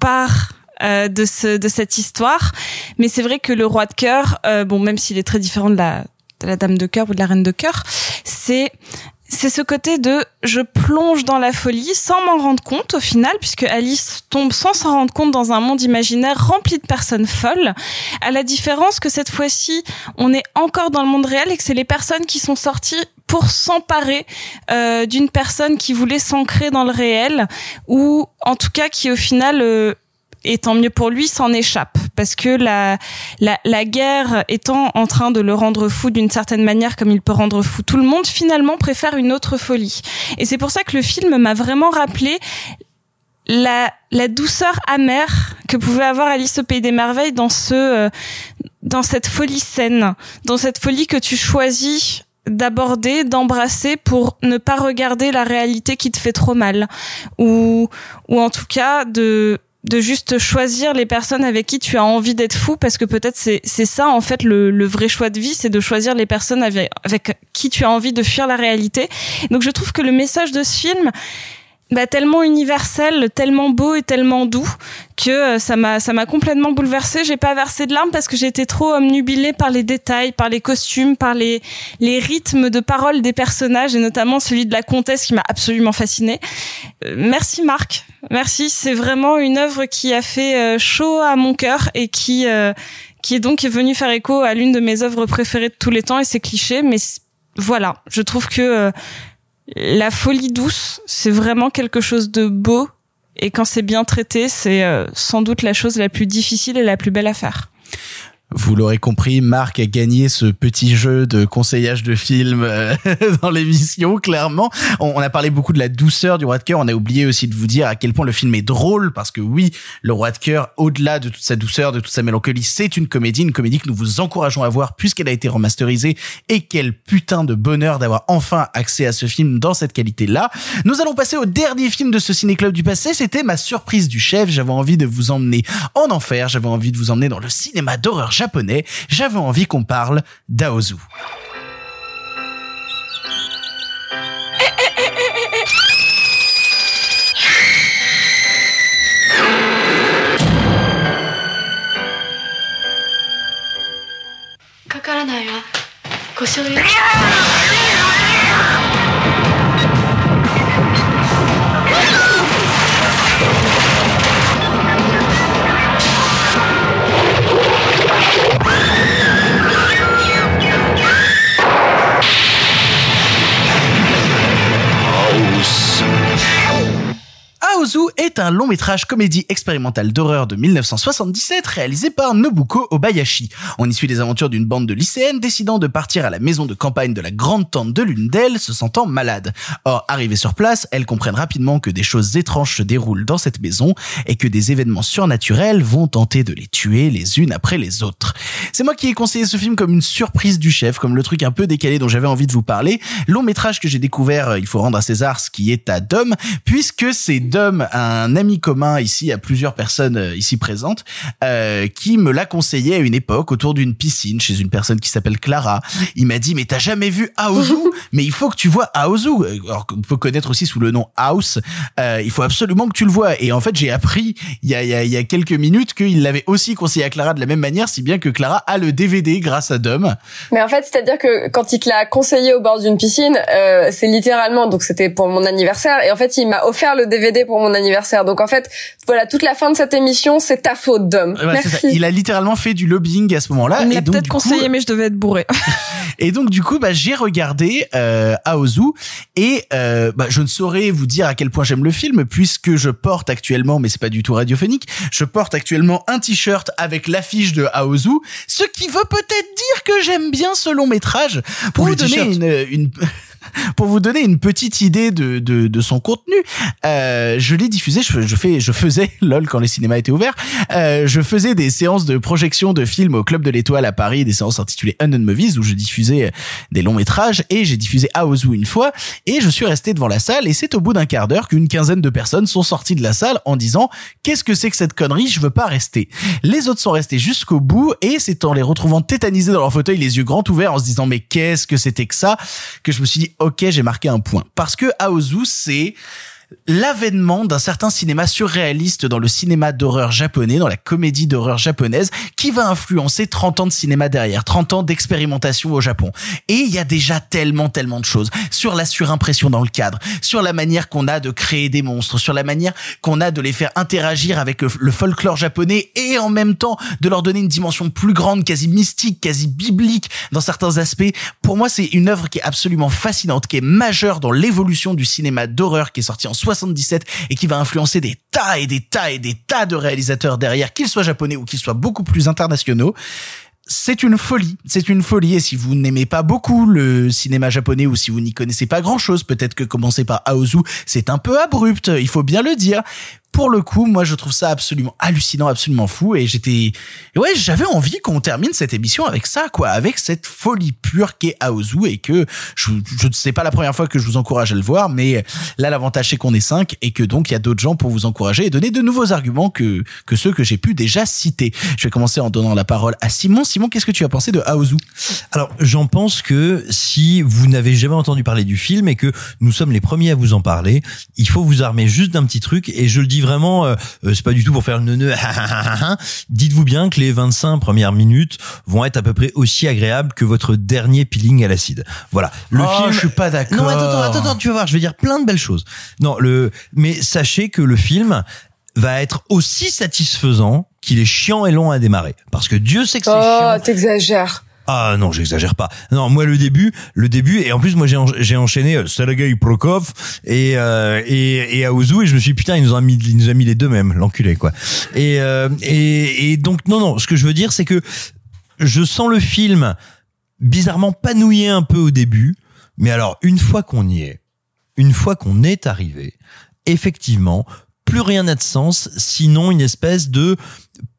par euh, de ce de cette histoire. Mais c'est vrai que le roi de cœur euh, bon même s'il est très différent de la de la dame de cœur ou de la reine de cœur c'est c'est ce côté de je plonge dans la folie sans m'en rendre compte au final puisque Alice tombe sans s'en rendre compte dans un monde imaginaire rempli de personnes folles à la différence que cette fois-ci on est encore dans le monde réel et que c'est les personnes qui sont sorties pour s'emparer euh, d'une personne qui voulait s'ancrer dans le réel ou en tout cas qui au final euh, et tant mieux pour lui, s'en échappe parce que la, la la guerre étant en train de le rendre fou d'une certaine manière, comme il peut rendre fou tout le monde, finalement préfère une autre folie. Et c'est pour ça que le film m'a vraiment rappelé la la douceur amère que pouvait avoir Alice au pays des merveilles dans ce euh, dans cette folie saine, dans cette folie que tu choisis d'aborder, d'embrasser pour ne pas regarder la réalité qui te fait trop mal ou ou en tout cas de de juste choisir les personnes avec qui tu as envie d'être fou parce que peut-être c'est c'est ça en fait le, le vrai choix de vie c'est de choisir les personnes avec, qui tu as envie de fuir la réalité donc je trouve que le message de ce film bah, tellement universel, tellement beau et tellement doux que euh, ça m'a ça m'a complètement bouleversée. J'ai pas versé de larmes parce que j'étais trop omnubilée par les détails, par les costumes, par les les rythmes de parole des personnages et notamment celui de la comtesse qui m'a absolument fascinée. Euh, merci Marc, merci. C'est vraiment une œuvre qui a fait euh, chaud à mon cœur et qui euh, qui est donc venu faire écho à l'une de mes œuvres préférées de tous les temps et c'est cliché, mais voilà, je trouve que euh, la folie douce, c'est vraiment quelque chose de beau. Et quand c'est bien traité, c'est sans doute la chose la plus difficile et la plus belle à faire. Vous l'aurez compris, Marc a gagné ce petit jeu de conseillage de films euh, [LAUGHS] dans l'émission, clairement. On, a parlé beaucoup de la douceur du Roi de cœur. On a oublié aussi de vous dire à quel point le film est drôle, parce que oui, le Roi de cœur, au-delà de toute sa douceur, de toute sa mélancolie, c'est une comédie, une comédie que nous vous encourageons à voir puisqu'elle a été remasterisée. Et quel putain de bonheur d'avoir enfin accès à ce film dans cette qualité-là. Nous allons passer au dernier film de ce ciné-club du passé. C'était ma surprise du chef. J'avais envie de vous emmener en enfer. J'avais envie de vous emmener dans le cinéma d'horreur japonais. J'avais envie qu'on parle d'Aozu. Aozu est un long métrage comédie expérimentale d'horreur de 1977 réalisé par Nobuko Obayashi. On y suit les aventures d'une bande de lycéennes décidant de partir à la maison de campagne de la grande tante de l'une d'elles se sentant malade. Or, arrivées sur place, elles comprennent rapidement que des choses étranges se déroulent dans cette maison et que des événements surnaturels vont tenter de les tuer les unes après les autres. C'est moi qui ai conseillé ce film comme une surprise du chef, comme le truc un peu décalé dont j'avais envie de vous parler. Long métrage que j'ai découvert, euh, il faut rendre à César ce qui est à Dom, puisque c'est Dom, un ami commun ici à plusieurs personnes euh, ici présentes, euh, qui me l'a conseillé à une époque autour d'une piscine chez une personne qui s'appelle Clara. Il m'a dit mais t'as jamais vu Aozu [LAUGHS] Mais il faut que tu vois Aozu, alors qu'on peut connaître aussi sous le nom House. Euh, il faut absolument que tu le vois. Et en fait j'ai appris il y a, il y a, il y a quelques minutes qu'il l'avait aussi conseillé à Clara de la même manière, si bien que Clara a le DVD grâce à Dom. Mais en fait, c'est-à-dire que quand il te l'a conseillé au bord d'une piscine, euh, c'est littéralement, donc c'était pour mon anniversaire, et en fait, il m'a offert le DVD pour mon anniversaire. Donc en fait, voilà, toute la fin de cette émission, c'est ta faute, Dom. Merci. Il a littéralement fait du lobbying à ce moment-là. Il donc, peut-être du coup, conseillé, mais je devais être bourré. [LAUGHS] Et donc du coup, bah, j'ai regardé euh, Aozu et euh, bah, je ne saurais vous dire à quel point j'aime le film puisque je porte actuellement, mais c'est pas du tout radiophonique, je porte actuellement un t-shirt avec l'affiche de Aozu, ce qui veut peut-être dire que j'aime bien ce long métrage. Pour Ou vous donner une, une [LAUGHS] pour vous donner une petite idée de, de, de son contenu, euh, je l'ai diffusé. Je, fais, je faisais [LAUGHS] lol quand les cinémas étaient ouverts. Euh, je faisais des séances de projection de films au Club de l'Étoile à Paris, des séances intitulées Unknown Movies où je diffusais des longs métrages et j'ai diffusé Aozu une fois et je suis resté devant la salle et c'est au bout d'un quart d'heure qu'une quinzaine de personnes sont sorties de la salle en disant qu'est-ce que c'est que cette connerie, je veux pas rester. Les autres sont restés jusqu'au bout et c'est en les retrouvant tétanisés dans leur fauteuil, les yeux grands ouverts en se disant mais qu'est-ce que c'était que ça? Que je me suis dit ok j'ai marqué un point. Parce que Aozu c'est l'avènement d'un certain cinéma surréaliste dans le cinéma d'horreur japonais, dans la comédie d'horreur japonaise, qui va influencer 30 ans de cinéma derrière, 30 ans d'expérimentation au Japon. Et il y a déjà tellement, tellement de choses sur la surimpression dans le cadre, sur la manière qu'on a de créer des monstres, sur la manière qu'on a de les faire interagir avec le, folklore japonais et en même temps de leur donner une dimension plus grande, quasi mystique, quasi biblique dans certains aspects. Pour moi, c'est une œuvre qui est absolument fascinante, qui est majeure dans l'évolution du cinéma d'horreur qui est sorti en 77 et qui va influencer des tas et des tas et des tas de réalisateurs derrière, qu'ils soient japonais ou qu'ils soient beaucoup plus internationaux. C'est une folie, c'est une folie. Et si vous n'aimez pas beaucoup le cinéma japonais ou si vous n'y connaissez pas grand chose, peut-être que commencer par Aozu, c'est un peu abrupt, il faut bien le dire. Pour le coup, moi, je trouve ça absolument hallucinant, absolument fou. Et j'étais, ouais, j'avais envie qu'on termine cette émission avec ça, quoi, avec cette folie pure qu'est Aozu et que je, je ne sais pas la première fois que je vous encourage à le voir, mais là, l'avantage c'est qu'on est cinq et que donc il y a d'autres gens pour vous encourager et donner de nouveaux arguments que, que ceux que j'ai pu déjà citer. Je vais commencer en donnant la parole à Simon. Simon, qu'est-ce que tu as pensé de Aozu? Alors, j'en pense que si vous n'avez jamais entendu parler du film et que nous sommes les premiers à vous en parler, il faut vous armer juste d'un petit truc et je le dis vraiment, euh, euh, c'est pas du tout pour faire le neuneu. [LAUGHS] Dites-vous bien que les 25 premières minutes vont être à peu près aussi agréables que votre dernier peeling à l'acide. Voilà. Le Oh, film. je suis pas d'accord. Non, attends, attends, attends, tu vas voir, je vais dire plein de belles choses. Non, le, mais sachez que le film va être aussi satisfaisant qu'il est chiant et long à démarrer. Parce que Dieu sait que c'est Oh, chiant. t'exagères. Ah non, j'exagère pas. Non, moi le début, le début, et en plus moi j'ai en- j'ai enchaîné euh, Sergei Prokov et euh, et et Aozu et je me suis dit, putain il nous a mis il nous a mis les deux mêmes, l'enculé quoi. Et euh, et et donc non non, ce que je veux dire c'est que je sens le film bizarrement panouiller un peu au début, mais alors une fois qu'on y est, une fois qu'on est arrivé, effectivement, plus rien n'a de sens, sinon une espèce de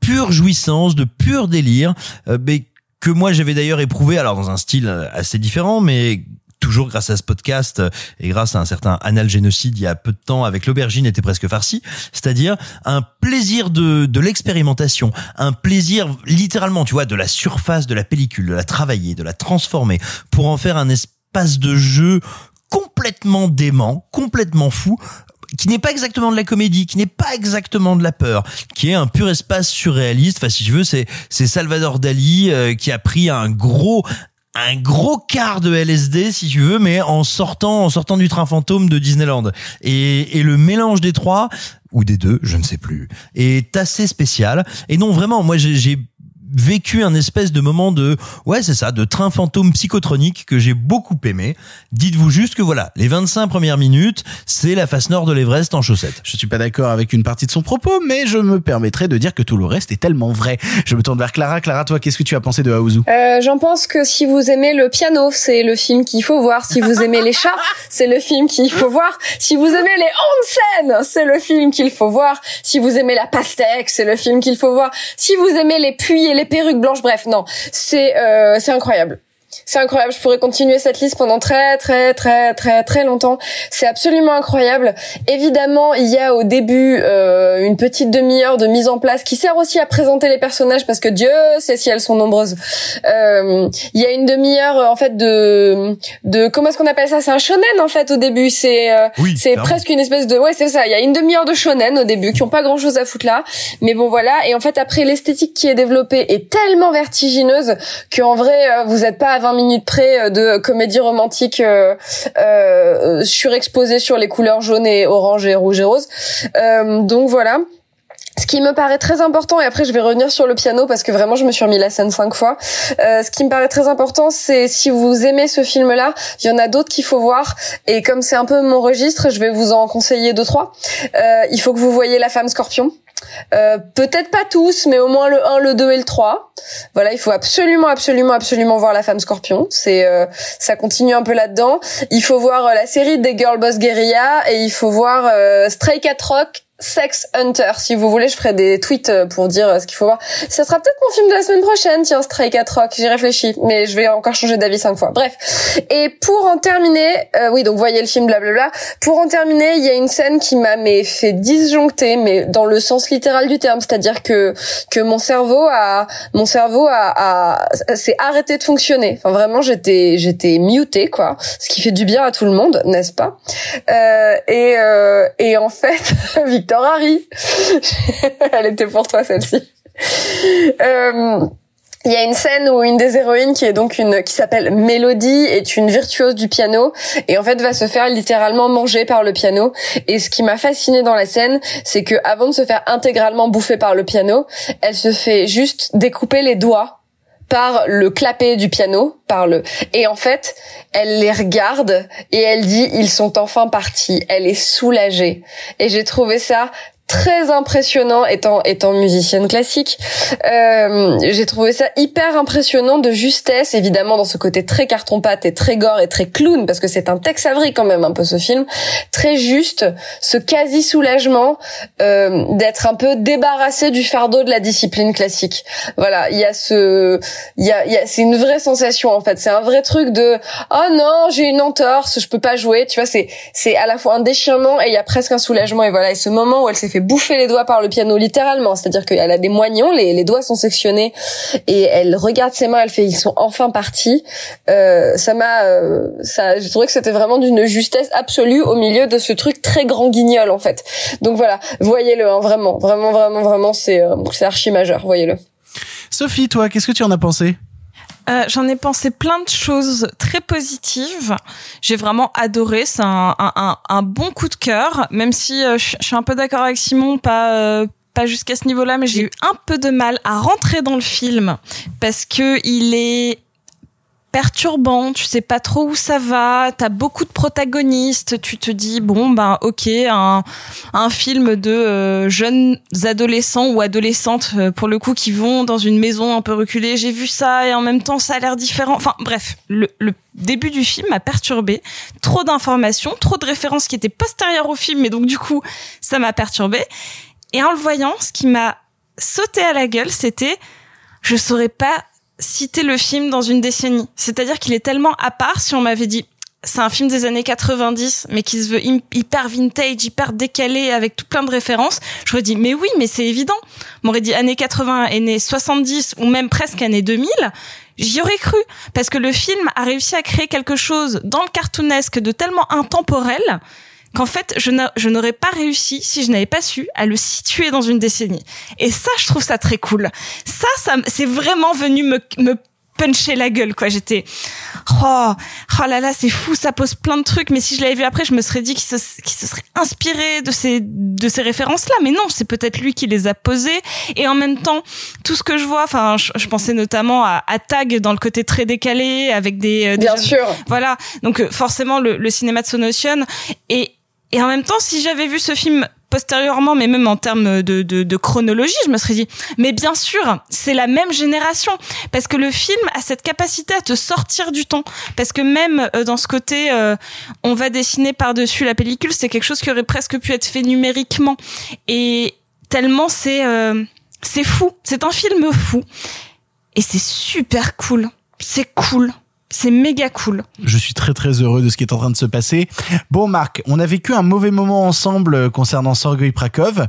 pure jouissance, de pur délire, euh, mais que moi j'avais d'ailleurs éprouvé, alors dans un style euh, assez différent, mais toujours grâce à ce podcast euh, et grâce à un certain anal génocide il y a peu de temps avec l'aubergine était presque farci, c'est-à-dire un plaisir de, de l'expérimentation, un plaisir littéralement, tu vois, de la surface de la pellicule, de la travailler, de la transformer pour en faire un espace de jeu complètement dément, complètement fou, qui n'est pas exactement de la comédie, qui n'est pas exactement de la peur, qui est un pur espace surréaliste. Enfin, si tu veux, c'est c'est Salvador Dali euh, qui a pris un gros un gros quart de LSD si tu veux mais en sortant en sortant du train fantôme de Disneyland et, et le mélange des trois ou des deux je ne sais plus est assez spécial et non vraiment moi j'ai vécu un espèce de moment de ouais c'est ça de train fantôme psychotronique que j'ai beaucoup aimé dites-vous juste que voilà les 25 premières minutes c'est la face nord de l'Everest en chaussettes Je suis pas d'accord avec une partie de son propos, mais je me permettrai de dire que tout le reste est tellement vrai. Je me tourne vers Clara. Clara, toi, qu'est-ce que tu as pensé de Aozu Euh, J'en pense que si vous aimez le piano, c'est le film qu'il faut voir. Si vous aimez les chats, [LAUGHS] c'est le film qu'il faut voir. Si vous aimez les onsen, c'est le film qu'il faut voir. Si vous aimez la pastèque, c'est le film qu'il faut voir. Si vous aimez les puits et les perruques blanches, bref, non, c'est euh, c'est incroyable. C'est incroyable, je pourrais continuer cette liste pendant très très très très très longtemps. C'est absolument incroyable. Évidemment, il y a au début euh, une petite demi-heure de mise en place qui sert aussi à présenter les personnages parce que Dieu sait si elles sont nombreuses. Euh, Il y a une demi-heure en fait de de comment est-ce qu'on appelle ça? C'est un shonen en fait au début. C'est euh, Oui, c'est presque une espèce de ouais c'est ça. Il y a une demi-heure de shonen au début qui ont pas grand chose à foutre là, mais bon voilà. Et en fait après l'esthétique qui est développée est tellement vertigineuse qu'en vrai euh, vous êtes pas 20 minutes près euh, de comédie romantique euh, euh, surexposée sur les couleurs jaune et orange et rouge et rose. Euh, donc voilà. Ce qui me paraît très important, et après je vais revenir sur le piano parce que vraiment je me suis remis la scène cinq fois. Euh, ce qui me paraît très important, c'est si vous aimez ce film-là, il y en a d'autres qu'il faut voir. Et comme c'est un peu mon registre, je vais vous en conseiller deux trois. Euh, il faut que vous voyez La Femme Scorpion. Euh, peut-être pas tous, mais au moins le 1, le 2 et le 3. Voilà, il faut absolument, absolument, absolument voir La Femme Scorpion. C'est, euh, ça continue un peu là-dedans. Il faut voir euh, la série des Girl Boss Guerilla et il faut voir euh, Stray Cat Rock Sex Hunter. Si vous voulez, je ferai des tweets euh, pour dire euh, ce qu'il faut voir. Ça sera peut-être mon film de la semaine prochaine, tiens, Stray Cat Rock. J'y réfléchis, mais je vais encore changer d'avis cinq fois. Bref. Et pour en terminer, euh, oui, donc voyez le film, blablabla. Pour en terminer, il y a une scène qui m'a mais fait disjoncter, mais dans le sens littéral du terme, c'est-à-dire que que mon cerveau a mon cerveau a, a s'est arrêté de fonctionner. Enfin vraiment, j'étais j'étais muté quoi, ce qui fait du bien à tout le monde, n'est-ce pas? Euh, Et euh, et en fait, [LAUGHS] Victor Harry, [LAUGHS] elle était pour toi celle-ci. Euh, il y a une scène où une des héroïnes qui est donc une qui s'appelle Mélodie est une virtuose du piano et en fait va se faire littéralement manger par le piano et ce qui m'a fasciné dans la scène c'est que avant de se faire intégralement bouffer par le piano elle se fait juste découper les doigts par le clapet du piano, par le et en fait, elle les regarde et elle dit ils sont enfin partis. Elle est soulagée et j'ai trouvé ça très impressionnant étant étant musicienne classique. Euh, j'ai trouvé ça hyper impressionnant de justesse, évidemment dans ce côté très carton pâte et très gore et très clown parce que c'est un Tex Avery quand même un peu ce film, très juste, ce quasi soulagement euh, d'être un peu débarrassé du fardeau de la discipline classique. Voilà, il y a ce, il y a, y a c'est une vraie sensation en fait, c'est un vrai truc de oh non j'ai une entorse, je peux pas jouer, tu vois c'est c'est à la fois un déchirement et il y a presque un soulagement et voilà et ce moment où elle s'est fait bouffer les doigts par le piano littéralement, c'est-à-dire qu'elle a des moignons, les, les doigts sont sectionnés et elle regarde ses mains, elle fait ils sont enfin partis. Euh, ça m'a, euh, ça, j'ai trouvé que c'était vraiment d'une justesse absolue au milieu de ce truc très grand guignol en fait. Donc voilà, voyez-le, hein, vraiment, vraiment, vraiment, vraiment, c'est euh, c'est archi majeur, voyez-le. Sophie, toi, qu'est-ce que tu en as pensé? Euh, J'en ai pensé plein de choses très positives. J'ai vraiment adoré. C'est un, un, un, un bon coup de cœur, même si euh, je je suis un peu d'accord avec Simon, pas euh, pas jusqu'à ce niveau-là, mais j'ai eu un peu de mal à rentrer dans le film parce que il est perturbant, tu sais pas trop où ça va, t'as beaucoup de protagonistes, tu te dis bon ben ok un un film de euh, jeunes adolescents ou adolescentes euh, pour le coup qui vont dans une maison un peu reculée, j'ai vu ça et en même temps ça a l'air différent. Enfin bref, le, le début du film m'a perturbé, trop d'informations, trop de références qui étaient postérieures au film et donc du coup ça m'a perturbé. Et en le voyant, ce qui m'a sauté à la gueule, c'était je saurais pas citer le film dans une décennie. C'est-à-dire qu'il est tellement à part si on m'avait dit c'est un film des années 90 mais qui se veut hy- hyper vintage, hyper décalé avec tout plein de références, j'aurais dit mais oui, mais c'est évident. M'aurait dit années 80 et années 70 ou même presque années 2000, j'y aurais cru parce que le film a réussi à créer quelque chose dans le cartoonesque de tellement intemporel qu'en fait, je n'a- je n'aurais pas réussi si je n'avais pas su à le situer dans une décennie. Et ça, je trouve ça très cool. Ça, ça, c'est vraiment venu me, me puncher la gueule, quoi. J'étais, oh, oh là là, c'est fou, ça pose plein de trucs. Mais si je l'avais vu après, je me serais dit qu'il se, se serait inspiré de ces, de ces références-là. Mais non, c'est peut-être lui qui les a posées. Et en même temps, tout ce que je vois, enfin, je, je pensais notamment à, à Tag dans le côté très décalé, avec des, euh, des Bien jeunes- sûr. voilà. Donc euh, forcément le, le cinéma de Sonotion et et en même temps si j'avais vu ce film postérieurement mais même en termes de, chronologie je me serais dit mais bien sûr c'est la même génération. Parce que le film a cette capacité à te sortir du temps. Parce que même euh, dans ce côté euh, on va dessiner par dessus la pellicule c'est quelque chose qui aurait presque pu être fait numériquement. Et tellement c'est euh, c'est fou. C'est un film fou. Et c'est super cool. C'est cool c'est méga cool Je suis très très heureux de ce qui est en train de se passer. Bon Marc, on a vécu un mauvais moment ensemble euh, concernant Sorgoy Prakov.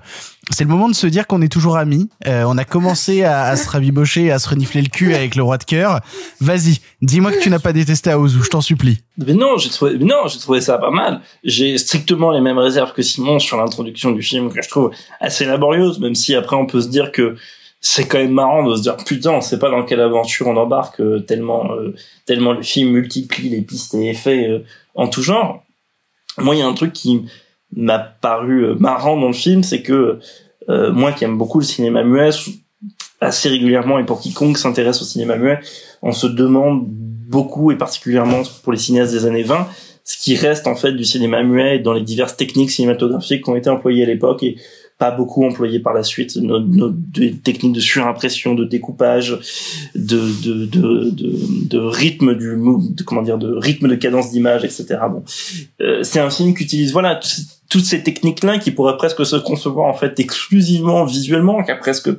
C'est le moment de se dire qu'on est toujours amis. Euh, on a commencé à, à se rabibocher, à se renifler le cul avec le roi de cœur. Vas-y, dis-moi que tu n'as pas détesté Aouzou, je t'en supplie. Mais non, j'ai trouvé, mais non, j'ai trouvé ça pas mal. J'ai strictement les mêmes réserves que Simon sur l'introduction du film que je trouve assez laborieuse, même si après on peut se dire que c'est quand même marrant de se dire putain, on sait pas dans quelle aventure on embarque euh, tellement euh, tellement le film multiplie les pistes et effets euh, en tout genre. Moi, il y a un truc qui m'a paru marrant dans le film, c'est que moi qui aime beaucoup le cinéma muet, assez régulièrement et pour quiconque s'intéresse au cinéma muet, on se demande beaucoup et particulièrement pour les cinéastes des années 20 ce qui reste en fait du cinéma muet dans les diverses techniques cinématographiques qui ont été employées à l'époque et pas beaucoup employées par la suite. Nos, nos techniques de surimpression de découpage de de de de, rythme du de, comment dire de rythme de cadence d'image etc bon. Euh, c'est un film qui utilise voilà toutes ces techniques là qui pourraient presque se concevoir en fait exclusivement visuellement qui presque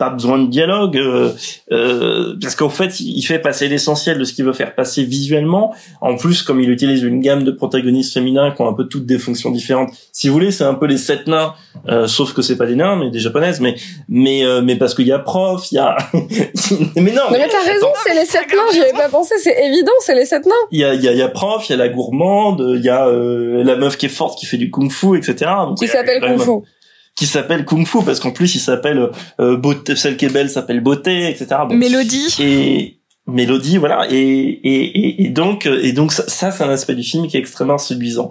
pas besoin de dialogue euh, euh, parce qu'en fait il fait passer l'essentiel de ce qu'il veut faire passer visuellement en plus comme il utilise une gamme de protagonistes féminins qui ont un peu toutes des fonctions différentes si vous voulez c'est un peu les sept nains euh, sauf que c'est pas des nains mais des japonaises mais mais euh, mais parce qu'il y a prof il y a [LAUGHS] mais non Non mais t'as raison, c'est les sept nains, j'y avais pas pensé, c'est évident, c'est les sept nains. il y a, il y a, y a prof, il y a la gourmande, il y a euh, la meuf qui est forte qui fait du kung-fu, etc. Donc, Qui s'appelle Kung Fu. Qui s'appelle kung-fu parce qu'en plus il s'appelle euh, beauté, celle qui est belle s'appelle beauté, etc. Bon. Mélodie. Et Mélodie, voilà. Et, et, et, et donc, et donc ça, ça, c'est un aspect du film qui est extrêmement séduisant.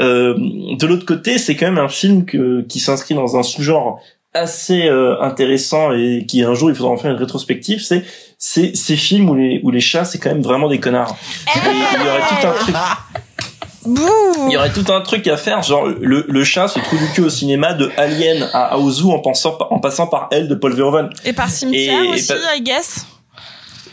Euh, de l'autre côté, c'est quand même un film que, qui s'inscrit dans un sous-genre assez euh, intéressant et qui un jour il faudra en faire une rétrospective. C'est c'est ces films où les où les chats c'est quand même vraiment des connards. Et il y aurait tout un truc. [LAUGHS] Il y aurait tout un truc à faire, genre le, le chat se trouve du cul au cinéma de Alien à Aozu en, pensant, en passant par Elle de Paul Verhoeven. Et par cimetière Et- aussi, bah- I guess.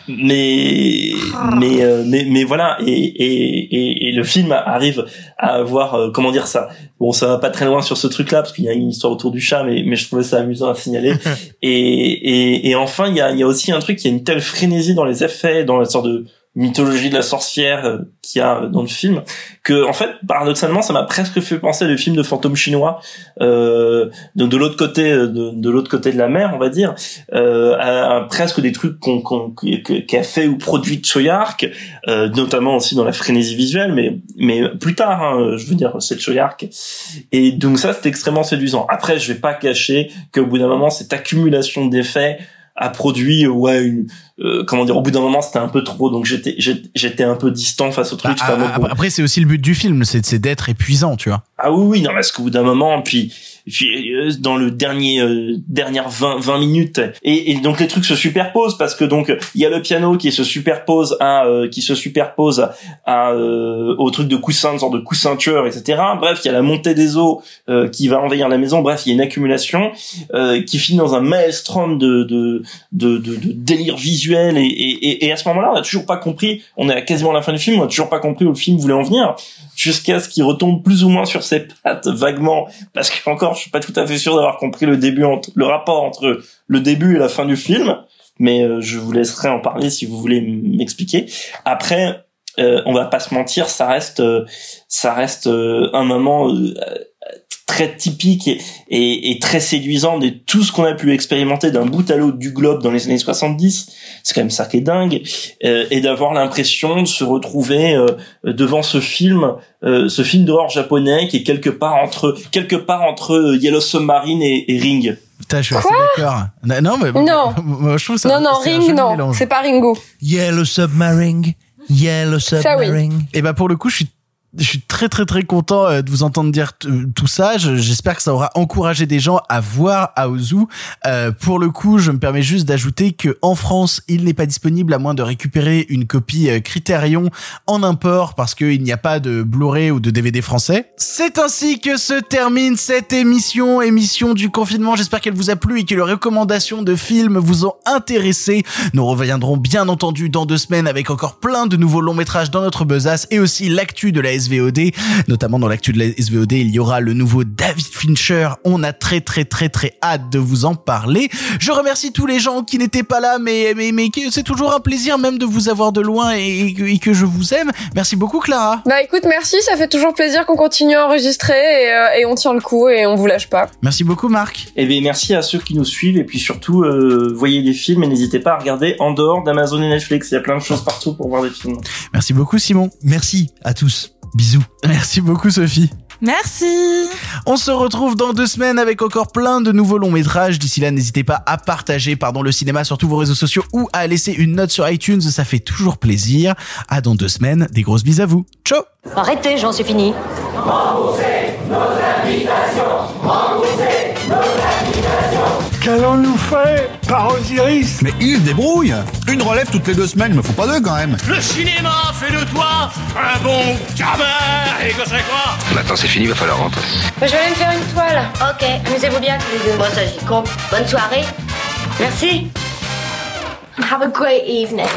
mais mais euh, mais mais voilà et, et et et le film arrive à avoir euh, comment dire ça? Bon ça va pas très loin sur ce truc là parce qu'il y a une histoire autour du chat mais mais je trouvais ça amusant à signaler [LAUGHS] et et et enfin il y a il y a aussi un truc il y a une telle frénésie dans les effets dans la sorte de mythologie de la sorcière euh, qu'il y a dans le film que en fait paradoxalement ça m'a presque fait penser à des films de fantômes chinois euh, de, de l'autre côté euh, de, de l'autre côté de la mer on va dire euh, à, presque des trucs qu'on que- qu'a fait ou produit Choyark euh, notamment aussi dans la frénésie visuelle mais mais plus tard hein, je veux dire c'est Choyark. Et donc ça c'est extrêmement séduisant. Après je vais pas cacher qu'au bout d'un moment cette accumulation d'effets a produit euh, ouais une, euh, comment dire au bout d'un moment c'était un peu trop donc j'étais j'étais un peu distant face au truc Bah, après, bon, après, c'est aussi le but du film, c'est c'est d'être épuisant, tu vois. ah oui, oui, non, parce qu'au bout d'un moment, puis, puis euh, dans le dernier euh, dernière 20 20 minutes, et, et donc les trucs se superposent parce que donc il y a le piano qui se superpose à euh, qui se superpose à euh, au truc de coussin, une sorte de coussin tueur, etc. Bref, il y a la montée des eaux euh, qui va envahir la maison. Bref, il y a une accumulation euh, qui finit dans un maelstrom de de de, de, de délire visuel et, à ce moment-là, on n'a toujours pas compris. On est à quasiment la fin du film, on n'a toujours pas compris où le film voulait en venir jusqu'à ce qu'il retombe plus ou moins sur ses pattes vaguement parce que encore je suis pas tout à fait sûr d'avoir compris le début entre le rapport entre le début et la fin du film mais euh, je vous laisserai en parler si vous voulez m'expliquer après euh, on va pas se mentir ça reste euh, ça reste euh, un moment très typique et, et, et très séduisant de tout ce qu'on a pu expérimenter d'un bout à l'autre du globe dans les années 70 c'est quand même ça qui est dingue euh, et d'avoir l'impression de se retrouver euh, devant ce film euh, ce film d'horreur japonais qui est quelque part entre quelque part entre euh, Yellow Submarine et, et Ring Putain, je suis assez d'accord. Non, non, mais Non. [LAUGHS] moi, je trouve ça. Non, non, Ring, non, c'est pas Ringo. Yellow Submarine, Yellow Ça, oui. Submarine. Et bah pour le coup, je suis je suis très très très content euh, de vous entendre dire t- tout ça. Je- J'espère que ça aura encouragé des gens à voir Aozu. Euh, pour le coup, je me permets juste d'ajouter que en France, il n'est pas disponible à moins de récupérer une copie euh, Criterion en import parce qu'il n'y a pas de Blu-ray ou de DVD français. C'est ainsi que se termine cette émission, émission du confinement. J'espère qu'elle vous a plu et que les recommandations de films vous ont intéressé. Nous reviendrons bien entendu dans deux semaines avec encore plein de nouveaux longs métrages dans notre besace et aussi l'actu de la SVOD. Notamment dans l'actu de la SVOD, il y aura le nouveau David Fincher. On a très très très très hâte de vous en parler. Je remercie tous les gens qui n'étaient pas là, mais mais mais c'est toujours un plaisir même de vous avoir de loin et, et que- et que je vous aime. Merci beaucoup Clara. Bah écoute, merci, ça fait toujours plaisir qu'on continue à enregistrer et, euh, et on tient le coup et on vous lâche pas. Merci beaucoup Marc. et bien merci à ceux qui nous suivent et puis surtout euh, voyez des films et n'hésitez pas à regarder en dehors d'Amazon et Netflix il y a plein de choses partout pour voir des films Merci beaucoup Simon. Merci à tous. Bisous. Merci beaucoup Sophie. Merci. On se retrouve dans deux semaines avec encore plein de nouveaux longs métrages. D'ici là, n'hésitez pas à partager pardon, le cinéma sur tous vos réseaux sociaux ou à laisser une note sur iTunes. Ça fait toujours plaisir. À dans deux semaines. Des grosses bises à vous. Ciao Arrêtez, j'en suis fini. Qu'allons-nous faire? Par Osiris Mais il se débrouille Une relève toutes les deux semaines, me faut pas deux quand même Le cinéma fait de toi un bon gamin Et que c'est quoi? Maintenant c'est fini, va falloir rentrer. Moi, je vais aller me faire une toile. Ok, amusez-vous bien tous les deux. Moi, ça, j'y compte. Bonne soirée. Merci. Have a great evening.